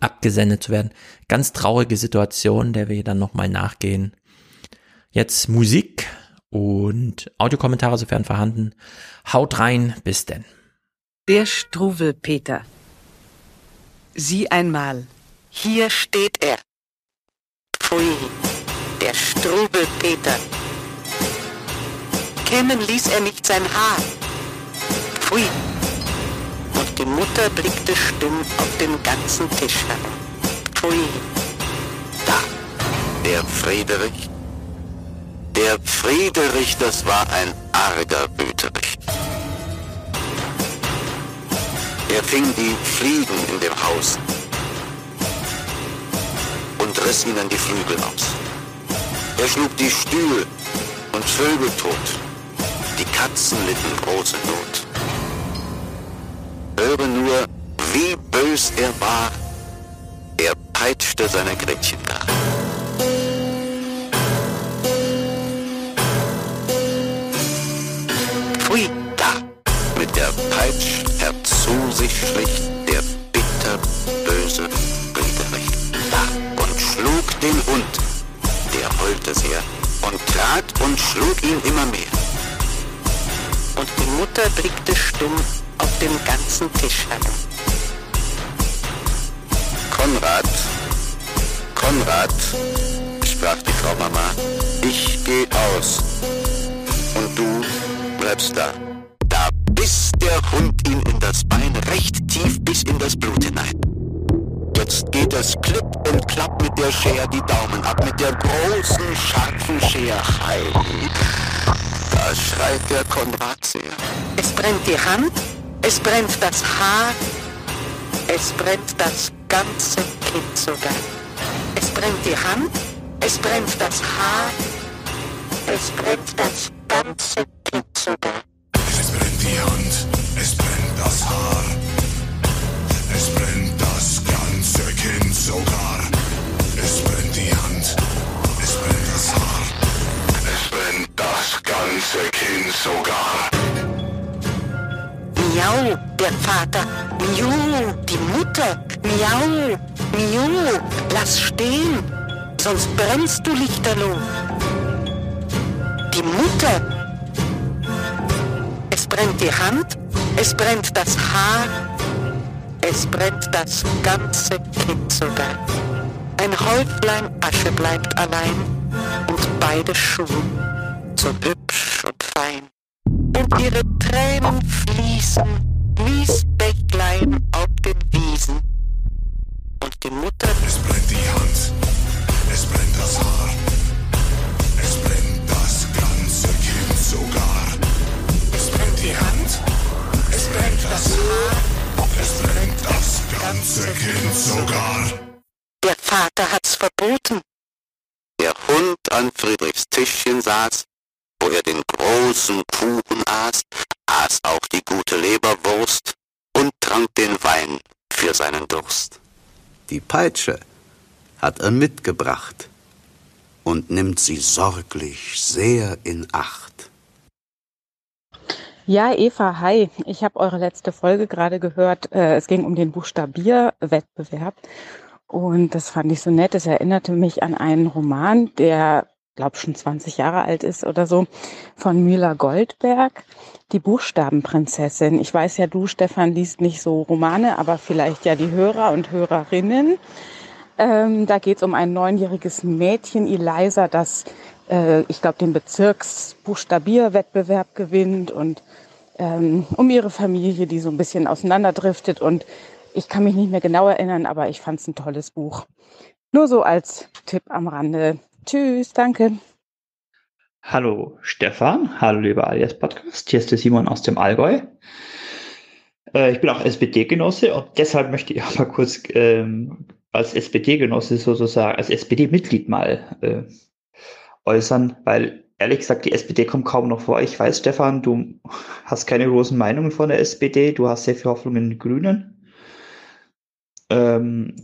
abgesendet zu werden. Ganz traurige Situation, der wir dann nochmal nachgehen. Jetzt Musik und Audiokommentare, sofern vorhanden. Haut rein, bis denn. Der Struwelpeter. Sieh einmal, hier steht er. Pfui, der Struwelpeter. Kennen ließ er nicht sein Haar. Pfui. Und die Mutter blickte stumm auf den ganzen Tisch herum. Pfui. Da, der Friedrich der Friederich, das war ein arger Wüterich. Er fing die Fliegen in dem Haus und riss ihnen die Flügel aus. Er schlug die Stühle und Vögel tot. Die Katzen litten große Not. Höre nur, wie bös er war. Er peitschte seine Gretchen gar. Pfui, da! Mit der Peitsch herzu sich schlich der bitterböse Friedrich. Da! Und schlug den Hund, der heulte sehr, und trat und schlug ihn immer mehr. Und die Mutter blickte stumm auf den ganzen Tisch herum. Konrad, Konrad, sprach die Frau Mama, ich geh aus. Und du bleibst da. Da biss der Hund ihm in das Bein recht tief bis in das Blut hinein. Jetzt geht es klipp und klapp mit der Schere die Daumen ab, mit der großen, scharfen Schere. Hei. Da schreit der Konrad sehr. Es brennt die Hand, es brennt das Haar, es brennt das ganze Kind sogar. Es brennt die Hand, es brennt das Haar, es brennt das ganze Kind sogar. Es brennt die Hand, es brennt das Haar, es brennt das ganze Kind sogar. Es brennt die Hand, es brennt das Haar, es brennt das ganze Kind sogar. Miau, der Vater. Miau, die Mutter. Miau, miau, lass stehen, sonst brennst du lichterloh. Die Mutter. Es brennt die Hand, es brennt das Haar, es brennt das ganze Kind sogar. Ein Häuflein Asche bleibt allein und beide Schuhe so hübsch und fein. Und ihre Tränen fließen wie Bächlein auf den Wiesen. Und die Mutter. Es brennt die Hand, es brennt das Haar, es brennt das ganze Kind sogar. Es brennt die Hand, es brennt das Haar. Es bringt das ganze Kind sogar. Der Vater hat's verboten. Der Hund an Friedrichs Tischchen saß, wo er den großen Kuchen aß, aß auch die gute Leberwurst und trank den Wein für seinen Durst. Die Peitsche hat er mitgebracht und nimmt sie sorglich sehr in Acht. Ja, Eva, hi. Ich habe eure letzte Folge gerade gehört. Äh, es ging um den Buchstabierwettbewerb. Und das fand ich so nett. Es erinnerte mich an einen Roman, der, glaube schon 20 Jahre alt ist oder so, von Müller Goldberg, Die Buchstabenprinzessin. Ich weiß ja, du, Stefan, liest nicht so Romane, aber vielleicht ja die Hörer und Hörerinnen. Ähm, da geht es um ein neunjähriges Mädchen, Eliza, das, äh, ich glaube, den Bezirksbuchstabierwettbewerb gewinnt und ähm, um ihre Familie, die so ein bisschen auseinanderdriftet. Und ich kann mich nicht mehr genau erinnern, aber ich fand es ein tolles Buch. Nur so als Tipp am Rande. Tschüss, danke. Hallo Stefan, hallo lieber Alias Podcast, hier ist der Simon aus dem Allgäu. Äh, ich bin auch SPD-Genosse und deshalb möchte ich auch mal kurz ähm, als SPD-Genosse sozusagen, als SPD-Mitglied mal äh, äußern, weil ehrlich gesagt, die SPD kommt kaum noch vor. Ich weiß, Stefan, du hast keine großen Meinungen von der SPD, du hast sehr viel Hoffnung in die Grünen. Ähm,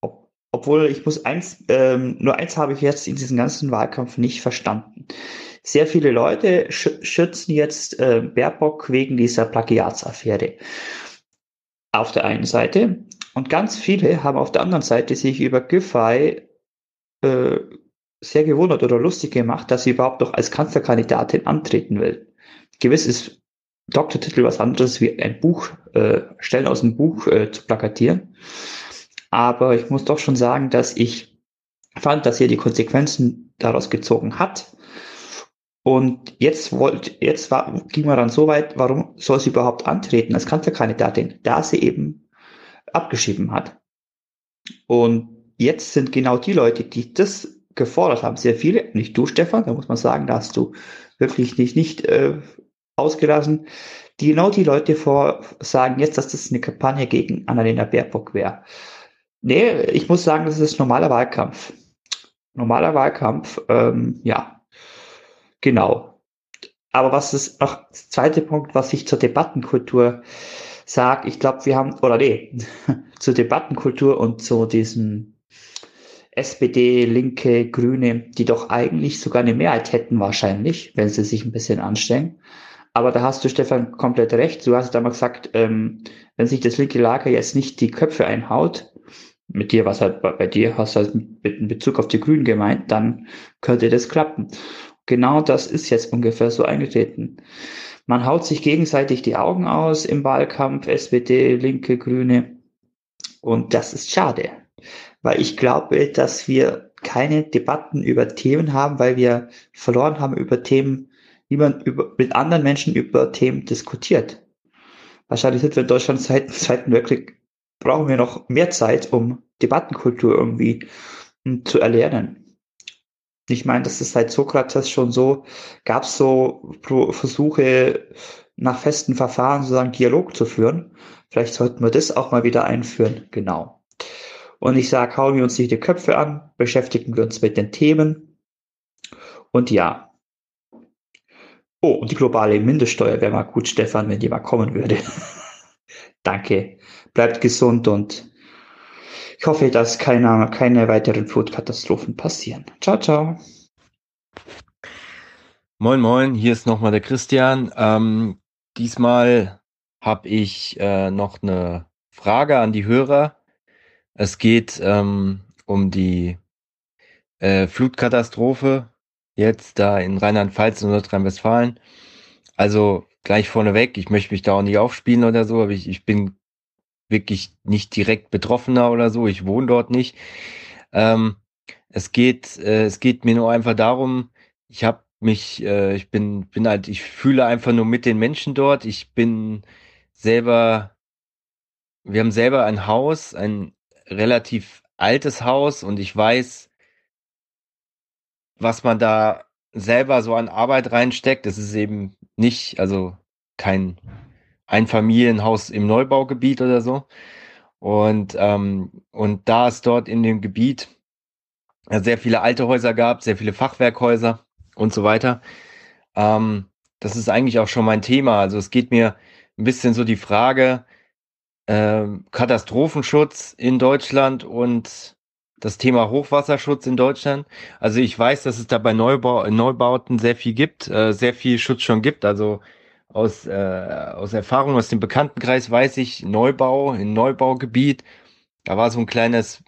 ob, obwohl ich muss eins, ähm, nur eins habe ich jetzt in diesem ganzen Wahlkampf nicht verstanden. Sehr viele Leute sch schützen jetzt äh, Baerbock wegen dieser Plagiatsaffäre. Auf der einen Seite. Und ganz viele haben auf der anderen Seite sich über Giffey äh, sehr gewundert oder lustig gemacht, dass sie überhaupt noch als Kanzlerkandidatin antreten will. Gewiss ist Doktortitel was anderes wie ein Buch, äh, Stellen aus dem Buch äh, zu plakatieren. Aber ich muss doch schon sagen, dass ich fand, dass ihr die Konsequenzen daraus gezogen hat. Und jetzt wollte, jetzt war, ging man dann so weit, warum soll sie überhaupt antreten als Kanzlerkandidatin, da sie eben abgeschrieben hat. Und jetzt sind genau die Leute, die das gefordert haben, sehr viele, nicht du, Stefan, da muss man sagen, da hast du wirklich nicht, nicht äh, ausgelassen, die genau die Leute vor sagen jetzt, dass das eine Kampagne gegen Annalena Baerbock wäre. Nee, ich muss sagen, das ist normaler Wahlkampf. Normaler Wahlkampf, ähm, ja, genau. Aber was ist noch, zweite Punkt, was ich zur Debattenkultur sage, ich glaube, wir haben, oder nee, zur Debattenkultur und zu diesem SPD, Linke, Grüne, die doch eigentlich sogar eine Mehrheit hätten wahrscheinlich, wenn sie sich ein bisschen anstrengen. Aber da hast du, Stefan, komplett recht. Du hast damals gesagt, ähm, wenn sich das linke Lager jetzt nicht die Köpfe einhaut, mit dir, was halt bei, dir hast du halt mit Bezug auf die Grünen gemeint, dann könnte das klappen. Genau das ist jetzt ungefähr so eingetreten. Man haut sich gegenseitig die Augen aus im Wahlkampf, SPD, Linke, Grüne. Und das ist schade weil ich glaube, dass wir keine Debatten über Themen haben, weil wir verloren haben über Themen, wie man über, mit anderen Menschen über Themen diskutiert. Wahrscheinlich sind wir in Deutschland seit dem Zweiten Weltkrieg, brauchen wir noch mehr Zeit, um Debattenkultur irgendwie zu erlernen. Ich meine, das ist seit Sokrates schon so, gab es so Versuche, nach festen Verfahren sozusagen Dialog zu führen. Vielleicht sollten wir das auch mal wieder einführen. Genau. Und ich sage, hauen wir uns nicht die Köpfe an, beschäftigen wir uns mit den Themen. Und ja. Oh, und die globale Mindeststeuer wäre mal gut, Stefan, wenn die mal kommen würde. Danke. Bleibt gesund und ich hoffe, dass keine, keine weiteren Flutkatastrophen passieren. Ciao, ciao. Moin, moin, hier ist nochmal der Christian. Ähm, diesmal habe ich äh, noch eine Frage an die Hörer. Es geht ähm, um die äh, Flutkatastrophe jetzt da in Rheinland-Pfalz und Nordrhein-Westfalen. Also gleich vorneweg, ich möchte mich da auch nicht aufspielen oder so, aber ich, ich bin wirklich nicht direkt Betroffener oder so, ich wohne dort nicht. Ähm, es geht, äh, es geht mir nur einfach darum, ich habe mich, äh, ich bin, bin halt, ich fühle einfach nur mit den Menschen dort. Ich bin selber, wir haben selber ein Haus, ein relativ altes Haus und ich weiß, was man da selber so an Arbeit reinsteckt. Es ist eben nicht, also kein Einfamilienhaus im Neubaugebiet oder so. Und, ähm, und da es dort in dem Gebiet sehr viele alte Häuser gab, sehr viele Fachwerkhäuser und so weiter, ähm, das ist eigentlich auch schon mein Thema. Also es geht mir ein bisschen so die Frage, äh, Katastrophenschutz in Deutschland und das Thema Hochwasserschutz in Deutschland. Also ich weiß, dass es da bei Neubau Neubauten sehr viel gibt, äh, sehr viel Schutz schon gibt. Also aus, äh, aus Erfahrung aus dem Bekanntenkreis weiß ich, Neubau, in Neubaugebiet, da war so ein kleines,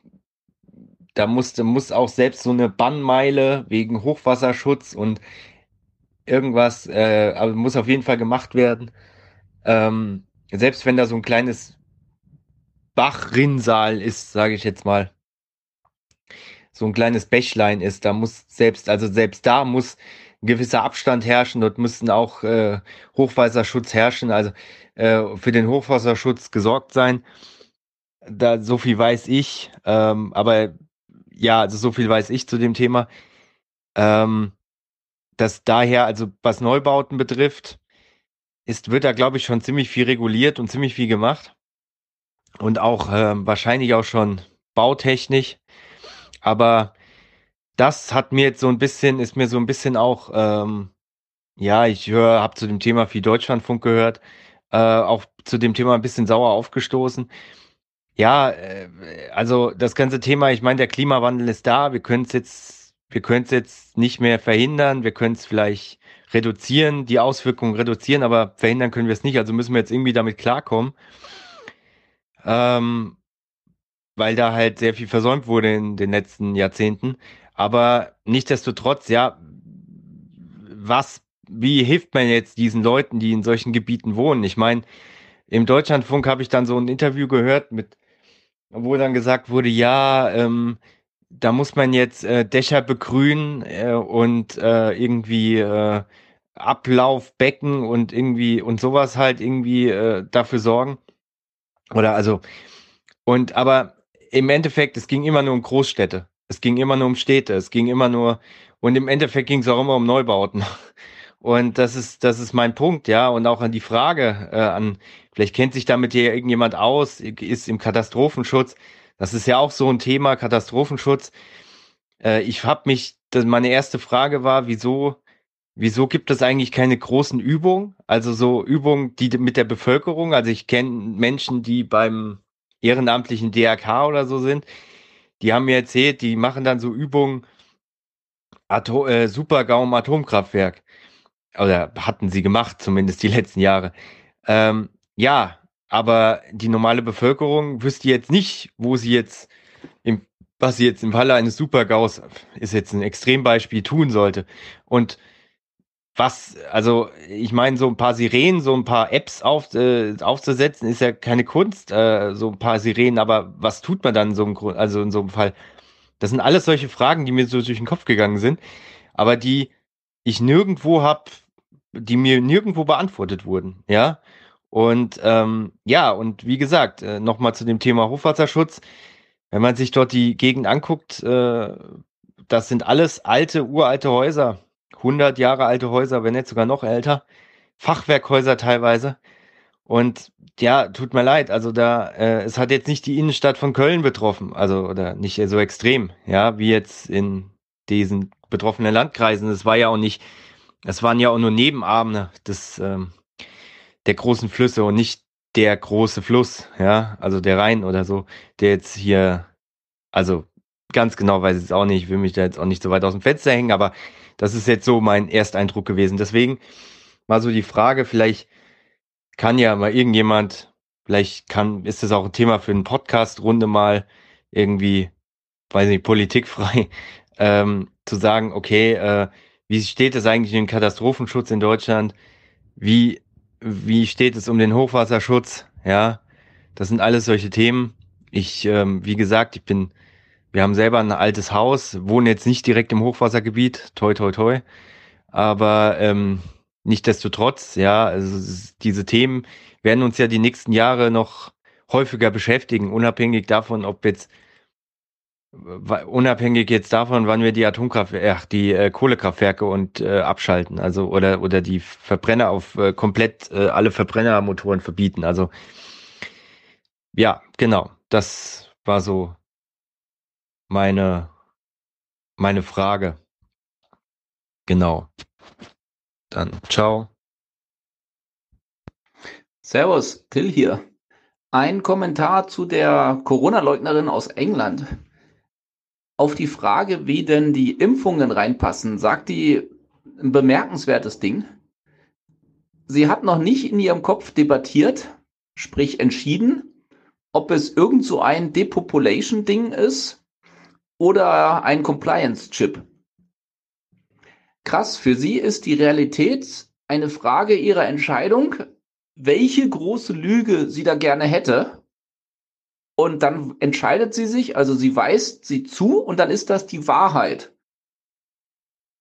da musste, muss auch selbst so eine Bannmeile wegen Hochwasserschutz und irgendwas, äh, aber muss auf jeden Fall gemacht werden. Ähm, selbst wenn da so ein kleines Bachrinnsal ist, sage ich jetzt mal, so ein kleines Bächlein ist, da muss selbst, also selbst da muss ein gewisser Abstand herrschen, dort müssten auch äh, Hochwasserschutz herrschen, also äh, für den Hochwasserschutz gesorgt sein. Da so viel weiß ich, ähm, aber ja, also so viel weiß ich zu dem Thema. Ähm, dass daher, also was Neubauten betrifft, ist, wird da, glaube ich, schon ziemlich viel reguliert und ziemlich viel gemacht. Und auch äh, wahrscheinlich auch schon bautechnisch. Aber das hat mir jetzt so ein bisschen, ist mir so ein bisschen auch, ähm, ja, ich höre, habe zu dem Thema viel Deutschlandfunk gehört, äh, auch zu dem Thema ein bisschen sauer aufgestoßen. Ja, äh, also das ganze Thema, ich meine, der Klimawandel ist da, wir können es jetzt, wir können es jetzt nicht mehr verhindern, wir können es vielleicht reduzieren, die Auswirkungen reduzieren, aber verhindern können wir es nicht, also müssen wir jetzt irgendwie damit klarkommen. Ähm, weil da halt sehr viel versäumt wurde in den letzten Jahrzehnten. Aber nichtsdestotrotz, ja, was, wie hilft man jetzt diesen Leuten, die in solchen Gebieten wohnen? Ich meine, im Deutschlandfunk habe ich dann so ein Interview gehört mit, wo dann gesagt wurde, ja, ähm, da muss man jetzt äh, Dächer begrünen äh, und äh, irgendwie äh, Ablaufbecken und irgendwie und sowas halt irgendwie äh, dafür sorgen. Oder also, und aber im Endeffekt, es ging immer nur um Großstädte. Es ging immer nur um Städte. Es ging immer nur, und im Endeffekt ging es auch immer um Neubauten. Und das ist, das ist mein Punkt, ja. Und auch an die Frage, äh, an, vielleicht kennt sich damit hier irgendjemand aus, ist im Katastrophenschutz. Das ist ja auch so ein Thema, Katastrophenschutz. Äh, ich habe mich, meine erste Frage war, wieso, wieso gibt es eigentlich keine großen Übungen? Also so Übungen, die mit der Bevölkerung. Also ich kenne Menschen, die beim ehrenamtlichen DRK oder so sind. Die haben mir erzählt, die machen dann so Übungen, Atom, äh, Supergaum Atomkraftwerk. Oder hatten sie gemacht, zumindest die letzten Jahre. Ähm, ja, aber die normale Bevölkerung wüsste jetzt nicht, wo sie jetzt, im, was sie jetzt im Falle eines Supergaus, ist jetzt ein Extrembeispiel, tun sollte. Und was, also ich meine, so ein paar Sirenen, so ein paar Apps auf, äh, aufzusetzen, ist ja keine Kunst, äh, so ein paar Sirenen, aber was tut man dann in so einem, also in so einem Fall? Das sind alles solche Fragen, die mir so durch den Kopf gegangen sind, aber die ich nirgendwo hab, die mir nirgendwo beantwortet wurden, ja. Und ähm, ja, und wie gesagt, äh, nochmal zu dem Thema Hochwasserschutz. Wenn man sich dort die Gegend anguckt, äh, das sind alles alte, uralte Häuser 100 Jahre alte Häuser, wenn nicht sogar noch älter. Fachwerkhäuser teilweise. Und ja, tut mir leid, also da, äh, es hat jetzt nicht die Innenstadt von Köln betroffen, also oder nicht so extrem, ja, wie jetzt in diesen betroffenen Landkreisen. Es war ja auch nicht, es waren ja auch nur Nebenabende des, ähm, der großen Flüsse und nicht der große Fluss, ja, also der Rhein oder so, der jetzt hier, also ganz genau weiß ich es auch nicht, ich will mich da jetzt auch nicht so weit aus dem Fenster hängen, aber das ist jetzt so mein Ersteindruck gewesen. Deswegen mal so die Frage, vielleicht kann ja mal irgendjemand, vielleicht kann, ist das auch ein Thema für eine Podcast-Runde mal irgendwie, weiß nicht, politikfrei, ähm, zu sagen, okay, äh, wie steht es eigentlich um Katastrophenschutz in Deutschland? Wie, wie steht es um den Hochwasserschutz? Ja, das sind alles solche Themen. Ich, ähm, wie gesagt, ich bin wir haben selber ein altes Haus, wohnen jetzt nicht direkt im Hochwassergebiet, toi toi toi. Aber ähm, nichtdestotrotz, ja, also diese Themen werden uns ja die nächsten Jahre noch häufiger beschäftigen, unabhängig davon, ob jetzt unabhängig jetzt davon, wann wir die Atomkraft, äh, die äh, Kohlekraftwerke und äh, abschalten, also oder oder die Verbrenner auf äh, komplett äh, alle Verbrennermotoren verbieten. Also ja, genau. das war so meine, meine Frage. Genau. Dann ciao. Servus, Till hier. Ein Kommentar zu der Corona-Leugnerin aus England. Auf die Frage, wie denn die Impfungen reinpassen, sagt die ein bemerkenswertes Ding. Sie hat noch nicht in ihrem Kopf debattiert, sprich entschieden, ob es irgend so ein Depopulation-Ding ist oder ein Compliance-Chip. Krass, für sie ist die Realität eine Frage ihrer Entscheidung, welche große Lüge sie da gerne hätte. Und dann entscheidet sie sich, also sie weist sie zu und dann ist das die Wahrheit.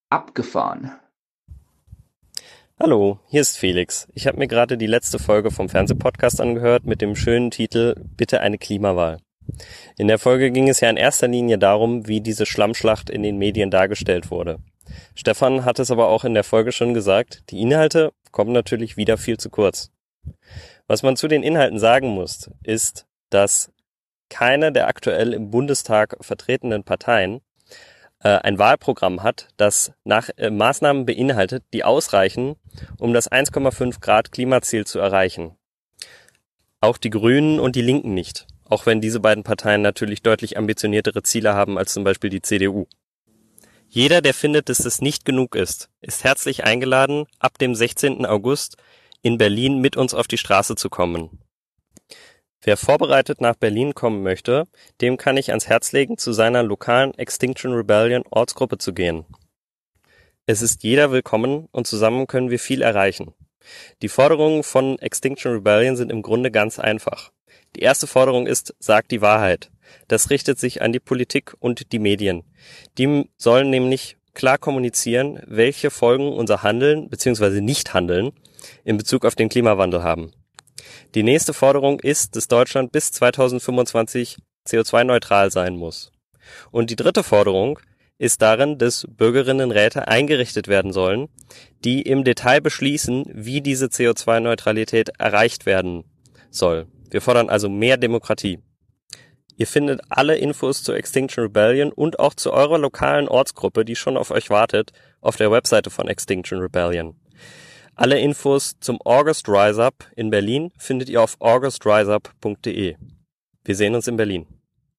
Abgefahren. Hallo, hier ist Felix. Ich habe mir gerade die letzte Folge vom Fernsehpodcast angehört mit dem schönen Titel Bitte eine Klimawahl. In der Folge ging es ja in erster Linie darum, wie diese Schlammschlacht in den Medien dargestellt wurde. Stefan hat es aber auch in der Folge schon gesagt, die Inhalte kommen natürlich wieder viel zu kurz. Was man zu den Inhalten sagen muss, ist, dass keine der aktuell im Bundestag vertretenen Parteien äh, ein Wahlprogramm hat, das nach äh, Maßnahmen beinhaltet, die ausreichen, um das 1,5 Grad Klimaziel zu erreichen. Auch die Grünen und die Linken nicht, auch wenn diese beiden Parteien natürlich deutlich ambitioniertere Ziele haben als zum Beispiel die CDU. Jeder, der findet, dass es nicht genug ist, ist herzlich eingeladen, ab dem 16. August in Berlin mit uns auf die Straße zu kommen. Wer vorbereitet nach Berlin kommen möchte, dem kann ich ans Herz legen, zu seiner lokalen Extinction Rebellion Ortsgruppe zu gehen. Es ist jeder willkommen und zusammen können wir viel erreichen. Die Forderungen von Extinction Rebellion sind im Grunde ganz einfach. Die erste Forderung ist, sagt die Wahrheit. Das richtet sich an die Politik und die Medien. Die sollen nämlich klar kommunizieren, welche Folgen unser Handeln bzw. Nichthandeln in Bezug auf den Klimawandel haben. Die nächste Forderung ist, dass Deutschland bis 2025 CO2-neutral sein muss. Und die dritte Forderung ist darin, dass Bürgerinnenräte eingerichtet werden sollen, die im Detail beschließen, wie diese CO2-Neutralität erreicht werden soll. Wir fordern also mehr Demokratie. Ihr findet alle Infos zur Extinction Rebellion und auch zu eurer lokalen Ortsgruppe, die schon auf euch wartet, auf der Webseite von Extinction Rebellion. Alle Infos zum August Rise Up in Berlin findet ihr auf augustriseup.de. Wir sehen uns in Berlin.